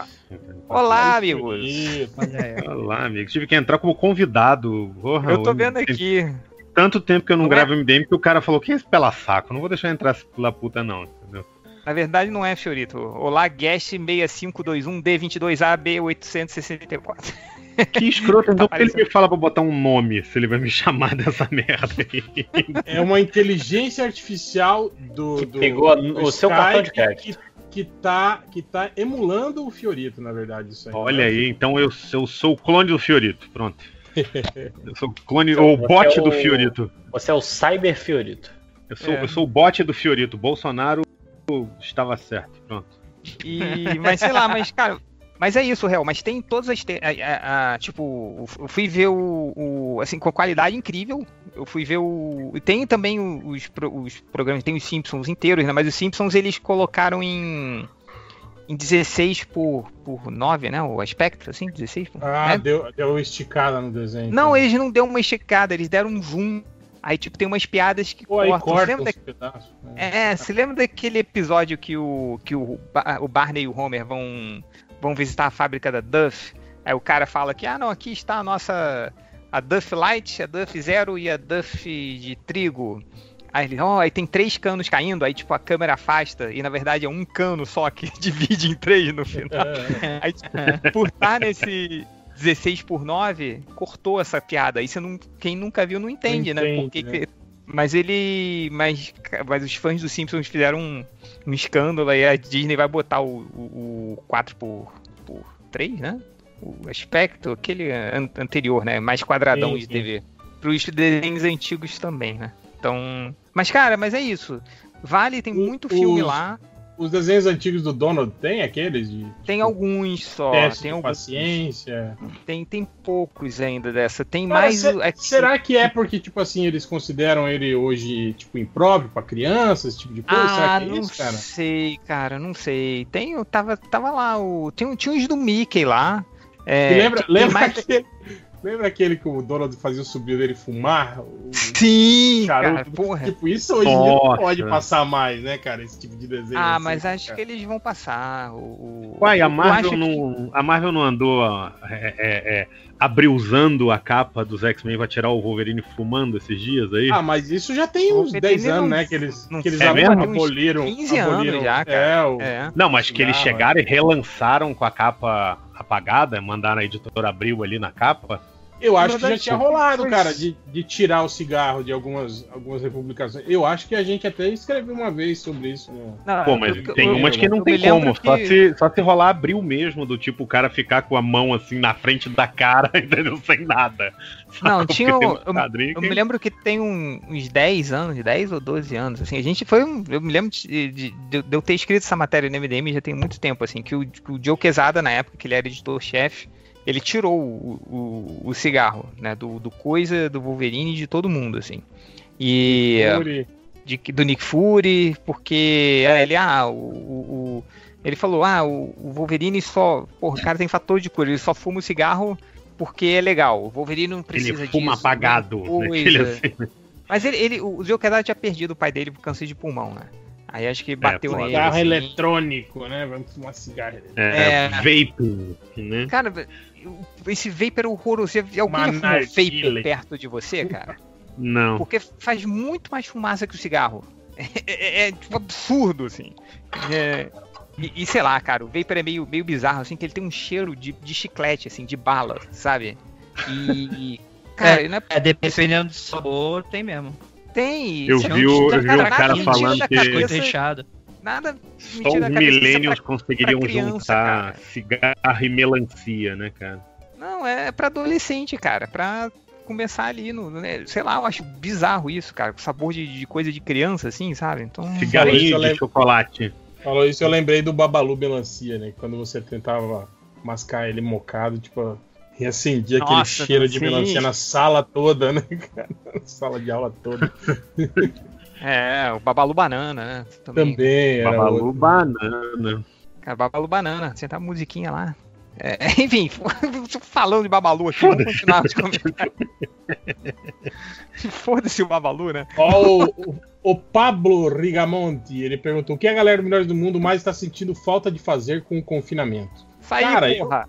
Olá, amigos. Isso. Olá, amigos. Tive que entrar como convidado. Porra, Eu tô vendo tem aqui. Tanto tempo que eu não, Não é? gravo MDM que o cara falou: quem é esse pela saco? Não vou deixar entrar esse pela puta, não. Entendeu? Na verdade, não é, Fiorito. Olá, Guest 6521D22AB864. Que escroto, então Tá porque ele me fala pra botar um nome se ele vai me chamar dessa merda aí. É uma inteligência artificial do. Que do- pegou do o seu cartão de crédito. Que, que, tá, que tá emulando o Fiorito, na verdade. Isso aí. Olha aí, então eu, eu sou o clone do Fiorito. Pronto. Eu sou o clone, Então, ou bot é do o- Fiorito. Você é o Cyber Fiorito. Eu sou, É. eu sou o bot do Fiorito. Bolsonaro estava certo. Pronto. E, mas sei lá, mas cara, mas é isso, real. Mas tem todas as, te- a- a- a- tipo, eu fui ver o, o- assim com qualidade incrível. Eu fui ver o, tem também os, os programas, tem os Simpsons inteiros, né? Mas os Simpsons eles colocaram em em 16 por, por 9, né? O aspecto, assim, 16 por Ah, né? deu, deu esticada no desenho. Não, eles não deu uma esticada, eles deram um zoom. Aí, tipo, tem umas piadas que Pô, cortam. Corta lembra da- pedaços. né? É, se lembra daquele episódio que o, que o, o Barney e o Homer vão, vão visitar a fábrica da Duff? Aí o cara fala que, ah, não, aqui está a nossa. A Duff Light, a Duff Zero e a Duff de trigo. Aí ele, ó, aí tem três canos caindo, aí tipo a câmera afasta, e na verdade é um cano só que divide em três no final. Aí, tipo, por estar nesse 16 por 9, cortou essa piada. Aí você não, quem nunca viu não entende, Não né? entende, Por que né? Mas ele. Mas, mas os fãs dos Simpsons fizeram um, um escândalo aí. A Disney vai botar o, o, o 4 por, por 3, né? O aspecto, aquele an- anterior, né? Mais quadradão Sim, de sim. TV. Para os desenhos antigos também, né? Então. Mas, cara, mas é isso. Vale, tem O- muito filme os- lá. Os desenhos antigos do Donald tem aqueles de Tem alguns só, tem alguns. paciência? Tem, tem poucos ainda dessa. Tem Cara, mais. se- é que- será que é porque, tipo assim, eles consideram ele hoje, tipo, impróprio pra criança, esse tipo de coisa? será Ah, que é não isso, cara? sei, cara, não sei. Tem, eu tava, tava lá, o, tem, tinha uns do Mickey lá. É, lembra, lembra, mais- aquele, lembra aquele que o Donald fazia o sobrinho dele fumar? O Sim, charuto? cara, porra. Tipo, isso hoje em dia não pode passar mais, né, cara? Esse tipo de desenho. Ah, assim, mas acho cara. que eles vão passar. O, Uai, a Marvel, acho que- não, a Marvel não andou é, é, é, abrilzando a capa dos X-Men pra tirar o Wolverine fumando esses dias aí? Ah, mas isso já tem uns Wolverine 10 anos, não- né? Que eles, não que eles É aboliram. 15 anos aboliram- já, cara. É, o, É. Não, mas que eles Não, chegaram e relançaram com a capa apagada, mandaram a editora Abril ali na capa. Eu acho que já tinha rolado, cara, de, de tirar o cigarro de algumas, algumas republicações. Eu acho que a gente até escreveu uma vez sobre isso. Né? Não, Pô, mas eu- tem eu- umas que não tem como, só, que- se, só se rolar Abril mesmo, do tipo o cara ficar com a mão assim na frente da cara, entendeu? Sem nada. Não, Porque tinha. um- Eu, eu me lembro que tem um- uns 10 anos, 10 ou 12 anos, assim. A gente foi um. Eu me lembro de, de- de- de eu ter escrito essa matéria no MDM já tem muito tempo, assim, que o, que o Joe Quesada, na época que ele era editor-chefe, ele tirou o, o, o cigarro, né? Do, do coisa, do Wolverine e de todo mundo, assim. E. Fury. de, do Nick Fury, porque é, ele, ah, o, o- o- ele falou, ah, o, o Wolverine só, porra, o cara tem fator de cura, ele só fuma o cigarro porque é legal. O Wolverine não precisa Ele fuma disso, apagado, né? Assim. Mas ele, ele o Joe Quesada tinha perdido o pai dele por câncer de pulmão, né? Aí acho que bateu foda. nele. Cigarro assim. eletrônico, né? Vamos fumar cigarro. É, É. vaping, né? Cara, esse vapor horroroso. Alguém Uma já fumou narguilha. vapor perto de você, cara? Não. Porque faz muito mais fumaça que o cigarro. É, é, é, tipo, absurdo, assim. É, e, e sei lá, cara, o Vapor é meio, meio bizarro, assim, que ele tem um cheiro de, de chiclete, assim, de bala, sabe? E. e, cara, não é, É, dependendo do sabor, tem mesmo. tem. Eu você vi o- eu vi cara tira falando que- cabeça-. Nada. me Só os millennials pra- conseguiriam pra criança, juntar cara. cigarro e melancia, né, cara? Não, é pra adolescente, cara. Pra começar ali no. né, sei lá, eu acho bizarro isso, cara. Com sabor de, de coisa de criança, assim, sabe? Então. Cigarrinho de chocolate. Falou isso, eu lembrei do Babalu Melancia, né? Quando você tentava mascar ele mocado, tipo, reacendia aquele Nossa, cheiro de sim. melancia na sala toda, né, cara? Na sala de aula toda. É, o Babalu Banana, né? Também. Também era Babalu outro. banana. Cara, Babalu Banana, sentar a musiquinha lá. É, enfim, falando de Babalu aqui, vamos continuar os comentários. Foda-se o Babalu, né? Ó, o, o- o Pablo Rigamonti, ele perguntou o que a galera do Melhores do Mundo mais está sentindo falta de fazer com o confinamento. Sair, Cara, eu- porra.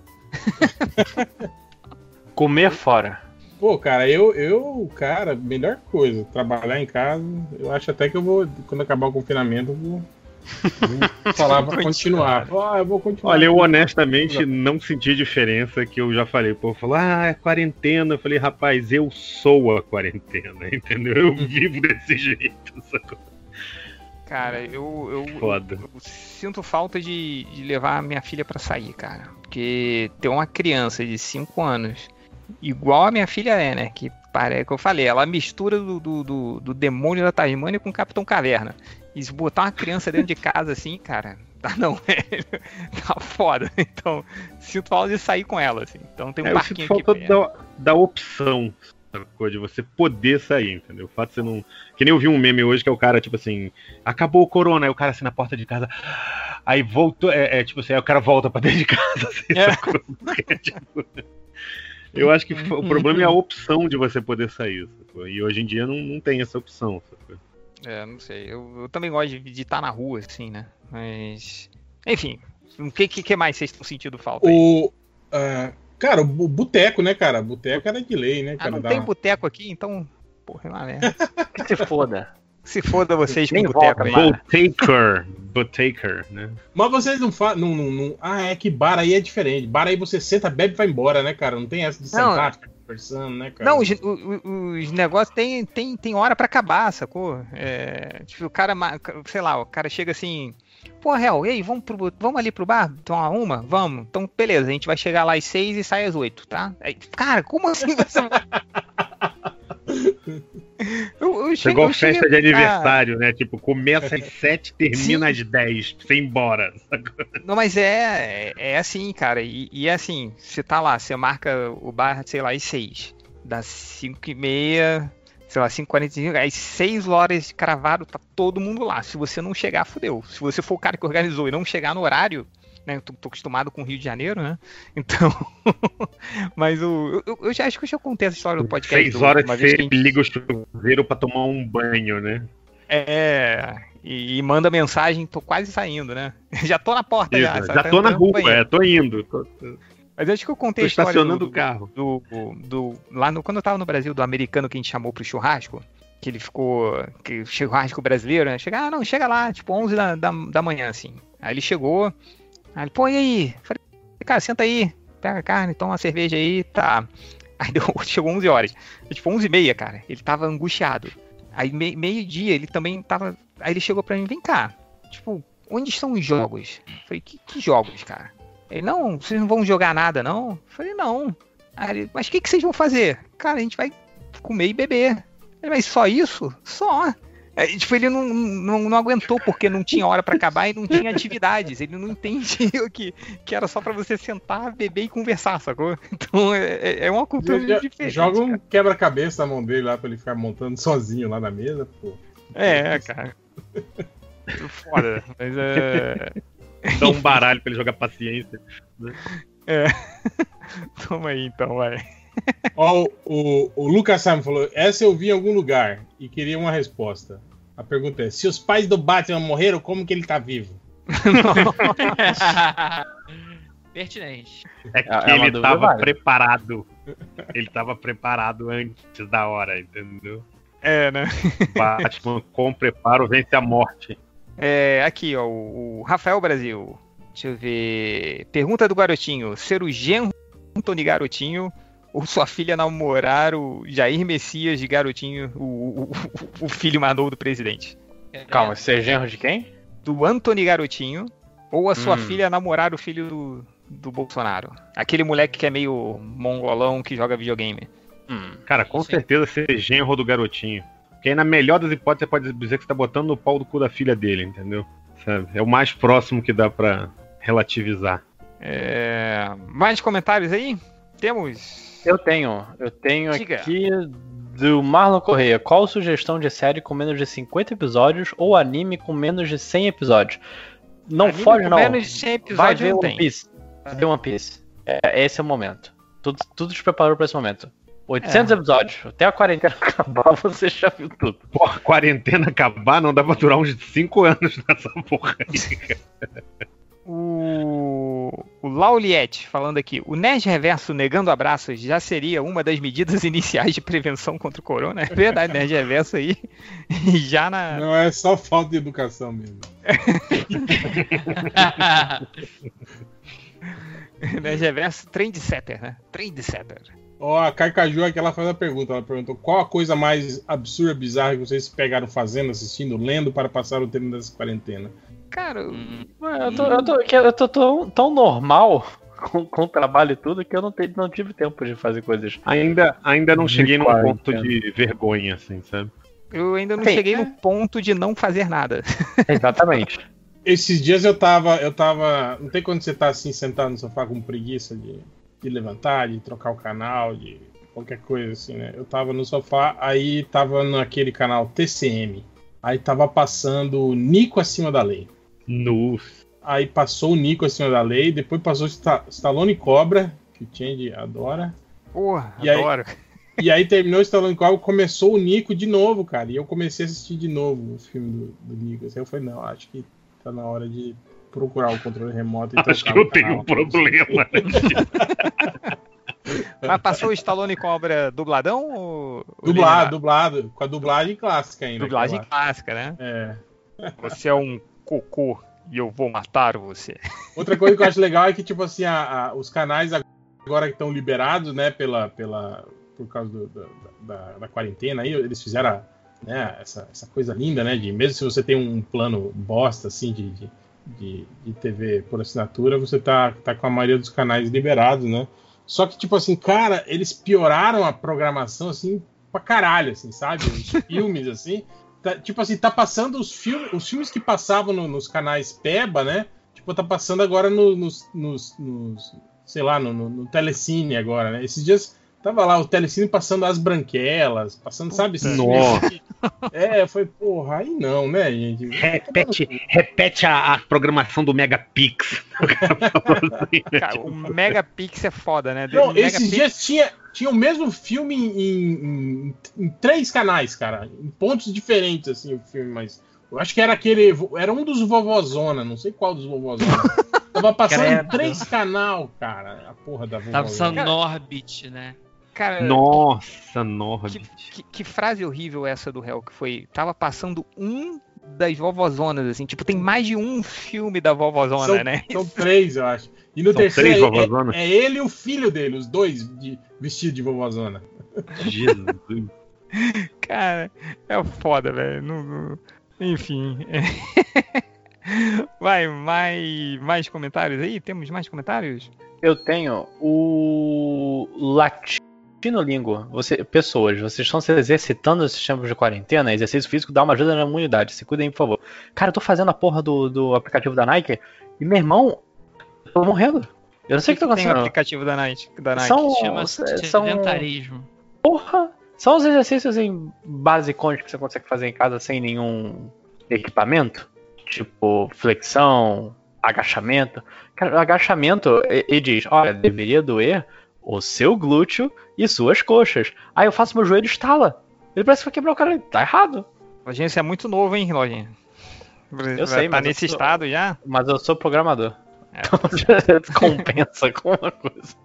Comer fora. Pô, cara, eu, eu, cara, melhor coisa, trabalhar em casa. Eu acho até que eu vou, quando acabar o confinamento, eu vou, vou falar pra continuar. Ah, eu vou continuar. Olha, eu honestamente não senti diferença que eu já falei. O povo falou, ah, é quarentena. Eu falei, rapaz, eu sou a quarentena, entendeu? Eu vivo desse jeito, sacou? Cara, eu, eu, Foda. eu sinto falta de, de levar a minha filha pra sair, cara. Porque ter uma criança de 5 anos, igual a minha filha é, né? Que parece que eu falei, ela mistura do, do, do, do demônio da Tasmânia com o Capitão Caverna. E se botar uma criança dentro de casa assim, cara, tá não, velho. Tá foda. Então, sinto falta de sair com ela, assim. Então tem um É, eu sinto parquinho falta da, da opção, sacou? De você poder sair, entendeu? O fato de você não. Que nem eu vi um meme hoje que é o cara, tipo assim, acabou o corona, aí o cara assim na porta de casa. Aí voltou, é, é, tipo assim, aí o cara volta pra dentro de casa, assim, É. sacou? Porque, tipo, Eu acho que o problema é a opção de você poder sair, sacou? E hoje em dia não, não tem essa opção, sacou? É, não sei. Eu, eu também gosto de estar na rua, assim, né? Mas. Enfim, o que, que, que mais vocês estão sentindo falta aí? O. ah, cara, o boteco, né, cara? Boteco era de lei, né, Ah, cara? não Dá- tem boteco aqui, então. Porra, é uma merda. Que se foda. Se foda vocês com boteco. Botaker, Botaker, né? Mas vocês não falam. Não, não, não- Ah, é que bar aí é diferente. Bar aí você senta, bebe e vai embora, né, cara? Não tem essa de Não, sentar, ficar conversando, né, cara? Não, os, o- o- os negócios tem, tem, tem hora pra acabar, sacou? É, tipo, o cara, sei lá, o cara chega assim, pô, Real, ei, vamos, pro, vamos ali pro bar tomar uma? Vamos. Então, beleza, a gente vai chegar lá às seis e sai às oito, tá? Aí, cara, como assim você vai... Eu Eu, eu Chegou eu cheguei festa de aniversário, né? Tipo, começa às 7, termina às 10, pra você embora. Não, mas é, é, é assim, cara. E, e é assim, você tá lá, você marca o bar, sei lá, às 6. Das 5 e meia, sei lá, 5h45, às 6 horas cravado, tá todo mundo lá. Se você não chegar, fudeu. Se você for o cara que organizou e não chegar no horário, né? Eu tô, tô acostumado com o Rio de Janeiro, né? Então. mas o. Eu, eu já acho que eu já contei essa história do podcast. 6 do- horas vez você gente- liga o chuveiro pra tomar um banho, né? É. E, e manda mensagem, tô quase saindo, né? Já tô na porta Isso, já. já? Tá tô na entrando no rua, é, tô indo. Tô- Mas eu acho que eu contei Tô a história estacionando do, o carro. Do, do- lá no, quando eu tava no Brasil, do americano que a gente chamou pro churrasco, que ele ficou. Que churrasco brasileiro, né? Chega, ah, não, chega lá, tipo 11 da, da, da manhã, assim. Aí ele chegou, aí ele, pô, e aí? Falei, cara, senta aí, pega a carne, toma uma cerveja aí, tá. Aí deu, chegou 11 horas. Tipo, 11 e meia, cara. Ele tava angustiado. Aí me- meio-dia ele também tava. Aí ele chegou pra mim, vem cá. Tipo, onde estão os jogos? Eu Falei, que, que jogos, cara? Ele, não, vocês não vão jogar nada, não? Eu Falei, não. Aí ele, mas o que, que vocês vão fazer? Cara, a gente vai comer e beber. Ele, mas só isso? Só. Aí, tipo, ele não, não, não aguentou porque não tinha hora pra acabar e não tinha atividades. Ele não entendia que, que era só pra você sentar, beber e conversar, sacou? Então é, é- é uma cultura Jo- diferente. Joga um quebra-cabeça na mão dele lá pra ele ficar montando sozinho lá na mesa, pô. É, cara. Foda, mas é. Dá um baralho pra ele jogar paciência. né? É. Toma aí então, vai. Ó, o, o, Lucas Simon falou: essa eu vi em algum lugar e queria uma resposta. A pergunta é: se os pais do Batman morreram, como que ele tá vivo? Pertinente. É que É uma ele tava válida. preparado. Ele tava preparado antes da hora, entendeu? É, né? Batman com preparo vence a morte. É, aqui, ó, o, Rafael Brasil. Deixa eu ver. Pergunta do garotinho: ser o genro Anthony Garotinho ou sua filha namorar o Jair Messias de Garotinho, o, o, o- filho mais novo do presidente? Calma, você é genro de quem? Do Anthony Garotinho ou a sua Hum. filha namorar o filho do, do Bolsonaro? Aquele moleque que é meio mongolão que joga videogame. Hum. Cara, com certeza ser genro do garotinho. Porque aí, na melhor das hipóteses, você pode dizer que você tá botando no pau do cu da filha dele, entendeu? Sabe? É o mais próximo que dá pra relativizar. É, mais comentários aí? Temos. Eu tenho. Eu tenho Diga. aqui do Marlon Correia. Qual sugestão de série com menos de 50 episódios ou anime com menos de 100 episódios? Não Anime foge, com não. menos de 100 Vai episódios ver não One. Piece. Vai ver One Piece. É, esse é o momento. Tudo, tudo te preparou pra esse momento. 800 É. episódios. Até a quarentena acabar, você já viu tudo. Pô, a quarentena acabar, não dá pra durar uns 5 anos nessa porra aí. cara. O, o Lauliette falando aqui, o Nerd Reverso negando abraços já seria uma das medidas iniciais de prevenção contra o corona? É verdade, Nerd Reverso aí. Já na. Não, é só falta de educação mesmo. Nerd Reverso, trendsetter, né? Trendsetter. Ó, a Carcaju aqui ela faz a pergunta. Ela perguntou qual a coisa mais absurda, bizarra que vocês pegaram fazendo, assistindo, lendo para passar o tempo dessa quarentena? Cara, Ué, Eu tô, eu tô, que eu tô tão, tão normal com, com o trabalho e tudo que eu não, te- não tive tempo de fazer coisas. Ainda, ainda não De cheguei num ponto de vergonha, assim, sabe? eu ainda não Sim. cheguei no ponto de não fazer nada. Exatamente. Esses dias eu tava, eu tava. Não tem quando você tá assim sentado no sofá com preguiça de, de levantar, de trocar o canal, de qualquer coisa assim, né? Eu tava no sofá, aí tava naquele canal TCM. Aí tava passando o Nico acima da lei. Nossa. Aí passou o Nico acima da lei, depois passou Sta- Stallone Cobra, que o Change adora. Porra, E aí- adoro. E aí terminou o Stallone Cobra, começou o Nico de novo, cara. E eu comecei a assistir de novo os filmes do, do Nico. Assim, eu falei, não, acho que tá na hora de procurar o controle remoto e Acho que eu o tenho um problema. Mas passou o Stallone Cobra dubladão ou. Dublado, dublado. Com a dublagem clássica ainda. Dublagem clássica, né? É. Você é um cocô e eu vou matar você. Outra coisa que eu acho legal é que, tipo assim, a- a- os canais agora que estão liberados, né, pela, pela, por causa do- da, da- da quarentena aí, eles fizeram né, essa, essa coisa linda, né, de mesmo se você tem um plano bosta, assim, de, de, de, de TV por assinatura, você tá, tá com a maioria dos canais liberados, né. Só que, tipo assim, cara, eles pioraram a programação, assim, pra caralho, assim, sabe? Os filmes, assim. Tá- tipo assim, tá passando os filmes, os filmes que passavam no- nos canais Peba, né? Tipo, tá passando agora no- nos, nos, nos- sei lá, no, no, no Telecine agora, né? Esses dias tava lá o Telecine passando As Branquelas, passando, sabe? esses Nossa. que- É, foi, porra, aí não, né, gente? Repete, repete a, a programação do Megapix. Cara, o Megapix é foda, né? Não, O esses Megapix- dias tinha, tinha o mesmo filme em, em- em três canais, cara. Em pontos diferentes, assim, o filme, mas. Eu acho que era aquele. Era um dos Vovozona, não sei qual dos Vovozona. Tava passando em três canal, cara. A porra da Tava passando Vovozona. Norbit, né? Cara, Nossa, Norbit. que, que frase horrível essa do réu que foi. Tava passando um das vovozonas, assim. Tipo, tem mais de um filme da vovozona, São, né? são três, eu acho. E no São terceiro três é- Vovozona? é, é ele e o filho dele, os dois de, vestidos de Vovozona. Jesus. Cara, é foda, velho. Enfim. Vai, mais, mais comentários aí? Temos mais comentários? Eu tenho o Latinolingo. Você, pessoas, vocês estão se exercitando nesses tempos de quarentena? Exercício físico dá uma ajuda na imunidade. Se cuidem, por favor. Cara, eu tô fazendo a porra do, do aplicativo da Nike e meu irmão, eu tô morrendo. Eu não sei o que tá Tem o acontecendo. aplicativo da Nike. Da Nike. São, Chama-se são, sedentarismo. porra, são os exercícios assim, basicões que você consegue fazer em casa sem nenhum equipamento. Tipo, flexão, agachamento. Cara, o agachamento, e- ele diz, olha, deveria doer o seu glúteo e suas coxas. Aí eu faço meu joelho e estala. Ele parece que vai quebrar o cara. Tá errado. Lojinha, você é muito novo, hein, Lojinha? Eu sei, tá mas nesse sou- estado já? Mas eu sou programador. É. Então compensa com uma coisa.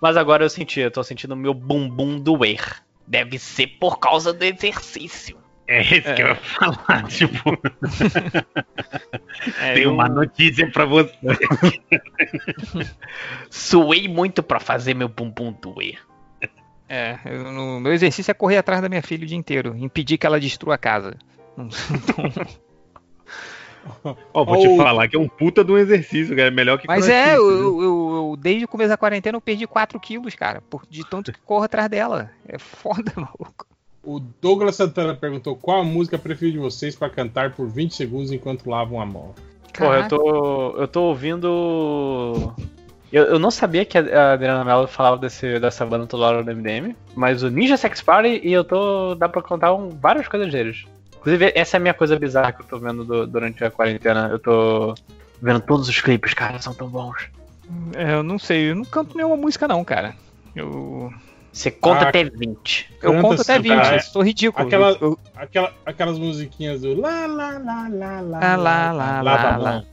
Mas agora eu senti, eu tô sentindo o meu bumbum doer. Deve ser por causa do exercício. É isso que eu ia falar, tipo. É, Tem eu- uma notícia pra você. Suei muito pra fazer meu bumbum doer. É, eu- no- meu exercício é correr atrás da minha filha o dia inteiro, impedir que ela destrua a casa. Não- Ó, vou te falar que é um puta de um exercício, cara. É melhor que Mas é, eu, né? eu- eu- eu- desde o começo da quarentena eu perdi 4 quilos, cara, por, de tanto que corro atrás dela. É foda, maluco. O Douglas Santana perguntou qual a música preferida de vocês pra cantar por 20 segundos enquanto lavam a mão. Porra, eu tô, eu tô ouvindo. Eu, eu não sabia que a a Adriana Mello falava desse, dessa banda toda hora do MDM, mas o Ninja Sex Party e eu tô. dá pra contar um- várias coisas deles. Inclusive, essa é a minha coisa bizarra que eu tô vendo do- durante a quarentena. Eu tô vendo todos os clipes, cara, são tão bons. É, eu não sei, eu não canto nenhuma música não, cara. Eu, Você conta Ah, até 20. eu conto até assim, 20, cara. eu sou ridículo. Aquela- Eu- Aquela, aquelas musiquinhas do lá, lá, lá, lá, lá, lá, lá, lá, lá. Lava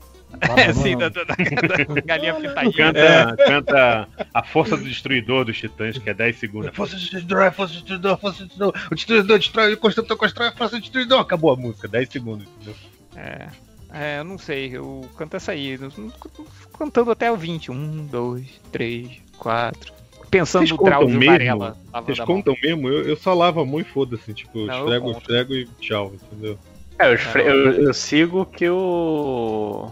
a É, sim, da, da- da- da galinha pintadinha. Canta, canta a força do destruidor dos titãs, que é 10 segundos. Força do destruidor, força do destruidor, força do destruidor. O destruidor destrói, o construtor constrói a força do destruidor. Acabou a música, 10 segundos. Entendeu? É, é, eu não sei, eu canto essa aí. Eu não- Cantando até o 20. 1, 2, 3, 4. Pensando Vocês no contam Drauzio mesmo? Varela. Vocês a mão. contam mesmo? Eu, eu só lavo a mão e foda-se. Tipo, Não, eu esfrego, esfrego e tchau, entendeu? É, eu, esfre- eu- eu sigo que o.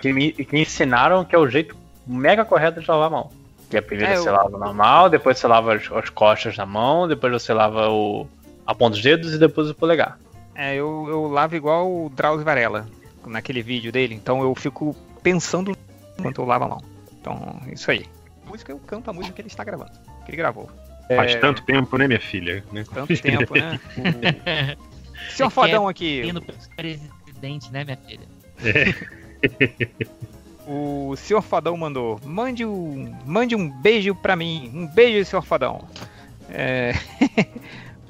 Que me, que ensinaram que é o jeito mega correto de lavar a mão. Que é primeiro É, você eu- lava normal, depois você lava as, as costas da mão, depois você lava o, a ponta dos dedos e depois o polegar. É, eu, eu lavo igual o Drauzio Varela naquele vídeo dele, então eu fico pensando enquanto eu lavo a mão. Então, isso aí. Música, eu canto a música que ele está gravando, que ele gravou. Faz É, tanto tempo, né, minha filha? Né? tanto tempo, né? O... Senhor Você Fodão quer aqui. Indo presidente, né, minha filha? O senhor Fadão mandou. Mande um, mande um beijo pra mim. Um beijo, senhor Fadão. É...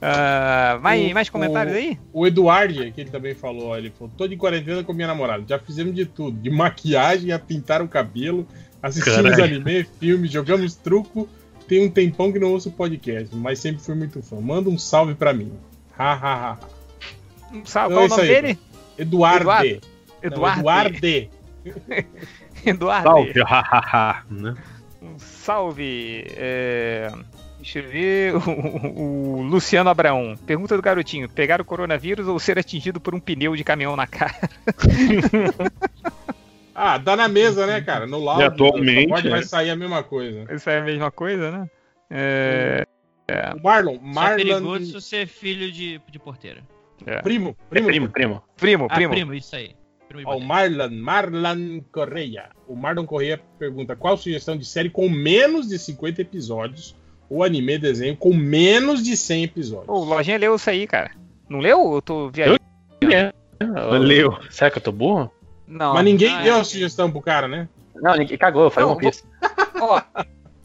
Ah, mais, O- mais comentários o- aí? O Eduardo, que ele também falou, ele falou, tô de quarentena com minha namorada, já fizemos de tudo, de maquiagem a pintar o cabelo, assistimos Caralho. anime, filmes, jogamos truco, tem um tempão que não ouço podcast, mas sempre fui muito fã. Manda um salve pra mim. Ha, ha, ha. Um salve, Então qual o é nome isso aí, dele? Eduardo. Eduardo. Eduardo. Eduarde. Eduardo. Salve, hahaha, né? Um salve. é, Deixa eu ver. O, o Luciano Abraão. Pergunta do garotinho: pegar o coronavírus ou ser atingido por um pneu de caminhão na cara? Ah, dá na mesa, né, cara? No laudo. E atualmente, só pode né? vai sair a mesma coisa. Isso é a mesma coisa, né? É, O Marlon. Só é Marlon. perigoso se você é filho de, de porteira. É. Primo. É Primo. primo, primo. Primo, Ah, primo. primo, isso aí. Primo Ó, o. Marlon, Marlon Correia. O Marlon Correia pergunta: qual sugestão de série com menos de 50 episódios ou anime desenho com menos de 100 episódios? Ô, o Lojinha leu isso aí, cara. Não leu? Eu tô viajando. Valeu. Será que eu tô burro? Não. Mas ninguém Ah, deu é. a sugestão pro cara, né? Não, ninguém cagou, Não, One Piece. Ó,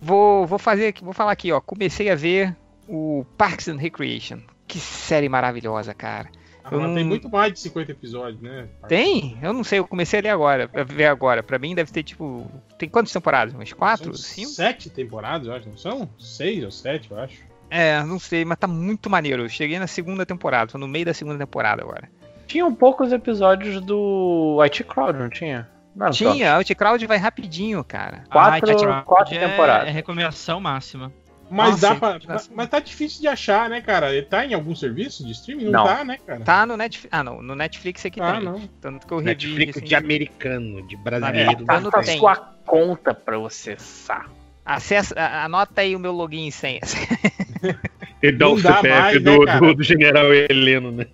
vou, vou fazer aqui, vou falar aqui, ó. Comecei a ver o Parks and Recreation. Que série maravilhosa, cara. Ah, Eu não- tem muito mais de 50 episódios, né? Tem? Eu não sei, eu comecei a ler agora, a ver agora. Pra mim deve ter tipo. Tem quantas temporadas? Umas quatro? São Cinco? Sete temporadas, eu acho, não são? Seis ou sete, eu acho. É, não sei, mas tá muito maneiro. Eu cheguei na segunda temporada, tô no meio da segunda temporada agora. Tinham poucos episódios do IT Crowd, não tinha? Não, era só Tinha, Outcrowd vai rapidinho, cara. Quatro, Ah, quatro é- temporadas. É recomendação máxima. Mas Nossa, dá pra. gente, Mas, mas tá difícil de achar, né, cara? Ele tá em algum serviço de streaming? Não, Não. tá, né, cara? Tá no Netflix. Ah, não, no Netflix aqui Ah, tem. não. Tanto que eu revi. Netflix assim, de americano, de brasileiro. Tá, não Tá tem. tem. sua conta pra você acessar. Acessa, anota aí o meu login e senha. Ele dá o CPF mais, do, né, do, do general Heleno, né?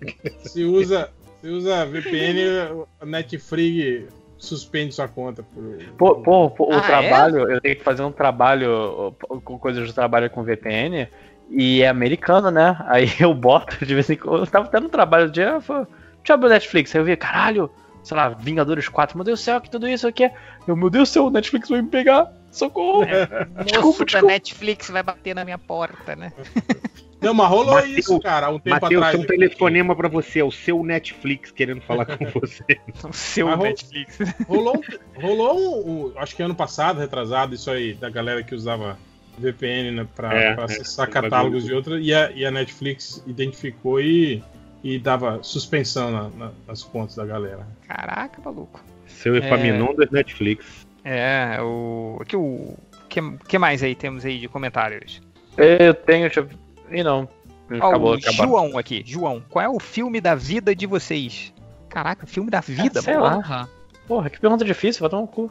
Se usa, se usa VPN, a Netflix suspende sua conta. Por... Pô, pô, pô, o Ah, é? trabalho, eu tenho que fazer um trabalho com coisas de trabalho com VPN e é americano, né? Aí eu boto de vez em quando. Eu tava tendo um trabalho de. ah, foi- Deixa eu abrir o Netflix. Aí eu vi, caralho, sei lá, Vingadores 4, meu Deus do céu, que tudo isso aqui. Eu, meu Deus do céu, o Netflix vai me pegar. Socorro! Moço da desculpa. Netflix vai bater na minha porta, né? Não, mas rolou Mateus- isso, cara, um tempo Matheus, atrás. tem um aqui. telefonema pra você, é o seu Netflix querendo falar com você. O seu Mas Netflix. Rolou, um- rolou um, um- acho que ano passado, retrasado, isso aí, da galera que usava VPN né, pra, É, pra é, acessar um catálogos de outra, e a, e a Netflix identificou e, e dava suspensão na- na- nas contas da galera. Caraca, maluco. Seu Epaminondas Netflix. É, o. Aqui o. que, que mais aí temos aí de comentários? Eu tenho. Deixa eu... Ih, não. Ó, Acabou, o acabou. João aqui. João, qual é o filme da vida de vocês? Caraca, filme da vida, Ah, sei mano. lá. Porra. Porra, que pergunta difícil, vai tomar um cu.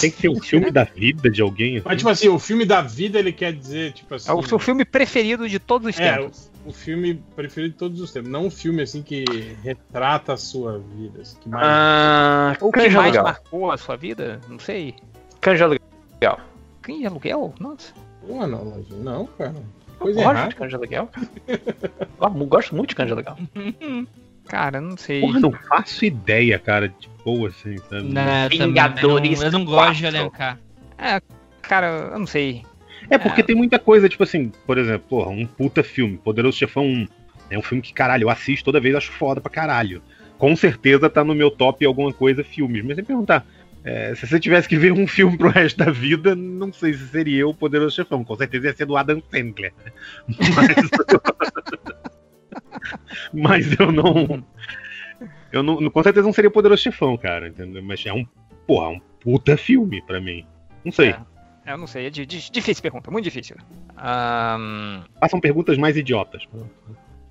Tem que ser o filme da vida de alguém. Mas, tipo assim, o filme da vida, ele quer dizer, tipo assim. É o seu filme preferido de todos os É, tempos. o, o filme preferido de todos os tempos. Não um filme, assim, que retrata a sua vida. Assim, que mais... Ah, Ou que mais Aluguel. marcou a sua vida? Não sei. De Aluguel. De aluguel? Nossa. Uma analogia. Não, cara. Coisa Eu gosto errada. de de Aluguel. Eu gosto muito de de Aluguel. Cara, não sei. Porra, não faço ideia, cara, de boa assim, sabe? Não, também Vingadores não- Eu não gosto de 4. elencar. É, cara, eu não sei. É porque tem muita coisa, tipo assim, por exemplo, porra, um puta filme, Poderoso Chefão 1. É um filme que, caralho, eu assisto toda vez, acho foda pra caralho. Com certeza tá no meu top alguma coisa filmes. Mas sem perguntar, é, se você tivesse que ver um filme pro resto da vida, não sei se seria o Poderoso Chefão. Com certeza ia ser do Adam Sandler. Mas, mas eu não. Eu não. Com certeza não seria o Poderoso Chefão, cara, entendeu? Mas é um. Porra, um puta filme pra mim. Não sei. É, eu não sei. É di- di- difícil pergunta, muito difícil. Ahn, Façam perguntas mais idiotas.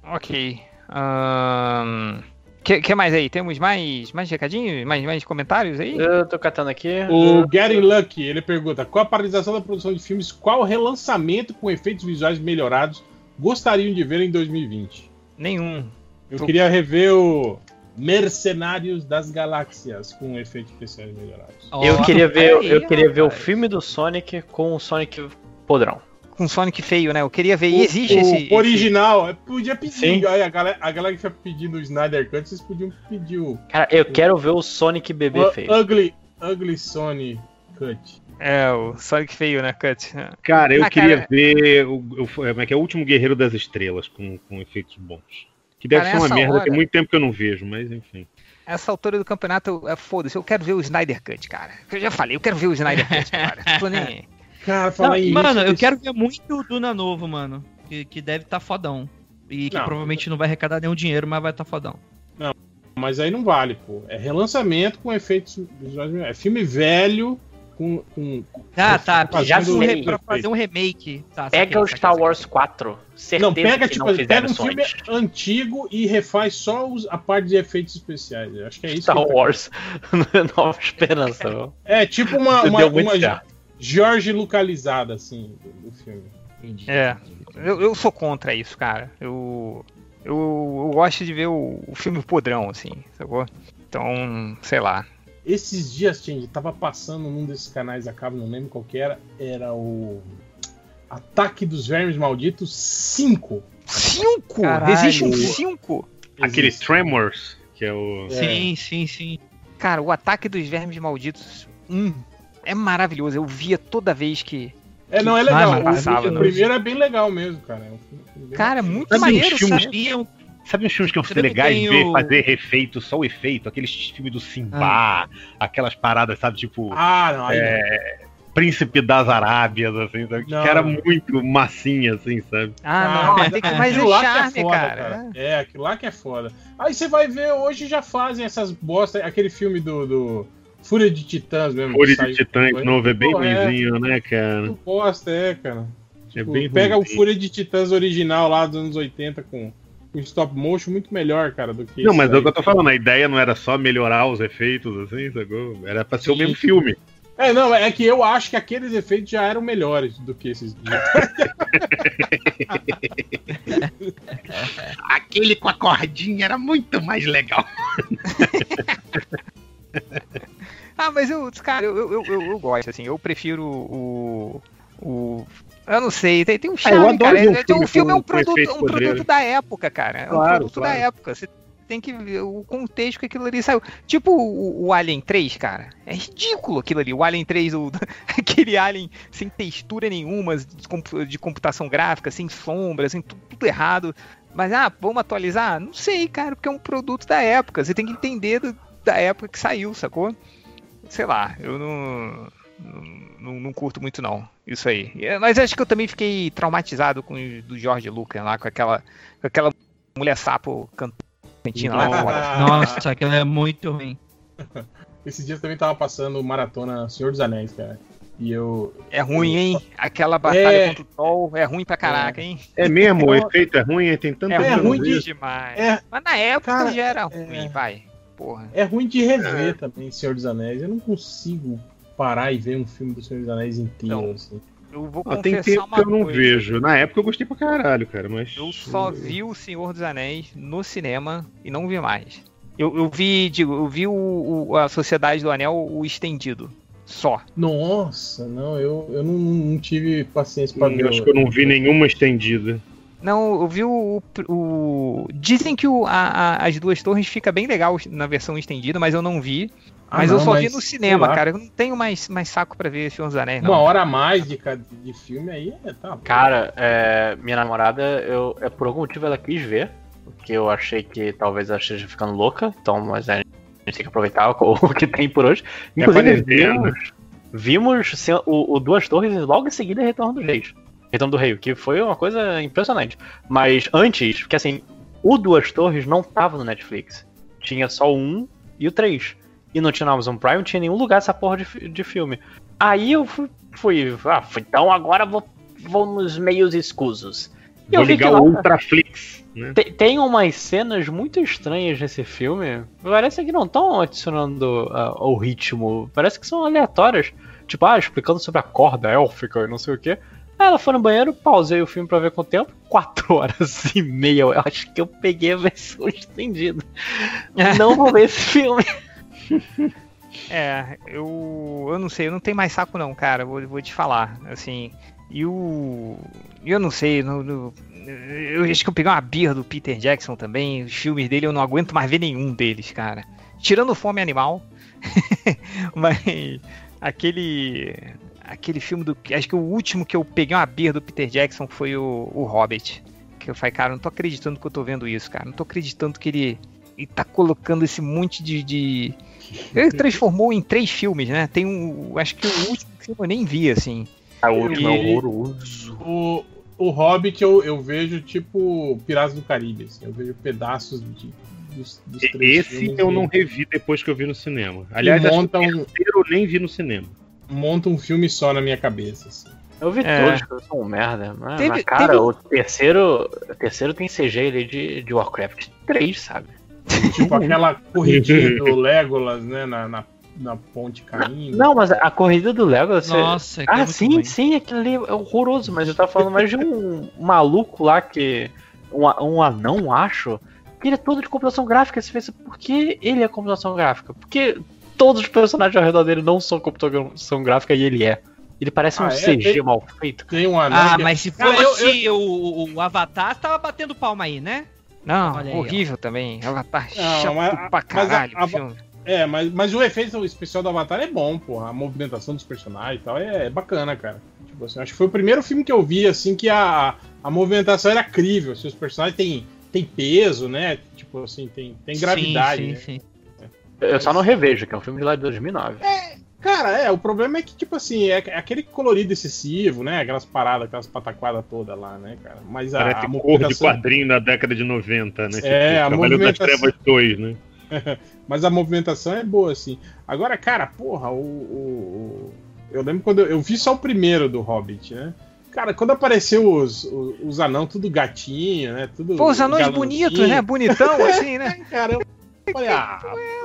ok. Ahn, que, que mais aí? Temos mais, mais recadinhos? Mais, mais comentários aí? Eu tô catando aqui. O Getting Lucky, ele pergunta: com a paralisação da produção de filmes, qual relançamento com efeitos visuais melhorados gostariam de ver em 2020? Nenhum. Eu Tô- queria rever o Mercenários das Galáxias com efeitos especiais melhorados. Eu queria ver, aí, eu queria ver o filme do Sonic com o Sonic podrão. Com Sonic feio, né? Eu queria ver. O, E existe o esse. original, podia pedir. Sim. Aí a galera, a galera que fica pedindo o Snyder Cut, vocês podiam pedir o, Cara, eu quero ver o Sonic bebê o feio. Ugly, Ugly Sony Cut. Esse... É, o Sonic feio, né, Cut? Cara, eu Ah, queria cara- ver o, o, como é que é o último Guerreiro das Estrelas com, com efeitos bons. Que deve Cara, ser uma merda, hora- tem muito tempo que eu não vejo, mas enfim. Essa altura do campeonato, eu- é, foda-se, eu quero ver o Snyder Cut, cara. Eu já falei, eu quero ver o Snyder Cut, cara. Tô nem aí. Cara, Não, fala aí. mano, eu isso- quero ver muito o Duna novo, mano. Que, que deve estar fodão. E que Não. provavelmente não vai arrecadar nenhum dinheiro, mas vai estar fodão. Mas aí não vale, pô. É relançamento com efeitos visuais. É filme velho com. com Ah, tá. fazendo já um sei. pra fazer um remake. Tá, Pega saquei, o Star saquei. Wars 4. Certeza Não, pega, que tipo, não pega um filme antigo e refaz só os- a parte de efeitos especiais. Eu acho que é isso. Star tá- Wars. Nova Esperança. viu? É tipo uma, uma, uma certo. Jorge localizada, assim, do, do filme. Entendi. É. Eu, eu sou contra isso, cara. Eu, eu, eu gosto de ver o, o filme podrão, assim, sacou? Então, sei lá. Esses dias, Tindy, tava passando num desses canais a cabo, não lembro qual que era, era o Ataque dos Vermes Malditos 5. 5? Caralho. Existe um 5? Aquele. Tremors, que é o. Sim, sim, sim. Cara, o Ataque dos Vermes Malditos 1 é maravilhoso. Eu via toda vez que. É, não, é legal. passava o no- primeiro é bem legal mesmo, cara. É um filme- bem Cara, bacana. muito Sabe uns maneiro, filmes- sabe? Uns filmes que iam ser legais tem ver o- fazer refeito, só o efeito? Aqueles filmes do Simba, aquelas paradas, sabe? Tipo, Ah, não, aí é, Príncipe das Arábias, assim, sabe? Não. Que era muito massinha, assim, sabe? Ah, não, mas tem que mais é lá que charme, é foda, cara. É, aquilo lá que é foda. Aí você vai ver, hoje já fazem essas bosta, aquele filme do, do Fúria de Titãs mesmo. Fúria que de Titãs novo é bem Pô, é, ruimzinho, né, cara? bosta, é, cara. É Tipo, bem pega o. Fúria de Titãs original lá dos anos 80 com, com stop motion muito melhor, cara, do que Não, mas é o que eu tô falando, a ideia não era só melhorar os efeitos, assim, sacou? Era pra ser o Sim. mesmo filme. É, não, é que eu acho que aqueles efeitos já eram melhores do que esses. Aquele com a cordinha era muito mais legal. Ah, mas eu, cara, eu, eu, eu, eu gosto, assim, eu prefiro o. o eu não sei, tem, tem um Ah, charme, adoro cara. um filme o filme é um produto, um produto da época, cara. É um Claro, produto da claro. época. Você tem que ver o contexto que aquilo ali saiu. Tipo o, o Alien 3, cara. É ridículo aquilo ali. O Alien 3, o, aquele Alien sem textura nenhuma, de, compu- de computação gráfica, sem sombra, assim, tudo, tudo errado. Mas, ah, vamos atualizar? Não sei, cara, porque é um produto da época. Você tem que entender do- da época que saiu, sacou? Sei lá, eu não, não, não curto muito não, isso aí. É, Mas acho que eu também fiquei traumatizado com o do George Lucas lá, com aquela, com aquela mulher sapo cantina lá. fora. Nossa, aquilo é muito ruim. Esses dias também tava passando maratona Senhor dos Anéis, cara. E eu. É ruim, hein? Aquela batalha É. contra o Troll é ruim pra caraca, hein? É mesmo, o efeito é ruim, tem tanto É, É ruim, de- demais. É, Mas na época Cara, já era é. ruim, vai. Porra. é ruim de rever também Senhor dos Anéis. Eu não consigo parar e ver um filme do Senhor dos Anéis inteiro, Não. assim. Eu vou Ah, tem tempo uma que eu não coisa. vejo. Na época eu gostei pra caralho, cara, mas. Eu só vi o Senhor dos Anéis no cinema e não vi mais. Eu, eu vi, digo, eu vi o, o- a Sociedade do Anel, o estendido. Só. Nossa, não, eu, eu não, não tive paciência pra ver. Eu acho que eu não vi nenhuma estendida. Não, eu vi o. o- dizem que o- a- a- as duas torres fica bem legal na versão estendida, mas eu não vi. Ah, Mas não, eu só vi mas no sei cinema, cara. Eu não tenho mais, mais saco pra ver Senhor dos Anéis, não. Uma hora a mais de, de filme aí, é, tá. Cara, é, minha namorada, eu, é, por algum motivo ela quis ver, porque eu achei que talvez ela esteja ficando louca, então mas a gente tem que aproveitar o, o que tem por hoje. É Inclusive, quarentena. vimos, vimos o, o Duas Torres e logo em seguida Retorno do Reis. Retorno do Rei, que foi uma coisa impressionante. Mas antes, porque assim, o Duas Torres não tava no Netflix. Tinha só o um e o três. E não tinha no Amazon Prime, não tinha nenhum lugar essa porra de, de filme. Aí eu fui, fui ah, fui- então agora vou, vou nos meios escusos. E Vou eu ligar que o Ultraflix, né? Tem, tem umas cenas muito estranhas nesse filme. Parece que não estão adicionando ah, o ritmo. Parece que são aleatórias. Tipo, ah, explicando sobre a corda élfica e não sei o quê. Aí ela foi no banheiro, pausei o filme pra ver quanto tempo. Quatro horas e meia. Eu acho que eu peguei a versão estendida. Não vou ver esse filme. É, eu, eu não sei, eu não tenho mais saco não, cara, vou, vou te falar, assim, e o, eu não sei, no, no- eu acho que eu peguei uma birra do Peter Jackson também, os filmes dele eu não aguento mais ver nenhum deles, cara, tirando Fome Animal, mas aquele, aquele filme do, acho que o último que eu peguei uma birra do Peter Jackson foi o, o Hobbit, que eu falei, cara, não tô acreditando que eu tô vendo isso, cara, não tô acreditando que ele, ele tá colocando esse monte de- de ele transformou em três filmes, né? Tem um. Acho que o último filme eu nem vi, assim. A última é horroroso. O, o Hobbit eu, eu vejo tipo Piratas do Caribe, assim, eu vejo pedaços de, dos, dos três Esse filmes eu e- não revi depois que eu vi no cinema. Aliás, e acho monta que um, o terceiro eu nem vi no cinema. monta um filme só na minha cabeça. assim. Eu vi É. todos, que eu sou um merda. Mas, Teve- cara, teve- o terceiro. O terceiro tem CG ali de, de Warcraft 3, sabe? Tipo aquela corridinha do Legolas, né, na, na na ponte caindo. Não, mas a corrida do Legolas. você- Nossa, aquilo é Ah, muito sim, ruim. sim, aquilo ali é horroroso, mas eu tava falando mais de um maluco lá que. Um, um anão, acho. Que ele é todo de computação gráfica. Você pensa, por que ele é computação gráfica? Porque todos os personagens ao redor dele não são computação gráfica e ele é. Ele parece um Ah, é? CG Tem- mal feito. Tem um anão. Ah, que- mas se Cara, eu- fosse O, o Avatar, tava batendo palma aí, né? Não, Olha aí, horrível também. Avatar Não, chato mas- pra mas a- caralho. a-. É, mas, mas o efeito especial do Avatar é bom, porra. A movimentação dos personagens e tal é, é bacana, cara. Tipo assim, acho que foi o primeiro filme que eu vi, assim, que a, a movimentação era crível. Assim, os personagens têm, têm peso, né? Tipo assim, tem, tem gravidade. Sim, né? sim, sim. Eu só não revejo, que é um filme de lá de 2009. Cara, é, o problema é que, tipo assim, é, é aquele colorido excessivo, né? Aquelas paradas, aquelas pataquadas todas lá, né, cara? Mas a, Parece a cor de movimentação. quadrinho da década de 90, né? É, a Trabalhou das movimentação- Trevas 2, né? Mas a movimentação é boa, assim. Agora, cara, porra, o. o- o- Eu lembro quando eu, eu vi só o primeiro do Hobbit, né? Cara, quando apareceu os, os, os anão, tudo gatinho, né? Tudo Pô, os anões bonitos, né? Bonitão, assim, né? Cara, eu falei, ah,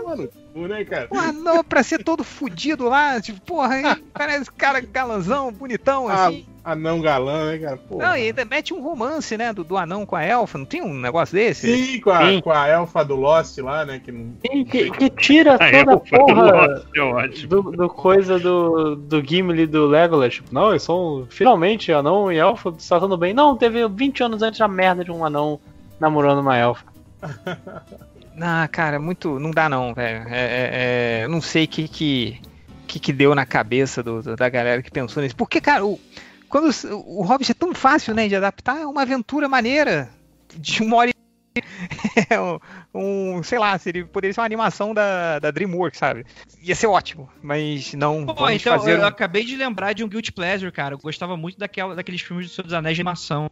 mano, né, cara? Pô, anão pra ser todo fudido lá, tipo, porra, aí parece cara galanzão, bonitão, Ah, assim. anão galã, né, cara? Porra. Não, e ainda mete um romance, né, do, do anão com a elfa, não tem um negócio desse? Sim, com a, Sim. com a elfa do Lost lá, né? Que não... Sim, que, que tira A toda a Elfa do porra Lost é do, do coisa do, do Gimli do Legolas. Tipo, não, eles são finalmente anão e elfa se tratando bem. Não, teve 20 anos antes a merda de um anão namorando uma elfa. Ah, cara, muito. Não dá não, velho. É, é, é, eu não sei o que que, que que deu na cabeça do- da galera que pensou nisso. Porque, cara, o, quando o Hobbit é tão fácil, né, de adaptar, é uma aventura maneira. De uma hora e... É um, sei lá, seria, poderia ser uma animação da, da DreamWorks, sabe? Ia ser ótimo, mas não. Pô, então fazer eu acabei de lembrar de um Guilty Pleasure, cara. Eu gostava muito daquela, daqueles filmes do Senhor dos Anéis de animação.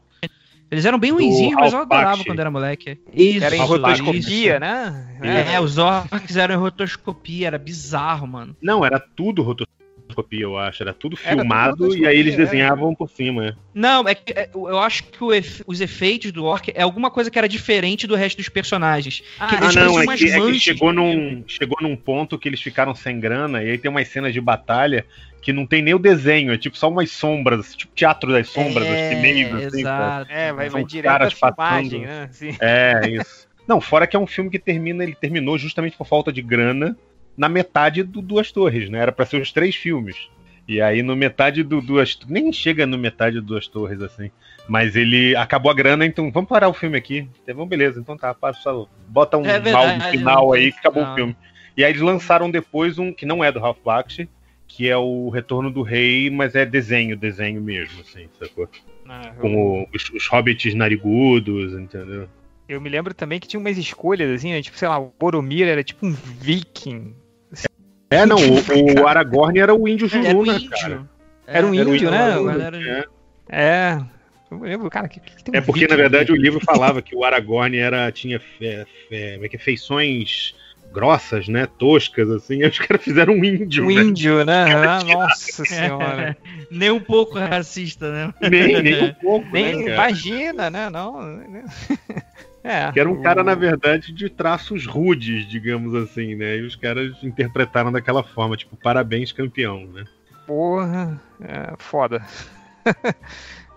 Eles eram bem ruinzinhos, mas eu adorava quando era moleque. Isso, Era em Rotoscopia, né? É, os orcs eram em rotoscopia, era bizarro, mano. Não, era tudo rotoscopia, eu acho. Era tudo Era tudo filmado e aí eles é. desenhavam por cima. é. Não, é que é, eu acho que o efe- os efeitos do orc é alguma coisa que era diferente do resto dos personagens. Ah, Que Ah, não, é que, é que chegou, num, chegou num ponto que eles ficaram sem grana e aí tem umas cenas de batalha que não tem nem o desenho, é tipo só umas sombras, tipo teatro das sombras, é, os inimigos, assim, exato. É, vai, São vai direto caras filmagem, passando. né? Assim. É, isso. Não, fora que é um filme que termina, ele terminou justamente por falta de grana na metade do Duas Torres, né? Era pra ser os três filmes. E aí no metade do Duas nem chega no metade do Duas Torres assim, mas ele acabou a grana, então vamos parar o filme aqui. Então, beleza, então tá, passa, bota um É mal verdade, no final não aí que acabou final. o filme. E aí eles lançaram depois um que não é do Ralph Bakshi, que é o Retorno do Rei, mas é desenho, desenho mesmo, assim, sacou? Ah, eu- Com o- os, os hobbits narigudos, entendeu? Eu me lembro também que tinha umas escolhas, assim, né? Tipo, sei lá, o Boromir era tipo um viking. É, não, o, o Aragorn era o índio Era o Julu, né, índio. cara? Era um Era o índio, né? Era- é. É. Eu lembro, cara, que, que tem um É porque, na viking verdade, o aqui. livro falava que o Aragorn era, tinha fe- fe- como é que é, feições grossas, né? Toscas, assim. Os caras fizeram um índio, Um né? índio, né? Ah, Nossa senhora. Nem um pouco racista, né? Nem, nem um pouco, Nem né, imagina, né? Não. É. Que era um cara, o- na verdade, de traços rudes, digamos assim, né? E os caras interpretaram daquela forma, tipo, parabéns, campeão, né? Porra. É, foda.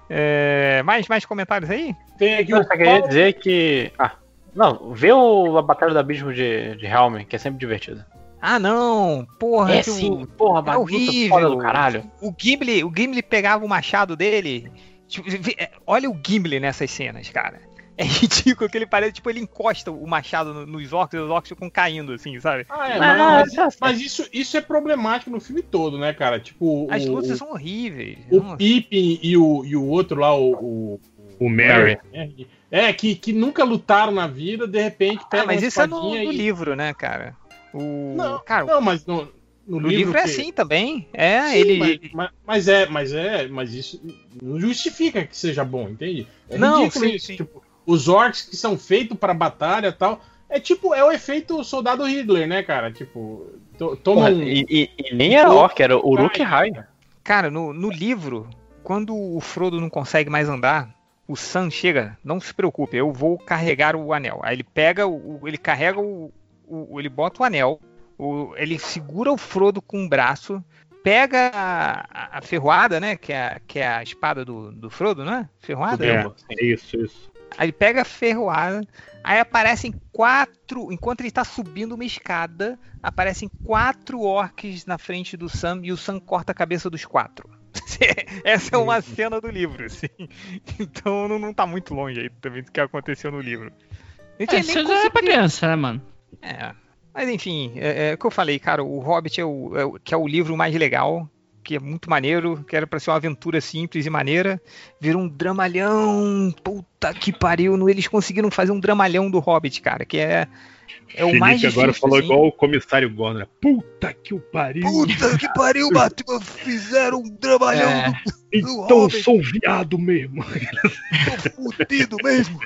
É, mais, mais comentários aí? Tem aqui Eu só queria dizer que. Ah, não, vê o, a Batalha do Abismo de, de Helm, que é sempre divertido. Ah, não. Porra. é que o- sim, porra, É horrível. foda do caralho. O Gimli, o Gimli pegava o machado dele. tipo, é, olha o Gimli nessas cenas, cara. É ridículo que ele parece, tipo, ele encosta o machado no- nos orcs e os orcs ficam caindo, assim, sabe? Ah, é, Ah, mas, certo. mas isso, isso é problemático no filme todo, né, cara? Tipo, As o, lutas o, são horríveis. o. Pippin e o, e o outro lá, o. o O Merry. é, é, que, que nunca lutaram na vida, de repente Ah, pegam mas uma isso é no, espadinha no e- livro, né, cara? O... Não, cara, Não, mas no, no, no livro, é que- assim também. É, Sim, ele. mas, mas- mas é, mas é, mas isso não justifica que seja bom, entende? É Não, ridículo sim, isso. sim. Tipo, os orcs que são feitos pra batalha e tal. É tipo, é o efeito soldado Hitler, né, cara? Tipo, to, toma Porra, um. e, e- e nem era orc, era Uruk Hai. Cara, no, no livro, quando o Frodo não consegue mais andar, o Sam chega, não se preocupe, eu vou carregar o anel. Aí ele pega, o, o- ele carrega o, o- Ele bota o anel, O- ele segura o Frodo com um braço, pega a, a ferroada, né? Que é, a- que é a espada do, do Frodo, não é? Ferroada? É, é isso, isso. Aí ele pega a ferroada, aí aparecem quatro. Enquanto ele tá subindo uma escada, aparecem quatro orcs na frente do Sam e o Sam corta a cabeça dos quatro. Essa é uma cena do livro, assim. Então não, não tá muito longe aí também do que aconteceu no livro. É, isso já é pra criança, né, mano? é. Mas enfim, é, é o que eu falei, cara, o Hobbit é o, é o- que é o livro mais legal, que é muito maneiro, que era pra ser uma aventura simples e maneira, virou um dramalhão, puta que pariu, no- eles conseguiram fazer um dramalhão do Hobbit, cara, que é, é o Felipe mais difícil. agora falou assim. igual o comissário né? Puta que o pariu. Puta que pariu, Batman, fizeram um dramalhão É. do Então Hobbit. sou viado mesmo. tô fudido mesmo.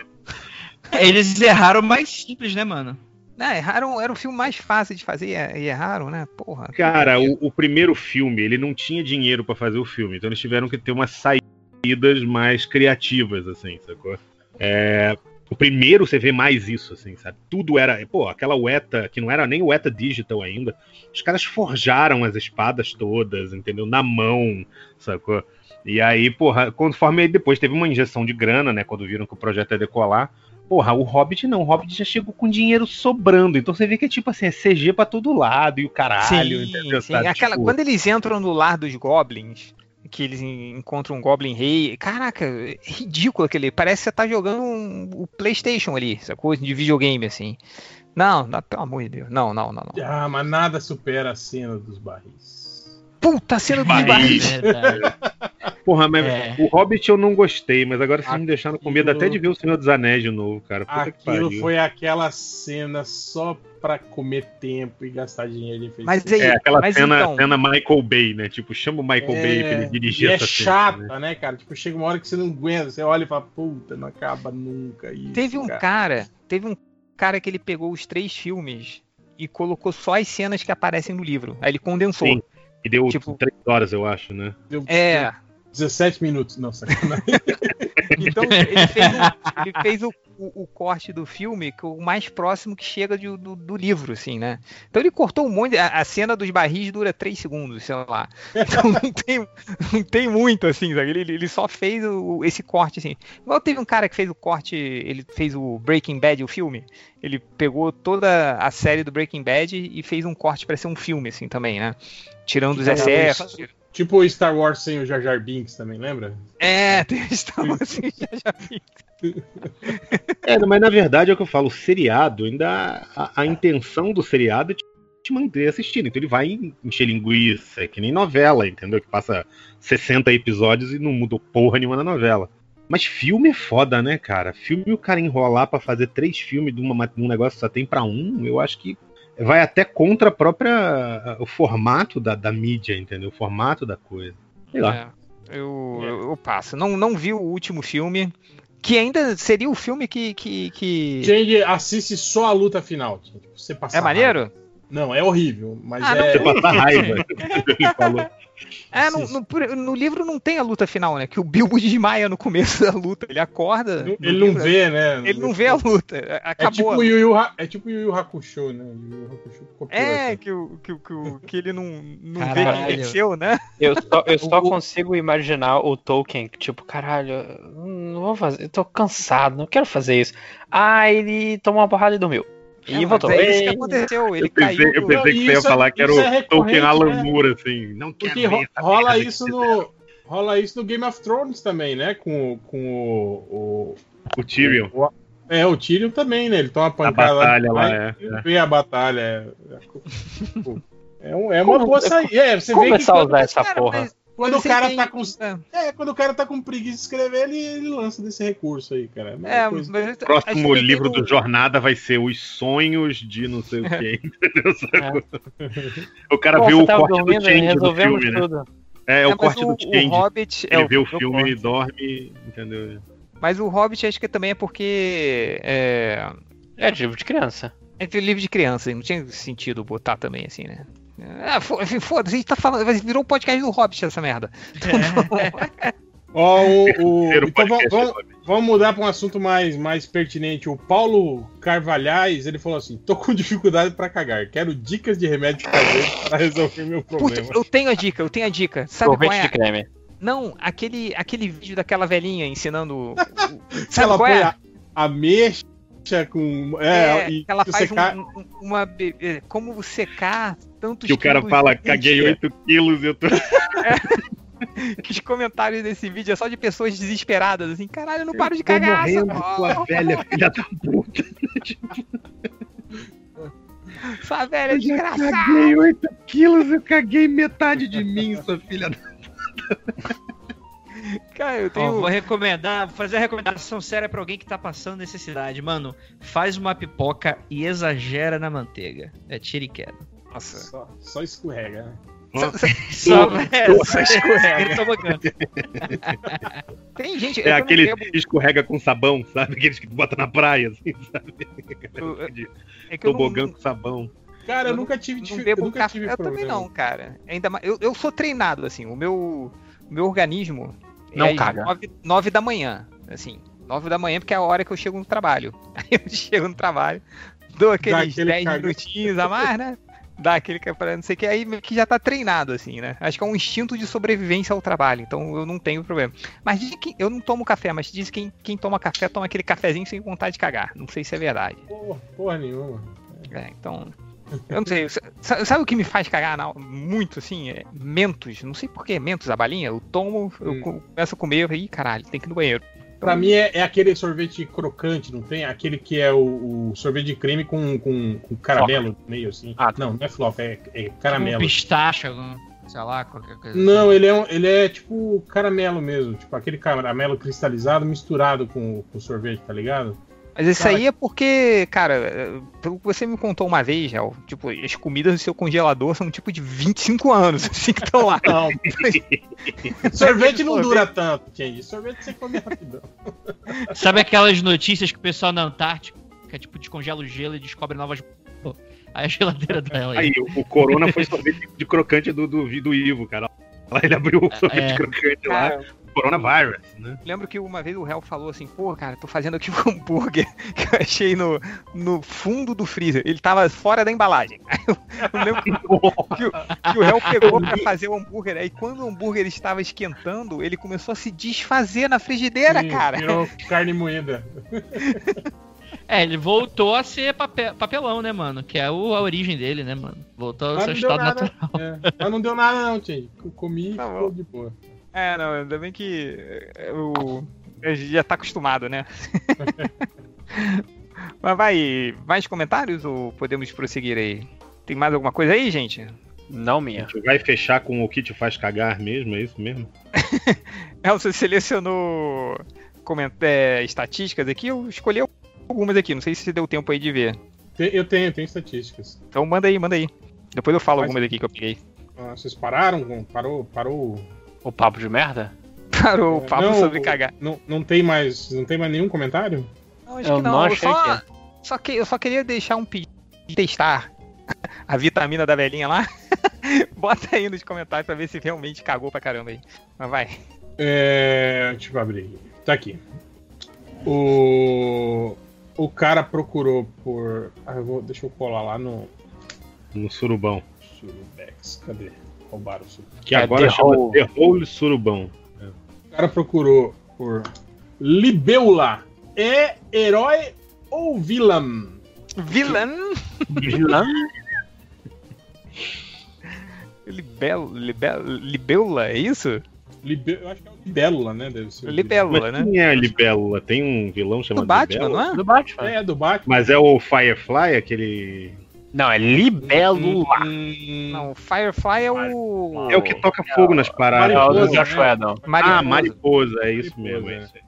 Eles erraram mais simples, né, mano? Não, erraram, era o filme mais fácil de fazer e erraram, né, porra. Cara, o, o primeiro filme, ele não tinha dinheiro pra fazer o filme, então eles tiveram que ter umas saídas mais criativas, assim, sacou? É, o primeiro você vê mais isso, assim, sabe? Tudo era. Pô, aquela UETA, que não era nem UETA digital ainda, os caras forjaram as espadas todas, entendeu? Na mão, sacou? E aí, porra, conforme aí depois teve uma injeção de grana, né? Quando viram que o projeto ia decolar. Porra, o Hobbit não, o Hobbit já chegou com dinheiro sobrando. Então você vê que é tipo assim, é CG pra todo lado e o caralho, entendeu? sim. sabe? Aquela, Tipo, Quando eles entram no lar dos goblins, que eles en- encontram um Goblin Rei, caraca, é ridículo aquele. Parece que você tá jogando um- o PlayStation ali, essa coisa de videogame assim. Não, não, pelo amor de Deus. Não, não, não, não. Ah, mas nada supera a cena dos barris. Puta, cena dos Barris. Verdade. Porra, mas É. o Hobbit eu não gostei, mas agora vocês me deixaram com medo Aquilo- até de ver o Senhor dos Anéis de novo, cara. Puta que Aquilo pariu. foi aquela cena só pra comer tempo e gastar dinheiro em. Mas aí, É aquela mas cena, então, cena Michael Bay, né? Tipo, chama o Michael Bay pra ele dirigir e é essa chata, cena. né? cara? Tipo, chega uma hora que você não aguenta, você olha e fala, puta, não acaba nunca isso. teve um cara. cara, teve um cara que ele pegou os três filmes e colocou só as cenas que aparecem no livro. Aí ele condensou. Sim. E deu Tipo- três horas, eu acho, né? Deu É, 17 minutos. Não, sacanagem. Então ele fez, o, ele fez o, o- o corte do filme que o mais próximo que chega de- do, do livro, assim, né? Então ele cortou um monte. A, a cena dos barris dura 3 segundos, sei lá. Então não tem, não tem muito, assim, sabe? Ele, ele só fez o- esse corte, assim. Igual teve um cara que fez o corte, ele fez o Breaking Bad, o filme. Ele pegou toda a série do Breaking Bad e fez um corte para ser um filme, assim, também, né? Tirando os excessos. Tipo o Star Wars sem o Jar Jar Binks também, lembra? É, tem estava assim, já, já vi. É, mas na verdade é o que eu falo, o seriado, ainda a, a intenção do seriado é te, te manter assistindo. Então ele vai encher linguiça, é que nem novela, entendeu? Que passa 60 episódios e não mudou porra nenhuma na novela. Mas filme é foda, né, cara? Filme o cara enrolar pra fazer três filmes de, uma, de um negócio que só tem pra um, eu acho que vai até contra a própria. o formato da, da mídia, entendeu? O formato da coisa. Sei lá. É, eu, eu, eu passo. Não, não vi o último filme. Que ainda seria o filme que. que, que... Gente, assiste só a luta final. Tipo, você passa É maneiro? raiva. Não, é horrível, mas Ah, é. Você passa raiva. ele. É, no, no, no livro não tem a luta final, né? Que o Bilbo desmaia no começo da luta. Ele acorda. no Ele não livro, vê, né? Ele não vê a luta. É Acabou. tipo o Yu Yu, Ha- é tipo o Yu Yu Hakusho, né? O Yu Yu Hakusho É, essa. que, o- que, o- que, ele não, não vê que venceu, né? Eu só, eu só consigo imaginar o Tolkien, que, tipo, caralho, não vou fazer, eu tô cansado, não quero fazer isso. Ah, ele tomou uma porrada e dormiu. E É, voltou. É isso que aconteceu. Ele Eu pensei, caiu. eu pensei que você ia é- falar que era é o recorrente, Tolkien Alan né? Moore, assim. Não quero Porque ver rola isso no. Rola isso no Game of Thrones também, né? Com, com o, O Tyrion. o- É, o Tyrion também, né? Ele toma uma A pancada batalha lá, e é. é. vê a batalha. É, é, um- é uma Como- boa saída. É, você vê que começar a usar essa Cara, porra. mas- quando mas o cara você tá tem- com. É. É, quando o cara tá com preguiça de escrever, ele, ele lança desse recurso aí, cara. É É, coisa. mas Próximo livro tem do Jornada vai ser Os Sonhos de não sei o quê. entendeu? Sacou? O cara Pô, viu o tava corte do dormindo, Change do filme, né? tudo. É, é É, o mas corte o, do Change. o Hobbit. é, Ele o- vê o filme e corte. dorme, entendeu? Mas o Hobbit acho que também é porque. É, É de livro de criança. é de livro de criança, não tinha sentido botar também assim, né? Ah, foda-se, a gente tá falando. Virou um podcast do Hobbit essa merda. Ó, o, o- então vamos, vamos. Vamos mudar para um assunto mais, mais pertinente. O Paulo Carvalhais, ele falou assim: tô com dificuldade para cagar. Quero dicas de remédio caseiro para resolver meu problema. Puta, eu tenho a dica, eu tenho a dica. Sabe Sorvete qual é? de creme. Não, aquele, aquele vídeo daquela velhinha ensinando. Sabe ela qual põe é? a, ameixa com. É, É, e ela faz ca- um- um- uma. é, Como secar tantos Que o cara fala, caguei mentira. 8 quilos e eu tô. Que os comentários desse vídeo é só de pessoas desesperadas, assim, caralho, eu não paro de Tô cagar. morrendo, essa sua velha filha da puta. Essa velha Eu já desgraçada. caguei 8 quilos, eu caguei metade de mim, sua filha da Cara, eu Ó, tenho. vou recomendar, vou fazer a recomendação séria pra alguém que tá passando necessidade. Mano, faz uma pipoca e exagera na manteiga. É tiro e queda. Nossa. Só, só escorrega, né? Só, é, só escorrega. tobogã. Tem gente. É aquele que escorrega com sabão, sabe? Aqueles que bota na praia, assim, sabe? eu- eu- É que eu não, Tobogã com sabão. Cara, eu, Eu nunca tive não difi- bebo eu nunca café. tive Eu também não, cara. Ainda mais, eu, eu sou treinado, assim. O meu, o meu organismo Não às caga. nove, nove da manhã. Assim, nove da manhã, porque é a hora que eu chego no trabalho. Aí eu chego no trabalho, dou aqueles aquele 10 caga. minutinhos a mais, né? Dá aquele que é pra não sei o que, aí meio que já tá treinado, assim, né? Acho que é um instinto de sobrevivência ao trabalho, então eu não tenho problema. Mas diz que eu não tomo café, mas diz que quem, quem toma café toma aquele cafezinho sem vontade de cagar. Não sei se é verdade. Porra, porra nenhuma. É, então. Eu não sei. sa- Sabe o que me faz cagar na- muito, assim? É mentos. Não sei porquê. Mentos, a balinha. Eu tomo, eu Hum. co- começo a comer e caralho, tem que ir no banheiro. Pra mim é, é aquele sorvete crocante, não tem? Aquele que é o, o sorvete de creme com, com, com caramelo no meio, assim. Ah, Não, não é flop, é, é Um caramelo. pistache, algum- sei lá, qualquer coisa. Não, ele é, um- ele é tipo caramelo mesmo. Tipo aquele caramelo cristalizado misturado com, com sorvete, tá ligado? Mas isso Cara, aí é porque, cara, é, pelo que você me contou uma vez, Gel, tipo, as comidas do seu congelador são tipo de 25 anos, assim, que estão lá. Não. sorvete não dura tanto, gente. Sorvete você come rapidão. Sabe aquelas notícias que o pessoal na Antártica, tipo, descongela o gelo e descobre novas. Aí a geladeira dela aí. Aí, o, o Corona foi sorvete de crocante do, do, do Ivo, cara. Lá ele abriu o sorvete É. crocante lá. Coronavirus, né? lembro que uma vez o réu falou assim, pô, cara, tô fazendo aqui um hambúrguer que eu achei no, no fundo do freezer. Ele tava fora da embalagem. Eu, eu lembro que, que o- que o réu pegou pra fazer o hambúrguer. Aí quando o hambúrguer estava esquentando, ele começou a se desfazer na frigideira, Sim, cara. Virou carne moída. É, ele voltou a ser pape- papelão, né, mano? Que é a origem dele, né, mano? Voltou ao seu não deu estado nada. natural. É, mas não deu nada, não. Eu comi e Tá ficou bom. de boa. É, não, ainda bem que eu, eu já tá acostumado, né? Mas vai, mais comentários ou podemos prosseguir aí? Tem mais alguma coisa aí, gente? Não A minha. gente vai fechar com o que te faz cagar mesmo, é isso mesmo? É, você selecionou coment... é, estatísticas aqui, eu escolhi algumas aqui, não sei se deu tempo aí de ver. Eu tenho, eu tenho estatísticas. Então manda aí, manda aí. Depois eu falo Mas- algumas aqui que eu peguei. Ah, vocês pararam? Parou? Parou? O papo de merda? Parou o papo Não, sobre cagar. Não, não tem mais, não tem mais nenhum comentário? Não, acho Eu que não. não eu achei só, que é. só que eu só queria deixar um pedido de testar a vitamina da velhinha lá. Bota aí nos comentários pra ver se realmente cagou pra caramba aí. Mas vai. É, deixa eu abrir. Tá aqui. O o cara procurou por, ah, eu vou, deixa eu colar lá no No surubão. Surubex. Cadê? Roubaram o Surubex. Que É, agora The chama. The Hole Surubão. O cara procurou por Libeula. É herói ou vilã? Vilã. Vilã? Libel, libel, libeula, é isso? Libe... Eu acho que é o Libélula, né? Deve ser. o Libélula, Mas né? quem é a Libélula? Tem um vilão chamado Do Batman, Libélula? não é? Do Batman. É, do Batman. Mas é o Firefly, aquele. Não, é Libélula. Hum, Não, o Firefly é o. É o que toca fogo nas paradas. É o Mariposa, Josh né? Whedon. Mariposa. Ah, mariposa, é isso Mariposa, mesmo. É isso aí.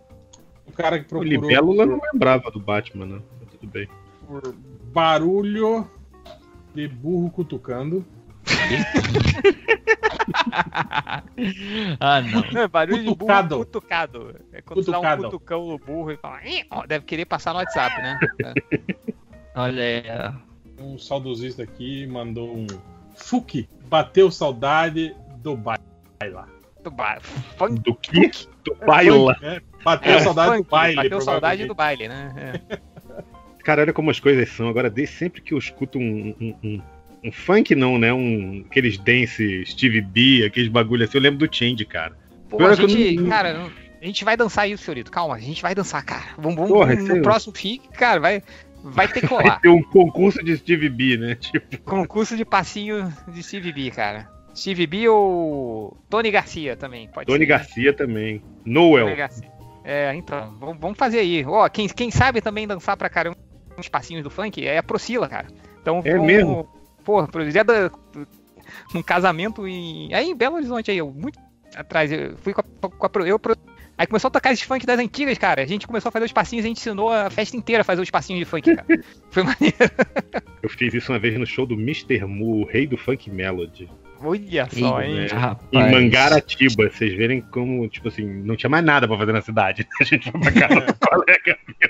O cara que O procurou Libélula por, não lembrava do Batman, não. Mas Tudo bem. por barulho de burro cutucando. Ah, não. Não, é barulho Cutucado. de burro cutucado. É quando tu dá um Cutucado. cutucão no burro e fala. Deve querer passar no WhatsApp, né? Olha aí. Um saudosista aqui mandou um Fuki bateu saudade do baile lá. Do ba... funk. Do que? Do baila. É, bateu É, saudade funk, do baile. Bateu saudade do baile, né? É. Cara, olha como as coisas são. Agora, desde sempre que eu escuto um, um, um- um funk, não, né? Um, aqueles dance Steve B, aqueles bagulho assim, eu lembro do Change, cara. Pô, Pior a gente, não- cara, não- a gente vai dançar isso, senhorito. Calma, a gente vai dançar, cara. Vamos, vamos Porra, no isso- próximo FIC, cara, vai, vai ter que Vai ter um concurso de Steve B, né? Tipo, Concurso de passinho de Steve B, cara. Steve B ou Tony Garcia também, pode Tony ser. Garcia também. Noel. Tony Garcia. É, então, vamos, fazer aí. Ó, quem, quem sabe também dançar pra caramba uns passinhos do funk é a Procila, cara. Então, É vamos- mesmo? Porra, pro dia da, num casamento em. Aí em Belo Horizonte aí, eu muito atrás. Eu fui com a, com a eu, Aí começou a tocar esses funk das antigas, cara. A gente começou a fazer os passinhos, a gente ensinou a festa inteira a fazer os passinhos de funk, cara. Foi maneiro. Eu fiz isso uma vez no show do Mr. Mu, o rei do funk melody. Olha só, hein? né? rapaz. Em Mangaratiba, vocês verem como, tipo assim, não tinha mais nada pra fazer na cidade. A gente foi pra casa do colega meu.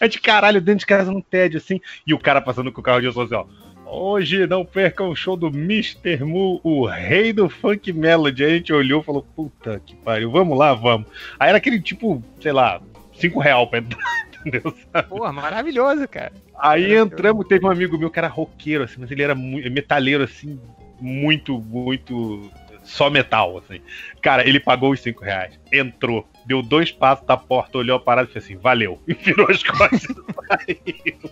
É de caralho, dentro de casa num tédio, assim. E o cara passando com o carro de som assim, ó. Hoje não percam o show do Mr. Mu, o rei do funk melody. A gente olhou e falou, puta que pariu, vamos lá, vamos. Aí era aquele tipo, sei lá, 5 real pra entrar, entendeu? Porra, maravilhoso, cara. Aí entramos, teve um amigo meu que era roqueiro, assim, mas ele era metaleiro, assim, muito, muito. Só metal, assim. Cara, ele pagou os 5 reais, entrou, deu dois passos da porta, olhou a parada e fez assim, valeu. E virou as costas e saiu.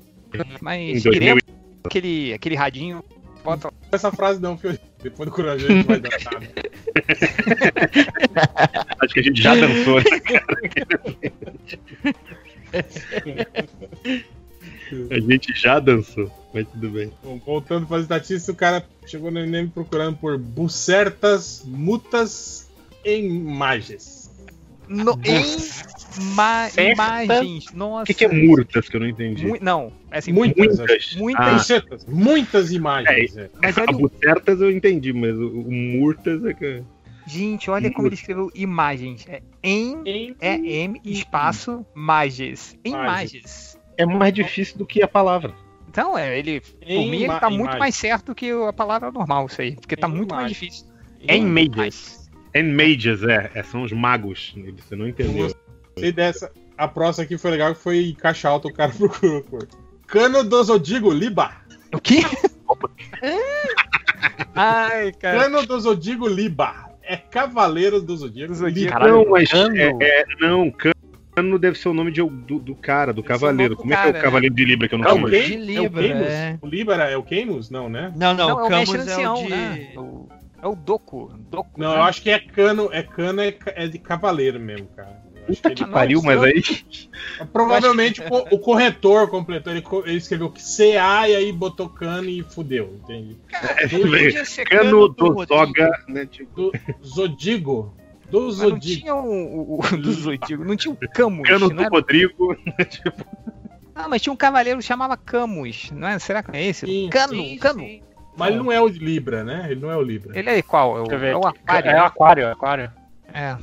Mas Em 2000 queremos aquele, aquele radinho. Bota Essa frase não, filho. Depois do corajoso a gente vai dançar. Acho que a gente já dançou, né, A gente já dançou, mas tudo bem. Bom, voltando para as estatísticas, o cara chegou no Enem procurando por bucertas, mutas e imagens. No, Certa. imagens. Nossa. O que, que é murtas que eu não entendi? Mu- não, é assim, Muitas. Muitas. Muitas. Ah, muitas imagens. é. A bucertas eu entendi, mas o, o murtas é que. gente, olha como ele escreveu imagens. É em Em- é M espaço mages. Imagens. Imagens. É mais difícil do que a palavra. Então, é, ele, por Em mim, ele tá muito mais certo que a palavra normal, isso aí. Porque tá Em muito mais imagens. difícil. Em Mages. And mages, é, é, são os magos. Você não entendeu. Gostei dessa. A próxima aqui foi legal, que foi em caixa alta, o cara procurou por. Cano do Zodigo Liba. O quê? Ai, cara. Cano do Zodigo Liba. É Cavaleiro do Zodíaco. Caralho, não, mas Cano? é, é- não, Cano deve ser o nome de- do, do cara, do Deve ser o cavaleiro. Como é que é cara, o cavaleiro de Libra que eu não É o? De É o Libra, é. O Libra é o Camus? Não, né? Não, não, Não, é o Camus é ancião, o de. né? O- É o Doku. Doku Não, né? eu acho que é cano, é cano é, é de cavaleiro mesmo, cara. Puta que que ele- pariu, mas aí. Provavelmente o, co- o corretor completou, ele, ele escreveu CA e aí botou cano e fudeu, entende? Ser Cano Cano do do. Soga, né? Tipo, Do Zodigo. Do Mas não Zodigo. tinha o, o, o do Zodíaco, não tinha o Camus. Cano não do era? Rodrigo. Ah, mas tinha um cavaleiro que chamava Camus, não é? Será que é esse? Sim, Cano, sim, Cano. sim. Mas ele não é o Libra, né? Ele não é o Libra. Ele é qual? É o, é o. Aquário. É o Aquário, é o Aquário. É.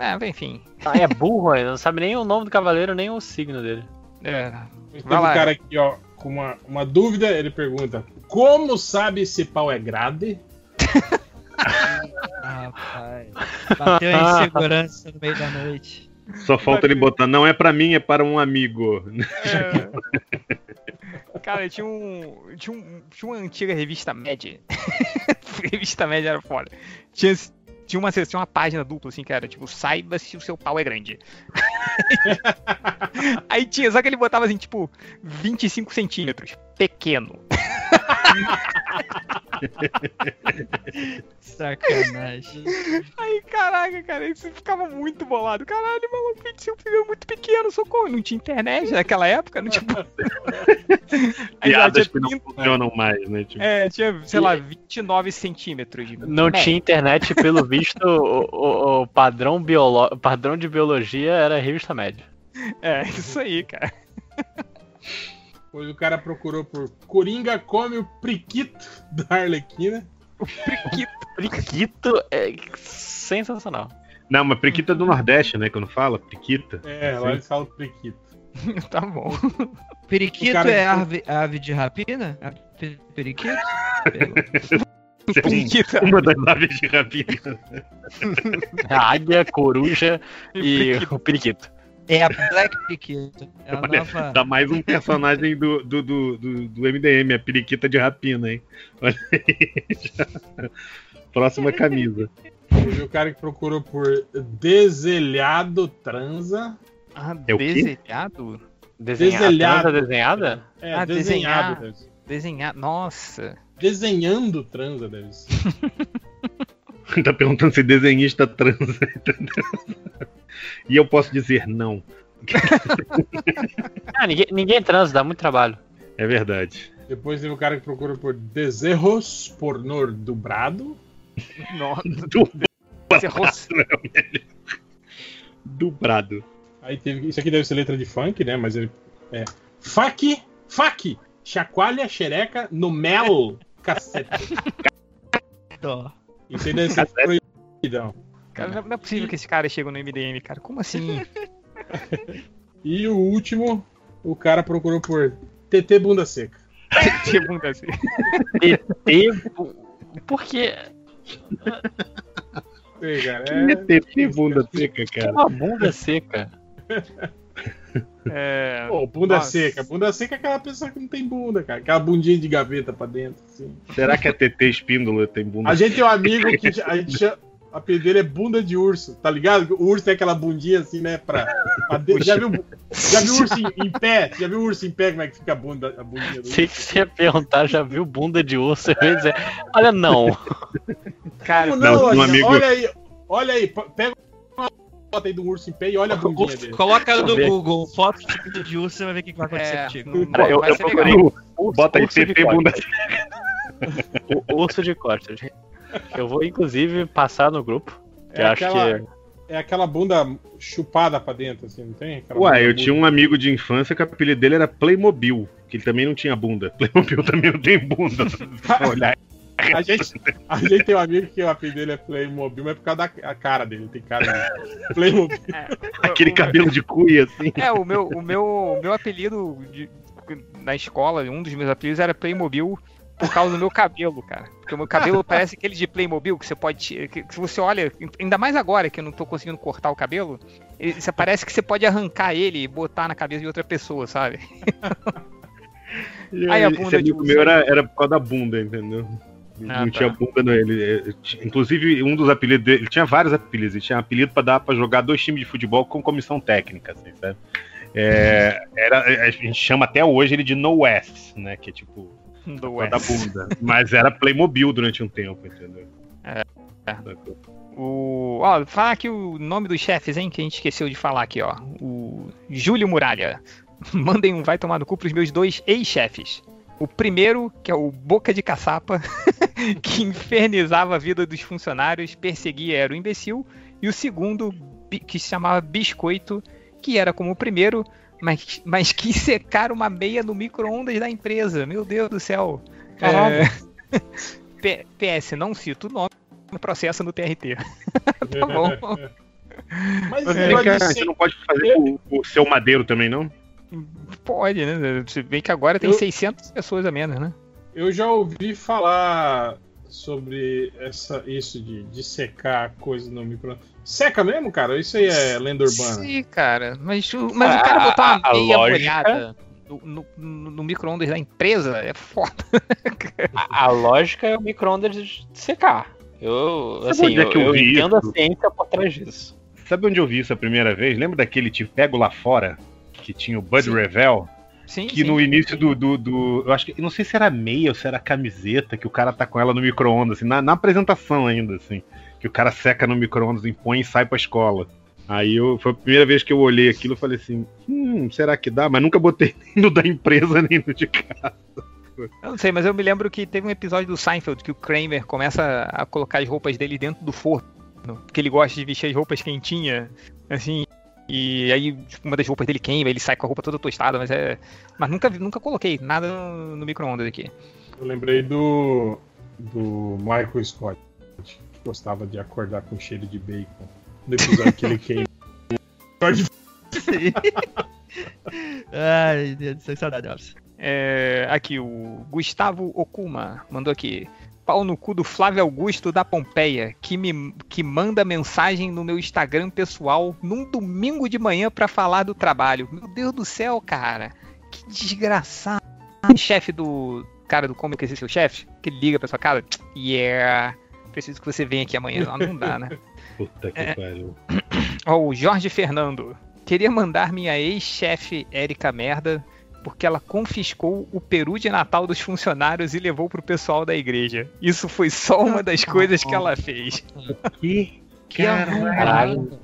É, enfim. Ah, é burro não sabe nem o nome do cavaleiro, nem o signo dele. É. Teve Vai um cara aqui, ó, com uma, uma dúvida, ele pergunta: Como sabe se pau é grade? Rapaz. Bateu a insegurança no meio da noite. Só falta ele botar, não é pra mim, é para um amigo. Cara, tinha um. Tinha, um, tinha uma antiga revista Mad. revista Mad era foda. Tinha, tinha, uma, tinha uma página dupla, assim, que era tipo, saiba se o seu pau é grande. Aí tinha, só que ele botava assim, tipo, 25 centímetros. Pequeno. Sacanagem. Aí, caraca, cara, você ficava muito bolado. Caralho, maluco, 25 é muito pequeno, socorro. Não tinha internet naquela época, não tinha. Piadas que não 30 funcionam mais, né? Tipo, É, tinha, sei lá, 29 centímetros. de Não média. tinha internet, pelo visto, o, o- o padrão, biolo... padrão de biologia era revista média. É, isso aí, cara. Pois o cara procurou por Coringa come o priquito da Arlequina. Priquito é sensacional. Não, mas Priquita é do Nordeste, né? Quando fala, Priquita. É, lá eles falam priquito. tá bom. Periquito O cara- é ave, ave de rapina? Pe- Periquito? Ser Periquita. uma das aves de rapina. A águia, coruja e o periquito. É a Black Periquita. É a Olha, nova. Dá mais um personagem do, do, do, do, do MDM, a periquita de rapina, hein? Olha aí. já. Próxima camisa. Teve o cara que procurou por deselhado transa. Ah, É o quê? desenhado? Desenhada. Desenhado. transa desenhada? É, Ah, desenhado. desenhar. Desenhado. Nossa. Desenhando transa, deve ser. Tá perguntando se desenhista transa, entendeu? E eu posso dizer não. Ah, ninguém, ninguém transa, dá muito trabalho. É verdade. Depois teve o cara que procurou por deserros pornô dobrado. Nossa. Dubrado. Aí teve. Isso aqui deve ser letra de funk, né? Mas ele. É. Fac, fac, chacoalha xereca no mel, cacete. Dó. Isso aí deve ser proibidão. Cara, não não é possível que esse cara chegue no MDM, cara. Como assim? E o último, o cara procurou por TT bunda seca. Que bunda assim. E por quê? Ei, cara, é... TT bunda seca, cara. Uma bunda seca. É... Pô, bunda Nossa. seca. Bunda seca é aquela pessoa que não tem bunda, cara. Aquela bundinha de gaveta pra dentro, assim. Será que a TT espíndola tem bunda A gente tem um amigo que a gente chama, a apelido dele é bunda de urso, tá ligado? O urso tem aquela bundinha assim, né? Pra, pra de- já, viu, já viu o urso em, em pé? Já viu o urso em pé como é que fica a, bunda, a bundinha do Se urso? você perguntar, já viu bunda de urso? Eu ia dizer, olha, não. Cara, não, não, um olha, amigo- olha aí, olha aí, pega foto aí do urso em pé e olha a bundinha dele. Coloca no. Google foto de urso, você vai ver o que vai acontecer É, contigo. Cara, eu- eu procurei. Bota aí TT bunda urso de costas. Eu vou, inclusive, passar no grupo. Que É acho aquela, que. é aquela bunda chupada pra dentro, assim, não tem? Aquela Ué, bunda eu tinha um amigo de infância que o apelido dele era Playmobil, que ele também não tinha bunda. Playmobil também não tem bunda. Olha, A gente, a gente tem um amigo que o apelido dele é Playmobil, mas é por causa da a cara dele, tem cara de Playmobil. aquele cabelo de cuia assim. É, o meu, o meu, o meu apelido de- na escola, um dos meus apelidos era Playmobil por causa do meu cabelo, cara. Porque o meu cabelo parece aquele de Playmobil que você pode. Que, que você olha, ainda mais agora que eu não tô conseguindo cortar o cabelo, ele- você parece que você pode arrancar ele e botar na cabeça de outra pessoa, sabe? E Aí a esse bunda de meu aí. era, era por causa da bunda, entendeu? Ah, não tá. tinha bunda nele. É, Inclusive, um dos apelidos dele. Ele tinha vários apelidos. Ele tinha apelido pra dar pra jogar dois times de futebol com comissão técnica, assim, sabe? É, era, a gente chama até hoje ele de No West, né? Que é tipo. Do por causa da West. bunda. Mas era Playmobil durante um tempo, entendeu? É, é. O, ó, falar aqui o nome dos chefes, hein, que a gente esqueceu de falar aqui, ó. O Júlio Muralha. Mandem um vai tomar no cu pros meus dois ex-chefes. O primeiro, que é o Boca de Caçapa, que infernizava a vida dos funcionários, perseguia era o imbecil. E o segundo, que se chamava Biscoito, que era como o primeiro, mas, mas quis secar uma meia no micro-ondas da empresa. Meu Deus do céu. É, PS, não cito o nome, processo no TRT. tá bom. Mas de você não pode fazer o, o seu madeiro também, não? Pode, né? Se bem que agora tem Eu- 600 pessoas a menos, né? Eu já ouvi falar sobre essa, isso de, de secar coisa no micro. Seca mesmo, cara? Isso aí é lenda urbana. Sim, cara. Mas, o- mas Ah, o cara botar uma a meia lógica- molhada no, no, no- no micro-ondas da empresa é foda. A, a lógica é o micro-ondas de secar. Eu, Sabe assim, onde é eu, que eu eu vi entendo isso? a ciência por trás disso. Sabe onde eu vi isso a primeira vez? Lembra daquele Te Pego Lá Fora? Que tinha o Bud Sim. Revel? Sim, Que sim. no início do, do, do- Eu acho que. Não sei se era meia ou se era camiseta, que o cara tá com ela no micro-ondas, assim, na, na apresentação ainda, assim. Que o cara seca no micro-ondas, impõe e sai pra escola. Aí eu, foi a primeira vez que eu olhei aquilo e falei assim: hum, será que dá? Mas nunca botei nem no da empresa nem no de casa. Eu não sei, mas eu me lembro que teve um episódio do Seinfeld que o Kramer começa a colocar as roupas dele dentro do forno. Porque ele gosta de vestir as roupas quentinhas, assim. E aí, tipo, uma das roupas dele queima, ele sai com a roupa toda tostada, mas é. Mas nunca, nunca coloquei nada no, no micro-ondas aqui. Eu lembrei do, do Michael Scott, que gostava de acordar com cheiro de bacon. No episódio que ele queima. Ai, Deus do céu, que saudade, Alves. É, aqui, o Gustavo Okuma mandou aqui. Pau no cu do Flávio Augusto da Pompeia, que me que manda mensagem no meu Instagram pessoal num domingo de manhã pra falar do trabalho. Meu Deus do céu, cara. Que desgraçado. Chefe do cara do como que é seu chefe, que liga pra sua cara, yeah, preciso que você venha aqui amanhã. Ah, Não dá, né? Puta que É. pariu. Ó, o Jorge Fernando. Queria mandar minha ex-chefe Érica merda porque ela confiscou o peru de Natal dos funcionários e levou pro pessoal da igreja. Isso foi só uma das coisas que ela fez. Que Caralho.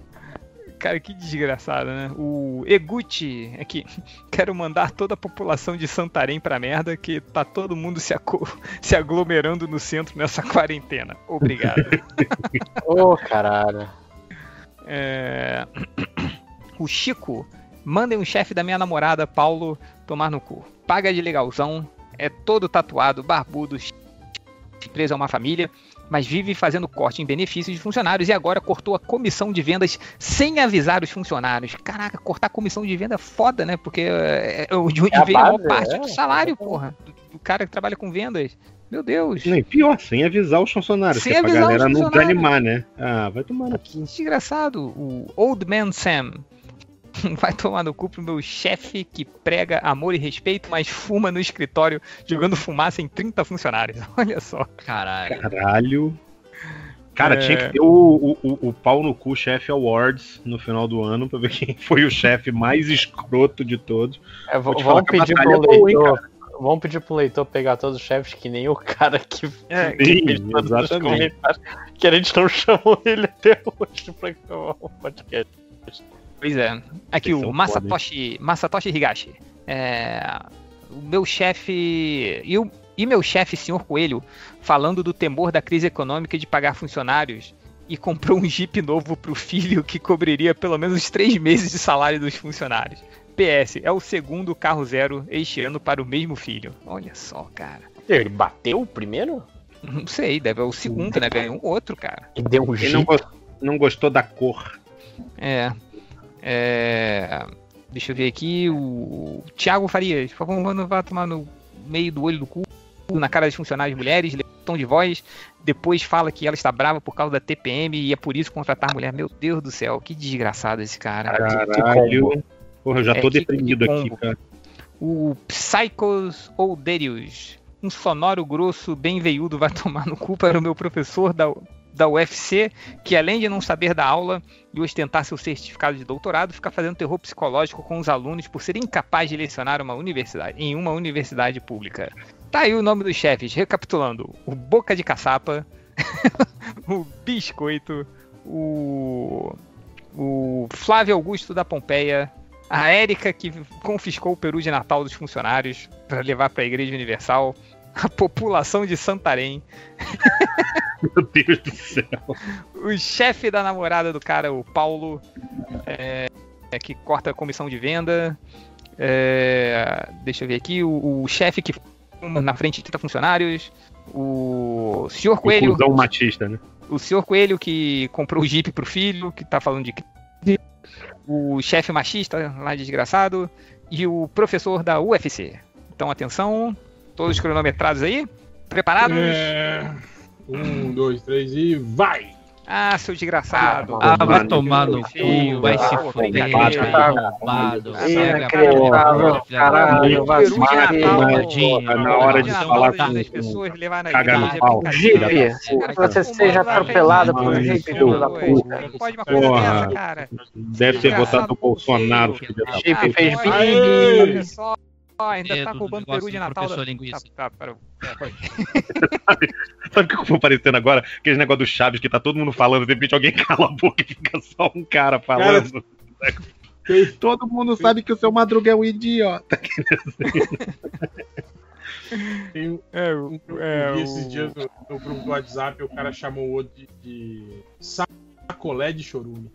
Cara, que desgraçado, né? O Eguchi aqui. Quero mandar toda a população de Santarém pra merda, que tá todo mundo se, aco- se aglomerando no centro nessa quarentena. Obrigado. Ô, caralho. É, O Chico, mandem um chefe da minha namorada, Paulo, tomar no cu. Paga de legalzão, é todo tatuado, barbudo, empresa é uma família, mas vive fazendo corte em benefícios de funcionários e agora cortou a comissão de vendas sem avisar os funcionários. Caraca, cortar a comissão de venda é foda, né? Porque é, é de onde É a vem a maior parte é. do salário, porra. Do, cara que trabalha com vendas. Meu Deus. Nem pior, sem avisar os funcionários. Sem que é pra avisar os galera não desanimar, né? Ah, vai tomar Que desgraçado. O Old Man Sam. Vai tomar no cu pro meu chefe que prega amor e respeito, mas fuma no escritório jogando fumaça em 30 funcionários. Olha só. Caralho. Caralho. Cara, É. tinha que ter o, o, o, o pau no cu chefe awards no final do ano pra ver quem foi o chefe mais escroto de todos. É, v- Vou te vamos falar pedir pro hein, leitor. Vamos pedir pro leitor pegar todos os chefes que nem o cara que, É, que Sim, fez todos os exatamente. comentários, que a gente não chamou ele até hoje pra gravar o podcast. Pois é. Aqui Vocês o Masatoshi, Masatoshi Higashi. É, o meu chefe. E, o- e meu chefe, senhor Coelho, falando do temor da crise econômica de pagar funcionários. E comprou um Jeep novo pro filho que cobriria pelo menos três meses de salário dos funcionários. PS, é o segundo carro zero este ano para o mesmo filho. Olha só, cara. Ele bateu o primeiro? Não sei, deve ser o segundo, né? Ganhou um outro, cara. E deu um Ele não, gos- não gostou da cor. É. É. Deixa eu ver aqui. O Thiago Farias. Por favor, não vá tomar no meio do olho do cu, na cara das funcionárias mulheres, lê tom de voz. Depois fala que ela está brava por causa da TPM e é por isso contratar mulher. Meu Deus do céu, que desgraçado esse cara. Caralho. Porra, eu já É, tô que- deprimido aqui, cara. O Psychos Olderius. Um sonoro grosso bem veiudo vai tomar no cu para o meu professor da, da UFC, que além de não saber da aula e ostentar seu certificado de doutorado, fica fazendo terror psicológico com os alunos por ser incapaz de lecionar uma universidade, em uma universidade pública. Tá aí o nome dos chefes, recapitulando: o Boca de Caçapa, o Biscoito, o, o Flávio Augusto da Pompeia, a Érica que confiscou o peru de Natal dos funcionários para levar para a Igreja Universal, a população de Santarém, Meu Deus do céu. o chefe da namorada do cara, o Paulo, é, é, que corta a comissão de venda, é, deixa eu ver aqui, o, o chefe que na frente de 30 funcionários, o senhor Coelho, Inclusão machista, né? o senhor Coelho que comprou o Jeep pro filho, que tá falando de o chefe machista lá desgraçado e o professor da UFC. Então atenção, todos cronometrados aí, preparados? É... Um, dois, três e vai! Ah, seu desgraçado. Ah, vai tomar no cu, vai se foder, arrombado, inacreditável, porra, filha caralho, vai na hora de falar com- das pessoas levar na cagar no igreja, que você seja atropelado vai por um pessoas, filho da puta. Pode uma coisa Porra. dessa, cara. Deve ter votado no Bolsonaro, filho da Ah, Jeep fez Aê! Só, ainda É, tá do roubando peru de Natal. professor da- linguiça. Tá, tá, pera. É. Sabe o que eu tô parecendo agora? Aquele negócio do Chaves que tá todo mundo falando, de repente alguém cala a boca e fica só um cara falando. Todo mundo sabe que o seu Madruga é um idiota. Tem um, É, um é, vi o- esses dias no, no grupo do WhatsApp, o cara chamou o outro de, de sacolé de chorume.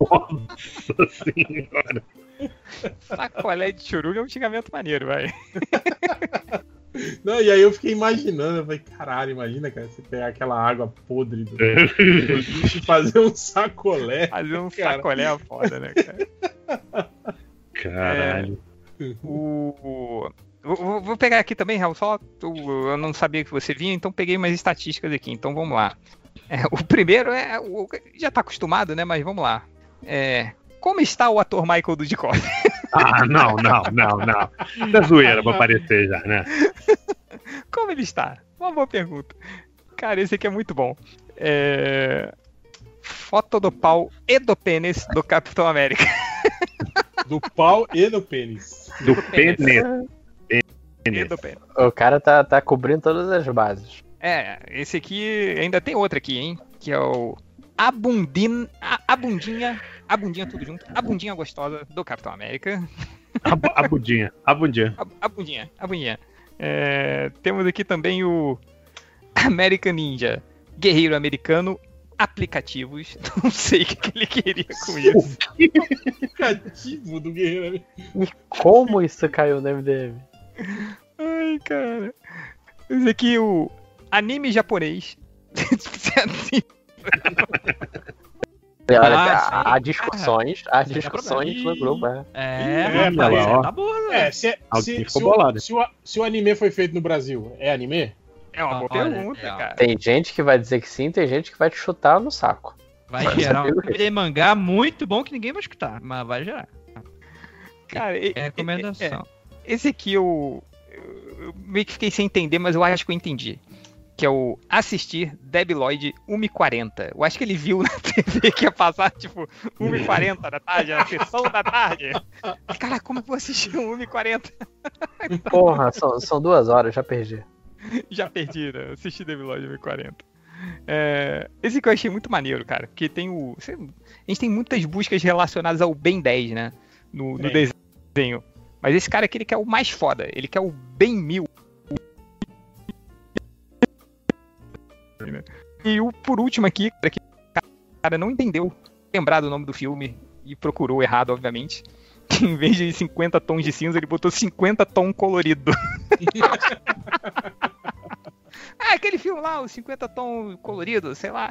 Nossa senhora. Sacolé de churume é um xingamento maneiro, vai. Não, e aí eu fiquei imaginando, eu falei, caralho, imagina, cara, você pegar aquela água podre do, e fazer um sacolé. Fazer um Cara. sacolé é foda, né, cara? Caralho. O, o, Vou, vou- pegar aqui também, Raul, só eu não sabia que você vinha, então peguei umas estatísticas aqui, então vamos lá. É, o primeiro é. o- já tá acostumado, né? Mas vamos lá. É, como está o ator Michael Dudikoff? Ah, não, não, não, não. Isso é zoeira pra aparecer já, né? Como ele está? Uma boa pergunta. Cara, esse aqui é muito bom. É, Foto do pau e do pênis do Capitão América. Do pau e do pênis. Do pênis. E do pênis. O cara tá, tá cobrindo todas as bases. É, esse aqui ainda tem outro aqui, hein? Que é o a, bundin, a, a bundinha, a bundinha tudo junto, a bundinha gostosa do Capitão América. A, a bundinha, a bundinha. A, a bundinha, a bundinha. É, temos aqui também o American Ninja, guerreiro americano, aplicativos. Não sei o que, ele queria com isso. Aplicativo do guerreiro. E como isso caiu no MDM? Ai, cara. Esse aqui, o anime japonês. Olha, Ah, há, há discussões, há discussões no grupo, é. É, É, mas- é, tá boa, né? É, se, é- se, ficou se o- bolado. se o, se o anime foi feito no Brasil, é anime? É uma boa Olha, pergunta, é, cara. Tem gente que vai dizer que sim, tem gente que vai te chutar no saco. Vai Mas gerar um de mangá muito bom que ninguém vai escutar, mas vai gerar. Cara, e- É recomendação. Esse aqui eu, eu- eu meio que fiquei sem entender, mas eu acho que eu entendi. Que é o assistir Deb Lloyd 1h40. Eu acho que ele viu na TV que ia passar, tipo, 1h40 da tarde, a sessão da tarde. Cara, como eu vou assistir um 1h40? Porra, são, são duas horas, já perdi. Já perdi, né? Assisti Deb Lloyd 1h40. É, esse que eu achei muito maneiro, cara. Porque tem o. A gente tem muitas buscas relacionadas ao Ben 10, né? No, no desenho. Mas esse cara aqui, ele quer o mais foda. Ele quer o Ben 1000. E o por último aqui, cara, que o cara não entendeu lembrar do nome do filme e procurou errado, obviamente. Que em vez de 50 tons de cinza, ele botou 50 tom colorido. ah, aquele filme lá, o 50 tom colorido, sei lá.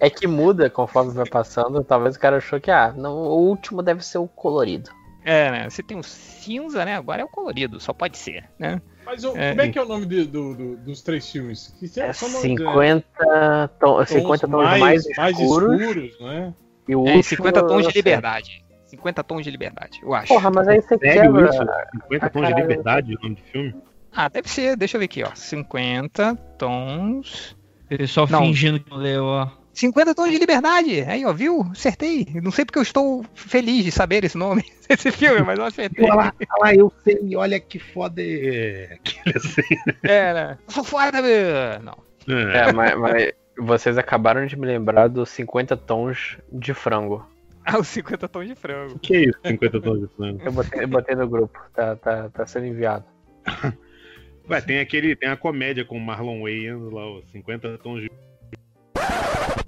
É que muda conforme vai passando. Talvez o cara achou que, ah, não, o último deve ser o colorido. É, né? Você tem o cinza, né? Agora é o colorido, só pode ser, né? Mas o- É, como é que é o nome de- do- do- dos três filmes? Que É são nomes, 50, tom, tons 50 tons mais, mais escuros. escuros, né? E o É, último, 50 tons de liberdade. 50 tons de liberdade, eu acho. Porra, mas aí você Sério quebra. isso? 50 tons de liberdade, o nome do filme? Ah, deve ser, deixa eu ver aqui, ó. 50 tons. O pessoal Não. fingindo que não leu, ó. 50 tons de liberdade. Aí, ó, viu? Acertei. Não sei porque eu estou feliz de saber esse nome, esse filme, mas eu acertei. Olha lá, olha lá, eu sei, olha que foda é. Aquele assim, É, né? Sou foda, meu. Não. É, mas, mas vocês acabaram de me lembrar dos 50 tons de frango. Ah, os 50 tons de frango. Que isso, 50 tons de frango? Eu botei, eu botei no grupo, tá, tá, tá sendo enviado. Ué, tem aquele, tem a comédia com o Marlon Wayans lá, os 50 tons de.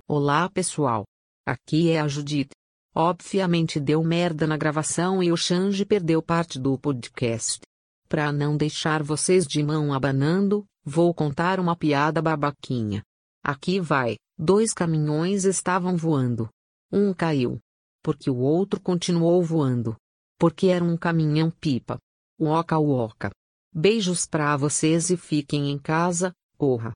Olá pessoal. Aqui é a Judith. Obviamente deu merda na gravação e o Xande perdeu parte do podcast. Pra não deixar vocês de mão abanando, vou contar uma piada babaquinha. Aqui vai: dois caminhões estavam voando. Um caiu. Porque o outro continuou voando. Porque era um caminhão pipa. Woka woka. Beijos pra vocês e fiquem em casa, porra.